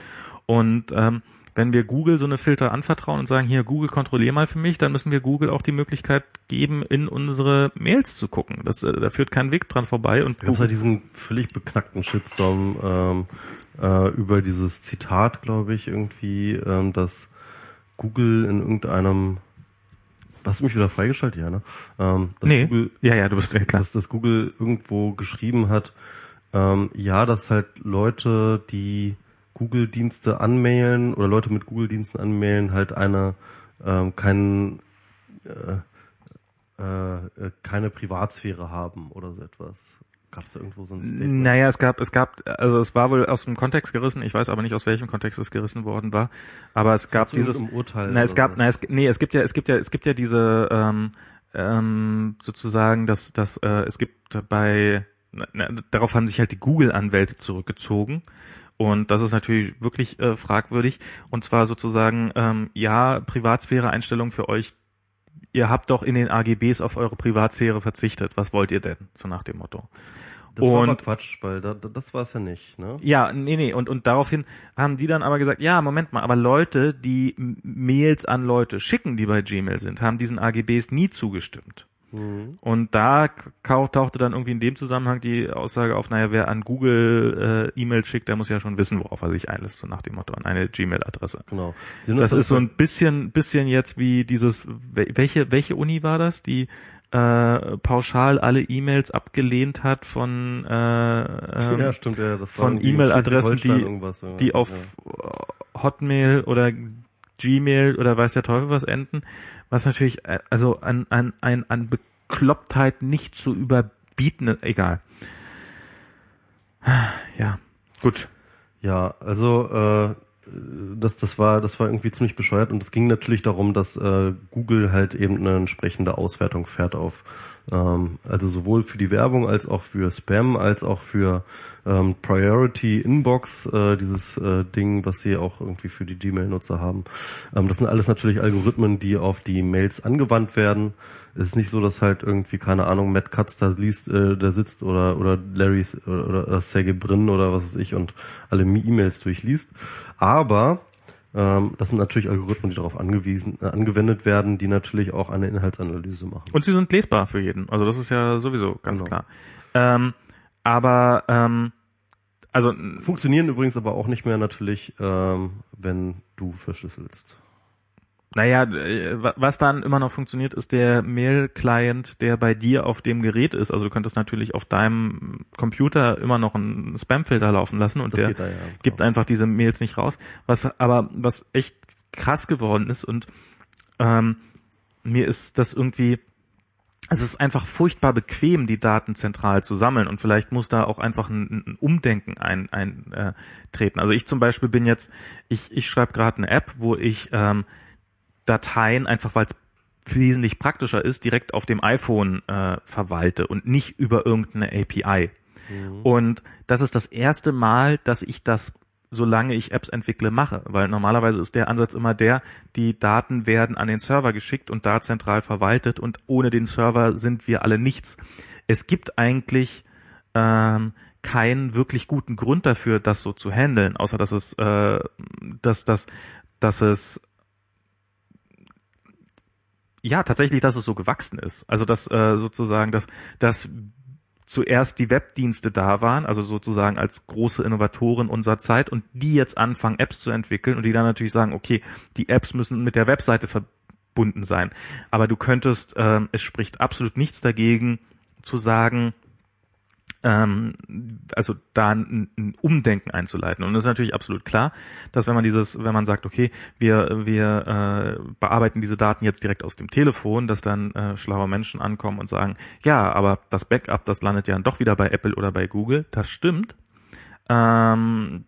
Und ähm, wenn wir Google so eine Filter anvertrauen und sagen, hier Google kontrollier mal für mich, dann müssen wir Google auch die Möglichkeit geben, in unsere Mails zu gucken. Das, äh, da führt kein Weg dran vorbei. Und gab Google, ja diesen völlig beknackten Shitstorm ähm, äh, über dieses Zitat, glaube ich, irgendwie, ähm, dass Google in irgendeinem Hast du mich wieder freigeschaltet, ja, ne? Ähm, nee, Google, ja, ja, du bist ja klar. dass, dass Google irgendwo geschrieben hat, ähm, ja, dass halt Leute, die Google-Dienste anmailen oder Leute mit Google-Diensten anmailen, halt eine ähm, kein, äh, äh, keine Privatsphäre haben oder so etwas. Gab es irgendwo so ein Statement? Naja, es gab, es gab, also es war wohl aus dem Kontext gerissen, ich weiß aber nicht, aus welchem Kontext es gerissen worden war. Aber es gab dieses. irgendeinem Urteil na, es gab, na, es, nee, es gibt ja, es gibt ja, es gibt ja diese ähm, ähm, sozusagen, dass, dass äh, es gibt bei na, na, darauf haben sich halt die Google-Anwälte zurückgezogen. Und das ist natürlich wirklich äh, fragwürdig. Und zwar sozusagen, ähm, ja, Privatsphäre-Einstellungen für euch. Ihr habt doch in den AGBs auf eure Privatsphäre verzichtet. Was wollt ihr denn? So nach dem Motto. Das war aber und- Quatsch, weil da, da, das war es ja nicht, ne? Ja, nee, nee, und, und daraufhin haben die dann aber gesagt, ja, Moment mal, aber Leute, die Mails an Leute schicken, die bei Gmail sind, haben diesen AGBs nie zugestimmt. Mhm. Und da tauchte dann irgendwie in dem Zusammenhang die Aussage auf, naja, wer an Google äh, E-Mail schickt, der muss ja schon wissen, worauf er sich einlässt, so nach dem Motto, an eine Gmail-Adresse. Genau. Haben Das ist so dann- ein bisschen, bisschen jetzt wie dieses, wel- welche, welche Uni war das, die äh, pauschal alle E-Mails abgelehnt hat von äh, ähm, ja, stimmt, ja, das von E-Mail-Adressen, die, ja. die auf. Hotmail oder Gmail oder weiß der Teufel was enden, was natürlich äh, also an an an, an Beklopptheit nicht zu überbieten, egal. Ja, gut. Ja, also äh, das, das war das war irgendwie ziemlich bescheuert und es ging natürlich darum, dass äh, Google halt eben eine entsprechende Auswertung fährt auf also sowohl für die Werbung als auch für Spam als auch für ähm, Priority Inbox äh, dieses äh, Ding, was sie auch irgendwie für die Gmail-Nutzer haben. Ähm, das sind alles natürlich Algorithmen, die auf die Mails angewandt werden. Es ist nicht so, dass halt irgendwie keine Ahnung Matt Katz da liest, äh, da sitzt oder oder Larry oder, oder Sergey Brin oder was weiß ich und alle E-Mails durchliest. Aber ähm, das sind natürlich Algorithmen, die darauf angewiesen, äh, angewendet werden, die natürlich auch eine Inhaltsanalyse machen. Und sie sind lesbar für jeden. Also das ist ja sowieso ganz Genau. klar. Ähm, aber ähm, also Funktionieren übrigens aber auch nicht mehr natürlich, ähm, wenn du verschlüsselst. Naja, äh, wa- was dann immer noch funktioniert, ist der Mail-Client, der bei dir auf dem Gerät ist. Also du könntest natürlich auf deinem Computer immer noch einen Spam-Filter laufen lassen und Das der da ja. gibt einfach diese Mails nicht raus. Was aber, was echt krass geworden ist und ähm, mir ist das irgendwie, es ist einfach furchtbar bequem, die Daten zentral zu sammeln und vielleicht muss da auch einfach ein, ein Umdenken eintreten. Ein, äh, treten. also ich zum Beispiel bin jetzt, ich, ich schreibe gerade eine App, wo ich ähm, Dateien, einfach weil es wesentlich praktischer ist, direkt auf dem iPhone äh, verwalte und nicht über irgendeine API. Und das ist das erste Mal, dass ich das, solange ich Apps entwickle, mache. Weil normalerweise ist der Ansatz immer der, die Daten werden an den Server geschickt und da zentral verwaltet und ohne den Server sind wir alle nichts. Es gibt eigentlich ähm, keinen wirklich guten Grund dafür, das so zu handeln, außer dass es, äh, dass, dass, dass es ja, tatsächlich, dass es so gewachsen ist. Also dass äh, sozusagen, dass, dass zuerst die Webdienste da waren, also sozusagen als große Innovatoren unserer Zeit und die jetzt anfangen, Apps zu entwickeln und die dann natürlich sagen, okay, die Apps müssen mit der Webseite verbunden sein. Aber du könntest, ähm, es spricht absolut nichts dagegen zu sagen, ähm, also da ein, ein Umdenken einzuleiten. Und es ist natürlich absolut klar, dass wenn man dieses, wenn man sagt, okay, wir, wir äh, bearbeiten diese Daten jetzt direkt aus dem Telefon, dass dann äh, schlaue Menschen ankommen und sagen, ja, aber das Backup, das landet ja dann doch wieder bei Apple oder bei Google. Das stimmt. Ähm,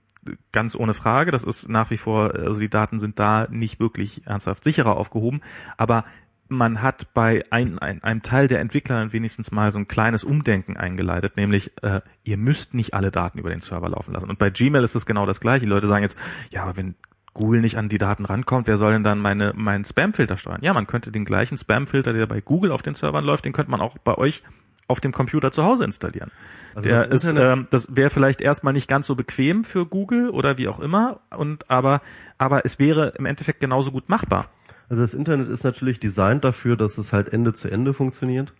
ganz ohne Frage. Das ist nach wie vor, also die Daten sind da nicht wirklich ernsthaft sicherer aufgehoben. Aber man hat bei ein, ein, einem Teil der Entwickler dann wenigstens mal so ein kleines Umdenken eingeleitet, nämlich äh, ihr müsst nicht alle Daten über den Server laufen lassen. Und bei Gmail ist es genau das gleiche. Die Leute sagen jetzt, ja, aber wenn Google nicht an die Daten rankommt, wer soll denn dann meine meinen Spamfilter steuern? Ja, man könnte den gleichen Spamfilter, der bei Google auf den Servern läuft, den könnte man auch bei euch auf dem Computer zu Hause installieren. Also der das ist, ähm, das wäre vielleicht erstmal nicht ganz so bequem für Google oder wie auch immer, und aber aber es wäre im Endeffekt genauso gut machbar. Also das Internet ist natürlich designt dafür, dass es halt Ende zu Ende funktioniert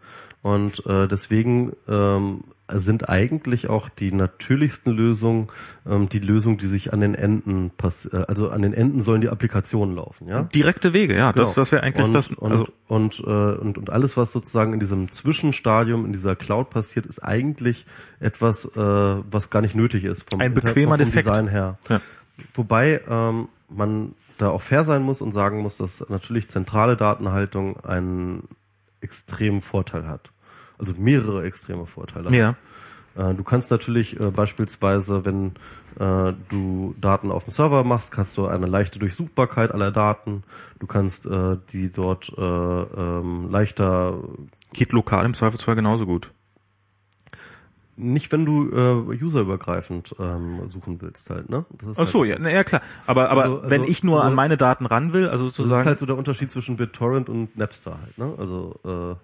und äh, deswegen ähm, sind eigentlich auch die natürlichsten Lösungen ähm, die Lösungen, die sich an den Enden pass äh, also an den Enden sollen die Applikationen laufen, ja? Direkte Wege, ja, das Genau. das wäre eigentlich und, das. und, Also und, äh, und und alles was sozusagen in diesem Zwischenstadium in dieser Cloud passiert, ist eigentlich etwas, äh, was gar nicht nötig ist vom, Ein Inter- bequemer vom Defekt. Design her. Ja. Wobei ähm, man da auch fair sein muss und sagen muss, dass natürlich zentrale Datenhaltung einen extremen Vorteil hat. Also mehrere extreme Vorteile. Ja. Äh, Du kannst natürlich äh, beispielsweise, wenn äh, du Daten auf dem Server machst, kannst du eine leichte Durchsuchbarkeit aller Daten. Du kannst äh, die dort äh, ähm, leichter, Geht lokal im Zweifelsfall genauso gut. Nicht wenn du äh, userübergreifend ähm, suchen willst halt, ne? Das ist Ach so, halt, ja, na, ja klar. Aber aber Also- also- wenn ich nur also- an meine Daten ran will, also Das ist sozusagen, halt so der Unterschied zwischen BitTorrent und Napster halt, ne? Also äh,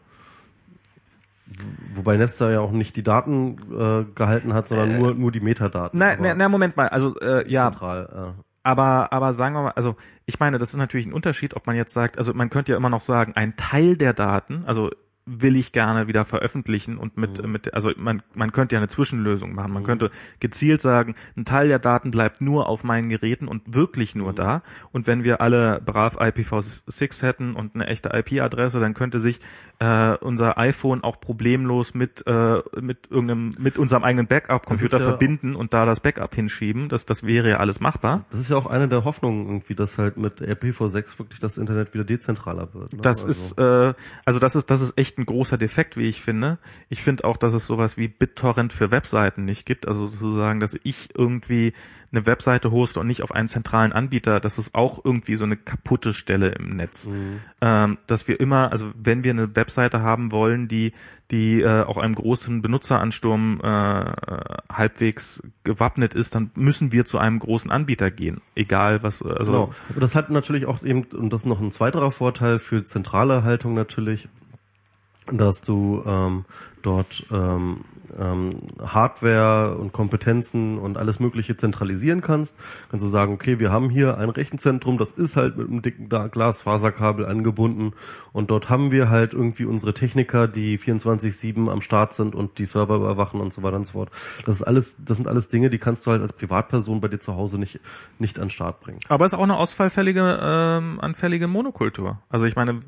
wobei Napster ja auch nicht die Daten äh, gehalten hat, sondern nur nur die Metadaten. na, na, na Moment mal, also äh, ja, zentral. Äh. aber aber sagen wir mal, also ich meine, das ist natürlich ein Unterschied, ob man jetzt sagt, also man könnte ja immer noch sagen, ein Teil der Daten, also will ich gerne wieder veröffentlichen und mit Mhm. mit also man man könnte ja eine Zwischenlösung machen. Man könnte gezielt sagen, ein Teil der Daten bleibt nur auf meinen Geräten und wirklich Mhm. nur da und wenn wir alle brav IPv6 hätten und eine echte IP-Adresse, dann könnte sich äh, unser iPhone auch problemlos mit äh, mit irgendeinem mit unserem eigenen Backup-Computer ja- verbinden und da das Backup hinschieben. Das das wäre ja alles machbar. Das ist ja auch eine der Hoffnungen irgendwie, dass halt mit IPv6 wirklich das Internet wieder dezentraler wird. Ne? Das also, ist äh, also das ist das ist echt ein großer Defekt, wie ich finde. Ich finde auch, dass es sowas wie BitTorrent für Webseiten nicht gibt. Also sozusagen, dass ich irgendwie eine Webseite hoste und nicht auf einen zentralen Anbieter. Das ist auch irgendwie so eine kaputte Stelle im Netz. Ähm, dass wir immer, also wenn wir eine Webseite haben wollen, die die äh, auch einem großen Benutzeransturm äh, halbwegs gewappnet ist, dann müssen wir zu einem großen Anbieter gehen. Egal was, also Genau. Und das hat natürlich auch eben, und das ist noch ein zweiterer Vorteil für zentrale Haltung natürlich, dass du ähm, dort ähm, ähm, Hardware und Kompetenzen und alles Mögliche zentralisieren kannst. Kannst du sagen, okay, wir haben hier ein Rechenzentrum, das ist halt mit einem dicken Glasfaserkabel angebunden und dort haben wir halt irgendwie unsere Techniker, die 24/7 am Start sind und die Server überwachen und so weiter und so fort. Das ist alles, das sind alles Dinge, die kannst du halt als Privatperson bei dir zu Hause nicht nicht an den Start bringen. Aber es ist auch eine ausfallfällige, ähm, anfällige Monokultur. Also ich meine,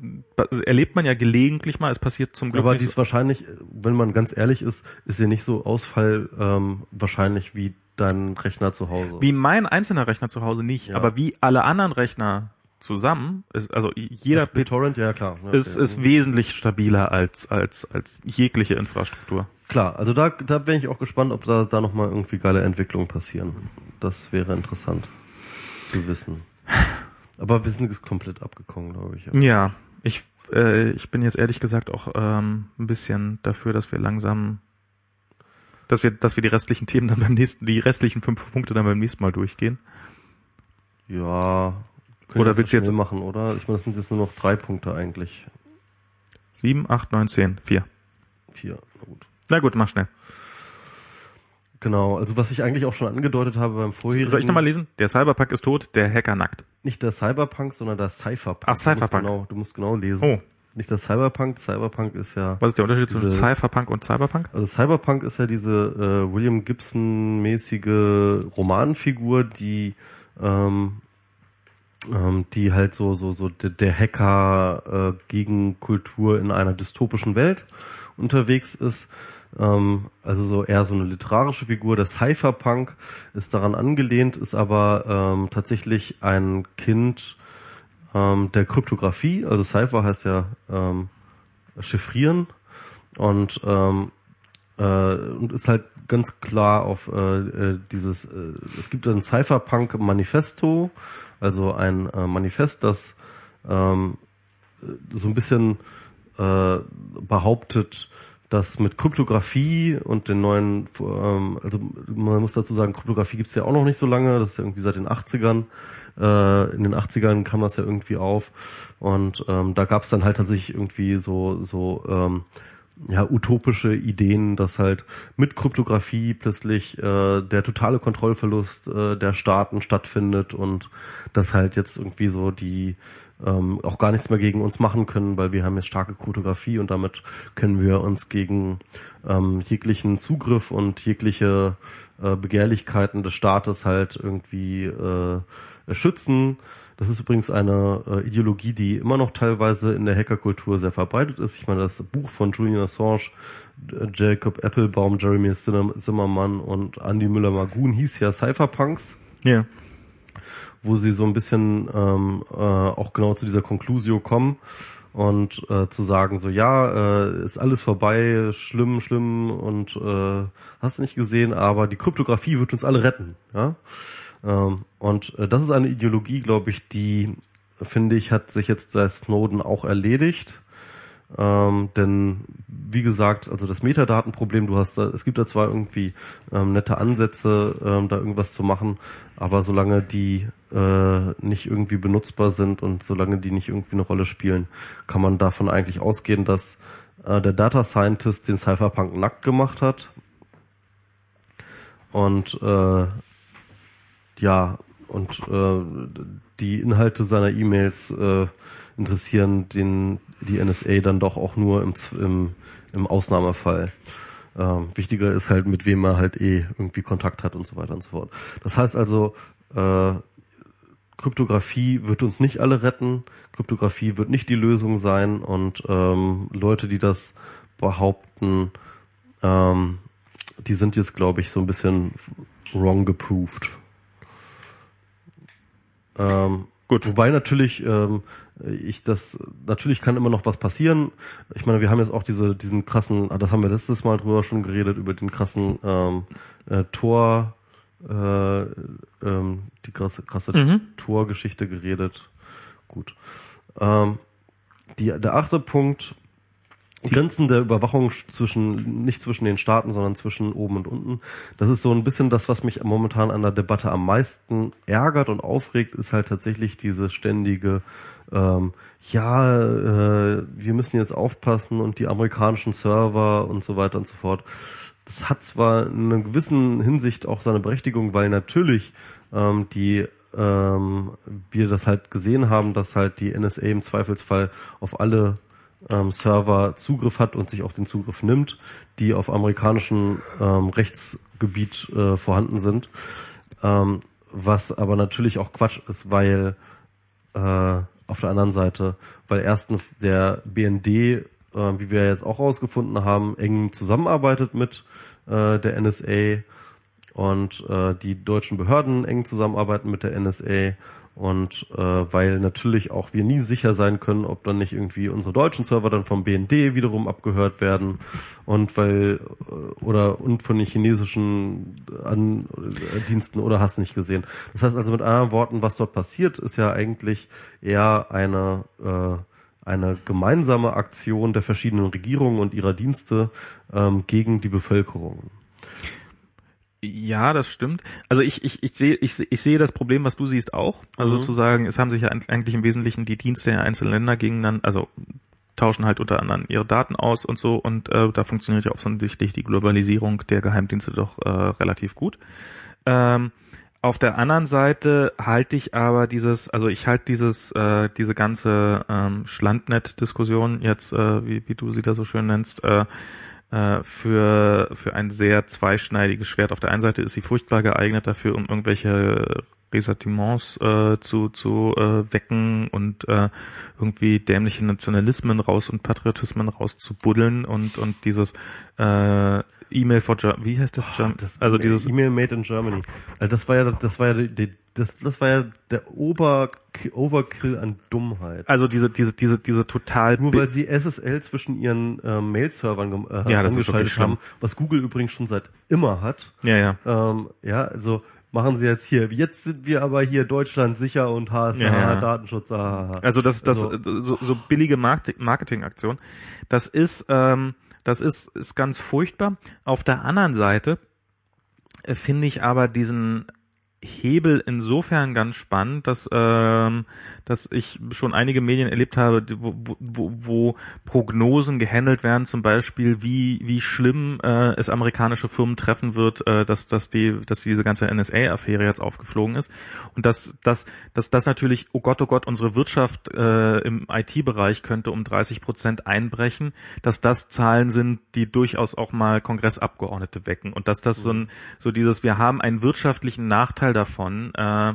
erlebt man ja gelegentlich mal, es passiert zum Glück Aber die so. ist wahrscheinlich, wenn man ganz ehrlich ist, ist sie nicht so Ausfall ähm, wahrscheinlich wie dein Rechner zu Hause. Wie mein einzelner Rechner zu Hause nicht, Ja. aber wie alle anderen Rechner zusammen, ist, also jeder Das BitTorrent, ja klar. Ja, ist, okay. ist wesentlich stabiler als, als, als jegliche Infrastruktur. Klar, also da, da bin ich auch gespannt, ob da, da nochmal irgendwie geile Entwicklungen passieren. Das wäre interessant zu wissen. Aber wir sind komplett abgekommen, glaube ich. Ja. Ja, ich, äh, ich bin jetzt ehrlich gesagt auch ähm, ein bisschen dafür, dass wir langsam, dass wir, dass wir die restlichen Themen dann beim nächsten, die restlichen fünf Punkte dann beim nächsten Mal durchgehen. ja Oder das willst du jetzt- machen, oder? Ich meine, das sind jetzt nur noch drei Punkte eigentlich. Sieben, acht, neun, zehn, vier. Vier, na gut. Na gut, mach schnell. Genau, also was ich eigentlich auch schon angedeutet habe beim vorherigen. Soll ich nochmal lesen? Der Cyberpunk ist tot, der Hacker nackt. Nicht der Cyberpunk, sondern der Cypherpunk. Ach, Cypherpunk. Du musst genau, du musst genau lesen. Oh, Nicht der Cyberpunk. Cyberpunk ist ja, was ist der Unterschied zwischen Diese- Cypherpunk und Cyberpunk? also Cyberpunk ist ja diese äh, William Gibson-mäßige Romanfigur, die ähm, ähm, die halt so so so der, der Hacker äh, gegen Kultur in einer dystopischen Welt unterwegs ist. Ähm, also so eher so eine literarische Figur. Der Cypherpunk ist daran angelehnt, ist aber ähm, tatsächlich ein Kind ähm, der Kryptographie. Also Cypher heißt ja ähm, chiffrieren und ähm, äh, und ist halt ganz klar auf äh, äh, dieses äh, es gibt ein Cypherpunk Manifesto, also ein äh, Manifest, das ähm, so ein bisschen äh, behauptet, dass mit Kryptographie und den neuen, ähm, also man muss dazu sagen, Kryptographie gibt's ja auch noch nicht so lange, das ist ja irgendwie seit den 80ern. Äh, in den 80ern kam das ja irgendwie auf. Und ähm, da gab's dann halt tatsächlich irgendwie so so ähm, ja, utopische Ideen, dass halt mit Kryptographie plötzlich äh, der totale Kontrollverlust äh, der Staaten stattfindet und dass halt jetzt irgendwie so die ähm, auch gar nichts mehr gegen uns machen können, weil wir haben jetzt starke Kryptographie und damit können wir uns gegen ähm, jeglichen Zugriff und jegliche äh, Begehrlichkeiten des Staates halt irgendwie äh, schützen. Das ist übrigens eine äh, Ideologie, die immer noch teilweise in der Hackerkultur sehr verbreitet ist. Ich meine, das Buch von Julian Assange, äh, Jacob Applebaum, Jeremy Zimmer- Zimmermann und Andy Müller-Magun hieß ja Cypherpunks. Ja. wo sie so ein bisschen ähm, äh, auch genau zu dieser Conclusio kommen und äh, zu sagen so ja äh, ist alles vorbei schlimm schlimm und äh, hast du nicht gesehen aber die Kryptographie wird uns alle retten ja ähm, und äh, das ist eine Ideologie glaube ich die finde ich hat sich jetzt bei Snowden auch erledigt ähm, denn wie gesagt, also das Metadatenproblem, du hast da, es gibt da zwar irgendwie ähm, nette Ansätze, ähm, da irgendwas zu machen, aber solange die äh, nicht irgendwie benutzbar sind und solange die nicht irgendwie eine Rolle spielen, kann man davon eigentlich ausgehen, dass äh, der Data Scientist den Cypherpunk nackt gemacht hat. Und äh, ja, und äh, die Inhalte seiner E-Mails äh, interessieren den die NSA dann doch auch nur im, im, im Ausnahmefall. Ähm, wichtiger ist halt, mit wem er halt eh irgendwie Kontakt hat und so weiter und so fort. Das heißt also, äh, Kryptographie wird uns nicht alle retten, Kryptographie wird nicht die Lösung sein und ähm, Leute, die das behaupten, ähm, die sind jetzt, glaube ich, so ein bisschen wrong geproved. Ähm, Gut. Wobei natürlich ähm, ich das natürlich kann immer noch was passieren. Ich meine, wir haben jetzt auch diese diesen krassen, ah, das haben wir letztes Mal drüber schon geredet über den krassen ähm, äh, Tor, äh, ähm, die krasse krasse mhm. Torgeschichte geredet. Gut. Ähm, die, der achte Punkt Grenzen der Überwachung zwischen, nicht zwischen den Staaten, sondern zwischen oben und unten. Das ist so ein bisschen das, was mich momentan an der Debatte am meisten ärgert und aufregt, ist halt tatsächlich dieses ständige, ähm, ja, äh, wir müssen jetzt aufpassen und die amerikanischen Server und so weiter und so fort. Das hat zwar in einer gewissen Hinsicht auch seine Berechtigung, weil natürlich ähm, die ähm, wir das halt gesehen haben, dass halt die NSA im Zweifelsfall auf alle ähm, Server Zugriff hat und sich auch den Zugriff nimmt, die auf amerikanischem ähm, Rechtsgebiet äh, vorhanden sind. Ähm, was aber natürlich auch Quatsch ist, weil äh, auf der anderen Seite, weil erstens der BND, äh, wie wir jetzt auch herausgefunden haben, eng zusammenarbeitet mit äh, der NSA und äh, die deutschen Behörden eng zusammenarbeiten mit der NSA und äh, weil natürlich auch wir nie sicher sein können, ob dann nicht irgendwie unsere deutschen Server dann vom BND wiederum abgehört werden und weil äh, oder und von den chinesischen An äh, Diensten oder hast nicht gesehen. Das heißt also mit anderen Worten, was dort passiert, ist ja eigentlich eher eine äh, eine gemeinsame Aktion der verschiedenen Regierungen und ihrer Dienste ähm, gegen die Bevölkerung. Ja, das stimmt. Also ich, ich, ich sehe ich, ich sehe das Problem, was du siehst, auch. Also mhm. sozusagen, es haben sich ja eigentlich im Wesentlichen die Dienste der einzelnen Länder gegeneinander, also tauschen halt unter anderem ihre Daten aus und so und äh, da funktioniert ja offensichtlich die Globalisierung der Geheimdienste doch äh, relativ gut. Ähm, auf der anderen Seite halte ich aber dieses, also ich halte dieses, äh, diese ganze ähm, Schlandnet-Diskussion jetzt, äh, wie, wie du sie da so schön nennst, äh, äh, für, für ein sehr zweischneidiges Schwert. Auf der einen Seite ist sie furchtbar geeignet dafür, um irgendwelche Ressentiments äh, zu, zu äh, wecken und äh, irgendwie dämliche Nationalismen raus und Patriotismen rauszubuddeln und, und dieses äh, E-Mail for Germany, wie heißt das? Oh, das also dieses E-Mail made in Germany. Also das war ja, das war ja die, das, das war ja der Ober, Overkill an Dummheit. Also diese, diese, diese, diese total. Nur weil sie SSL zwischen ihren äh, Mail-Servern äh, ja, angeschaltet haben, was Google übrigens schon seit immer hat. Ja, ja. Ähm, ja, also machen sie jetzt hier. Jetzt sind wir aber hier Deutschland sicher und HSH, ja. Datenschutz. Ah, also das, das, also. so, so billige Marketingaktion. Das ist, ähm, das ist, ist ganz furchtbar. Auf der anderen Seite äh, finde ich aber diesen Hebel insofern ganz spannend, dass, ähm, dass ich schon einige Medien erlebt habe, wo, wo, wo Prognosen gehandelt werden, zum Beispiel, wie, wie schlimm äh, es amerikanische Firmen treffen wird, äh, dass, dass, die, dass diese ganze NSA-Affäre jetzt aufgeflogen ist. Und dass, dass, dass das natürlich, oh Gott, oh Gott, unsere Wirtschaft äh, im IT-Bereich könnte um 30 Prozent einbrechen, dass das Zahlen sind, die durchaus auch mal Kongressabgeordnete wecken. Und dass das so ein, so dieses, wir haben einen wirtschaftlichen Nachteil Teil davon, äh,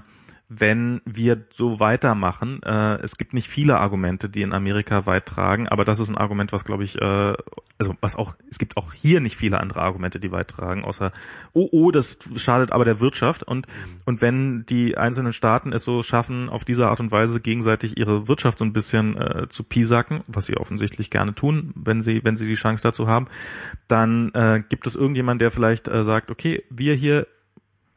wenn wir so weitermachen. Äh, es gibt nicht viele Argumente, die in Amerika weit tragen, aber das ist ein Argument, was glaube ich, äh, also was auch, es gibt auch hier nicht viele andere Argumente, die weit tragen, außer, oh, oh, das schadet aber der Wirtschaft. Und, und wenn die einzelnen Staaten es so schaffen, auf diese Art und Weise gegenseitig ihre Wirtschaft so ein bisschen äh, zu piesacken, was sie offensichtlich gerne tun, wenn sie, wenn sie die Chance dazu haben, dann äh, gibt es irgendjemand, der vielleicht äh, sagt, okay, wir hier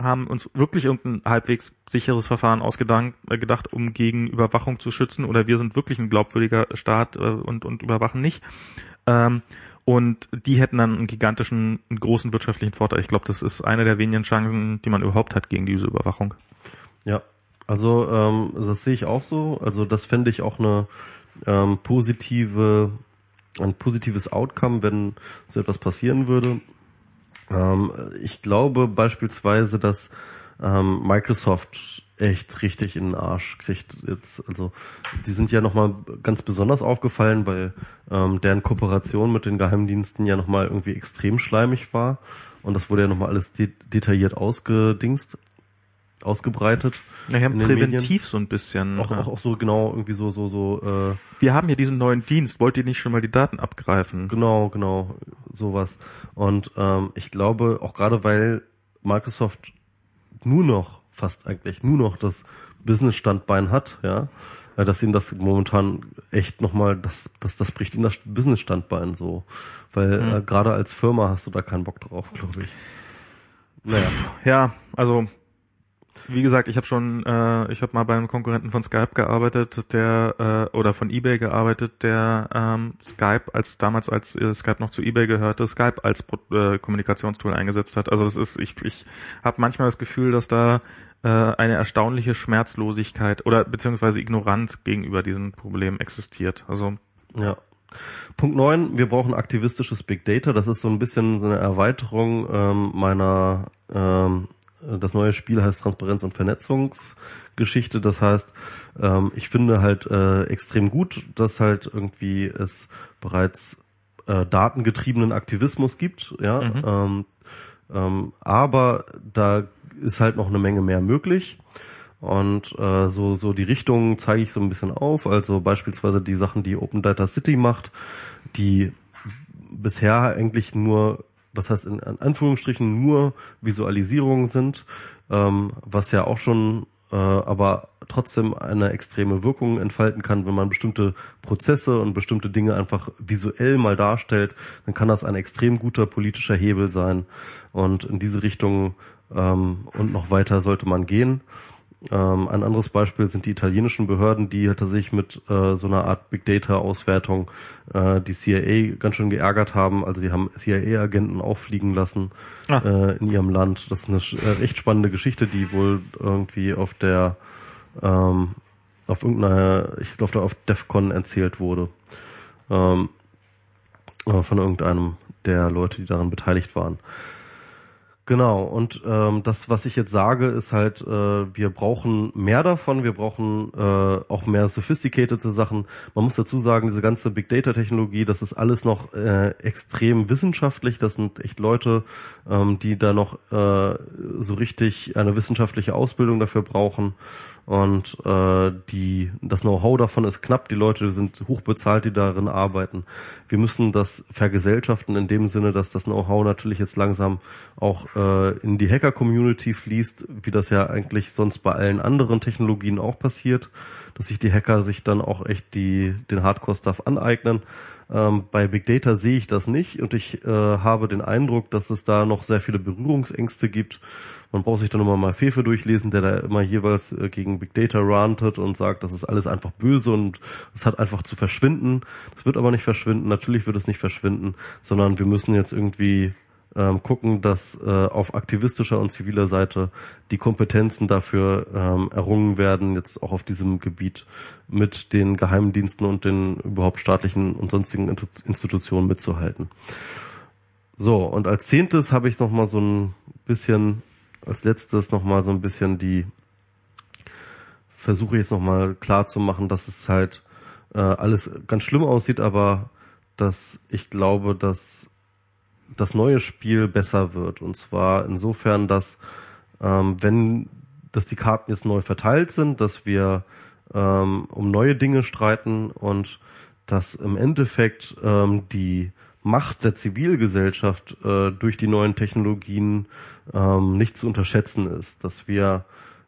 haben uns wirklich irgendein halbwegs sicheres Verfahren ausgedacht, äh, gedacht, um gegen Überwachung zu schützen, oder wir sind wirklich ein glaubwürdiger Staat äh, und, und überwachen nicht. Ähm, und die hätten dann einen gigantischen, einen großen wirtschaftlichen Vorteil. Ich glaube, das ist eine der wenigen Chancen, die man überhaupt hat gegen diese Überwachung. Ja, also ähm, das sehe ich auch so. Also das fände ich auch eine ähm, positive, ein positives Outcome, wenn so etwas passieren würde. Ähm, ich glaube beispielsweise, dass ähm, Microsoft echt richtig in den Arsch kriegt jetzt. Also die sind ja nochmal ganz besonders aufgefallen, weil ähm, deren Kooperation mit den Geheimdiensten ja nochmal irgendwie extrem schleimig war. Und das wurde ja nochmal alles de detailliert ausgedingst ausgebreitet. Ja, haben präventiv Medien. so ein bisschen. Auch, auch, auch so genau irgendwie so so so. Äh, Wir haben hier diesen neuen Dienst. Wollt ihr nicht schon mal die Daten abgreifen? Genau, genau, sowas. Und ähm, ich glaube auch gerade weil Microsoft nur noch fast eigentlich nur noch das Business-Standbein hat, ja, ja, dass ihnen das momentan echt nochmal, das, das, das bricht ihnen das Business-Standbein so, weil mhm. äh, gerade als Firma hast du da keinen Bock drauf, glaube ich. Naja. Ja, also wie gesagt, ich habe schon, äh, ich habe mal beim Konkurrenten von Skype gearbeitet, der äh, oder von eBay gearbeitet, der ähm, Skype als damals als äh, Skype noch zu eBay gehörte, Skype als äh, Kommunikationstool eingesetzt hat. Also das ist, ich, ich habe manchmal das Gefühl, dass da äh, eine erstaunliche Schmerzlosigkeit oder beziehungsweise Ignoranz gegenüber diesem Problem existiert. Also ja. Punkt neun: wir brauchen aktivistisches Big Data. Das ist so ein bisschen so eine Erweiterung ähm, meiner ähm, das neue Spiel heißt Transparenz und Vernetzungsgeschichte. Das heißt, ähm, ich finde halt äh, extrem gut, dass halt irgendwie es bereits äh, datengetriebenen Aktivismus gibt, ja. Mhm. Ähm, ähm, aber da ist halt noch eine Menge mehr möglich. Und äh, so, so die Richtung zeige ich so ein bisschen auf. Also beispielsweise die Sachen, die Open Data City macht, die bisher eigentlich nur was heißt in Anführungsstrichen nur Visualisierungen sind, ähm, was ja auch schon äh, aber trotzdem eine extreme Wirkung entfalten kann, wenn man bestimmte Prozesse und bestimmte Dinge einfach visuell mal darstellt, dann kann das ein extrem guter politischer Hebel sein. Und in diese Richtung ähm, und noch weiter sollte man gehen. Ähm, ein anderes Beispiel sind die italienischen Behörden, die tatsächlich mit äh, so einer Art Big Data Auswertung äh, die CIA ganz schön geärgert haben. Also die haben CIA-Agenten auffliegen lassen ah. äh, in ihrem Land. Das ist eine äh, echt spannende Geschichte, die wohl irgendwie auf der ähm, auf irgendeiner, ich glaube, auf DEFCON erzählt wurde. Ähm, äh, von irgendeinem der Leute, die daran beteiligt waren. Genau, und ähm, das, was ich jetzt sage, ist halt, äh, wir brauchen mehr davon, wir brauchen äh, auch mehr sophisticated Sachen. Man muss dazu sagen, diese ganze Big Data Technologie, das ist alles noch äh, extrem wissenschaftlich. Das sind echt Leute, ähm, die da noch äh, so richtig eine wissenschaftliche Ausbildung dafür brauchen und äh, die das Know-how davon ist knapp. Die Leute sind hochbezahlt, die darin arbeiten. Wir müssen das vergesellschaften in dem Sinne, dass das Know-how natürlich jetzt langsam auch äh, in die Hacker-Community fließt, wie das ja eigentlich sonst bei allen anderen Technologien auch passiert, dass sich die Hacker sich dann auch echt die den Hardcore-Stuff aneignen. Ähm, bei Big Data sehe ich das nicht und ich äh, habe den Eindruck, dass es da noch sehr viele Berührungsängste gibt man braucht sich dann immer mal Fefe durchlesen, der da immer jeweils äh, gegen Big Data rantet und sagt, das ist alles einfach böse und es hat einfach zu verschwinden. Das wird aber nicht verschwinden. Natürlich wird es nicht verschwinden, sondern wir müssen jetzt irgendwie ähm, gucken, dass äh, auf aktivistischer und ziviler Seite die Kompetenzen dafür ähm, errungen werden, jetzt auch auf diesem Gebiet mit den Geheimdiensten und den überhaupt staatlichen und sonstigen Institutionen mitzuhalten. So, und als zehntes habe ich noch mal so ein bisschen als letztes nochmal so ein bisschen die, versuche jetzt nochmal klar zu machen, dass es halt äh, alles ganz schlimm aussieht, aber dass ich glaube, dass das neue Spiel besser wird. Und zwar insofern, dass ähm, wenn dass die Karten jetzt neu verteilt sind, dass wir ähm, um neue Dinge streiten und dass im Endeffekt ähm, die Macht der Zivilgesellschaft äh, durch die neuen Technologien ähm, nicht zu unterschätzen ist, dass wir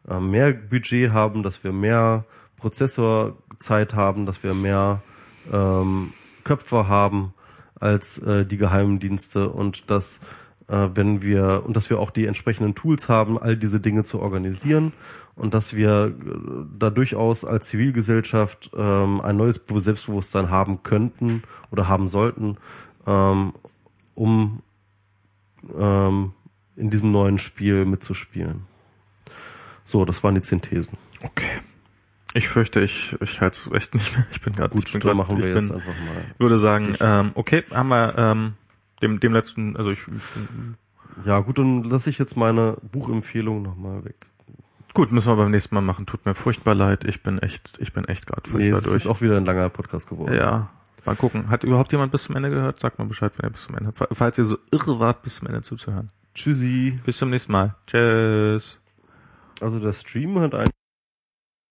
äh, mehr Budget haben, dass wir mehr Prozessorzeit haben, dass wir mehr ähm, Köpfe haben als äh, die Geheimdienste und dass äh, wenn wir und dass wir auch die entsprechenden Tools haben, all diese Dinge zu organisieren und dass wir äh, da durchaus als Zivilgesellschaft ähm, ein neues Selbstbewusstsein haben könnten oder haben sollten, ähm, um ähm, in diesem neuen Spiel mitzuspielen. So, das waren die zehn Thesen. Okay. Ich fürchte, ich, ich halte es echt nicht mehr. Ich bin gerade Gut, ich bin grad, machen wir ich jetzt bin, einfach mal. würde sagen, ähm, okay, haben wir ähm, dem, dem letzten, also ich, Ja, gut, dann lasse ich jetzt meine Buchempfehlung nochmal weg. gut, müssen wir beim nächsten Mal machen. Tut mir furchtbar leid. Ich bin echt, ich bin echt gerade Nee, furchtbar es durch. ist auch wieder ein langer Podcast geworden. Ja, mal gucken. Hat überhaupt jemand bis zum Ende gehört? Sagt mal Bescheid, wenn ihr bis zum Ende, falls ihr so irre wart, bis zum Ende zuzuhören. Tschüssi. Bis zum nächsten Mal. Tschüss. Also der Stream hat ein